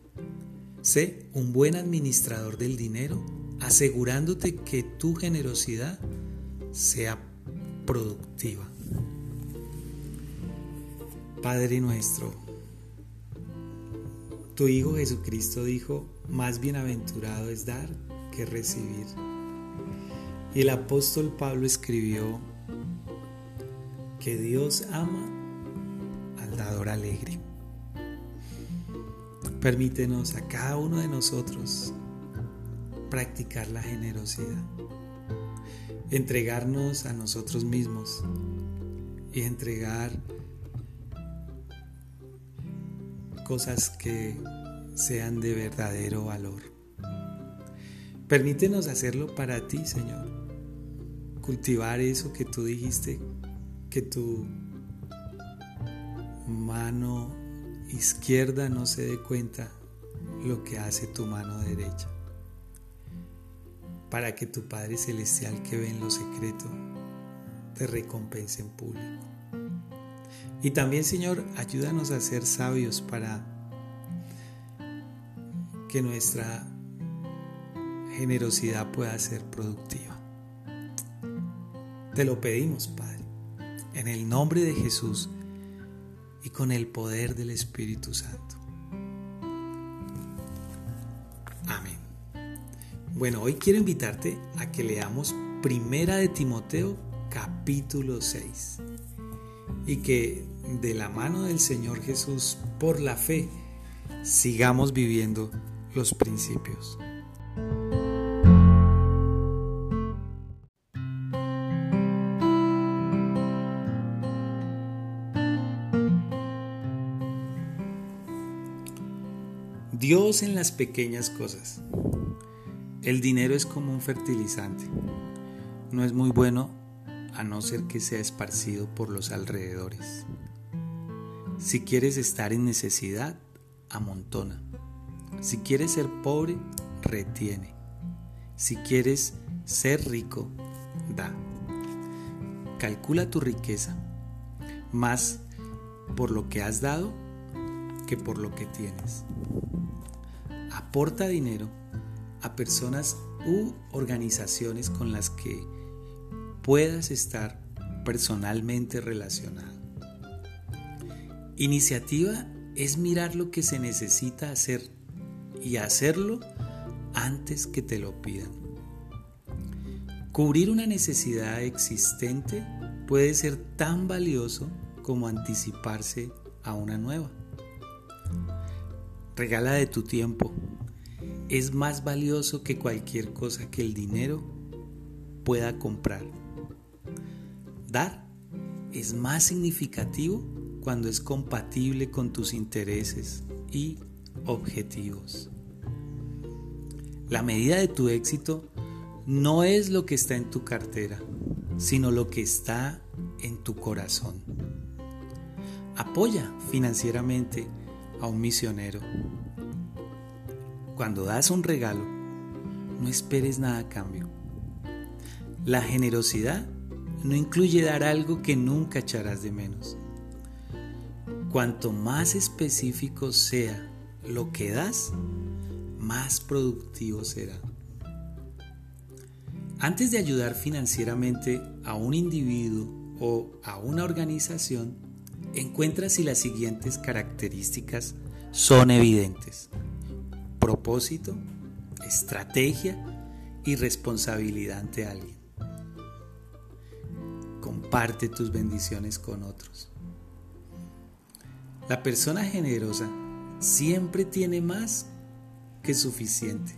Sé un buen administrador del dinero, asegurándote que tu generosidad sea productiva. Padre nuestro, tu Hijo Jesucristo dijo, más bienaventurado es dar que recibir. Y el apóstol Pablo escribió que Dios ama al dador alegre. Permítenos a cada uno de nosotros practicar la generosidad, entregarnos a nosotros mismos y entregar cosas que sean de verdadero valor. Permítenos hacerlo para ti, Señor. Cultivar eso que tú dijiste, que tu mano izquierda no se dé cuenta lo que hace tu mano derecha. Para que tu Padre Celestial que ve en lo secreto te recompense en público. Y también, Señor, ayúdanos a ser sabios para que nuestra generosidad pueda ser productiva. Te lo pedimos, Padre, en el nombre de Jesús y con el poder del Espíritu Santo. Amén. Bueno, hoy quiero invitarte a que leamos Primera de Timoteo capítulo 6 y que de la mano del Señor Jesús, por la fe, sigamos viviendo los principios. Dios en las pequeñas cosas. El dinero es como un fertilizante. No es muy bueno a no ser que sea esparcido por los alrededores. Si quieres estar en necesidad, amontona. Si quieres ser pobre, retiene. Si quieres ser rico, da. Calcula tu riqueza, más por lo que has dado que por lo que tienes. Aporta dinero a personas u organizaciones con las que puedas estar personalmente relacionado. Iniciativa es mirar lo que se necesita hacer y hacerlo antes que te lo pidan. Cubrir una necesidad existente puede ser tan valioso como anticiparse a una nueva. Regala de tu tiempo. Es más valioso que cualquier cosa que el dinero pueda comprar. Dar es más significativo cuando es compatible con tus intereses y objetivos. La medida de tu éxito no es lo que está en tu cartera, sino lo que está en tu corazón. Apoya financieramente a un misionero. Cuando das un regalo, no esperes nada a cambio. La generosidad no incluye dar algo que nunca echarás de menos. Cuanto más específico sea lo que das, más productivo será. Antes de ayudar financieramente a un individuo o a una organización, encuentra si las siguientes características son evidentes. Propósito, estrategia y responsabilidad ante alguien. Comparte tus bendiciones con otros. La persona generosa siempre tiene más que suficiente.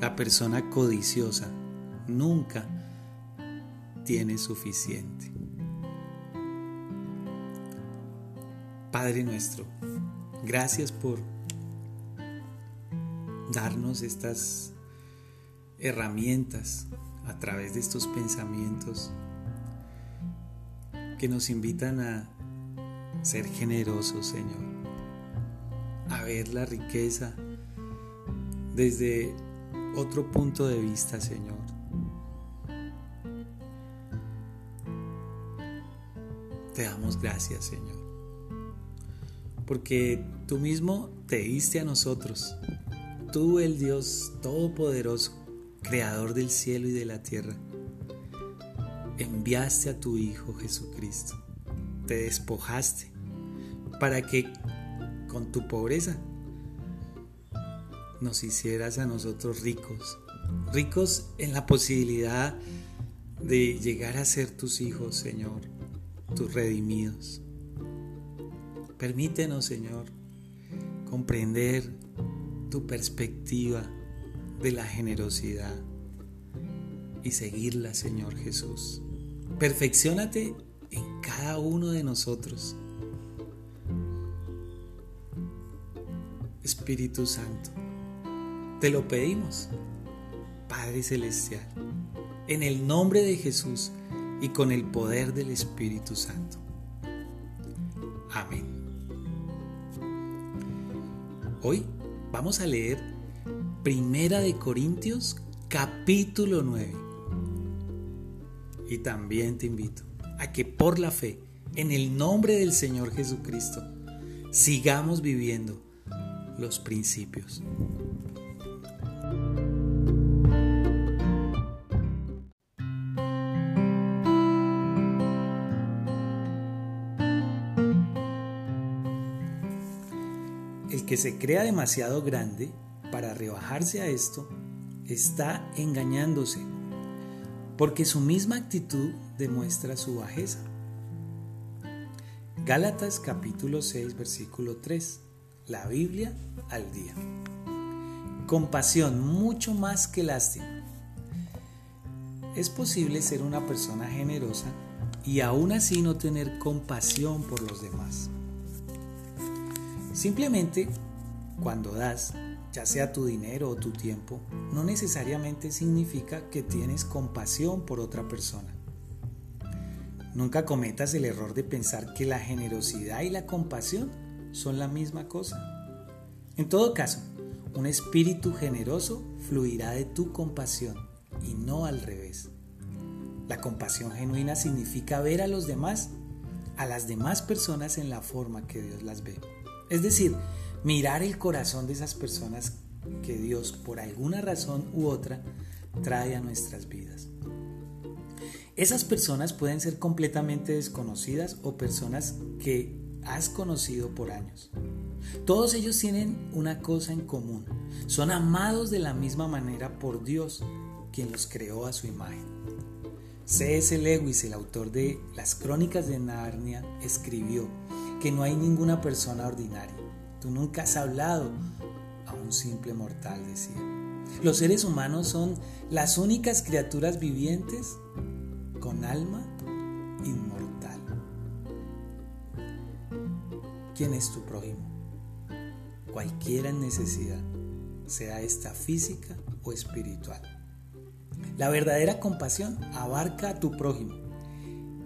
La persona codiciosa nunca tiene suficiente. Padre nuestro, gracias por darnos estas herramientas a través de estos pensamientos que nos invitan a ser generosos, Señor, a ver la riqueza desde otro punto de vista, Señor. Te damos gracias, Señor porque tú mismo te diste a nosotros. Tú, el Dios Todopoderoso, Creador del cielo y de la tierra, enviaste a tu Hijo Jesucristo. Te despojaste para que con tu pobreza nos hicieras a nosotros ricos. Ricos en la posibilidad de llegar a ser tus hijos, Señor, tus redimidos. Permítenos, Señor, comprender tu perspectiva de la generosidad y seguirla, Señor Jesús. Perfeccionate en cada uno de nosotros. Espíritu Santo, te lo pedimos, Padre Celestial, en el nombre de Jesús y con el poder del Espíritu Santo. Amén. Hoy vamos a leer Primera de Corintios capítulo 9. Y también te invito a que por la fe, en el nombre del Señor Jesucristo, sigamos viviendo los principios. El que se crea demasiado grande para rebajarse a esto está engañándose, porque su misma actitud demuestra su bajeza. Gálatas capítulo 6 versículo 3. La Biblia al día. Compasión mucho más que lástima. Es posible ser una persona generosa y aún así no tener compasión por los demás. Simplemente, cuando das, ya sea tu dinero o tu tiempo, no necesariamente significa que tienes compasión por otra persona. Nunca cometas el error de pensar que la generosidad y la compasión son la misma cosa. En todo caso, un espíritu generoso fluirá de tu compasión y no al revés. La compasión genuina significa ver a los demás, a las demás personas en la forma que Dios las ve. Es decir, mirar el corazón de esas personas que Dios por alguna razón u otra trae a nuestras vidas. Esas personas pueden ser completamente desconocidas o personas que has conocido por años. Todos ellos tienen una cosa en común. Son amados de la misma manera por Dios, quien los creó a su imagen. C.S. Lewis, el autor de Las Crónicas de Narnia, escribió que no hay ninguna persona ordinaria. Tú nunca has hablado a un simple mortal, decía. Los seres humanos son las únicas criaturas vivientes con alma inmortal. ¿Quién es tu prójimo? Cualquiera necesidad, sea esta física o espiritual. La verdadera compasión abarca a tu prójimo.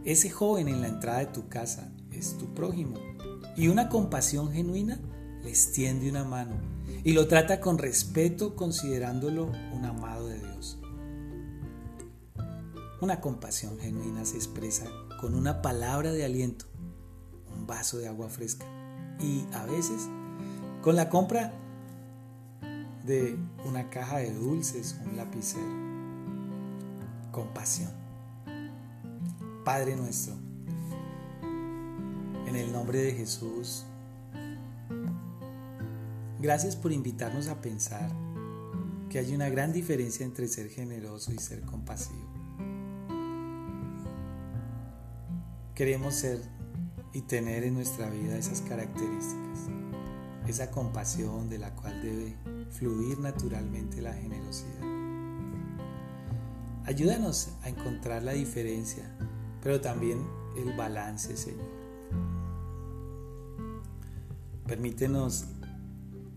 Ese joven en la entrada de tu casa es tu prójimo. Y una compasión genuina le extiende una mano y lo trata con respeto considerándolo un amado de Dios. Una compasión genuina se expresa con una palabra de aliento, un vaso de agua fresca y a veces con la compra de una caja de dulces, un lapicero. Compasión. Padre nuestro, en el nombre de Jesús, gracias por invitarnos a pensar que hay una gran diferencia entre ser generoso y ser compasivo. Queremos ser y tener en nuestra vida esas características esa compasión de la cual debe fluir naturalmente la generosidad. Ayúdanos a encontrar la diferencia, pero también el balance, Señor. Permítenos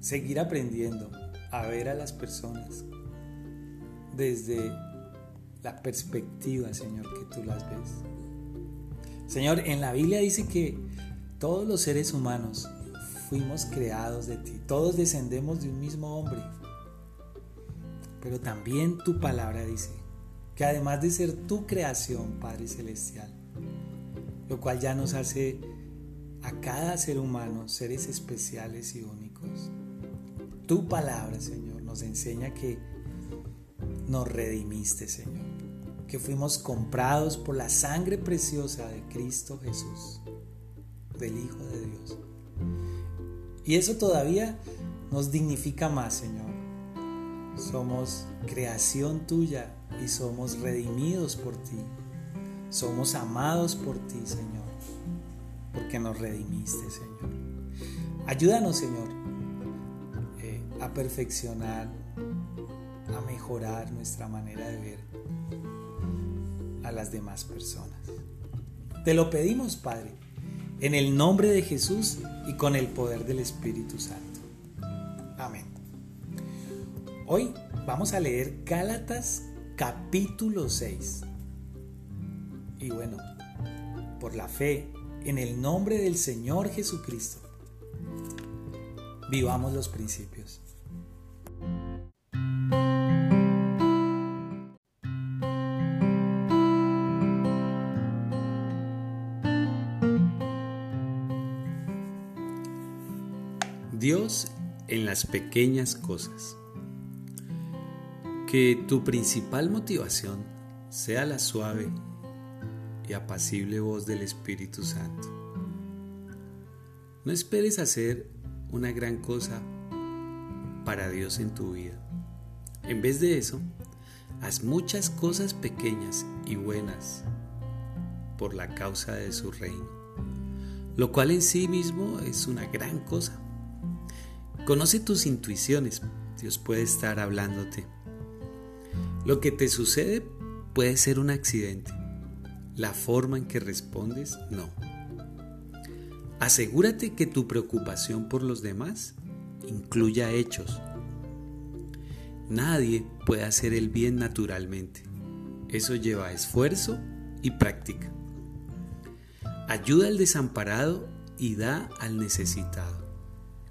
seguir aprendiendo a ver a las personas desde la perspectiva, Señor, que tú las ves. Señor, en la Biblia dice que todos los seres humanos fuimos creados de ti, todos descendemos de un mismo hombre. Pero también tu palabra dice que además de ser tu creación, Padre Celestial, lo cual ya nos hace a cada ser humano seres especiales y únicos. Tu palabra, Señor, nos enseña que nos redimiste, Señor, que fuimos comprados por la sangre preciosa de Cristo Jesús, del Hijo de Dios. Y eso todavía nos dignifica más, Señor. Somos creación tuya y somos redimidos por ti. Somos amados por ti, Señor, porque nos redimiste, Señor. Ayúdanos, Señor, a perfeccionar, a mejorar nuestra manera de ver a las demás personas. Te lo pedimos, Padre, en el nombre de Jesús y con el poder del Espíritu Santo. Amén. Hoy vamos a leer Gálatas capítulo 6. Y bueno, por la fe en el nombre del Señor Jesucristo, vivamos los principios. Dios en las pequeñas cosas. Que tu principal motivación sea la suave y apacible voz del Espíritu Santo. No esperes hacer una gran cosa para Dios en tu vida. En vez de eso, haz muchas cosas pequeñas y buenas por la causa de su reino, lo cual en sí mismo es una gran cosa. Conoce tus intuiciones, Dios puede estar hablándote. Lo que te sucede puede ser un accidente, la forma en que respondes, no. Asegúrate que tu preocupación por los demás incluya hechos. Nadie puede hacer el bien naturalmente. Eso lleva esfuerzo y práctica. Ayuda al desamparado y da al necesitado.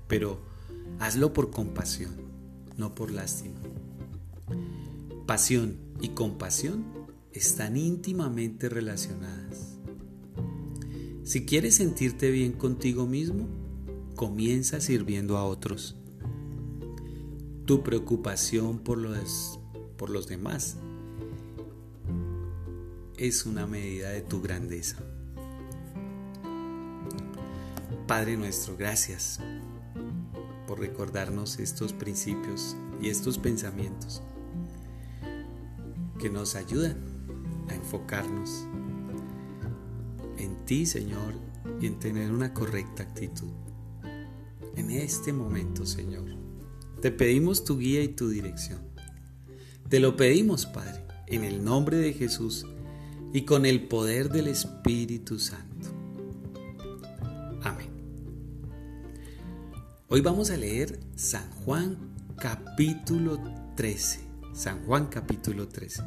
Pero hazlo por compasión, no por lástima. Pasión y compasión están íntimamente relacionadas. Si quieres sentirte bien contigo mismo, comienza sirviendo a otros. Tu preocupación por los, por los demás es una medida de tu grandeza. Padre nuestro, gracias por recordarnos estos principios y estos pensamientos que nos ayudan a enfocarnos en ti, Señor, y en tener una correcta actitud. En este momento, Señor, te pedimos tu guía y tu dirección. Te lo pedimos, Padre, en el nombre de Jesús y con el poder del Espíritu Santo. Amén. Hoy vamos a leer San Juan capítulo 13. San Juan capítulo 13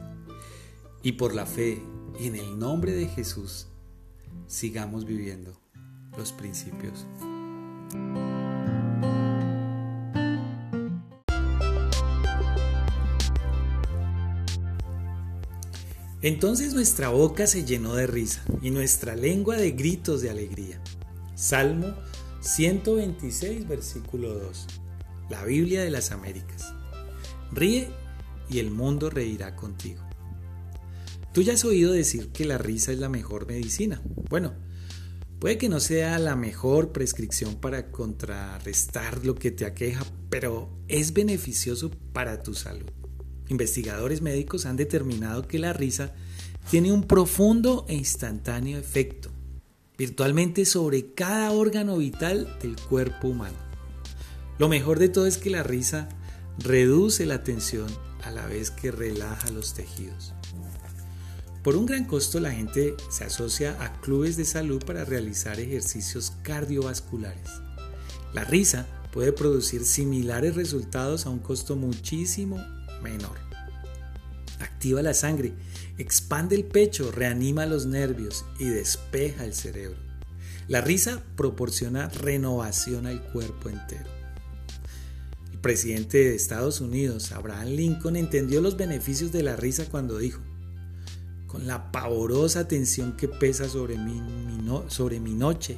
y por la fe y en el nombre de Jesús sigamos viviendo los principios. Entonces nuestra boca se llenó de risa y nuestra lengua de gritos de alegría. Salmo 126, versículo 2. La Biblia de las Américas. Ríe y el mundo reirá contigo. Tú ya has oído decir que la risa es la mejor medicina. Bueno, puede que no sea la mejor prescripción para contrarrestar lo que te aqueja, pero es beneficioso para tu salud. Investigadores médicos han determinado que la risa tiene un profundo e instantáneo efecto, virtualmente sobre cada órgano vital del cuerpo humano. Lo mejor de todo es que la risa reduce la tensión a la vez que relaja los tejidos. Por un gran costo la gente se asocia a clubes de salud para realizar ejercicios cardiovasculares. La risa puede producir similares resultados a un costo muchísimo menor. Activa la sangre, expande el pecho, reanima los nervios y despeja el cerebro. La risa proporciona renovación al cuerpo entero. El presidente de Estados Unidos, Abraham Lincoln, entendió los beneficios de la risa cuando dijo, con la pavorosa tensión que pesa sobre mi, sobre mi noche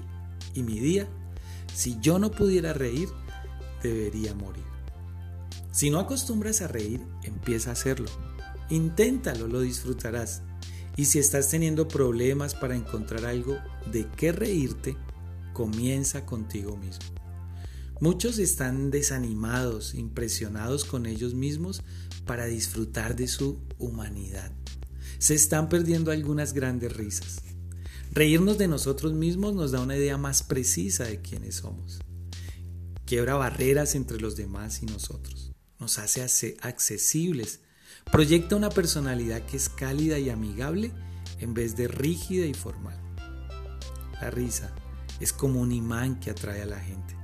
y mi día, si yo no pudiera reír, debería morir. Si no acostumbras a reír, empieza a hacerlo. Inténtalo, lo disfrutarás. Y si estás teniendo problemas para encontrar algo de qué reírte, comienza contigo mismo. Muchos están desanimados, impresionados con ellos mismos para disfrutar de su humanidad. Se están perdiendo algunas grandes risas. Reírnos de nosotros mismos nos da una idea más precisa de quiénes somos. Quiebra barreras entre los demás y nosotros. Nos hace accesibles. Proyecta una personalidad que es cálida y amigable en vez de rígida y formal. La risa es como un imán que atrae a la gente.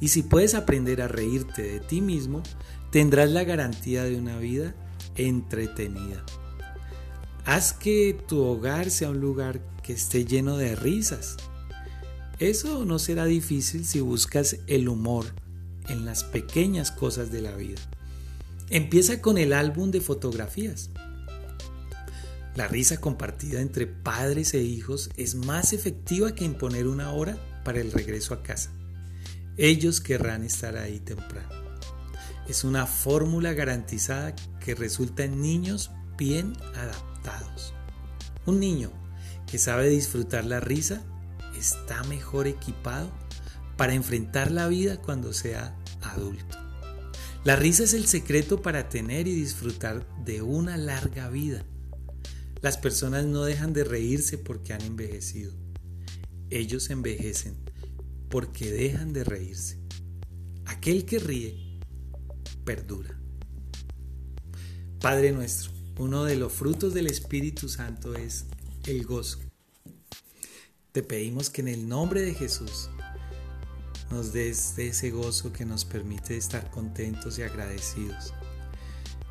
Y si puedes aprender a reírte de ti mismo, tendrás la garantía de una vida entretenida. Haz que tu hogar sea un lugar que esté lleno de risas. Eso no será difícil si buscas el humor en las pequeñas cosas de la vida. Empieza con el álbum de fotografías. La risa compartida entre padres e hijos es más efectiva que imponer una hora para el regreso a casa. Ellos querrán estar ahí temprano. Es una fórmula garantizada que resulta en niños bien adaptados. Un niño que sabe disfrutar la risa está mejor equipado para enfrentar la vida cuando sea adulto. La risa es el secreto para tener y disfrutar de una larga vida. Las personas no dejan de reírse porque han envejecido. Ellos envejecen porque dejan de reírse. Aquel que ríe, perdura. Padre nuestro, uno de los frutos del Espíritu Santo es el gozo. Te pedimos que en el nombre de Jesús nos des ese gozo que nos permite estar contentos y agradecidos,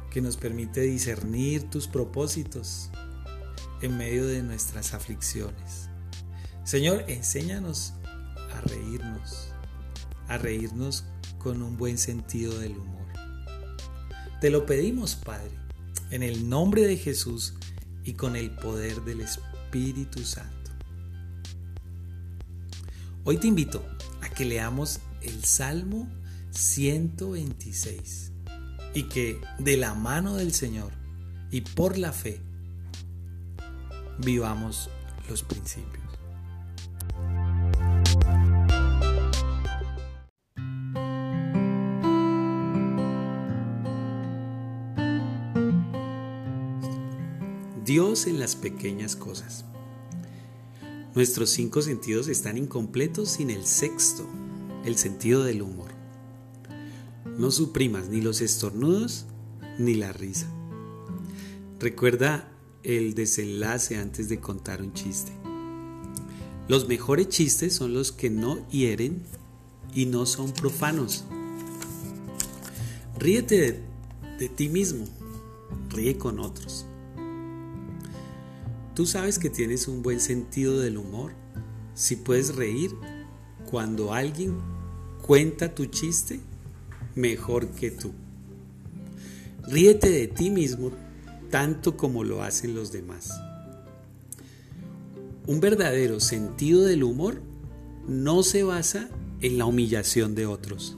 que nos permite discernir tus propósitos, en medio de nuestras aflicciones. Señor, enséñanos a reírnos, a reírnos con un buen sentido del humor. Te lo pedimos, Padre, en el nombre de Jesús y con el poder del Espíritu Santo. Hoy te invito que leamos el Salmo 126 y que de la mano del Señor y por la fe vivamos los principios. Dios en las pequeñas cosas. Nuestros cinco sentidos están incompletos sin el sexto, el sentido del humor. No suprimas ni los estornudos ni la risa. Recuerda el desenlace antes de contar un chiste. Los mejores chistes son los que no hieren y no son profanos. Ríete de, ti mismo, ríe con otros. Tú sabes que tienes un buen sentido del humor si puedes reír cuando alguien cuenta tu chiste mejor que tú. Ríete de ti mismo tanto como lo hacen los demás. Un verdadero sentido del humor no se basa en la humillación de otros.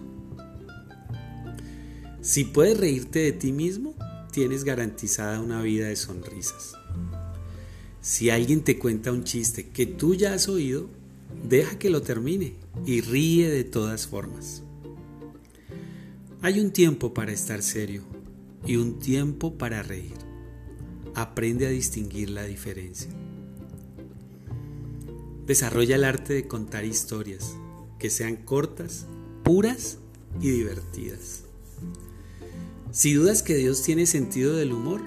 Si puedes reírte de ti mismo, tienes garantizada una vida de sonrisas. Si alguien te cuenta un chiste que tú ya has oído, deja que lo termine y ríe de todas formas. Hay un tiempo para estar serio y un tiempo para reír aprende a distinguir la diferencia. Desarrolla el arte de contar historias que sean cortas, puras y divertidas. Si dudas que Dios tiene sentido del humor,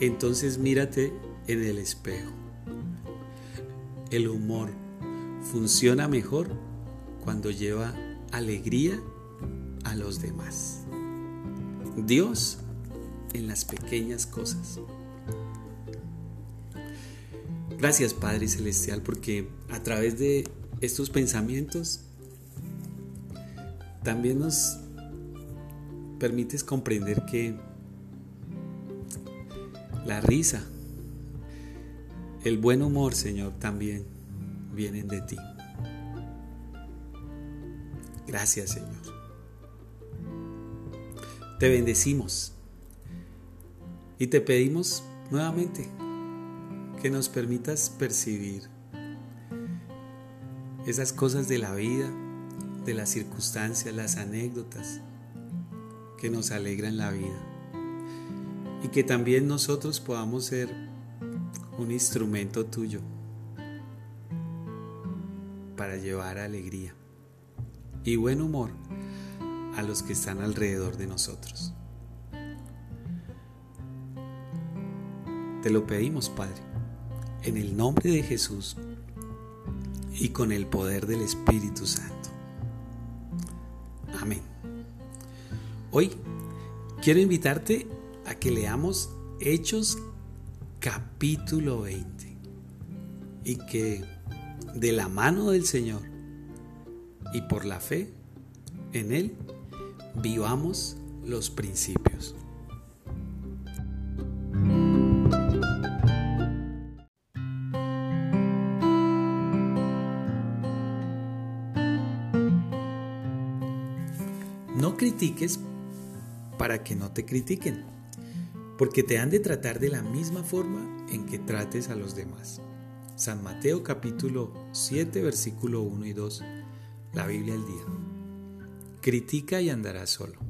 entonces mírate en el espejo. El humor funciona mejor cuando lleva alegría a los demás. Dios en las pequeñas cosas. Gracias Padre Celestial porque a través de estos pensamientos también nos permites comprender que la risa, el buen humor, Señor, también vienen de ti. Gracias Señor. Te bendecimos y te pedimos nuevamente que nos permitas percibir esas cosas de la vida, de las circunstancias, las anécdotas que nos alegran la vida. Y que también nosotros podamos ser un instrumento tuyo para llevar alegría y buen humor a los que están alrededor de nosotros. Te lo pedimos, Padre, en el nombre de Jesús y con el poder del Espíritu Santo. Amén. Hoy quiero invitarte a que leamos Hechos capítulo 20 y que de la mano del Señor y por la fe en Él vivamos los principios. No critiques para que no te critiquen, porque te han de tratar de la misma forma en que trates a los demás. San Mateo capítulo 7 versículo 1 y 2, la Biblia al día. Critica y andarás solo.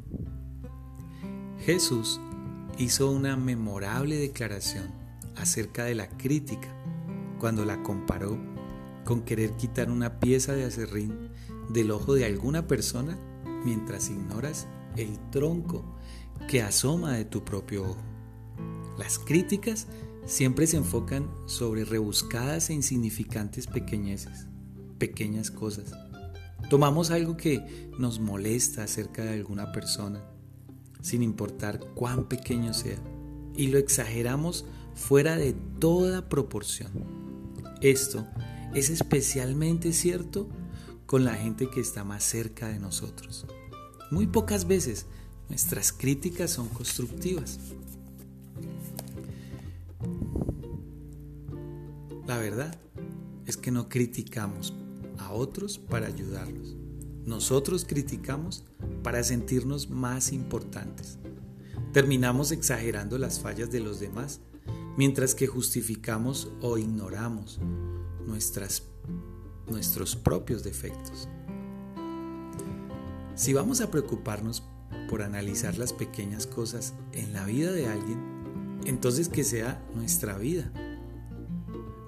Jesús hizo una memorable declaración acerca de la crítica cuando la comparó con querer quitar una pieza de acerrín del ojo de alguna persona mientras ignoras el tronco que asoma de tu propio ojo. Las críticas siempre se enfocan sobre rebuscadas e insignificantes pequeñeces, pequeñas cosas Tomamos algo que nos molesta acerca de alguna persona, sin importar cuán pequeño sea, y lo exageramos fuera de toda proporción. Esto es especialmente cierto con la gente que está más cerca de nosotros. Muy pocas veces nuestras críticas son constructivas. La verdad es que no criticamos a otros para ayudarlos. Nosotros criticamos para sentirnos más importantes. Terminamos exagerando las fallas de los demás, mientras que justificamos o ignoramos nuestras, nuestros propios defectos. Si vamos a preocuparnos por analizar las pequeñas cosas en la vida de alguien, entonces que sea nuestra vida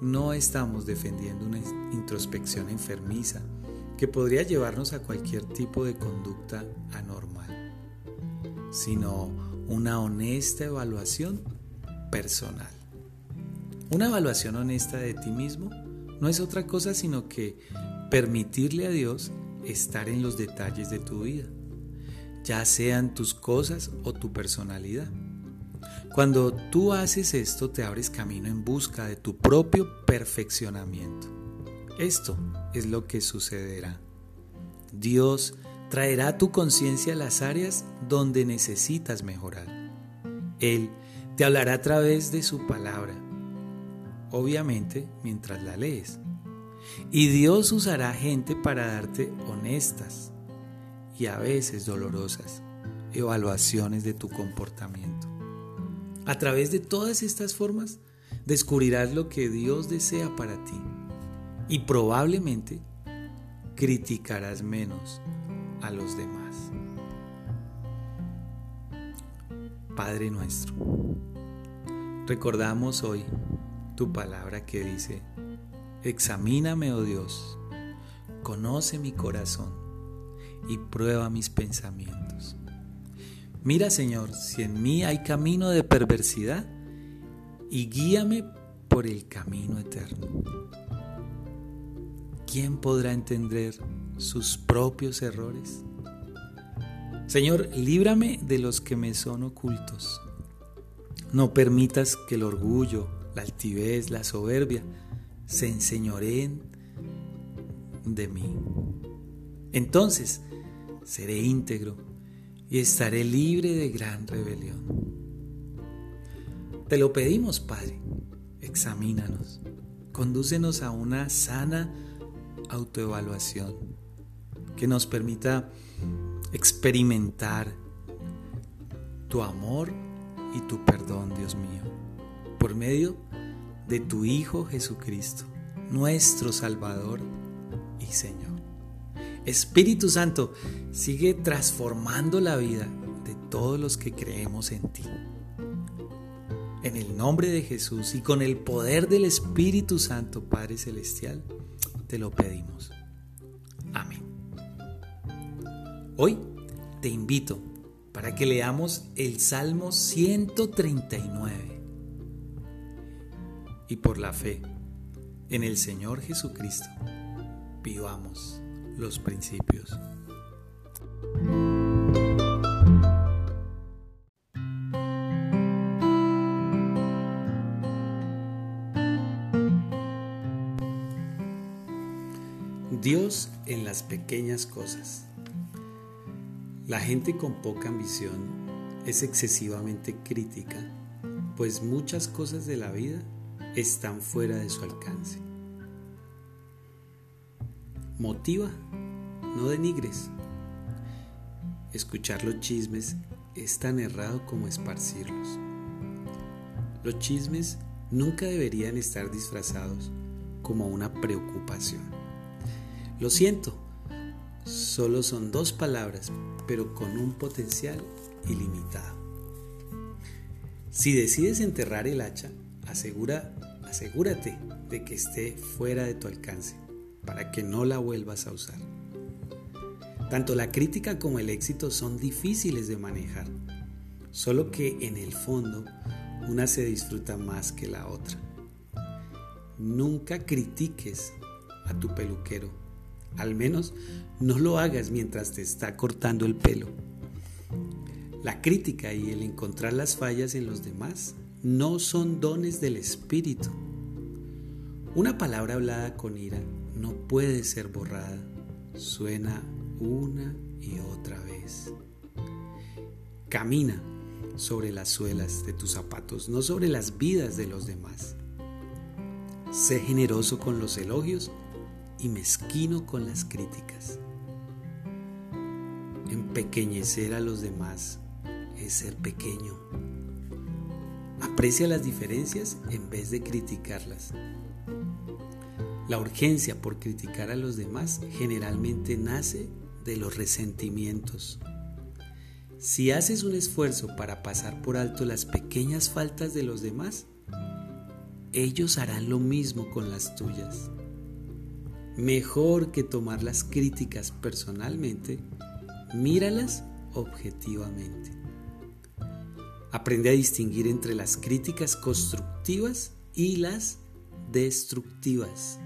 no estamos defendiendo una introspección enfermiza que podría llevarnos a cualquier tipo de conducta anormal, sino una honesta evaluación personal. Una evaluación honesta de ti mismo no es otra cosa sino que permitirle a Dios estar en los detalles de tu vida, ya sean tus cosas o tu personalidad. Cuando tú haces esto, te abres camino en busca de tu propio perfeccionamiento. Esto es lo que sucederá. Dios traerá a tu conciencia las áreas donde necesitas mejorar. Él te hablará a través de su palabra, obviamente mientras la lees. Y Dios usará gente para darte honestas y a veces dolorosas evaluaciones de tu comportamiento. A través de todas estas formas descubrirás lo que Dios desea para ti y probablemente criticarás menos a los demás. Padre nuestro, recordamos hoy tu palabra que dice, examíname, oh Dios, conoce mi corazón y prueba mis pensamientos Mira, Señor, si en mí hay camino de perversidad, y guíame por el camino eterno. ¿Quién podrá entender sus propios errores? Señor, líbrame de los que me son ocultos. No permitas que el orgullo, la altivez, la soberbia se enseñoreen de mí. Entonces seré íntegro y estaré libre de gran rebelión. Te lo pedimos, Padre, examínanos, condúcenos a una sana autoevaluación, que nos permita experimentar tu amor y tu perdón, Dios mío, por medio de tu Hijo Jesucristo, nuestro Salvador y Señor. Espíritu Santo, sigue transformando la vida de todos los que creemos en ti. En el nombre de Jesús y con el poder del Espíritu Santo, Padre Celestial, te lo pedimos. Amén. Hoy te invito para que leamos el Salmo 139 y por la fe en el Señor Jesucristo vivamos los principios. Dios en las pequeñas cosas. La gente con poca ambición es excesivamente crítica, pues muchas cosas de la vida están fuera de su alcance. Motiva, no denigres. Escuchar los chismes es tan errado como esparcirlos. Los chismes nunca deberían estar disfrazados como una preocupación. Lo siento, solo son dos palabras, pero con un potencial ilimitado. Si decides enterrar el hacha, asegura, asegúrate de que esté fuera de tu alcance para que no la vuelvas a usar. Tanto la crítica como el éxito son difíciles de manejar, solo que en el fondo una se disfruta más que la otra. Nunca critiques a tu peluquero, al menos no lo hagas mientras te está cortando el pelo. La crítica y el encontrar las fallas en los demás no son dones del espíritu. Una palabra hablada con ira no puede ser borrada. Suena una y otra vez. Camina sobre las suelas de tus zapatos, no sobre las vidas de los demás. Sé generoso con los elogios y mezquino con las críticas. Empequeñecer a los demás es ser pequeño. Aprecia las diferencias en vez de criticarlas. La urgencia por criticar a los demás generalmente nace de los resentimientos. Si haces un esfuerzo para pasar por alto las pequeñas faltas de los demás, ellos harán lo mismo con las tuyas. Mejor que tomar las críticas personalmente, míralas objetivamente. Aprende a distinguir entre las críticas constructivas y las destructivas.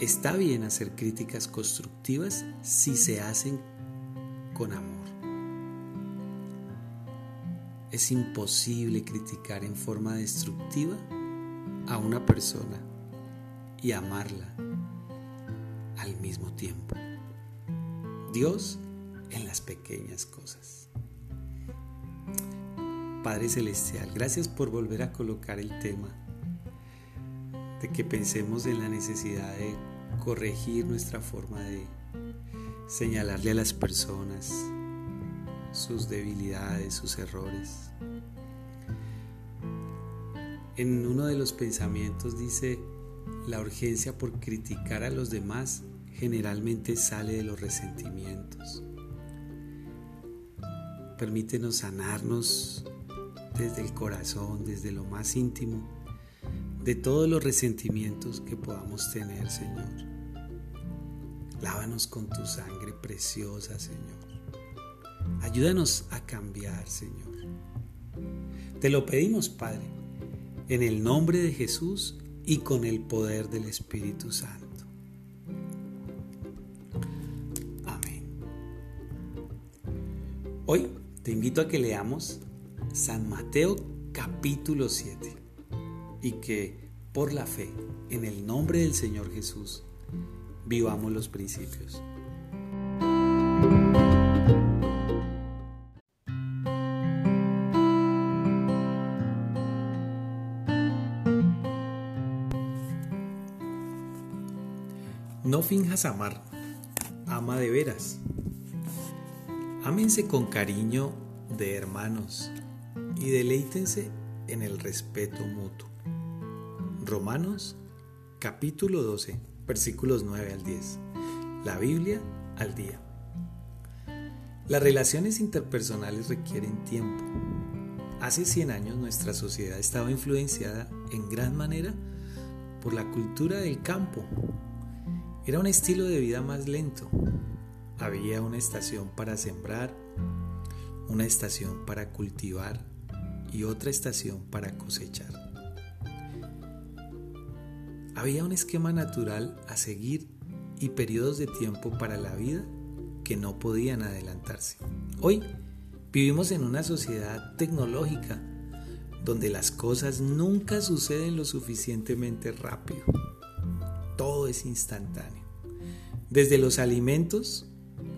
Está bien hacer críticas constructivas si se hacen con amor. Es imposible criticar en forma destructiva a una persona y amarla al mismo tiempo. Dios en las pequeñas cosas. Padre Celestial, gracias por volver a colocar el tema de que pensemos en la necesidad de corregir nuestra forma de señalarle a las personas sus debilidades, sus errores. En uno de los pensamientos dice, la urgencia por criticar a los demás generalmente sale de los resentimientos. Permítenos sanarnos desde el corazón, desde lo más íntimo, de todos los resentimientos que podamos tener, Señor. Lávanos con tu sangre preciosa, Señor. Ayúdanos a cambiar, Señor. Te lo pedimos, Padre, en el nombre de Jesús y con el poder del Espíritu Santo. Amén. Hoy te invito a que leamos San Mateo capítulo 7 y que por la fe en el nombre del Señor Jesús vivamos los principios. No finjas amar, ama de veras. Ámense con cariño de hermanos y deleítense en el respeto mutuo. Romanos capítulo 12, versículos 9 al 10. La Biblia al día. Las relaciones interpersonales requieren tiempo. Hace 100 años nuestra sociedad estaba influenciada en gran manera por la cultura del campo. Era un estilo de vida más lento. Había una estación para sembrar, una estación para cultivar y otra estación para cosechar. Había un esquema natural a seguir y periodos de tiempo para la vida que no podían adelantarse. Hoy vivimos en una sociedad tecnológica donde las cosas nunca suceden lo suficientemente rápido. Todo es instantáneo. Desde los alimentos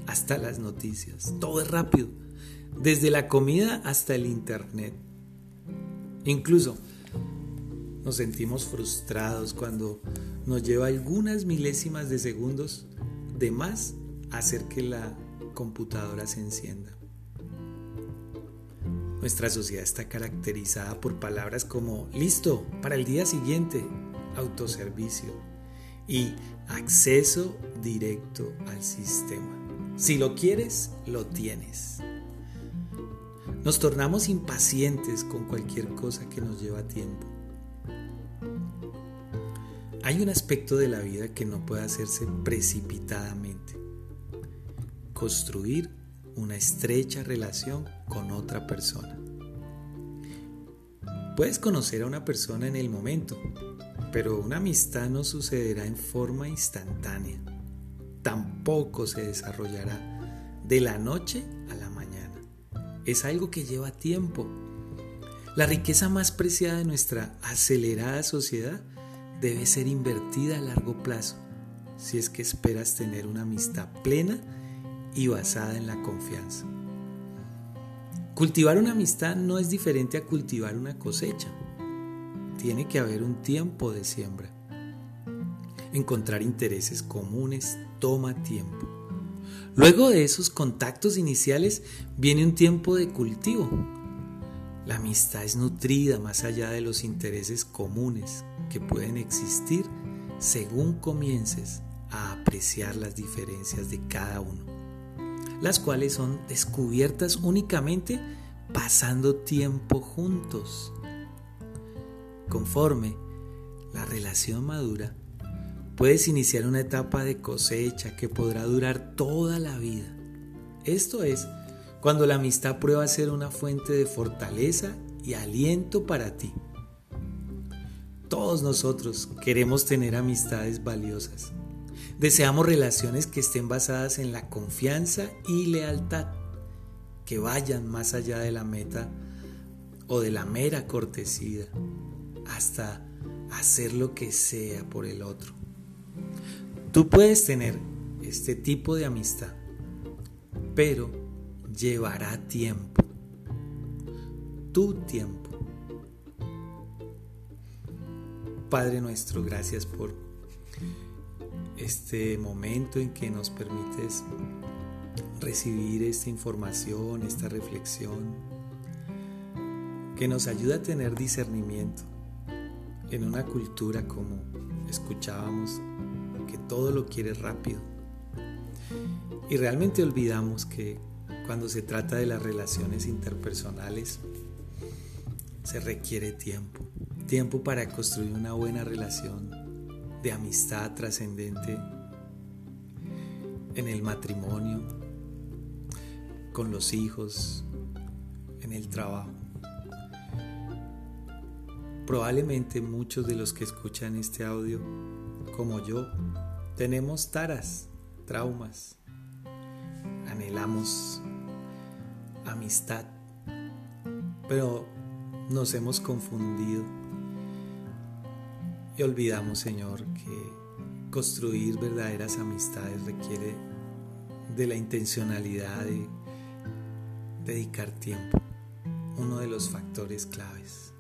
hasta las noticias. Todo es rápido. Desde la comida hasta el Internet. Incluso nos sentimos frustrados cuando nos lleva algunas milésimas de segundos de más hacer que la computadora se encienda. Nuestra sociedad está caracterizada por palabras como listo para el día siguiente, autoservicio y acceso directo al sistema. Si lo quieres, lo tienes. Nos tornamos impacientes con cualquier cosa que nos lleva tiempo. Hay un aspecto de la vida que no puede hacerse precipitadamente. Construir una estrecha relación con otra persona. Puedes conocer a una persona en el momento, pero una amistad no sucederá en forma instantánea. Tampoco se desarrollará de la noche a la mañana. Es algo que lleva tiempo. La riqueza más preciada de nuestra acelerada sociedad debe ser invertida a largo plazo si es que esperas tener una amistad plena y basada en la confianza. Cultivar una amistad no es diferente a cultivar una cosecha. Tiene que haber un tiempo de siembra. Encontrar intereses comunes toma tiempo. Luego de esos contactos iniciales viene un tiempo de cultivo. La amistad es nutrida más allá de los intereses comunes que pueden existir según comiences a apreciar las diferencias de cada uno las cuales son descubiertas únicamente pasando tiempo juntos. Conforme la relación madura, puedes iniciar una etapa de cosecha que podrá durar toda la vida. Esto es, cuando la amistad prueba ser una fuente de fortaleza y aliento para ti. Todos nosotros queremos tener amistades valiosas Deseamos relaciones que estén basadas en la confianza y lealtad, que vayan más allá de la meta o de la mera cortesía, hasta hacer lo que sea por el otro. Tú puedes tener este tipo de amistad, pero llevará tiempo. Tu tiempo. Padre nuestro, gracias por este momento en que nos permites recibir esta información, esta reflexión, que nos ayuda a tener discernimiento en una cultura como escuchábamos, que todo lo quiere rápido. Y realmente olvidamos que cuando se trata de las relaciones interpersonales, se requiere tiempo. Tiempo para construir una buena relación de amistad trascendente en el matrimonio, con los hijos, en el trabajo. Probablemente muchos de los que escuchan este audio, como yo, tenemos taras, traumas, anhelamos amistad, pero nos hemos confundido y olvidamos, Señor, que construir verdaderas amistades requiere de la intencionalidad de dedicar tiempo, uno de los factores claves.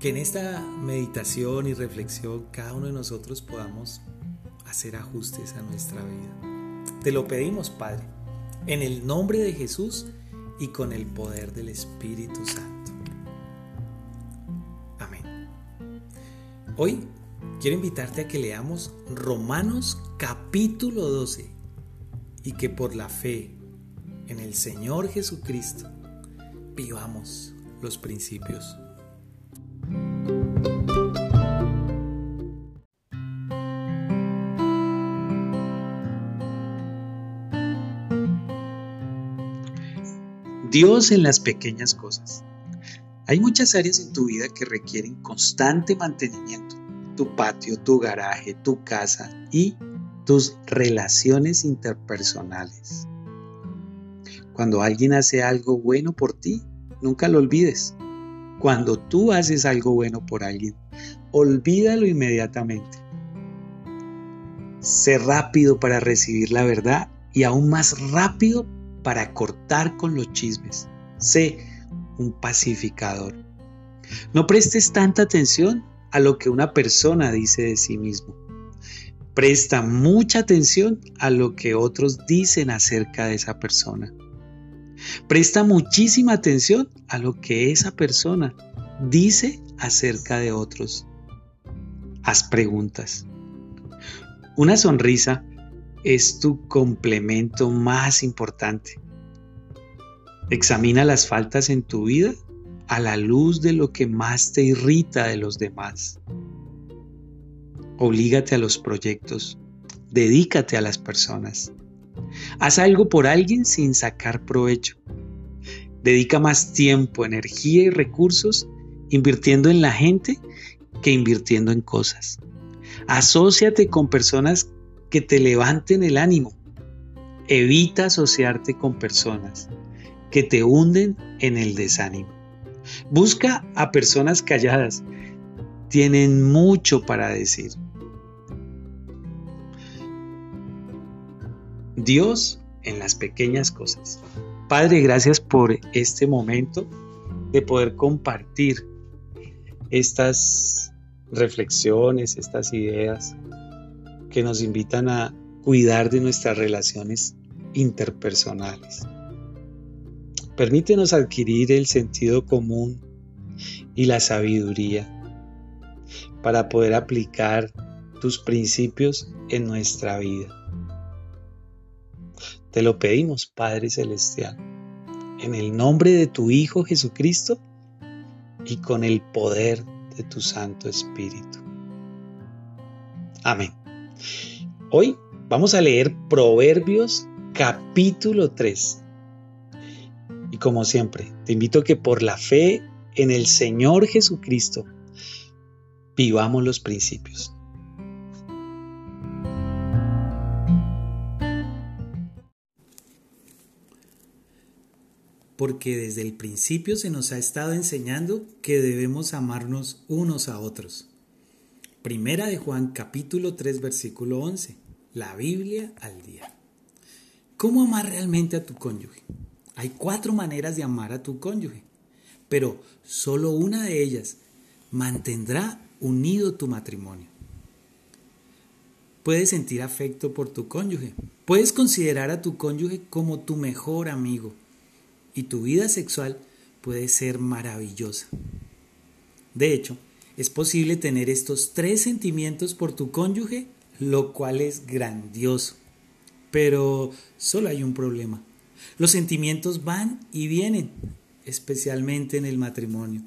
Que en esta meditación y reflexión cada uno de nosotros podamos hacer ajustes a nuestra vida. Te lo pedimos, Padre, en el nombre de Jesús y con el poder del Espíritu Santo. Hoy quiero invitarte a que leamos Romanos capítulo 12 y que por la fe en el Señor Jesucristo vivamos los principios. Dios en las pequeñas cosas. Hay muchas áreas en tu vida que requieren constante mantenimiento. Tu patio, tu garaje, tu casa y tus relaciones interpersonales. Cuando alguien hace algo bueno por ti, nunca lo olvides. Cuando tú haces algo bueno por alguien, olvídalo inmediatamente. Sé rápido para recibir la verdad y aún más rápido para cortar con los chismes. Sé un pacificador. No prestes tanta atención a lo que una persona dice de sí mismo. Presta mucha atención a lo que otros dicen acerca de esa persona. Presta muchísima atención a lo que esa persona dice acerca de otros. Haz preguntas. Una sonrisa es tu complemento más importante. Examina las faltas en tu vida a la luz de lo que más te irrita de los demás. Oblígate a los proyectos. Dedícate a las personas. Haz algo por alguien sin sacar provecho. Dedica más tiempo, energía y recursos invirtiendo en la gente que invirtiendo en cosas. Asociate con personas que te levanten el ánimo. Evita asociarte con personas que te hunden en el desánimo. Busca a personas calladas. Tienen mucho para decir. Dios en las pequeñas cosas. Padre, gracias por este momento de poder compartir estas reflexiones, estas ideas que nos invitan a cuidar de nuestras relaciones interpersonales. Permítenos adquirir el sentido común y la sabiduría para poder aplicar tus principios en nuestra vida. Te lo pedimos, Padre Celestial, en el nombre de tu Hijo Jesucristo y con el poder de tu Santo Espíritu. Amén. Hoy vamos a leer Proverbios capítulo 3. Como siempre, te invito a que por la fe en el Señor Jesucristo vivamos los principios. Porque desde el principio se nos ha estado enseñando que debemos amarnos unos a otros. Primera de Juan capítulo 3 versículo 11. La Biblia al día. ¿Cómo amar realmente a tu cónyuge? Hay cuatro maneras de amar a tu cónyuge, pero solo una de ellas mantendrá unido tu matrimonio. Puedes sentir afecto por tu cónyuge. Puedes considerar a tu cónyuge como tu mejor amigo. Y tu vida sexual puede ser maravillosa. De hecho, es posible tener estos tres sentimientos por tu cónyuge, lo cual es grandioso. Pero solo hay un problema. Los sentimientos van y vienen, especialmente en el matrimonio.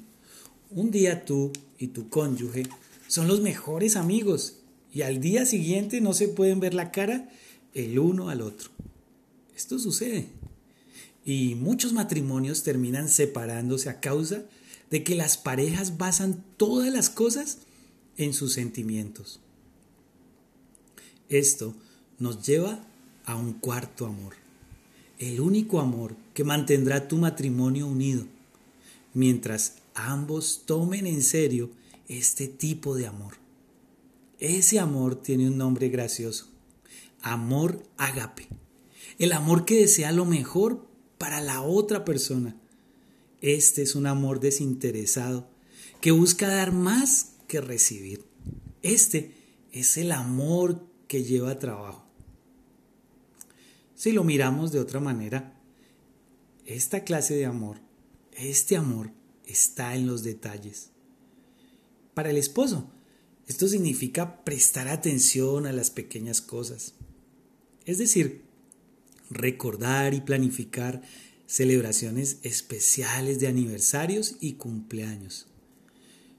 Un día tú y tu cónyuge son los mejores amigos y al día siguiente no se pueden ver la cara el uno al otro. Esto sucede. Y muchos matrimonios terminan separándose a causa de que las parejas basan todas las cosas en sus sentimientos. Esto nos lleva a un cuarto amor, el único amor que mantendrá tu matrimonio unido, mientras ambos tomen en serio este tipo de amor. Ese amor tiene un nombre gracioso, amor ágape, el amor que desea lo mejor para la otra persona este es un amor desinteresado que busca dar más que recibir. Este es el amor que lleva trabajo. Si lo miramos de otra manera, esta clase de amor, este amor está en los detalles. Para el esposo, esto significa prestar atención a las pequeñas cosas. Es decir, recordar y planificar celebraciones especiales de aniversarios y cumpleaños.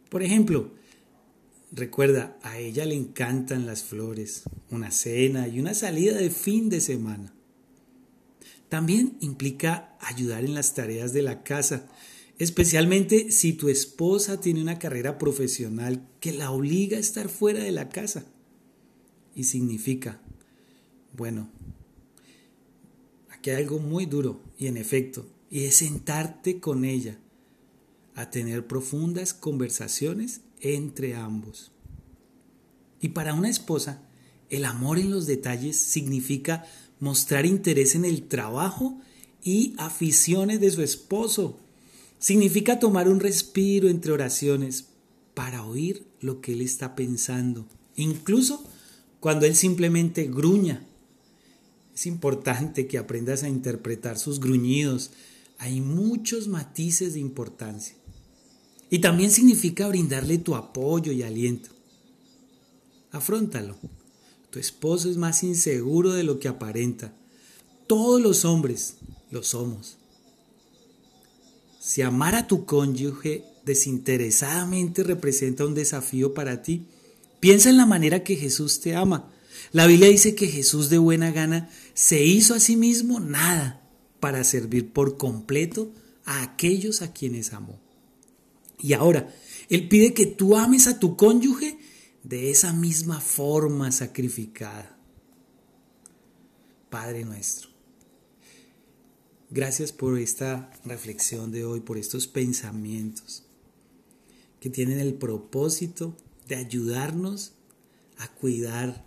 Por ejemplo, recuerda, a ella le encantan las flores, una cena y una salida de fin de semana. También implica ayudar en las tareas de la casa, especialmente si tu esposa tiene una carrera profesional que la obliga a estar fuera de la casa. Y significa, bueno, aquí hay algo muy duro y en efecto, y es sentarte con ella a tener profundas conversaciones entre ambos. Y para una esposa, el amor en los detalles significa mostrar interés en el trabajo y aficiones de su esposo. Significa tomar un respiro entre oraciones para oír lo que él está pensando, incluso cuando él simplemente gruña. Es importante que aprendas a interpretar sus gruñidos. Hay muchos matices de importancia. Y también significa brindarle tu apoyo y aliento. Afróntalo. Tu esposo es más inseguro de lo que aparenta. Todos los hombres lo somos. Si amar a tu cónyuge desinteresadamente representa un desafío para ti, piensa en la manera que Jesús te ama. La Biblia dice que Jesús de buena gana se hizo a sí mismo nada para servir por completo a aquellos a quienes amó. Y ahora, Él pide que tú ames a tu cónyuge de esa misma forma sacrificada. Padre nuestro, gracias por esta reflexión de hoy, por estos pensamientos que tienen el propósito de ayudarnos a cuidar,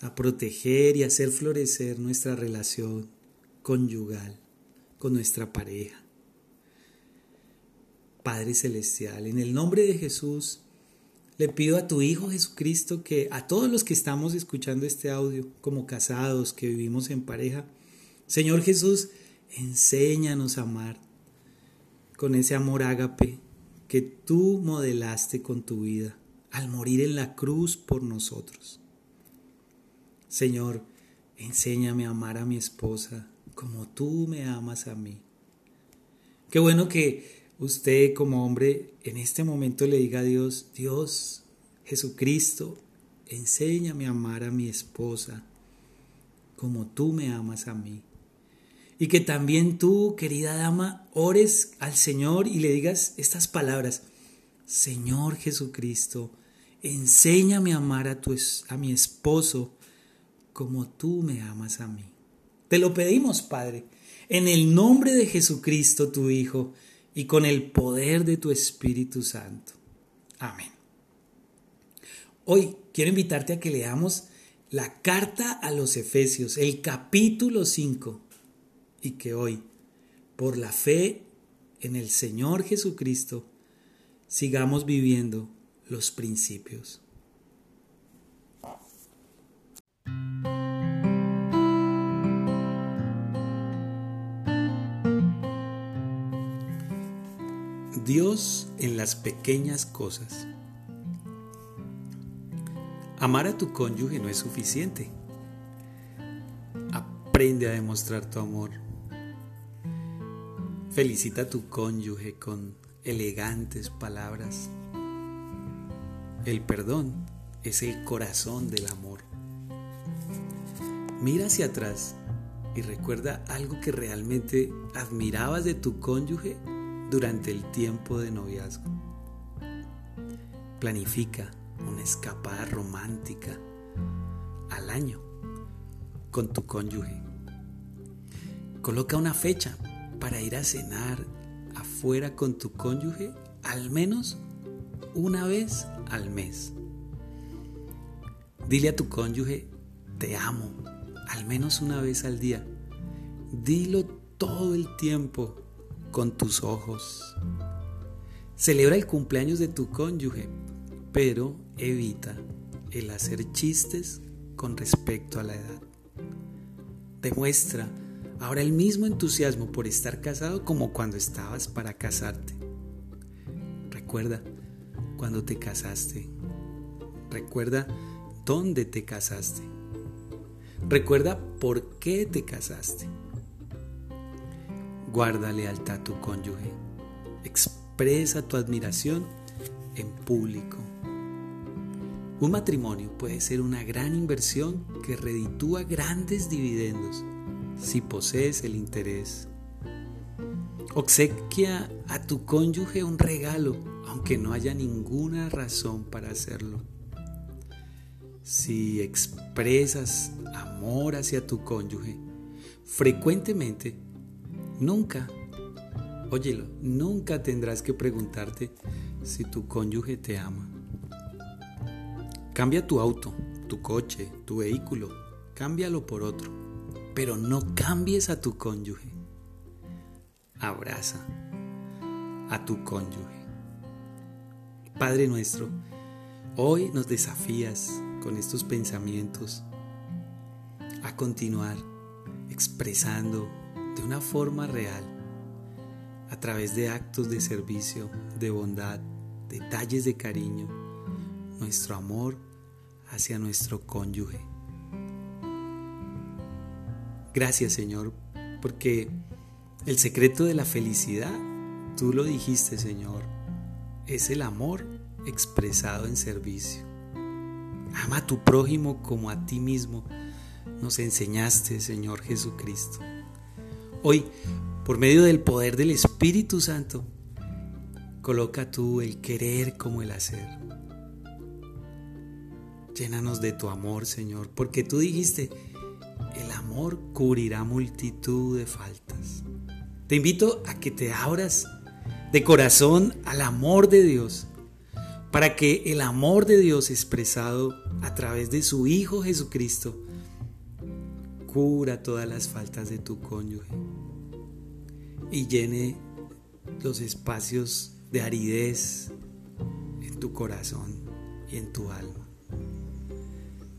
a proteger y hacer florecer nuestra relación conyugal con nuestra pareja. Padre Celestial, en el nombre de Jesús, le pido a tu Hijo Jesucristo que a todos los que estamos escuchando este audio, como casados, que vivimos en pareja, Señor Jesús, enséñanos a amar con ese amor ágape que tú modelaste con tu vida al morir en la cruz por nosotros. Señor, enséñame a amar a mi esposa como tú me amas a mí. Qué bueno que usted como hombre en este momento le diga a Dios, Dios, Jesucristo, enséñame a amar a mi esposa como tú me amas a mí. Y que también tú, querida dama, ores al Señor y le digas estas palabras, Señor Jesucristo, enséñame a amar a, tu, a mi esposo como tú me amas a mí. Te lo pedimos, Padre, en el nombre de Jesucristo, tu Hijo, y con el poder de tu Espíritu Santo. Amén. Hoy quiero invitarte a que leamos la carta a los Efesios, el capítulo 5, y que hoy, por la fe en el Señor Jesucristo, sigamos viviendo los principios. Dios en las pequeñas cosas. Amar a tu cónyuge no es suficiente. Aprende a demostrar tu amor. Felicita a tu cónyuge con elegantes palabras. El perdón es el corazón del amor. Mira hacia atrás y recuerda algo que realmente admirabas de tu cónyuge durante el tiempo de noviazgo. Planifica una escapada romántica al año con tu cónyuge. Coloca una fecha para ir a cenar afuera con tu cónyuge al menos una vez al mes. Dile a tu cónyuge, te amo, al menos una vez al día. Dilo todo el tiempo con tus ojos. Celebra el cumpleaños de tu cónyuge, pero evita el hacer chistes con respecto a la edad. Demuestra ahora el mismo entusiasmo por estar casado como cuando estabas para casarte. Recuerda cuando te casaste. Recuerda dónde te casaste. Recuerda por qué te casaste. Guarda lealtad a tu cónyuge. Expresa tu admiración en público. Un matrimonio puede ser una gran inversión que reditúa grandes dividendos si posees el interés. Obsequia a tu cónyuge un regalo, aunque no haya ninguna razón para hacerlo. Si expresas amor hacia tu cónyuge, frecuentemente, nunca, óyelo, nunca tendrás que preguntarte si tu cónyuge te ama. Cambia tu auto, tu coche, tu vehículo, cámbialo por otro, pero no cambies a tu cónyuge. Abraza a tu cónyuge. Padre nuestro, hoy nos desafías con estos pensamientos a continuar expresando de una forma real, a través de actos de servicio, de bondad, detalles de cariño, nuestro amor hacia nuestro cónyuge. Gracias Señor, porque el secreto de la felicidad, tú lo dijiste Señor, es el amor expresado en servicio. Ama a tu prójimo como a ti mismo, nos enseñaste Señor Jesucristo. Hoy, por medio del poder del Espíritu Santo, coloca tú el querer como el hacer. Llénanos de tu amor, Señor, porque tú dijiste, el amor cubrirá multitud de faltas. Te invito a que te abras de corazón al amor de Dios, para que el amor de Dios expresado a través de su Hijo Jesucristo cura todas las faltas de tu cónyuge y llene los espacios de aridez en tu corazón y en tu alma.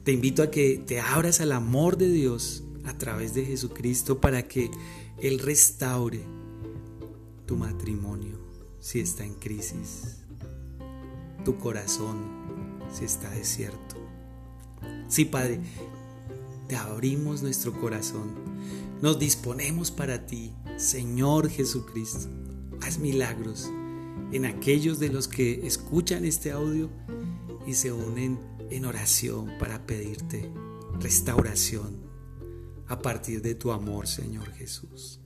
Te invito a que te abras al amor de Dios a través de Jesucristo para que Él restaure tu matrimonio si está en crisis, tu corazón si está desierto. Sí, Padre, abrimos nuestro corazón, nos disponemos para ti, Señor Jesucristo. Haz milagros en aquellos de los que escuchan este audio y se unen en oración para pedirte restauración a partir de tu amor, Señor Jesús.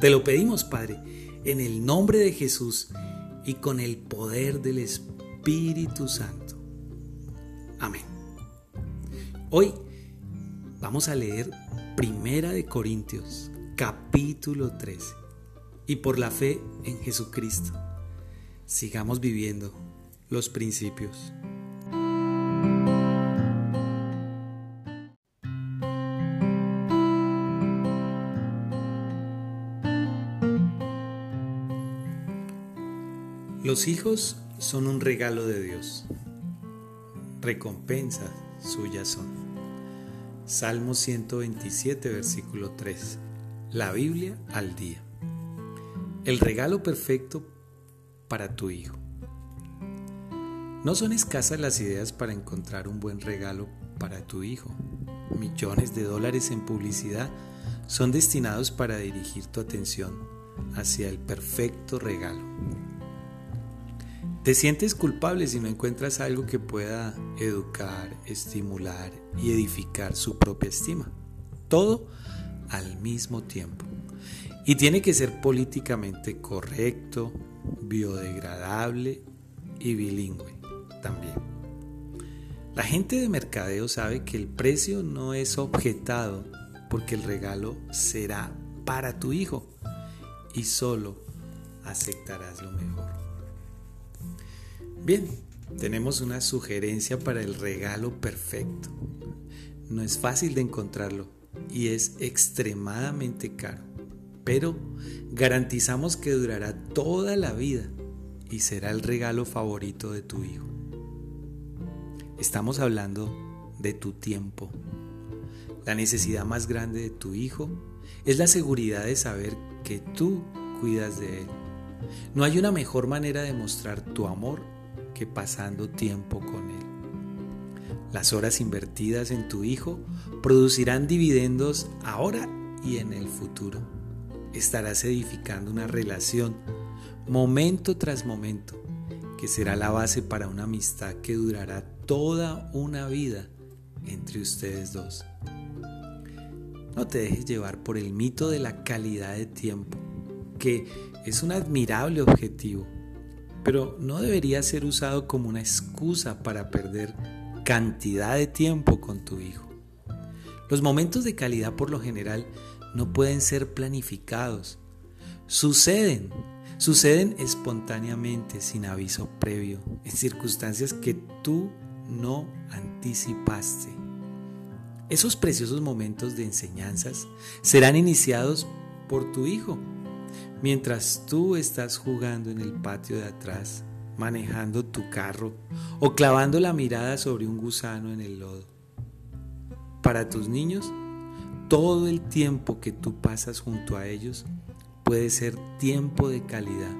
Te lo pedimos, Padre, en el nombre de Jesús y con el poder del Espíritu Santo. Amén. Hoy vamos a leer Primera de Corintios, capítulo 13. Y por la fe en Jesucristo, sigamos viviendo los principios. Los hijos son un regalo de Dios. Recompensa suya son. Salmo 127, versículo 3. La Biblia al día. El regalo perfecto para tu hijo. No son escasas las ideas para encontrar un buen regalo para tu hijo. Millones de dólares en publicidad son destinados para dirigir tu atención hacia el perfecto regalo. Te sientes culpable si no encuentras algo que pueda educar, estimular y edificar su propia estima. Todo al mismo tiempo. Y tiene que ser políticamente correcto, biodegradable y bilingüe también. La gente de mercadeo sabe que el precio no es objetado porque el regalo será para tu hijo y solo aceptarás lo mejor. Bien, tenemos una sugerencia para el regalo perfecto. No es fácil de encontrarlo y es extremadamente caro, pero garantizamos que durará toda la vida y será el regalo favorito de tu hijo. Estamos hablando de tu tiempo. La necesidad más grande de tu hijo es la seguridad de saber que tú cuidas de él. No hay una mejor manera de mostrar tu amor que pasando tiempo con él. Las horas invertidas en tu hijo producirán dividendos ahora y en el futuro. Estarás edificando una relación momento tras momento que será la base para una amistad que durará toda una vida entre ustedes dos. No te dejes llevar por el mito de la calidad de tiempo, que es un admirable objetivo, pero no debería ser usado como una excusa para perder cantidad de tiempo con tu hijo. Los momentos de calidad por lo general no pueden ser planificados. Suceden, suceden espontáneamente, sin aviso previo, en circunstancias que tú no anticipaste. Esos preciosos momentos de enseñanzas serán iniciados por tu hijo, mientras tú estás jugando en el patio de atrás, manejando tu carro o clavando la mirada sobre un gusano en el lodo. Para tus niños, todo el tiempo que tú pasas junto a ellos puede ser tiempo de calidad,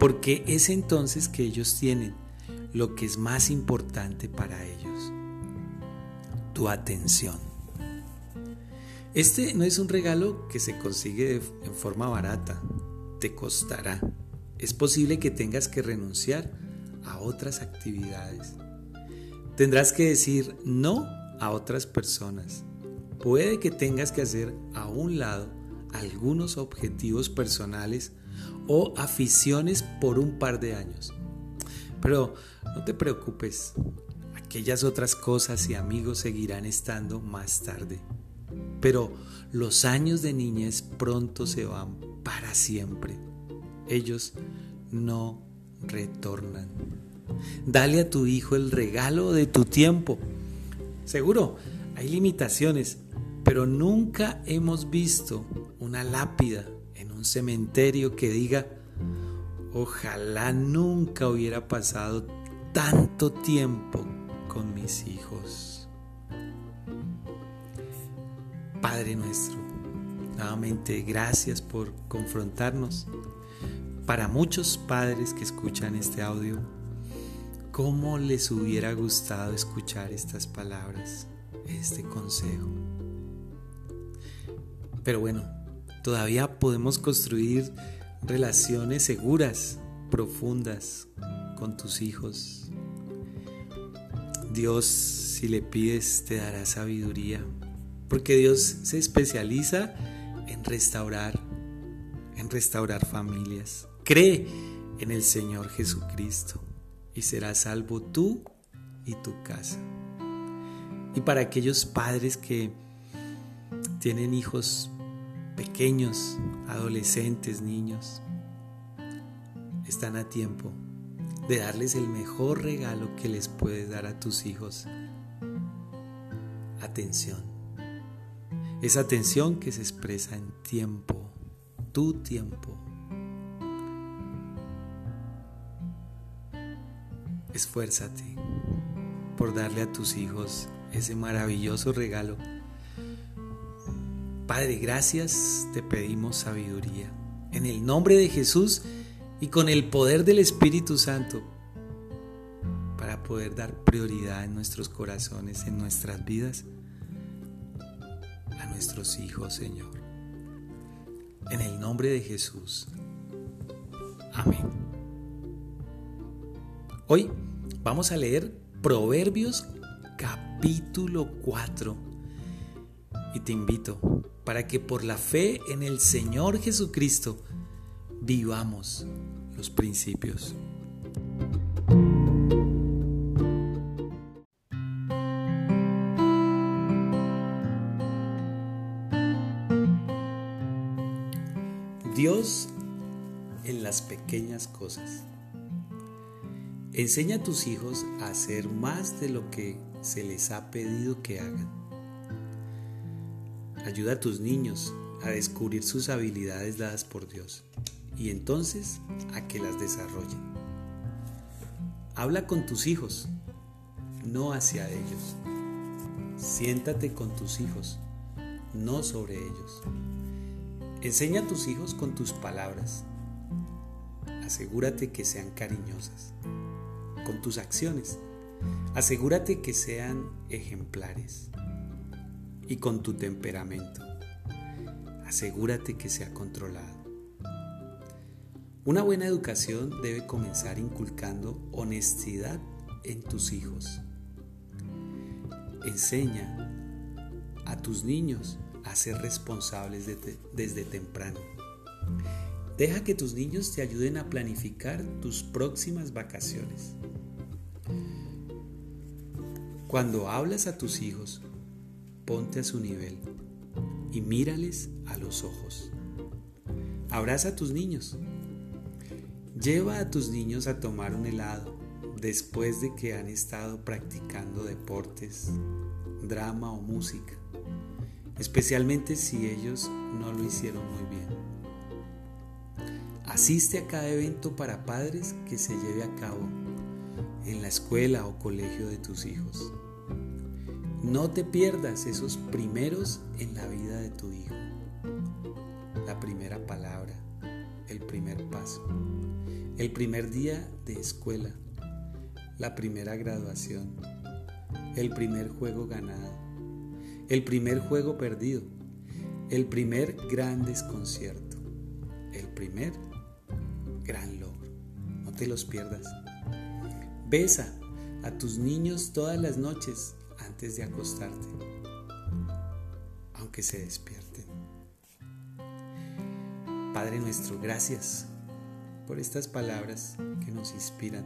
porque es entonces que ellos tienen lo que es más importante para ellos, tu atención. Este no es un regalo que se consigue en forma barata, te costará. Es posible que tengas que renunciar a otras actividades. Tendrás que decir no a otras personas. Puede que tengas que hacer a un lado algunos objetivos personales o aficiones por un par de años. Pero no te preocupes, aquellas otras cosas y amigos seguirán estando más tarde. Pero los años de niñez pronto se van para siempre. Ellos no retornan. Dale a tu hijo el regalo de tu tiempo. Seguro, hay limitaciones, pero nunca hemos visto una lápida en un cementerio que diga, ojalá nunca hubiera pasado tanto tiempo con mis hijos. Padre nuestro, nuevamente gracias por confrontarnos. Para muchos padres que escuchan este audio, ¿cómo les hubiera gustado escuchar estas palabras, este consejo? Pero bueno, todavía podemos construir relaciones seguras, profundas con tus hijos. Dios, si le pides, te dará sabiduría, porque Dios se especializa en restaurar, en restaurar familias. Cree en el Señor Jesucristo y serás salvo tú y tu casa. Y para aquellos padres que tienen hijos pequeños, adolescentes, niños, están a tiempo de darles el mejor regalo que les puedes dar a tus hijos. Atención. Esa atención que se expresa en tiempo, tu tiempo. Esfuérzate por darle a tus hijos ese maravilloso regalo. Padre, gracias, te pedimos sabiduría. En el nombre de Jesús, y con el poder del Espíritu Santo para poder dar prioridad en nuestros corazones, en nuestras vidas, a nuestros hijos, Señor. En el nombre de Jesús. Amén. Hoy vamos a leer Proverbios capítulo 4. Y te invito para que por la fe en el Señor Jesucristo vivamos los principios. Dios en las pequeñas cosas. Enseña a tus hijos a hacer más de lo que se les ha pedido que hagan. Ayuda a tus niños a descubrir sus habilidades dadas por Dios y entonces a que las desarrollen. Habla con tus hijos, no hacia ellos. Siéntate con tus hijos, no sobre ellos. Enseña a tus hijos con tus palabras. Asegúrate que sean cariñosas. Con tus acciones. Asegúrate que sean ejemplares. Y con tu temperamento. Asegúrate que sea controlado. Una buena educación debe comenzar inculcando honestidad en tus hijos. Enseña a tus niños a ser responsables desde temprano. Deja que tus niños te ayuden a planificar tus próximas vacaciones. Cuando hablas a tus hijos, ponte a su nivel y mírales a los ojos. Abraza a tus niños. Lleva a tus niños a tomar un helado después de que han estado practicando deportes, drama o música, especialmente si ellos no lo hicieron muy bien. Asiste a cada evento para padres que se lleve a cabo en la escuela o colegio de tus hijos. No te pierdas esos primeros en la vida de tu hijo. La primera palabra, el primer paso, el primer día de escuela, la primera graduación, el primer juego ganado, el primer juego perdido, el primer gran desconcierto, el primer gran logro. No te los pierdas. Besa a tus niños todas las noches antes de acostarte, aunque se despierten. Padre nuestro, gracias por estas palabras que nos inspiran.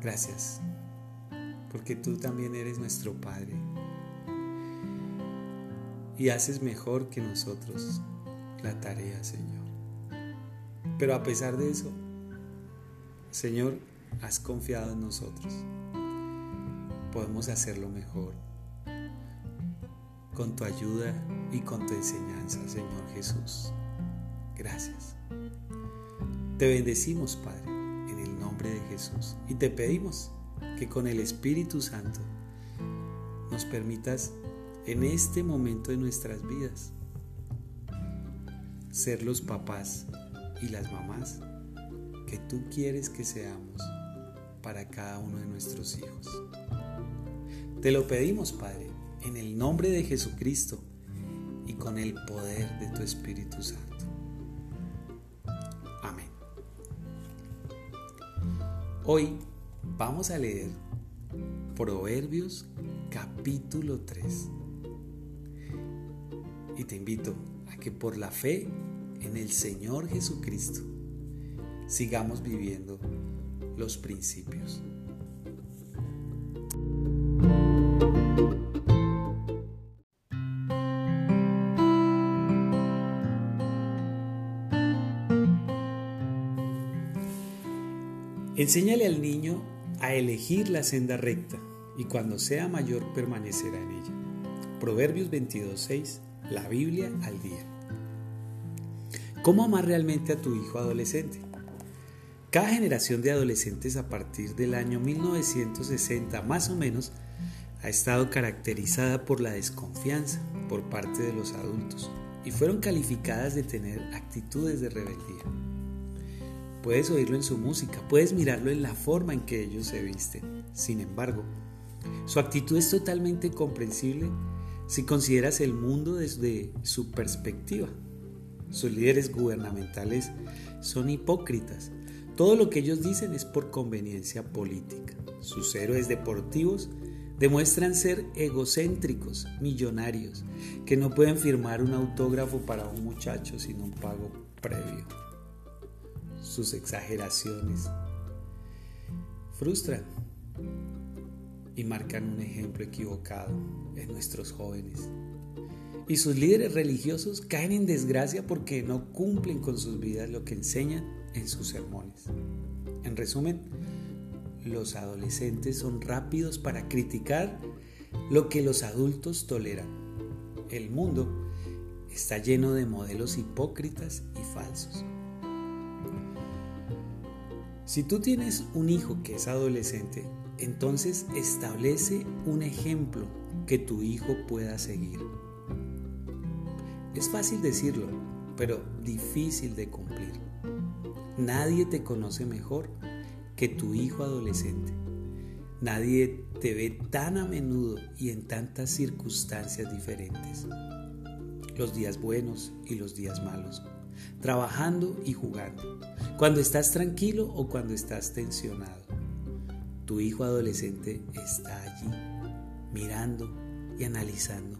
Gracias, porque tú también eres nuestro Padre y haces mejor que nosotros la tarea, Señor. Pero a pesar de eso, Señor, has confiado en nosotros. Podemos hacerlo mejor con tu ayuda y con tu enseñanza, Señor Jesús. Gracias. Te bendecimos, Padre, en el nombre de Jesús. Y te pedimos que con el Espíritu Santo nos permitas en este momento de nuestras vidas ser los papás y las mamás que tú quieres que seamos para cada uno de nuestros hijos. Te lo pedimos, Padre, en el nombre de Jesucristo y con el poder de tu Espíritu Santo. Amén. Hoy vamos a leer Proverbios capítulo 3. Y te invito a que por la fe en el Señor Jesucristo sigamos viviendo los principios. Enséñale al niño a elegir la senda recta y cuando sea mayor permanecerá en ella. Proverbios 22.6, la Biblia al día. ¿Cómo amar realmente a tu hijo adolescente? Cada generación de adolescentes a partir del año 1960 más o menos ha estado caracterizada por la desconfianza por parte de los adultos y fueron calificadas de tener actitudes de rebeldía. Puedes oírlo en su música, puedes mirarlo en la forma en que ellos se visten. Sin embargo, su actitud es totalmente comprensible si consideras el mundo desde su perspectiva. Sus líderes gubernamentales son hipócritas todo lo que ellos dicen es por conveniencia política. Sus héroes deportivos demuestran ser egocéntricos, millonarios, que no pueden firmar un autógrafo para un muchacho sin un pago previo. Sus exageraciones frustran y marcan un ejemplo equivocado en nuestros jóvenes. Y sus líderes religiosos caen en desgracia porque no cumplen con sus vidas lo que enseñan en sus sermones. En resumen, los adolescentes son rápidos para criticar lo que los adultos toleran. El mundo está lleno de modelos hipócritas y falsos. Si tú tienes un hijo que es adolescente, entonces establece un ejemplo que tu hijo pueda seguir. Es fácil decirlo, pero difícil de cumplir. Nadie te conoce mejor que tu hijo adolescente. Nadie te ve tan a menudo y en tantas circunstancias diferentes. Los días buenos y los días malos. Trabajando y jugando. Cuando estás tranquilo o cuando estás tensionado. Tu hijo adolescente está allí, mirando y analizando,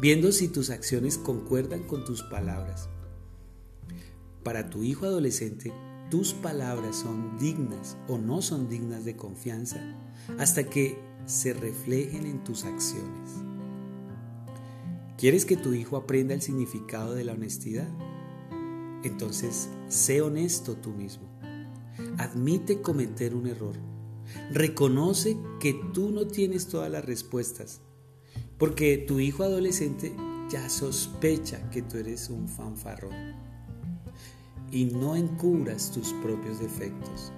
viendo si tus acciones concuerdan con tus palabras. Para tu hijo adolescente, tus palabras son dignas o no son dignas de confianza hasta que se reflejen en tus acciones. ¿Quieres que tu hijo aprenda el significado de la honestidad? Entonces, sé honesto tú mismo. Admite cometer un error. Reconoce que tú no tienes todas las respuestas, porque tu hijo adolescente ya sospecha que tú eres un fanfarrón y no encubras tus propios defectos.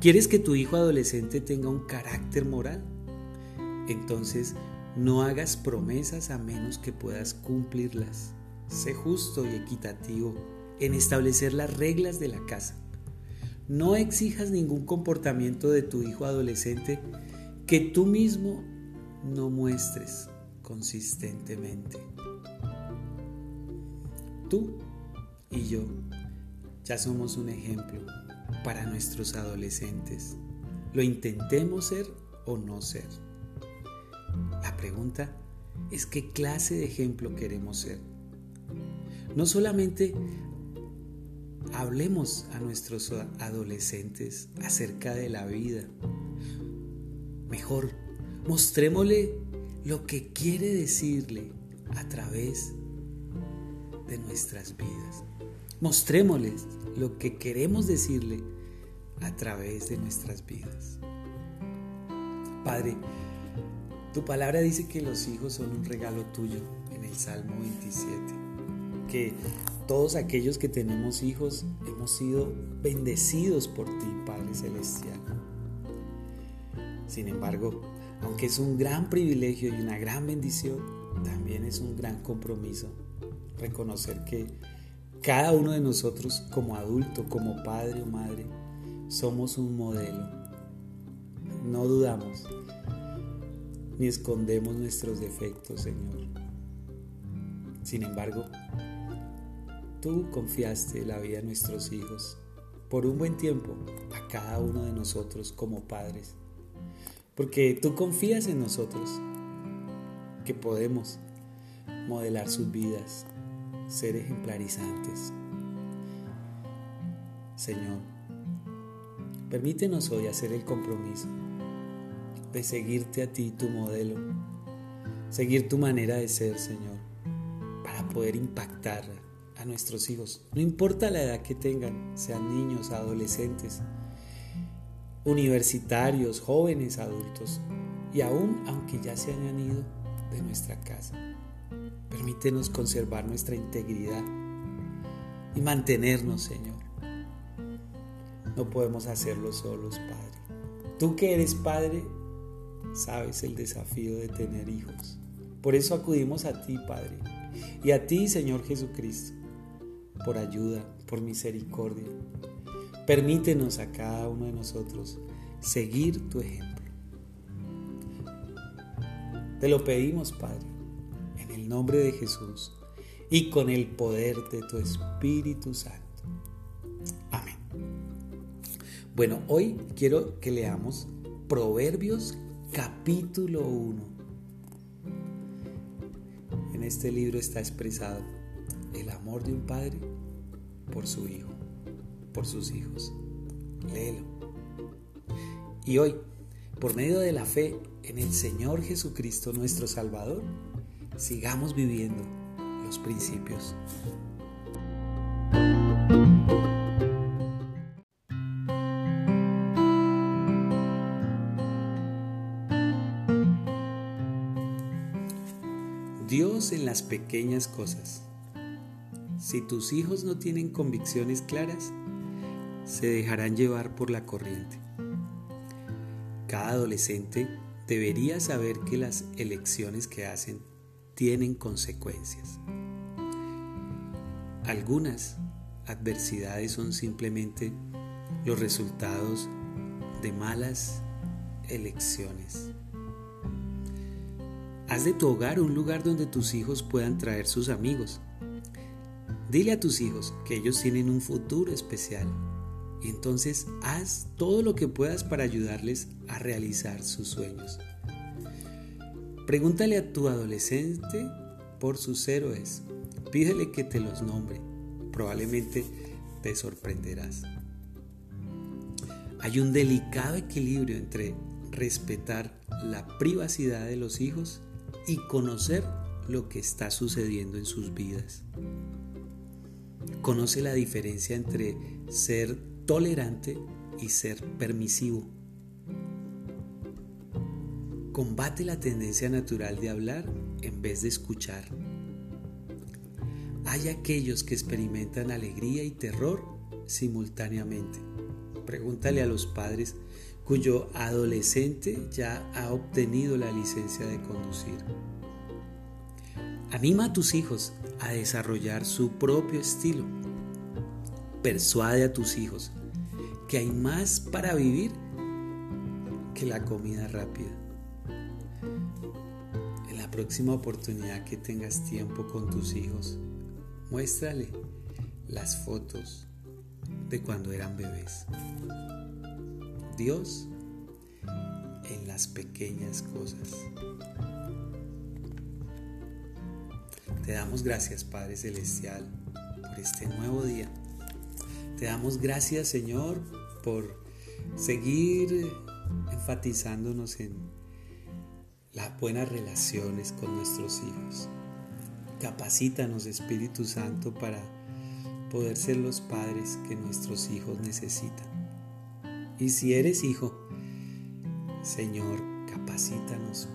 ¿Quieres que tu hijo adolescente tenga un carácter moral? Entonces no hagas promesas a menos que puedas cumplirlas. Sé justo y equitativo en establecer las reglas de la casa. No exijas ningún comportamiento de tu hijo adolescente que tú mismo no muestres consistentemente. Tú y yo ya somos un ejemplo para nuestros adolescentes. Lo intentemos ser o no ser. La pregunta es qué clase de ejemplo queremos ser. No solamente hablemos a nuestros adolescentes acerca de la vida. Mejor, mostrémosle lo que quiere decirle a través de nuestras vidas. Mostrémosles lo que queremos decirle a través de nuestras vidas. Padre, tu palabra dice que los hijos son un regalo tuyo en el Salmo 27, que todos aquellos que tenemos hijos hemos sido bendecidos por ti, Padre Celestial. Sin embargo, aunque es un gran privilegio y una gran bendición, también es un gran compromiso reconocer que cada uno de nosotros como adulto, como padre o madre, somos un modelo. No dudamos ni escondemos nuestros defectos, Señor. Sin embargo, tú confiaste la vida de nuestros hijos por un buen tiempo a cada uno de nosotros como padres. Porque tú confías en nosotros, que podemos modelar sus vidas, ser ejemplarizantes. Señor, permítenos hoy hacer el compromiso de seguirte a ti, tu modelo, seguir tu manera de ser, Señor, para poder impactar a nuestros hijos, no importa la edad que tengan, sean niños, adolescentes, universitarios, jóvenes, adultos, y aún aunque ya se hayan ido de nuestra casa. Permítenos conservar nuestra integridad y mantenernos, Señor. No podemos hacerlo solos, Padre. Tú que eres Padre, sabes el desafío de tener hijos. Por eso acudimos a ti, Padre, y a ti, Señor Jesucristo, por ayuda, por misericordia. Permítenos a cada uno de nosotros seguir tu ejemplo. Te lo pedimos, Padre en el nombre de Jesús y con el poder de tu Espíritu Santo. Amén. Bueno, hoy quiero que leamos Proverbios capítulo 1. En este libro está expresado el amor de un padre por su hijo, por sus hijos. Léelo. Y hoy, por medio de la fe en el Señor Jesucristo nuestro Salvador, sigamos viviendo los principios. Dios en las pequeñas cosas. Si tus hijos no tienen convicciones claras, se dejarán llevar por la corriente. Cada adolescente debería saber que las elecciones que hacen tienen consecuencias. Algunas adversidades son simplemente los resultados de malas elecciones. Haz de tu hogar un lugar donde tus hijos puedan traer sus amigos. Dile a tus hijos que ellos tienen un futuro especial y entonces haz todo lo que puedas para ayudarles a realizar sus sueños. Pregúntale a tu adolescente por sus héroes. Pídele que te los nombre. Probablemente te sorprenderás. Hay un delicado equilibrio entre respetar la privacidad de los hijos y conocer lo que está sucediendo en sus vidas. Conoce la diferencia entre ser tolerante y ser permisivo. Combate la tendencia natural de hablar en vez de escuchar. Hay aquellos que experimentan alegría y terror simultáneamente. Pregúntale a los padres cuyo adolescente ya ha obtenido la licencia de conducir. Anima a tus hijos a desarrollar su propio estilo. Persuade a tus hijos que hay más para vivir que la comida rápida próxima oportunidad que tengas tiempo con tus hijos, muéstrale las fotos de cuando eran bebés. Dios en las pequeñas cosas. Te damos gracias, Padre Celestial, por este nuevo día. Te damos gracias, Señor, por seguir enfatizándonos en las buenas relaciones con nuestros hijos. Capacítanos, Espíritu Santo, para poder ser los padres que nuestros hijos necesitan. Y si eres hijo, Señor, capacítanos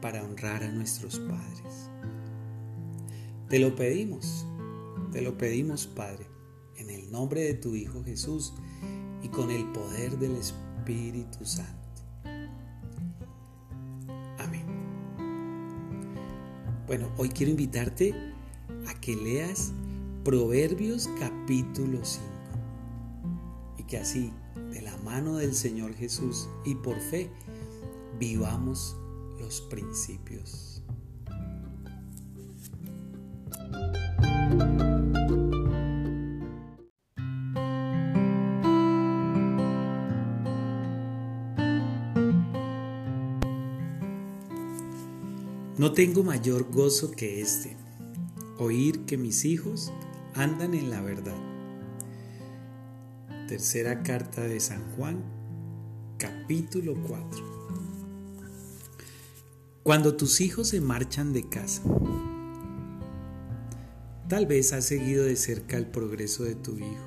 para honrar a nuestros padres. Te lo pedimos, te lo pedimos, Padre, en el nombre de tu Hijo Jesús y con el poder del Espíritu Santo. Bueno, hoy quiero invitarte a que leas Proverbios capítulo 5 y que así, de la mano del Señor Jesús y por fe, vivamos los principios. No tengo mayor gozo que este, oír que mis hijos andan en la verdad. Tercera carta de San Juan, capítulo 4. Cuando tus hijos se marchan de casa, tal vez has seguido de cerca el progreso de tu hijo,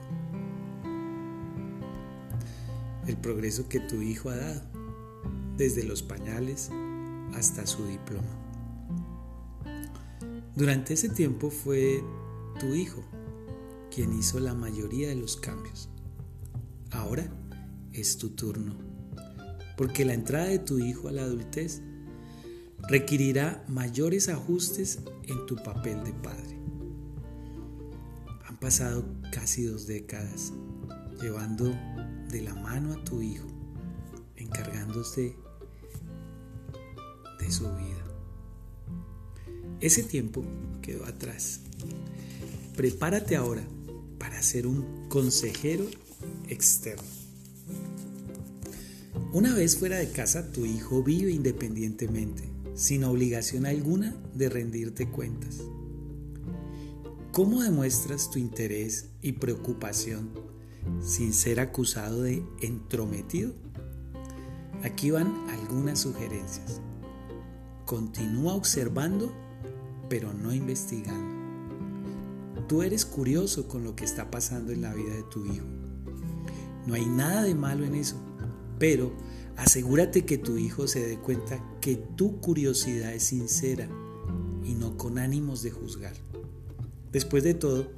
el progreso que tu hijo ha dado, desde los pañales hasta su diploma. Durante ese tiempo fue tu hijo quien hizo la mayoría de los cambios. Ahora es tu turno, porque la entrada de tu hijo a la adultez requerirá mayores ajustes en tu papel de padre. Pasado casi dos décadas llevando de la mano a tu hijo, encargándose de su vida. Ese tiempo quedó atrás. Prepárate ahora para ser un consejero externo. Una vez fuera de casa, tu hijo vive independientemente, sin obligación alguna de rendirte cuentas. ¿Cómo demuestras tu interés y preocupación sin ser acusado de entrometido? Aquí van algunas sugerencias. Continúa observando pero no investigando. Tú eres curioso con lo que está pasando en la vida de tu hijo. No hay nada de malo en eso, pero asegúrate que tu hijo se dé cuenta que tu curiosidad es sincera y no con ánimos de juzgar. Después de todo,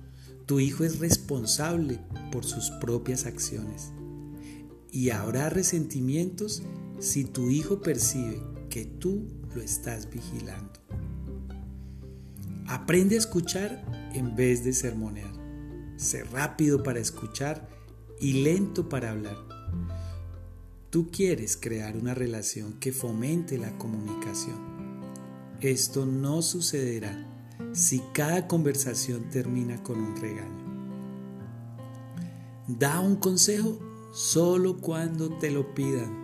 tu hijo es responsable por sus propias acciones y habrá resentimientos si tu hijo percibe que tú lo estás vigilando. Aprende a escuchar en vez de sermonear. Sé rápido para escuchar y lento para hablar. Tú quieres crear una relación que fomente la comunicación. Esto no sucederá si cada conversación termina con un regaño. Da un consejo solo cuando te lo pidan.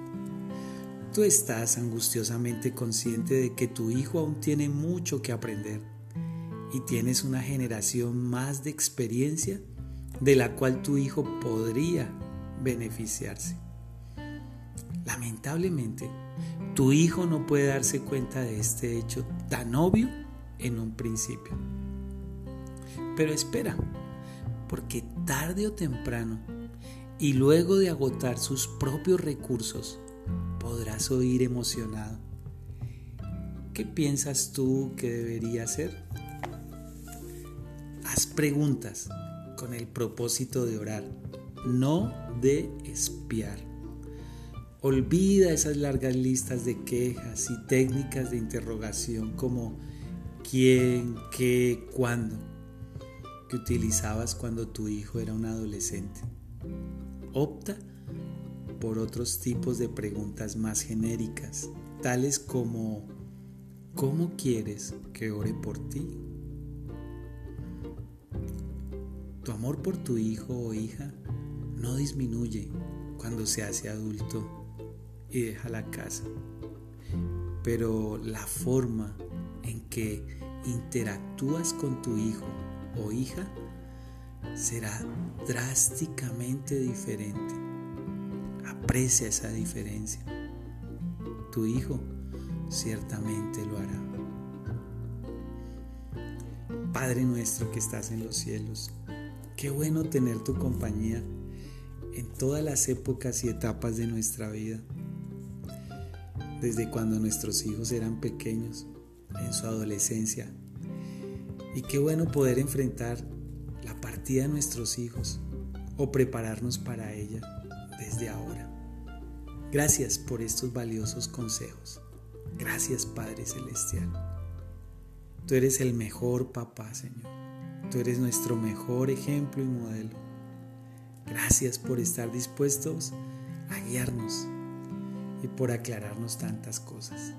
Tú estás angustiosamente consciente de que tu hijo aún tiene mucho que aprender y tienes una generación más de experiencia de la cual tu hijo podría beneficiarse. Lamentablemente, tu hijo no puede darse cuenta de este hecho tan obvio en un principio. Pero espera, porque tarde o temprano, y luego de agotar sus propios recursos, podrás oír emocionado. ¿Qué piensas tú que debería hacer? Haz preguntas con el propósito de orar, no de espiar. Olvida esas largas listas de quejas y técnicas de interrogación como quién, qué, cuándo que utilizabas cuando tu hijo era un adolescente. Opta por otros tipos de preguntas más genéricas, tales como ¿cómo quieres que ore por ti? Tu amor por tu hijo o hija no disminuye cuando se hace adulto y deja la casa, pero la forma en que interactúas con tu hijo o hija será drásticamente diferente. Aprecia esa diferencia. Tu hijo ciertamente lo hará. Padre nuestro que estás en los cielos, Qué bueno tener tu compañía en todas las épocas y etapas de nuestra vida. Desde cuando nuestros hijos eran pequeños, en su adolescencia. Y qué bueno poder enfrentar la partida de nuestros hijos o prepararnos para ella desde ahora. Gracias por estos valiosos consejos. Gracias Padre Celestial. Tú eres el mejor papá, Señor. Tú eres nuestro mejor ejemplo y modelo. Gracias por estar dispuestos a guiarnos y por aclararnos tantas cosas.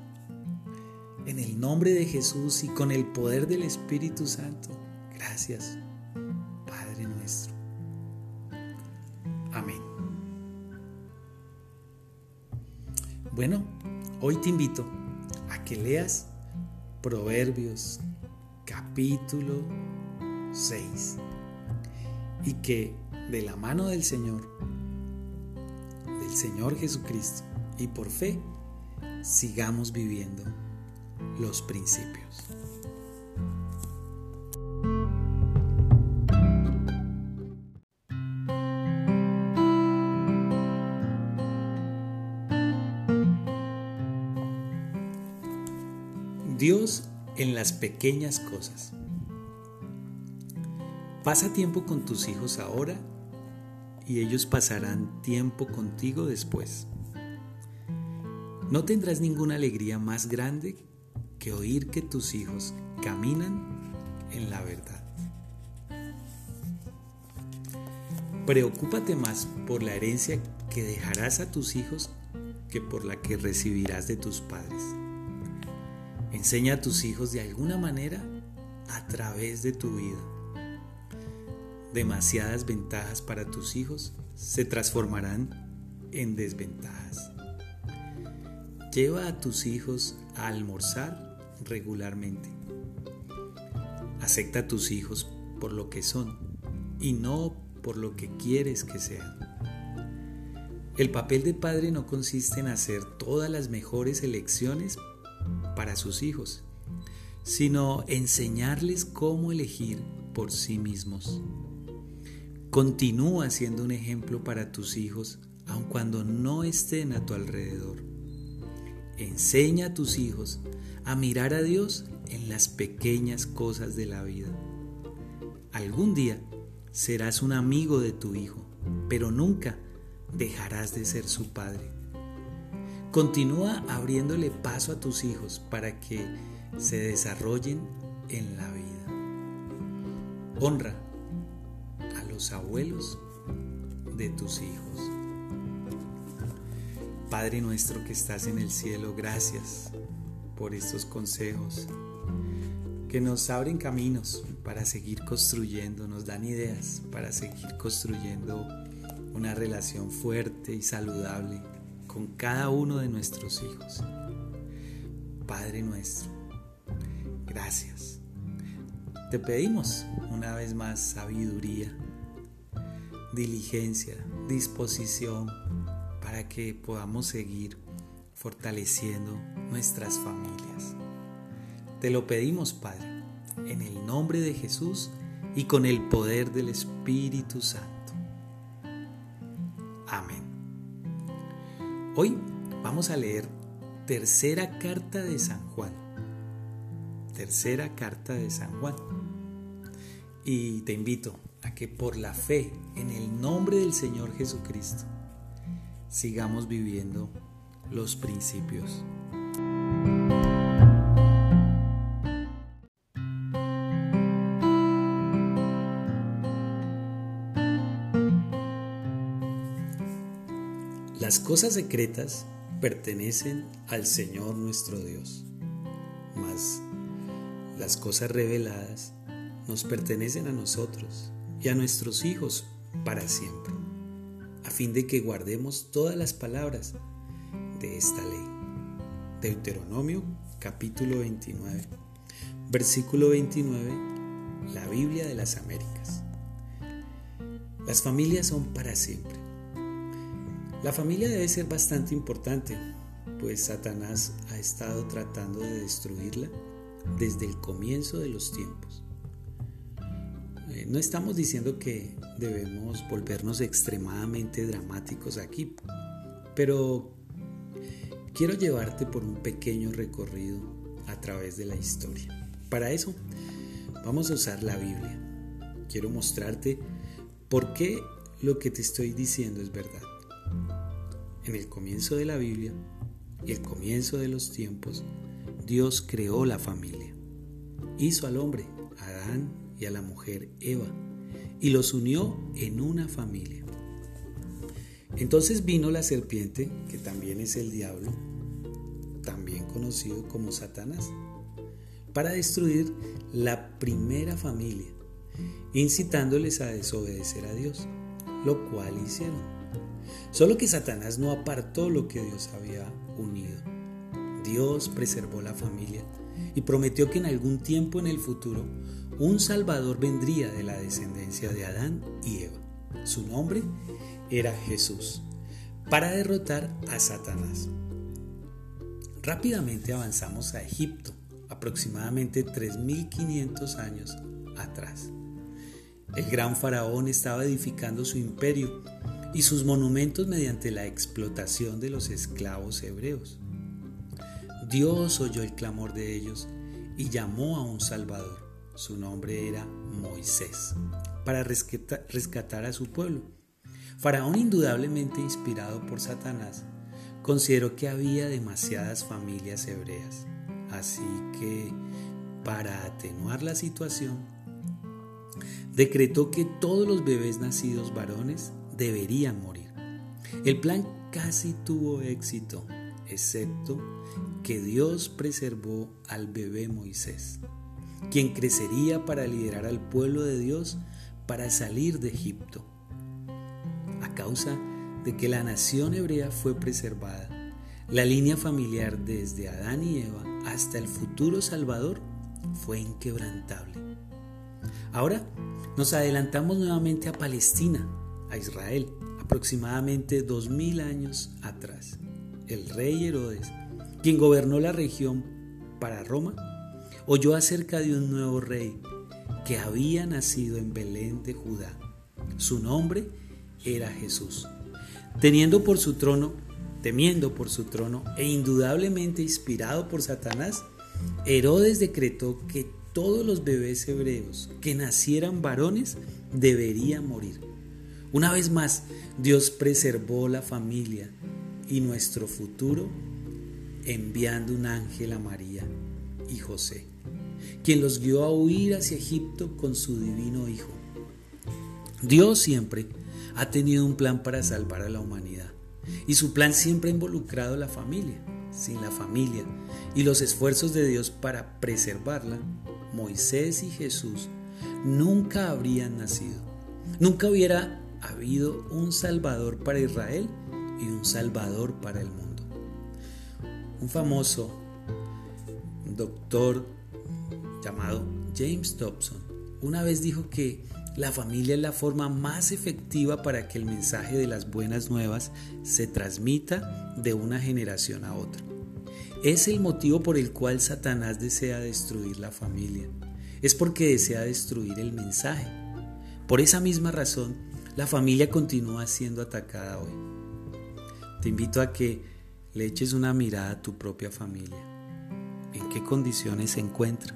En el nombre de Jesús y con el poder del Espíritu Santo, gracias, Padre nuestro. Amén. Bueno, hoy te invito a que leas Proverbios capítulo 6. Y que de la mano del Señor, del Señor Jesucristo, y por fe, sigamos viviendo los principios. Dios en las pequeñas cosas. Pasa tiempo con tus hijos ahora y ellos pasarán tiempo contigo después. No tendrás ninguna alegría más grande que oír que tus hijos caminan en la verdad. Preocúpate más por la herencia que dejarás a tus hijos que por la que recibirás de tus padres. Enseña a tus hijos de alguna manera a través de tu vida demasiadas ventajas para tus hijos se transformarán en desventajas. Lleva a tus hijos a almorzar regularmente. Acepta a tus hijos por lo que son y no por lo que quieres que sean. El papel de padre no consiste en hacer todas las mejores elecciones para sus hijos, sino enseñarles cómo elegir por sí mismos. Continúa siendo un ejemplo para tus hijos aun cuando no estén a tu alrededor. Enseña a tus hijos a mirar a Dios en las pequeñas cosas de la vida. Algún día serás un amigo de tu hijo, pero nunca dejarás de ser su padre. Continúa abriéndole paso a tus hijos para que se desarrollen en la vida. Honra a los abuelos de tus hijos. Padre nuestro que estás en el cielo, gracias por estos consejos que nos abren caminos para seguir construyendo, nos dan ideas para seguir construyendo una relación fuerte y saludable con cada uno de nuestros hijos. Padre nuestro, gracias. Te pedimos una vez más sabiduría, diligencia, disposición para que podamos seguir fortaleciendo nuestras familias. Te lo pedimos, Padre, en el nombre de Jesús y con el poder del Espíritu Santo. Amén. Hoy vamos a leer tercera carta de San Juan. Tercera carta de San Juan. Y te invito a que por la fe en el nombre del Señor Jesucristo sigamos viviendo los principios. Las cosas secretas pertenecen al Señor nuestro Dios, mas las cosas reveladas nos pertenecen a nosotros y a nuestros hijos para siempre, a fin de que guardemos todas las palabras de esta ley. Deuteronomio capítulo 29, versículo 29, la Biblia de las Américas. Las familias son para siempre. La familia debe ser bastante importante, pues Satanás ha estado tratando de destruirla desde el comienzo de los tiempos. Eh, no estamos diciendo que debemos volvernos extremadamente dramáticos aquí, pero quiero llevarte por un pequeño recorrido a través de la historia. Para eso vamos a usar la Biblia. Quiero mostrarte por qué lo que te estoy diciendo es verdad. En el comienzo de la Biblia y el comienzo de los tiempos, Dios creó la familia. Hizo al hombre, Adán, y a la mujer, Eva, y los unió en una familia. Entonces vino la serpiente, que también es el diablo, también conocido como Satanás, para destruir la primera familia, incitándoles a desobedecer a Dios, lo cual hicieron. Solo que Satanás no apartó lo que Dios había unido. Dios preservó la familia y prometió que en algún tiempo en el futuro un Salvador vendría de la descendencia de Adán y Eva. Su nombre era Jesús, para derrotar a Satanás. Rápidamente avanzamos a Egipto, aproximadamente 3.500 años atrás. El gran faraón estaba edificando su imperio y sus monumentos mediante la explotación de los esclavos hebreos. Dios oyó el clamor de ellos y llamó a un Salvador. Su nombre era Moisés, para rescatar a su pueblo. Faraón, indudablemente inspirado por Satanás, Consideró que había demasiadas familias hebreas, así que para atenuar la situación, decretó que todos los bebés nacidos varones deberían morir. El plan casi tuvo éxito, excepto que Dios preservó al bebé Moisés, quien crecería para liderar al pueblo de Dios para salir de Egipto. A causa de que la nación hebrea fue preservada. La línea familiar desde Adán y Eva hasta el futuro Salvador fue inquebrantable. Ahora nos adelantamos nuevamente a Palestina, a Israel, aproximadamente dos mil años atrás. El rey Herodes, quien gobernó la región para Roma, oyó acerca de un nuevo rey que había nacido en Belén de Judá. Su nombre era Jesús teniendo por su trono, temiendo por su trono e indudablemente inspirado por Satanás, Herodes decretó que todos los bebés hebreos que nacieran varones deberían morir. Una vez más, Dios preservó la familia y nuestro futuro enviando un ángel a María y José, quien los guió a huir hacia Egipto con su divino Hijo. Dios siempre ha tenido un plan para salvar a la humanidad y su plan siempre ha involucrado a la familia. Sin la familia y los esfuerzos de Dios para preservarla, Moisés y Jesús nunca habrían nacido. Nunca hubiera habido un Salvador para Israel y un Salvador para el mundo. Un famoso doctor llamado James Dobson una vez dijo que la familia es la forma más efectiva para que el mensaje de las buenas nuevas se transmita de una generación a otra. Es el motivo por el cual Satanás desea destruir la familia. Es porque desea destruir el mensaje. Por esa misma razón, la familia continúa siendo atacada hoy. Te invito a que le eches una mirada a tu propia familia. ¿En qué condiciones se encuentra?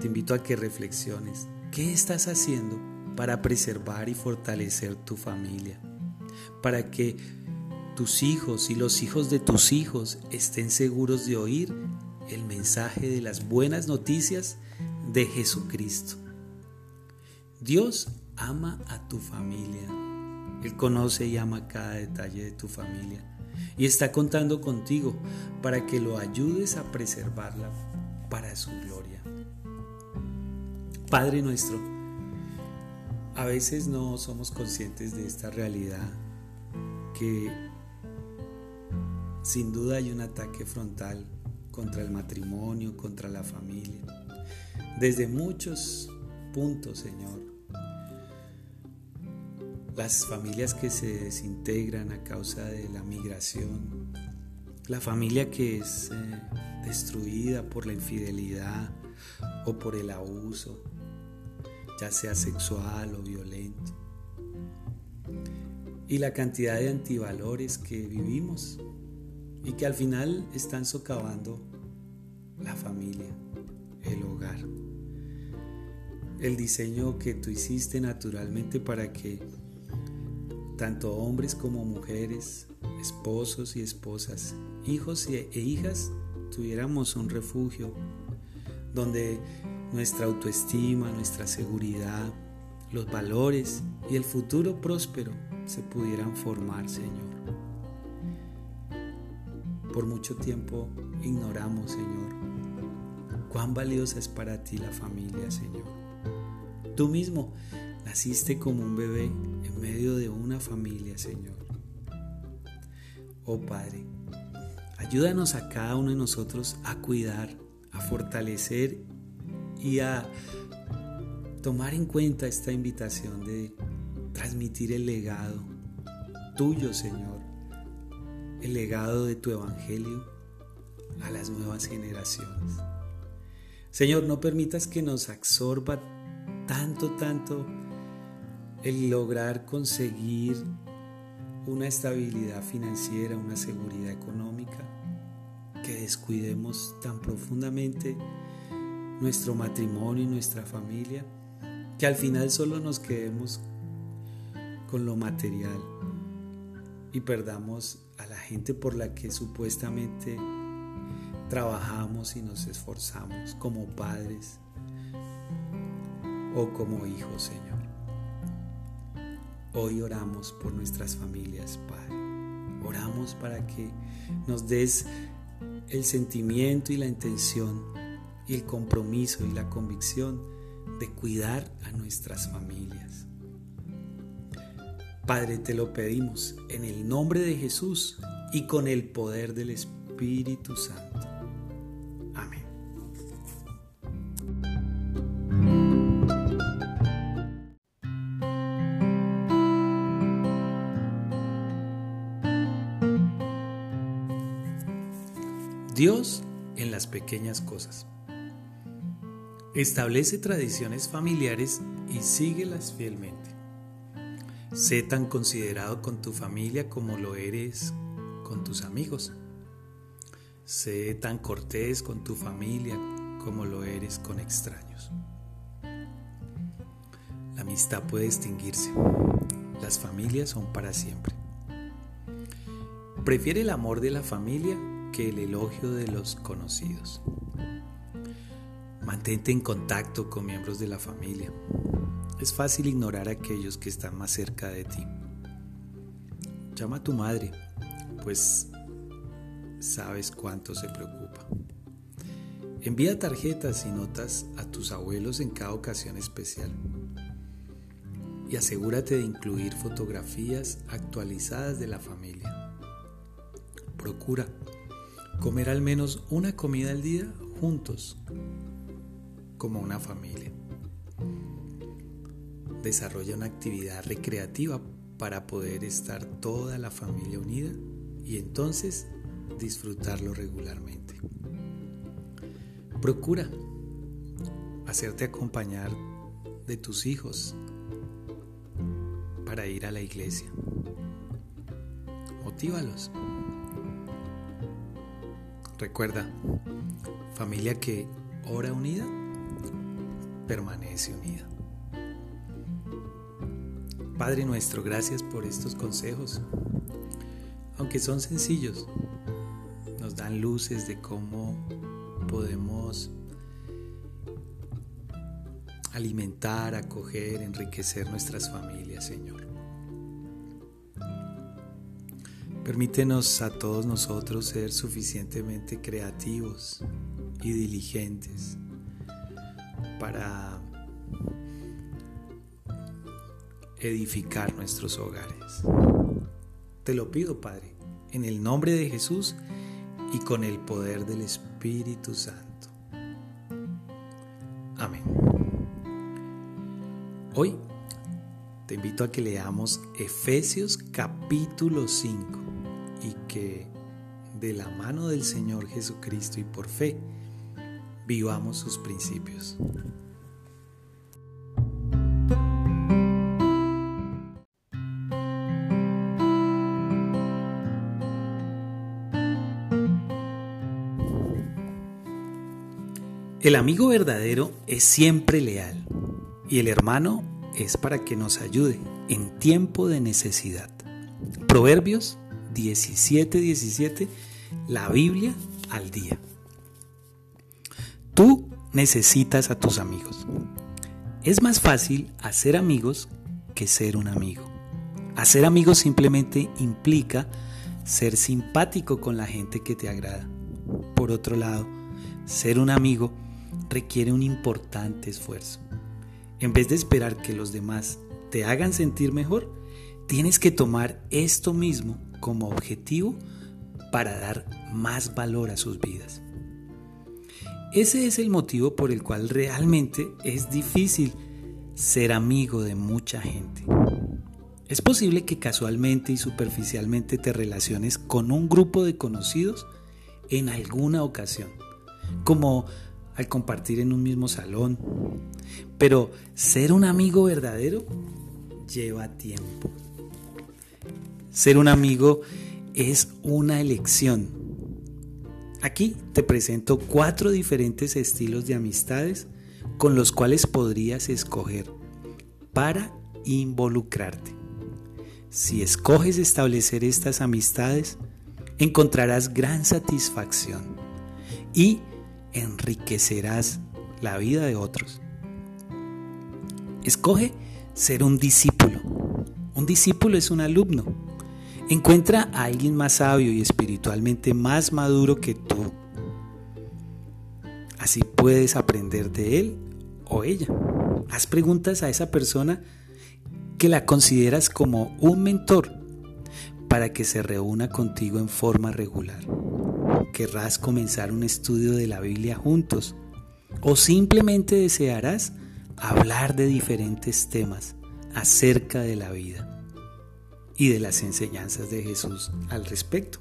Te invito a que reflexiones. ¿Qué estás haciendo para preservar y fortalecer tu familia? Para que tus hijos y los hijos de tus hijos estén seguros de oír el mensaje de las buenas noticias de Jesucristo. Dios ama a tu familia. Él conoce y ama cada detalle de tu familia y está contando contigo para que lo ayudes a preservarla para su gloria. Padre nuestro, a veces no somos conscientes de esta realidad que sin duda hay un ataque frontal contra el matrimonio, contra la familia, desde muchos puntos, Señor. Las familias que se desintegran a causa de la migración, la familia que es eh, destruida por la infidelidad o por el abuso, ya sea sexual o violento. Y la cantidad de antivalores que vivimos y que al final están socavando la familia, el hogar. El diseño que tú hiciste naturalmente para que tanto hombres como mujeres, esposos y esposas, hijos e hijas, tuviéramos un refugio donde nuestra autoestima, nuestra seguridad, los valores y el futuro próspero se pudieran formar, Señor. Por mucho tiempo ignoramos, Señor, cuán valiosa es para ti la familia, Señor. Tú mismo naciste como un bebé en medio de una familia, Señor. Oh Padre, ayúdanos a cada uno de nosotros a cuidar, a fortalecer y a tomar en cuenta esta invitación de transmitir el legado tuyo, Señor, el legado de tu Evangelio a las nuevas generaciones. Señor, no permitas que nos absorba tanto, tanto el lograr conseguir una estabilidad financiera, una seguridad económica, que descuidemos tan profundamente nuestro matrimonio y nuestra familia, que al final solo nos quedemos con lo material y perdamos a la gente por la que supuestamente trabajamos y nos esforzamos como padres o como hijos, Señor. Hoy oramos por nuestras familias, Padre. Oramos para que nos des el sentimiento y la intención y el compromiso y la convicción de cuidar a nuestras familias. Padre, te lo pedimos en el nombre de Jesús y con el poder del Espíritu Santo. Amén. Dios en las pequeñas cosas. Establece tradiciones familiares y síguelas fielmente. Sé tan considerado con tu familia como lo eres con tus amigos. Sé tan cortés con tu familia como lo eres con extraños. La amistad puede extinguirse. Las familias son para siempre. Prefiere el amor de la familia que el elogio de los conocidos. Mantente en contacto con miembros de la familia. Es fácil ignorar a aquellos que están más cerca de ti. Llama a tu madre, pues sabes cuánto se preocupa. Envía tarjetas y notas a tus abuelos en cada ocasión especial. Y asegúrate de incluir fotografías actualizadas de la familia. Procura comer al menos una comida al día juntos, como una familia. Desarrolla una actividad recreativa para poder estar toda la familia unida y entonces disfrutarlo regularmente. Procura hacerte acompañar de tus hijos para ir a la iglesia. Motívalos. Recuerda, familia que ora unida, permanece unida. Padre nuestro, gracias por estos consejos. Aunque son sencillos, nos dan luces de cómo podemos alimentar, acoger, enriquecer nuestras familias, Señor. Permítenos a todos nosotros ser suficientemente creativos y diligentes para edificar nuestros hogares. Te lo pido, Padre, en el nombre de Jesús y con el poder del Espíritu Santo. Amén. Hoy te invito a que leamos Efesios capítulo 5 y que de la mano del Señor Jesucristo y por fe vivamos sus principios. El amigo verdadero es siempre leal y el hermano es para que nos ayude en tiempo de necesidad. Proverbios 17:17, 17, la Biblia al día. Tú necesitas a tus amigos. Es más fácil hacer amigos que ser un amigo. Hacer amigos simplemente implica ser simpático con la gente que te agrada. Por otro lado, ser un amigo requiere un importante esfuerzo. En vez de esperar que los demás te hagan sentir mejor, tienes que tomar esto mismo como objetivo para dar más valor a sus vidas. Ese es el motivo por el cual realmente es difícil ser amigo de mucha gente. Es posible que casualmente y superficialmente te relaciones con un grupo de conocidos en alguna ocasión, como al compartir en un mismo salón. Pero ser un amigo verdadero lleva tiempo. Ser un amigo es una elección. Aquí te presento cuatro diferentes estilos de amistades con los cuales podrías escoger para involucrarte. Si escoges establecer estas amistades, encontrarás gran satisfacción y enriquecerás la vida de otros. Escoge ser un discípulo. Un discípulo es un alumno. Encuentra a alguien más sabio y espiritualmente más maduro que tú. Así puedes aprender de él o ella. Haz preguntas a esa persona que la consideras como un mentor para que se reúna contigo en forma regular querrás comenzar un estudio de la Biblia juntos o simplemente desearás hablar de diferentes temas acerca de la vida y de las enseñanzas de Jesús al respecto.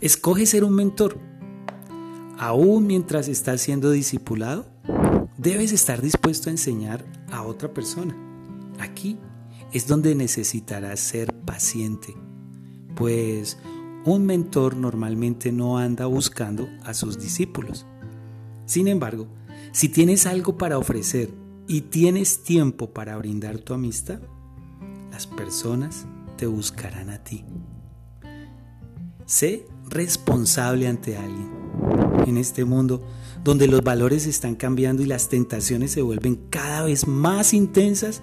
Escoge ser un mentor. Aún mientras estás siendo discipulado, debes estar dispuesto a enseñar a otra persona. Aquí es donde necesitarás ser paciente, pues un mentor normalmente no anda buscando a sus discípulos. Sin embargo, si tienes algo para ofrecer y tienes tiempo para brindar tu amistad, las personas te buscarán a ti. Sé responsable ante alguien. En este mundo donde los valores están cambiando y las tentaciones se vuelven cada vez más intensas,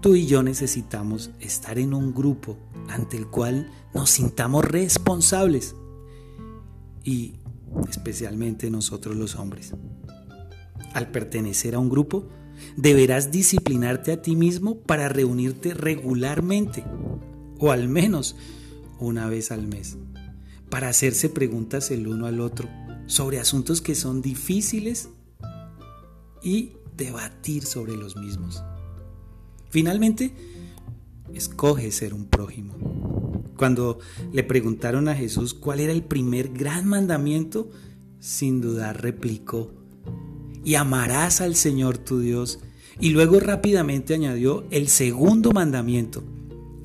tú y yo necesitamos estar en un grupo ante el cual nos sintamos responsables y especialmente nosotros los hombres. Al pertenecer a un grupo, deberás disciplinarte a ti mismo para reunirte regularmente, o al menos una vez al mes, para hacerse preguntas el uno al otro sobre asuntos que son difíciles y debatir sobre los mismos. Finalmente, escoge ser un prójimo. Cuando le preguntaron a Jesús cuál era el primer gran mandamiento, sin dudar replicó, y amarás al Señor tu Dios. Y luego rápidamente añadió el segundo mandamiento,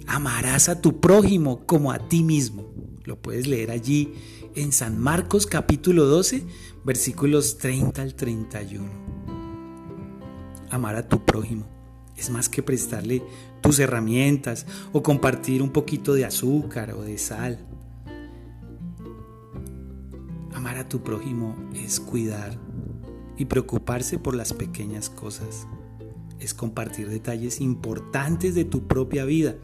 amarás a tu prójimo como a ti mismo. Lo puedes leer allí en San Marcos capítulo 12, versículos 30 al 31. Amar a tu prójimo es más que prestarle tus herramientas o compartir un poquito de azúcar o de sal. Amar a tu prójimo es cuidar y preocuparse por las pequeñas cosas. Es compartir detalles importantes de tu propia vida.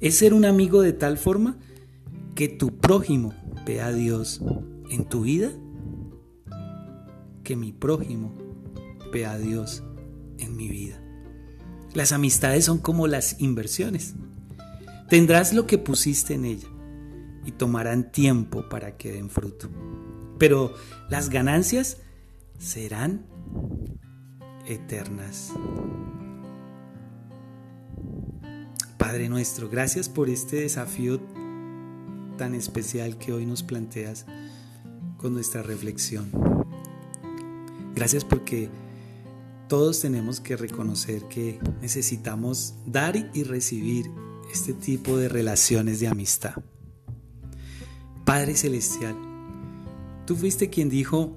Es ser un amigo de tal forma que tu prójimo vea a Dios en tu vida, que mi prójimo vea a Dios en mi vida. Las amistades son como las inversiones. Tendrás lo que pusiste en ella y tomarán tiempo para que den fruto. Pero las ganancias serán eternas. Padre nuestro, gracias por este desafío tan especial que hoy nos planteas con nuestra reflexión. Gracias porque todos tenemos que reconocer que necesitamos dar y recibir este tipo de relaciones de amistad. Padre Celestial, tú fuiste quien dijo,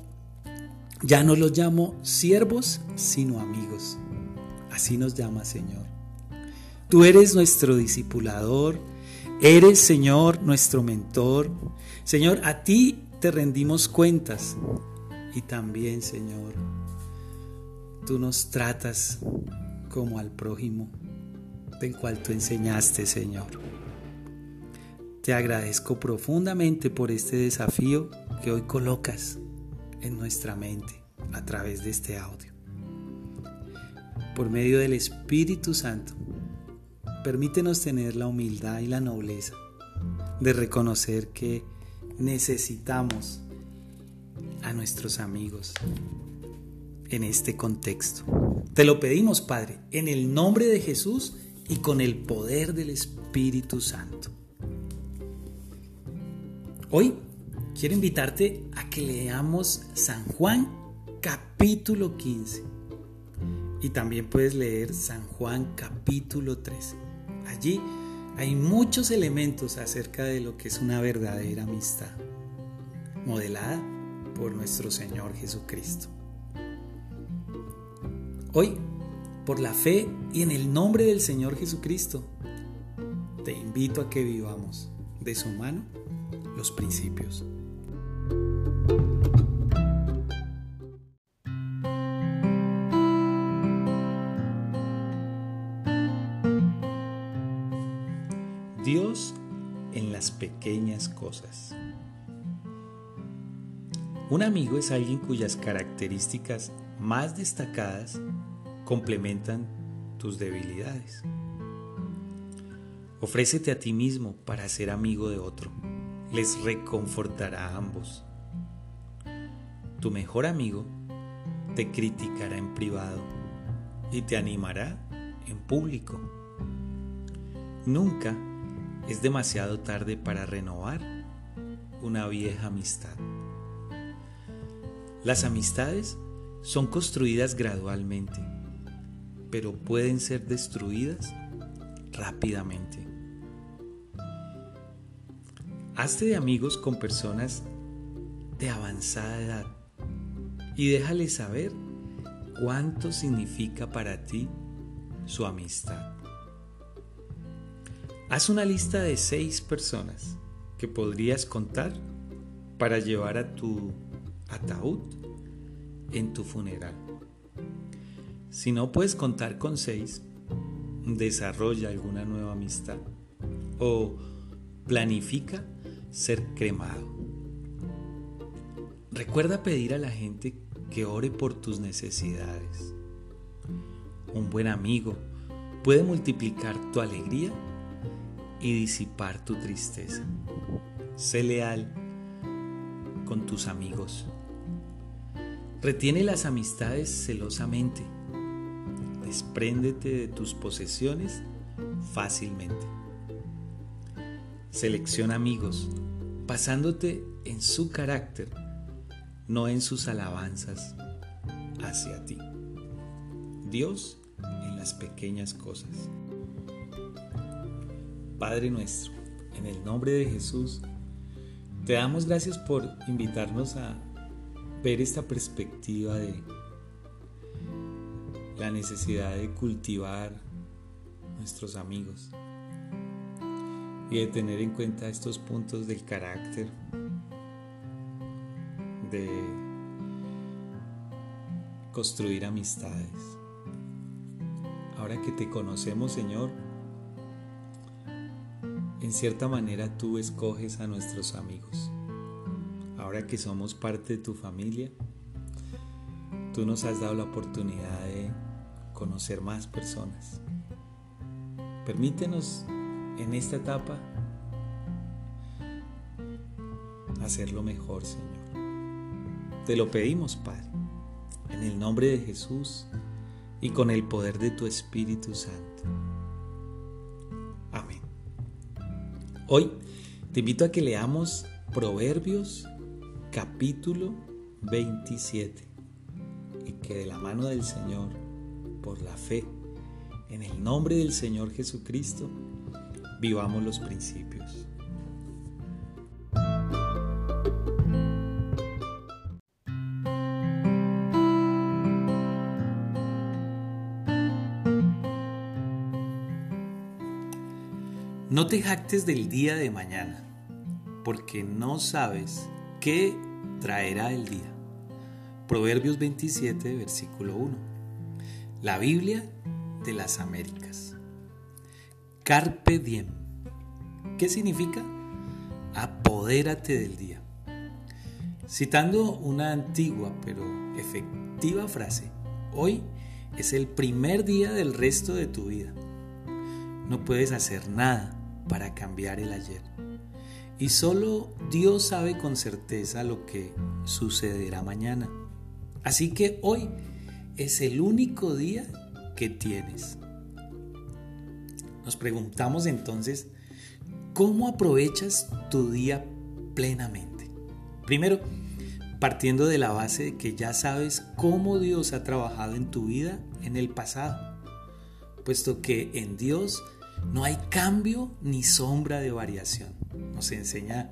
ya no los llamo siervos, sino amigos. Así nos llama Señor. Tú eres nuestro discipulador, eres Señor nuestro mentor. Señor, a ti te rendimos cuentas y también Señor tú nos tratas como al prójimo del cual tú enseñaste, Señor. Te agradezco profundamente por este desafío que hoy colocas en nuestra mente a través de este audio. Por medio del Espíritu Santo, permítenos tener la humildad y la nobleza de reconocer que necesitamos a nuestros amigos, en este contexto. Te lo pedimos, Padre, en el nombre de Jesús y con el poder del Espíritu Santo. Hoy quiero invitarte a que leamos San Juan capítulo 15 y también puedes leer San Juan capítulo 13. Allí hay muchos elementos acerca de lo que es una verdadera amistad, modelada por nuestro Señor Jesucristo. Hoy, por la fe y en el nombre del Señor Jesucristo, te invito a que vivamos de su mano los principios. Cosas. Un amigo es alguien cuyas características más destacadas complementan tus debilidades. Ofrécete a ti mismo para ser amigo de otro. Les reconfortará a ambos. Tu mejor amigo te criticará en privado y te animará en público. Nunca es demasiado tarde para renovar una vieja amistad. Las amistades son construidas gradualmente, pero pueden ser destruidas rápidamente. Hazte de amigos con personas de avanzada edad y déjales saber cuánto significa para ti su amistad. Haz una lista de seis personas que podrías contar para llevar a tu ataúd en tu funeral. Si no puedes contar con seis, desarrolla alguna nueva amistad o planifica ser cremado. Recuerda pedir a la gente que ore por tus necesidades. Un buen amigo puede multiplicar tu alegría y disipar tu tristeza. Sé leal con tus amigos. Retiene las amistades celosamente. Despréndete de tus posesiones fácilmente. Selecciona amigos, basándote en su carácter, no en sus alabanzas hacia ti. Dios en las pequeñas cosas. Padre nuestro, en el nombre de Jesús, te damos gracias por invitarnos a ver esta perspectiva de la necesidad de cultivar nuestros amigos y de tener en cuenta estos puntos del carácter, de construir amistades. Ahora que te conocemos, Señor, en cierta manera tú escoges a nuestros amigos ahora que somos parte de tu familia, tú nos has dado la oportunidad de conocer más personas. Permítenos en esta etapa hacerlo mejor, Señor. Te lo pedimos, Padre, en el nombre de Jesús y con el poder de tu Espíritu Santo. Hoy te invito a que leamos Proverbios capítulo 27 y que de la mano del Señor, por la fe, en el nombre del Señor Jesucristo, vivamos los principios. No te jactes del día de mañana, porque no sabes ¿Qué traerá el día? Proverbios 27, versículo 1. La Biblia de las Américas. Carpe diem. ¿Qué significa? Apodérate del día. Citando una antigua pero efectiva frase, hoy es el primer día del resto de tu vida. No puedes hacer nada para cambiar el ayer y solo Dios sabe con certeza lo que sucederá mañana. Así que hoy es el único día que tienes. Nos preguntamos entonces, ¿cómo aprovechas tu día plenamente? Primero, partiendo de la base de que ya sabes cómo Dios ha trabajado en tu vida en el pasado, puesto que en Dios no hay cambio ni sombra de variación nos enseña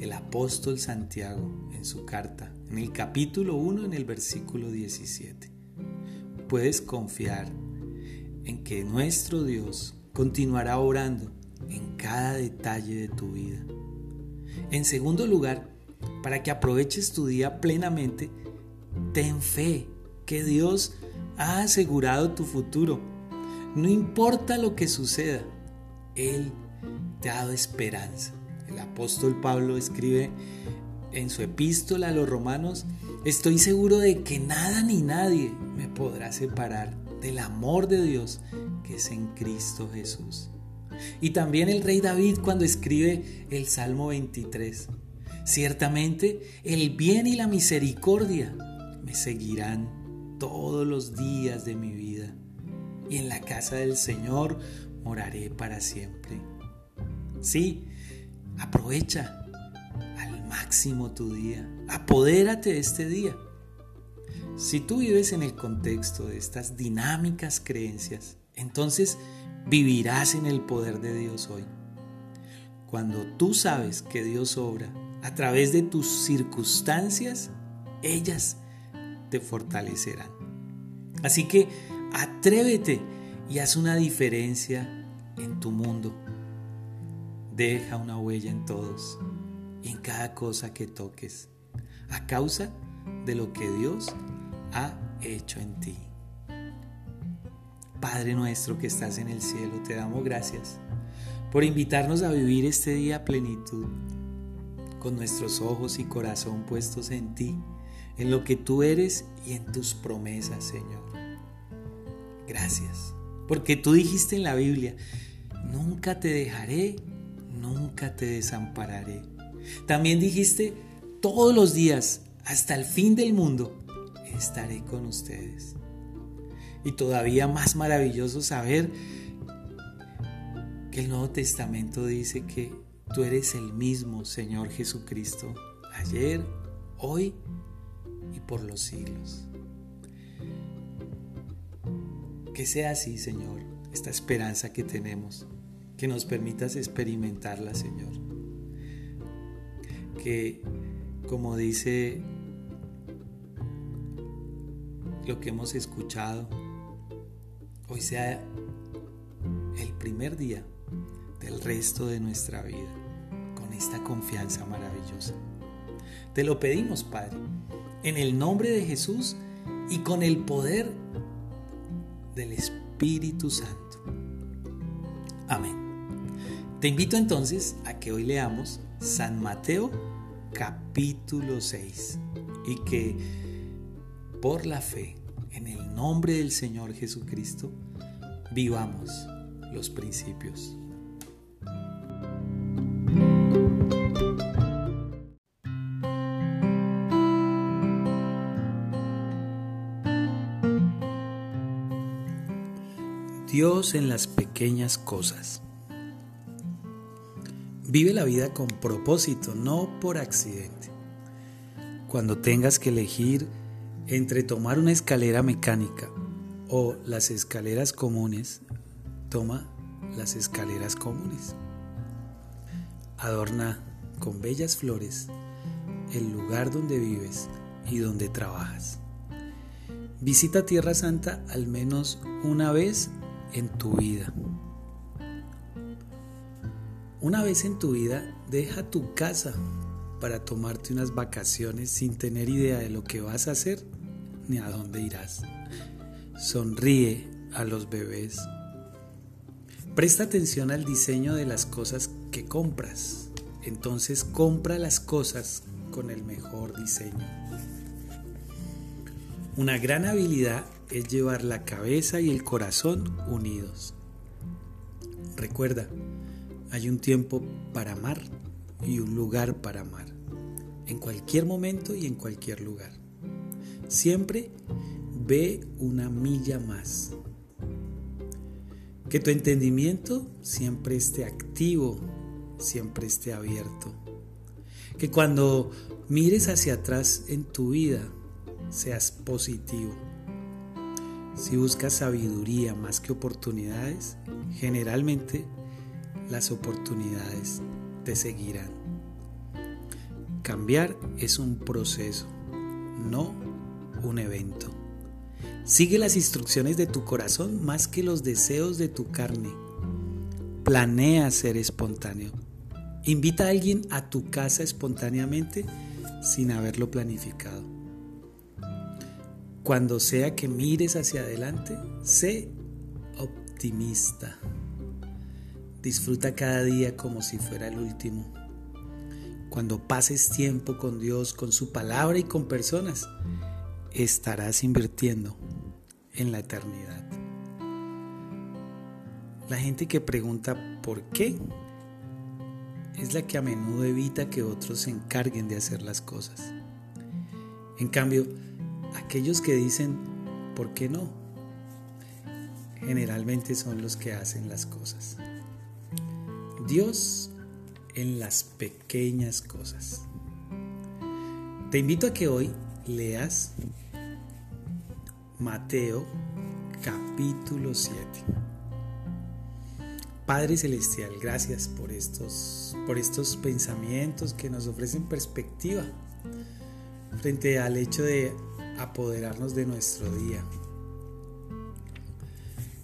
el apóstol Santiago en su carta, en el capítulo 1, en el versículo 17. Puedes confiar en que nuestro Dios continuará orando en cada detalle de tu vida. En segundo lugar, para que aproveches tu día plenamente, ten fe que Dios ha asegurado tu futuro. No importa lo que suceda, Él te ha dado esperanza. El apóstol Pablo escribe en su epístola a los romanos, estoy seguro de que nada ni nadie me podrá separar del amor de Dios que es en Cristo Jesús. Y también el rey David cuando escribe el Salmo 23, ciertamente el bien y la misericordia me seguirán todos los días de mi vida y en la casa del Señor moraré para siempre. Sí, Aprovecha al máximo tu día. Apodérate de este día. Si tú vives en el contexto de estas dinámicas creencias, entonces vivirás en el poder de Dios hoy. Cuando tú sabes que Dios obra a través de tus circunstancias, ellas te fortalecerán. Así que atrévete y haz una diferencia en tu mundo deja una huella en todos y en cada cosa que toques, a causa de lo que Dios ha hecho en ti. Padre nuestro que estás en el cielo, te damos gracias por invitarnos a vivir este día a plenitud, con nuestros ojos y corazón puestos en ti, en lo que tú eres y en tus promesas, Señor. Gracias, porque tú dijiste en la Biblia, nunca te dejaré, nunca te desampararé. También dijiste, todos los días, hasta el fin del mundo, estaré con ustedes. Y todavía más maravilloso saber que el Nuevo Testamento dice que tú eres el mismo Señor Jesucristo, ayer, hoy y por los siglos. Que sea así, Señor, esta esperanza que tenemos, que nos permitas experimentarla, Señor. Que, como dice lo que hemos escuchado, hoy sea el primer día del resto de nuestra vida con esta confianza maravillosa. Te lo pedimos, Padre, en el nombre de Jesús y con el poder del Espíritu Santo. Amén. Te invito entonces a que hoy leamos San Mateo capítulo 6 y que por la fe en el nombre del Señor Jesucristo vivamos los principios. Dios en las pequeñas cosas. Vive la vida con propósito, no por accidente. Cuando tengas que elegir entre tomar una escalera mecánica o las escaleras comunes, toma las escaleras comunes. Adorna con bellas flores el lugar donde vives y donde trabajas. Visita Tierra Santa al menos una vez en tu vida. Una vez en tu vida, deja tu casa para tomarte unas vacaciones sin tener idea de lo que vas a hacer ni a dónde irás. Sonríe a los bebés. Presta atención al diseño de las cosas que compras. Entonces compra las cosas con el mejor diseño. Una gran habilidad es llevar la cabeza y el corazón unidos. Recuerda, hay un tiempo para amar y un lugar para amar, en cualquier momento y en cualquier lugar. Siempre ve una milla más. Que tu entendimiento siempre esté activo, siempre esté abierto. Que cuando mires hacia atrás en tu vida, seas positivo. Si buscas sabiduría más que oportunidades, generalmente las oportunidades te seguirán. Cambiar es un proceso, no un evento. Sigue las instrucciones de tu corazón más que los deseos de tu carne. Planea ser espontáneo. Invita a alguien a tu casa espontáneamente sin haberlo planificado. Cuando sea que mires hacia adelante, sé optimista. Disfruta cada día como si fuera el último. Cuando pases tiempo con Dios, con su palabra y con personas, estarás invirtiendo en la eternidad. La gente que pregunta por qué es la que a menudo evita que otros se encarguen de hacer las cosas. En cambio, aquellos que dicen por qué no, generalmente son los que hacen las cosas. Dios en las pequeñas cosas. Te invito a que hoy leas Mateo capítulo 7. Padre Celestial, gracias por estos, por estos pensamientos que nos ofrecen perspectiva frente al hecho de apoderarnos de nuestro día,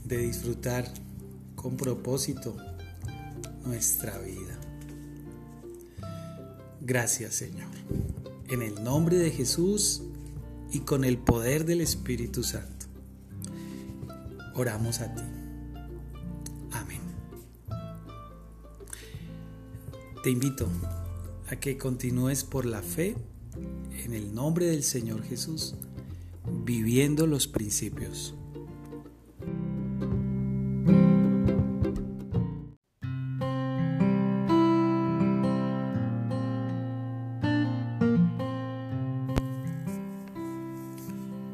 de disfrutar con propósito nuestra vida. Gracias Señor. En el nombre de Jesús y con el poder del Espíritu Santo. Oramos a ti. Amén. Te invito a que continúes por la fe en el nombre del Señor Jesús, viviendo los principios.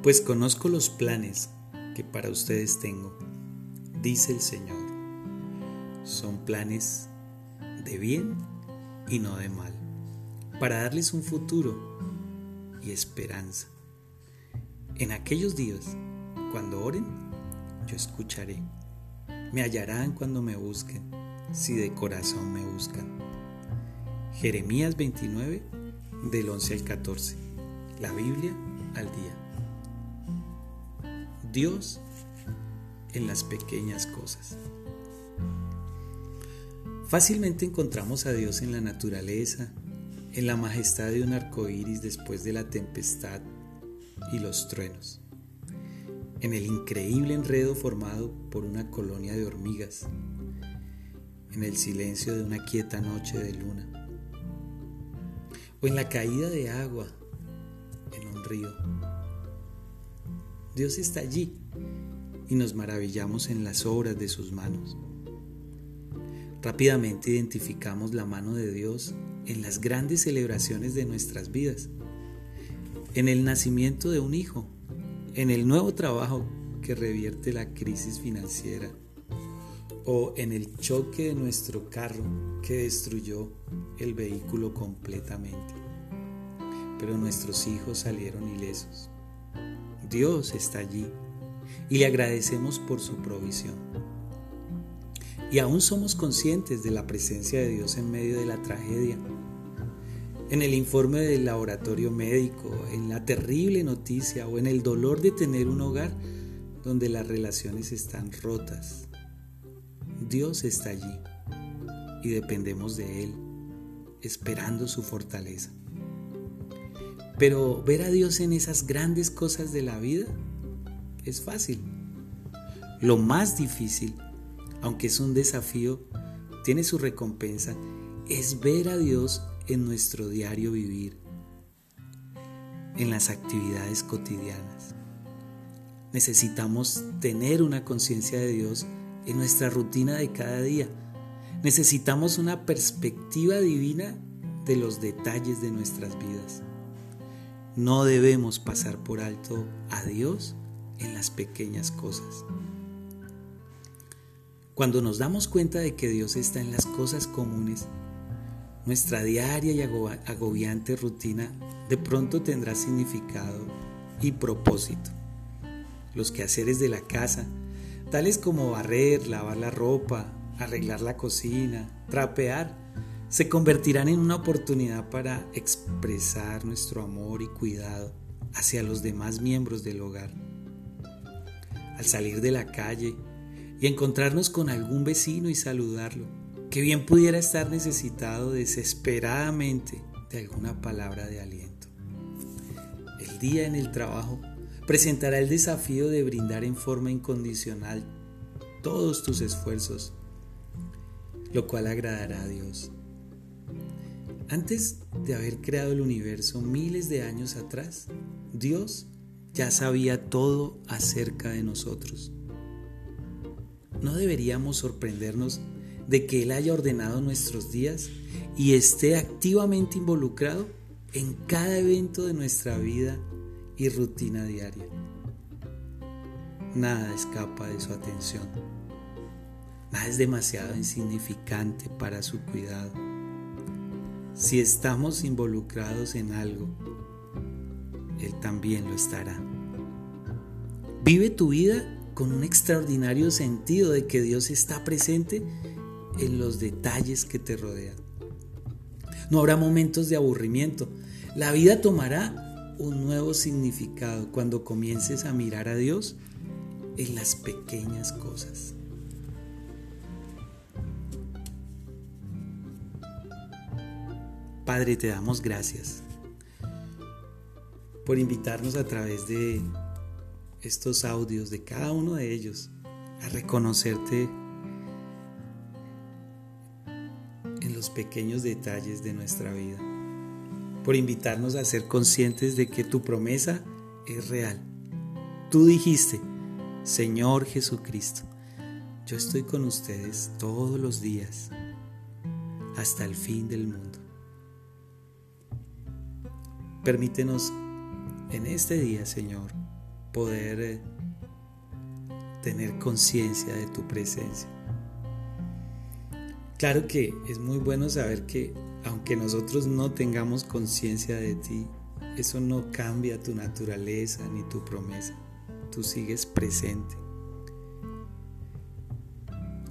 Pues conozco los planes que para ustedes tengo, dice el Señor. Son planes de bien y no de mal, para darles un futuro y esperanza. En aquellos días, cuando oren, yo escucharé. Me hallarán cuando me busquen, si de corazón me buscan. Jeremías 29, del 11 al 14. La Biblia al día. Dios en las pequeñas cosas. Fácilmente encontramos a Dios en la naturaleza, en la majestad de un arco iris después de la tempestad y los truenos, en el increíble enredo formado por una colonia de hormigas, en el silencio de una quieta noche de luna, o en la caída de agua en un río Dios está allí y nos maravillamos en las obras de sus manos. Rápidamente identificamos la mano de Dios en las grandes celebraciones de nuestras vidas, en el nacimiento de un hijo, en el nuevo trabajo que revierte la crisis financiera o en el choque de nuestro carro que destruyó el vehículo completamente. Pero nuestros hijos salieron ilesos. Dios está allí y le agradecemos por su provisión. Y aún somos conscientes de la presencia de Dios en medio de la tragedia. En el informe del laboratorio médico, en la terrible noticia o en el dolor de tener un hogar donde las relaciones están rotas. Dios está allí y dependemos de Él, esperando su fortaleza. Pero ver a Dios en esas grandes cosas de la vida es fácil. Lo más difícil, aunque es un desafío, tiene su recompensa, es ver a Dios en nuestro diario vivir, en las actividades cotidianas. Necesitamos tener una conciencia de Dios en nuestra rutina de cada día. Necesitamos una perspectiva divina de los detalles de nuestras vidas. No debemos pasar por alto a Dios en las pequeñas cosas. Cuando nos damos cuenta de que Dios está en las cosas comunes, nuestra diaria y agobiante rutina de pronto tendrá significado y propósito. Los quehaceres de la casa, tales como barrer, lavar la ropa, arreglar la cocina, trapear, se convertirán en una oportunidad para expresar nuestro amor y cuidado hacia los demás miembros del hogar. Al salir de la calle y encontrarnos con algún vecino y saludarlo, que bien pudiera estar necesitado desesperadamente de alguna palabra de aliento. El día en el trabajo presentará el desafío de brindar en forma incondicional todos tus esfuerzos, lo cual agradará a Dios. Antes de haber creado el universo miles de años atrás, Dios ya sabía todo acerca de nosotros. No deberíamos sorprendernos de que Él haya ordenado nuestros días y esté activamente involucrado en cada evento de nuestra vida y rutina diaria. Nada escapa de su atención. Nada es demasiado insignificante para su cuidado si estamos involucrados en algo, Él también lo estará. Vive tu vida con un extraordinario sentido de que Dios está presente en los detalles que te rodean. No habrá momentos de aburrimiento. La vida tomará un nuevo significado cuando comiences a mirar a Dios en las pequeñas cosas. Padre, te damos gracias por invitarnos a través de estos audios, de cada uno de ellos, a reconocerte en los pequeños detalles de nuestra vida, por invitarnos a ser conscientes de que tu promesa es real. Tú dijiste, Señor Jesucristo, yo estoy con ustedes todos los días hasta el fin del mundo. Permítenos en este día, Señor, poder eh, tener conciencia de tu presencia. Claro que es muy bueno saber que aunque nosotros no tengamos conciencia de ti, eso no cambia tu naturaleza ni tu promesa. Tú sigues presente.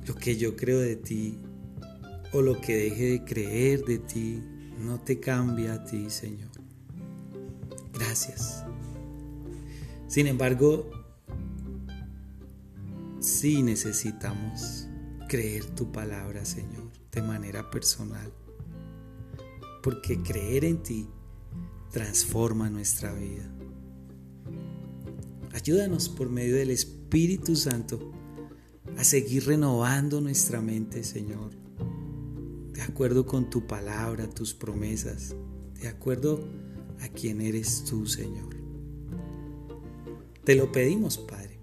Lo que yo creo de ti o lo que deje de creer de ti no te cambia a ti, Señor. Gracias. Sin embargo, sí necesitamos creer tu palabra, Señor, de manera personal. Porque creer en ti transforma nuestra vida. Ayúdanos por medio del Espíritu Santo a seguir renovando nuestra mente, Señor, de acuerdo con tu palabra, tus promesas, de acuerdo a quien eres tú, Señor. Te lo pedimos, Padre,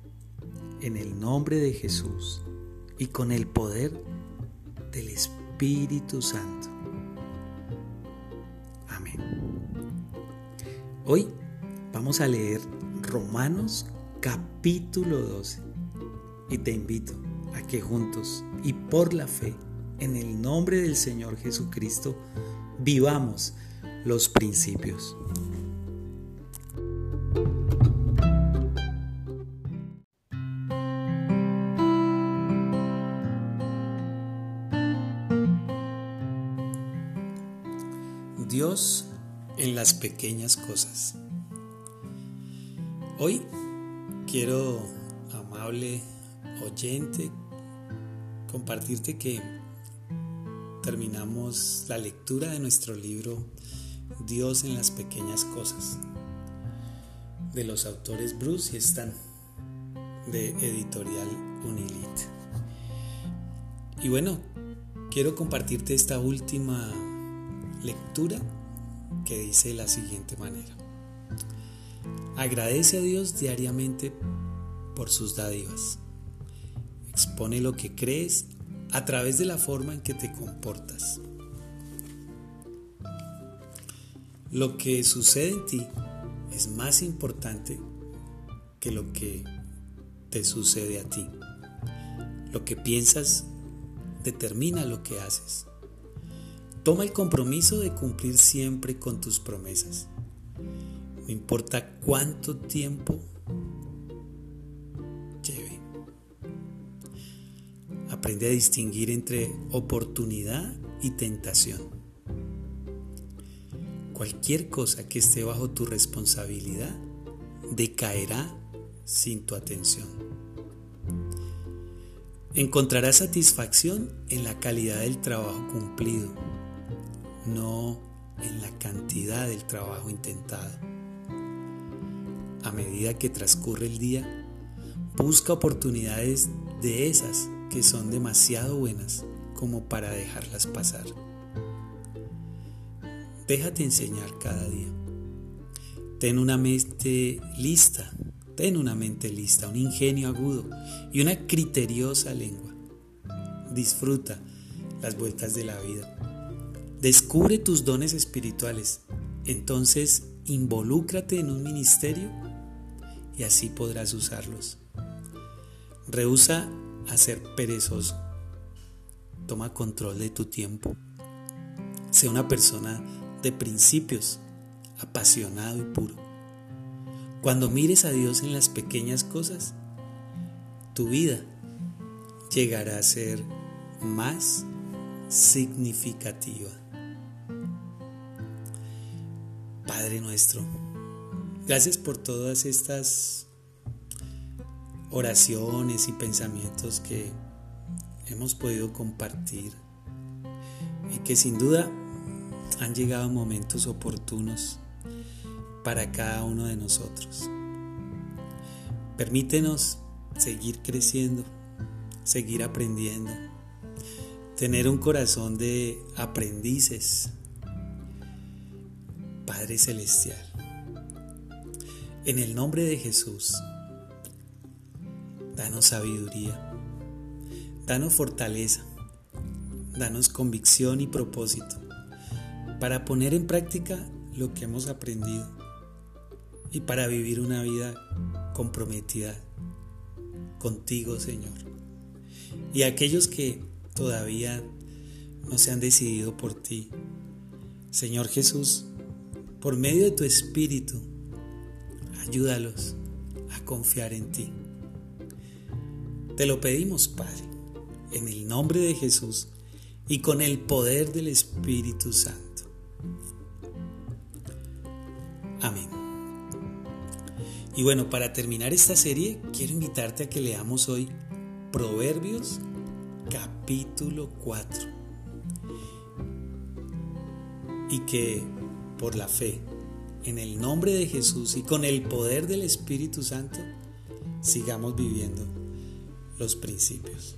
en el nombre de Jesús y con el poder del Espíritu Santo. Amén. Hoy vamos a leer Romanos capítulo 12 y te invito a que juntos y por la fe en el nombre del Señor Jesucristo vivamos los principios. En las pequeñas cosas. Hoy quiero, amable oyente, compartirte que terminamos la lectura de nuestro libro Dios en las pequeñas cosas, de los autores Bruce y Stan, de editorial Unilit. Y bueno, quiero compartirte esta última lectura que dice de la siguiente manera. Agradece a Dios diariamente por sus dádivas. Expone lo que crees a través de la forma en que te comportas. Lo que sucede en ti es más importante que lo que te sucede a ti. Lo que piensas determina lo que haces. Toma el compromiso de cumplir siempre con tus promesas. No importa cuánto tiempo lleve. Aprende a distinguir entre oportunidad y tentación. Cualquier cosa que esté bajo tu responsabilidad decaerá sin tu atención. Encontrarás satisfacción en la calidad del trabajo cumplido, no en la cantidad del trabajo intentado. A medida que transcurre el día, busca oportunidades de esas que son demasiado buenas como para dejarlas pasar. Déjate enseñar cada día. Ten una mente lista, ten una mente lista, un ingenio agudo y una criteriosa lengua. Disfruta las vueltas de la vida. Descubre tus dones espirituales. Entonces involúcrate en un ministerio y así podrás usarlos. Rehúsa a ser perezoso. Toma control de tu tiempo. Sé una persona de principios, apasionado y puro. Cuando mires a Dios en las pequeñas cosas, tu vida llegará a ser más significativa. Padre nuestro, gracias por todas estas oraciones y pensamientos que hemos podido compartir y que sin duda han llegado momentos oportunos para cada uno de nosotros. Permítenos seguir creciendo, seguir aprendiendo, tener un corazón de aprendices. Padre Celestial, en el nombre de Jesús, danos sabiduría, danos fortaleza, danos convicción y propósito para poner en práctica lo que hemos aprendido y para vivir una vida comprometida contigo, Señor. Y aquellos que todavía no se han decidido por ti, Señor Jesús, por medio de tu Espíritu, ayúdalos a confiar en ti. Te lo pedimos, Padre, en el nombre de Jesús y con el poder del Espíritu Santo. Amén. Y bueno, para terminar esta serie, quiero invitarte a que leamos hoy Proverbios capítulo 4. Y que por la fe, en el nombre de Jesús y con el poder del Espíritu Santo, sigamos viviendo los principios.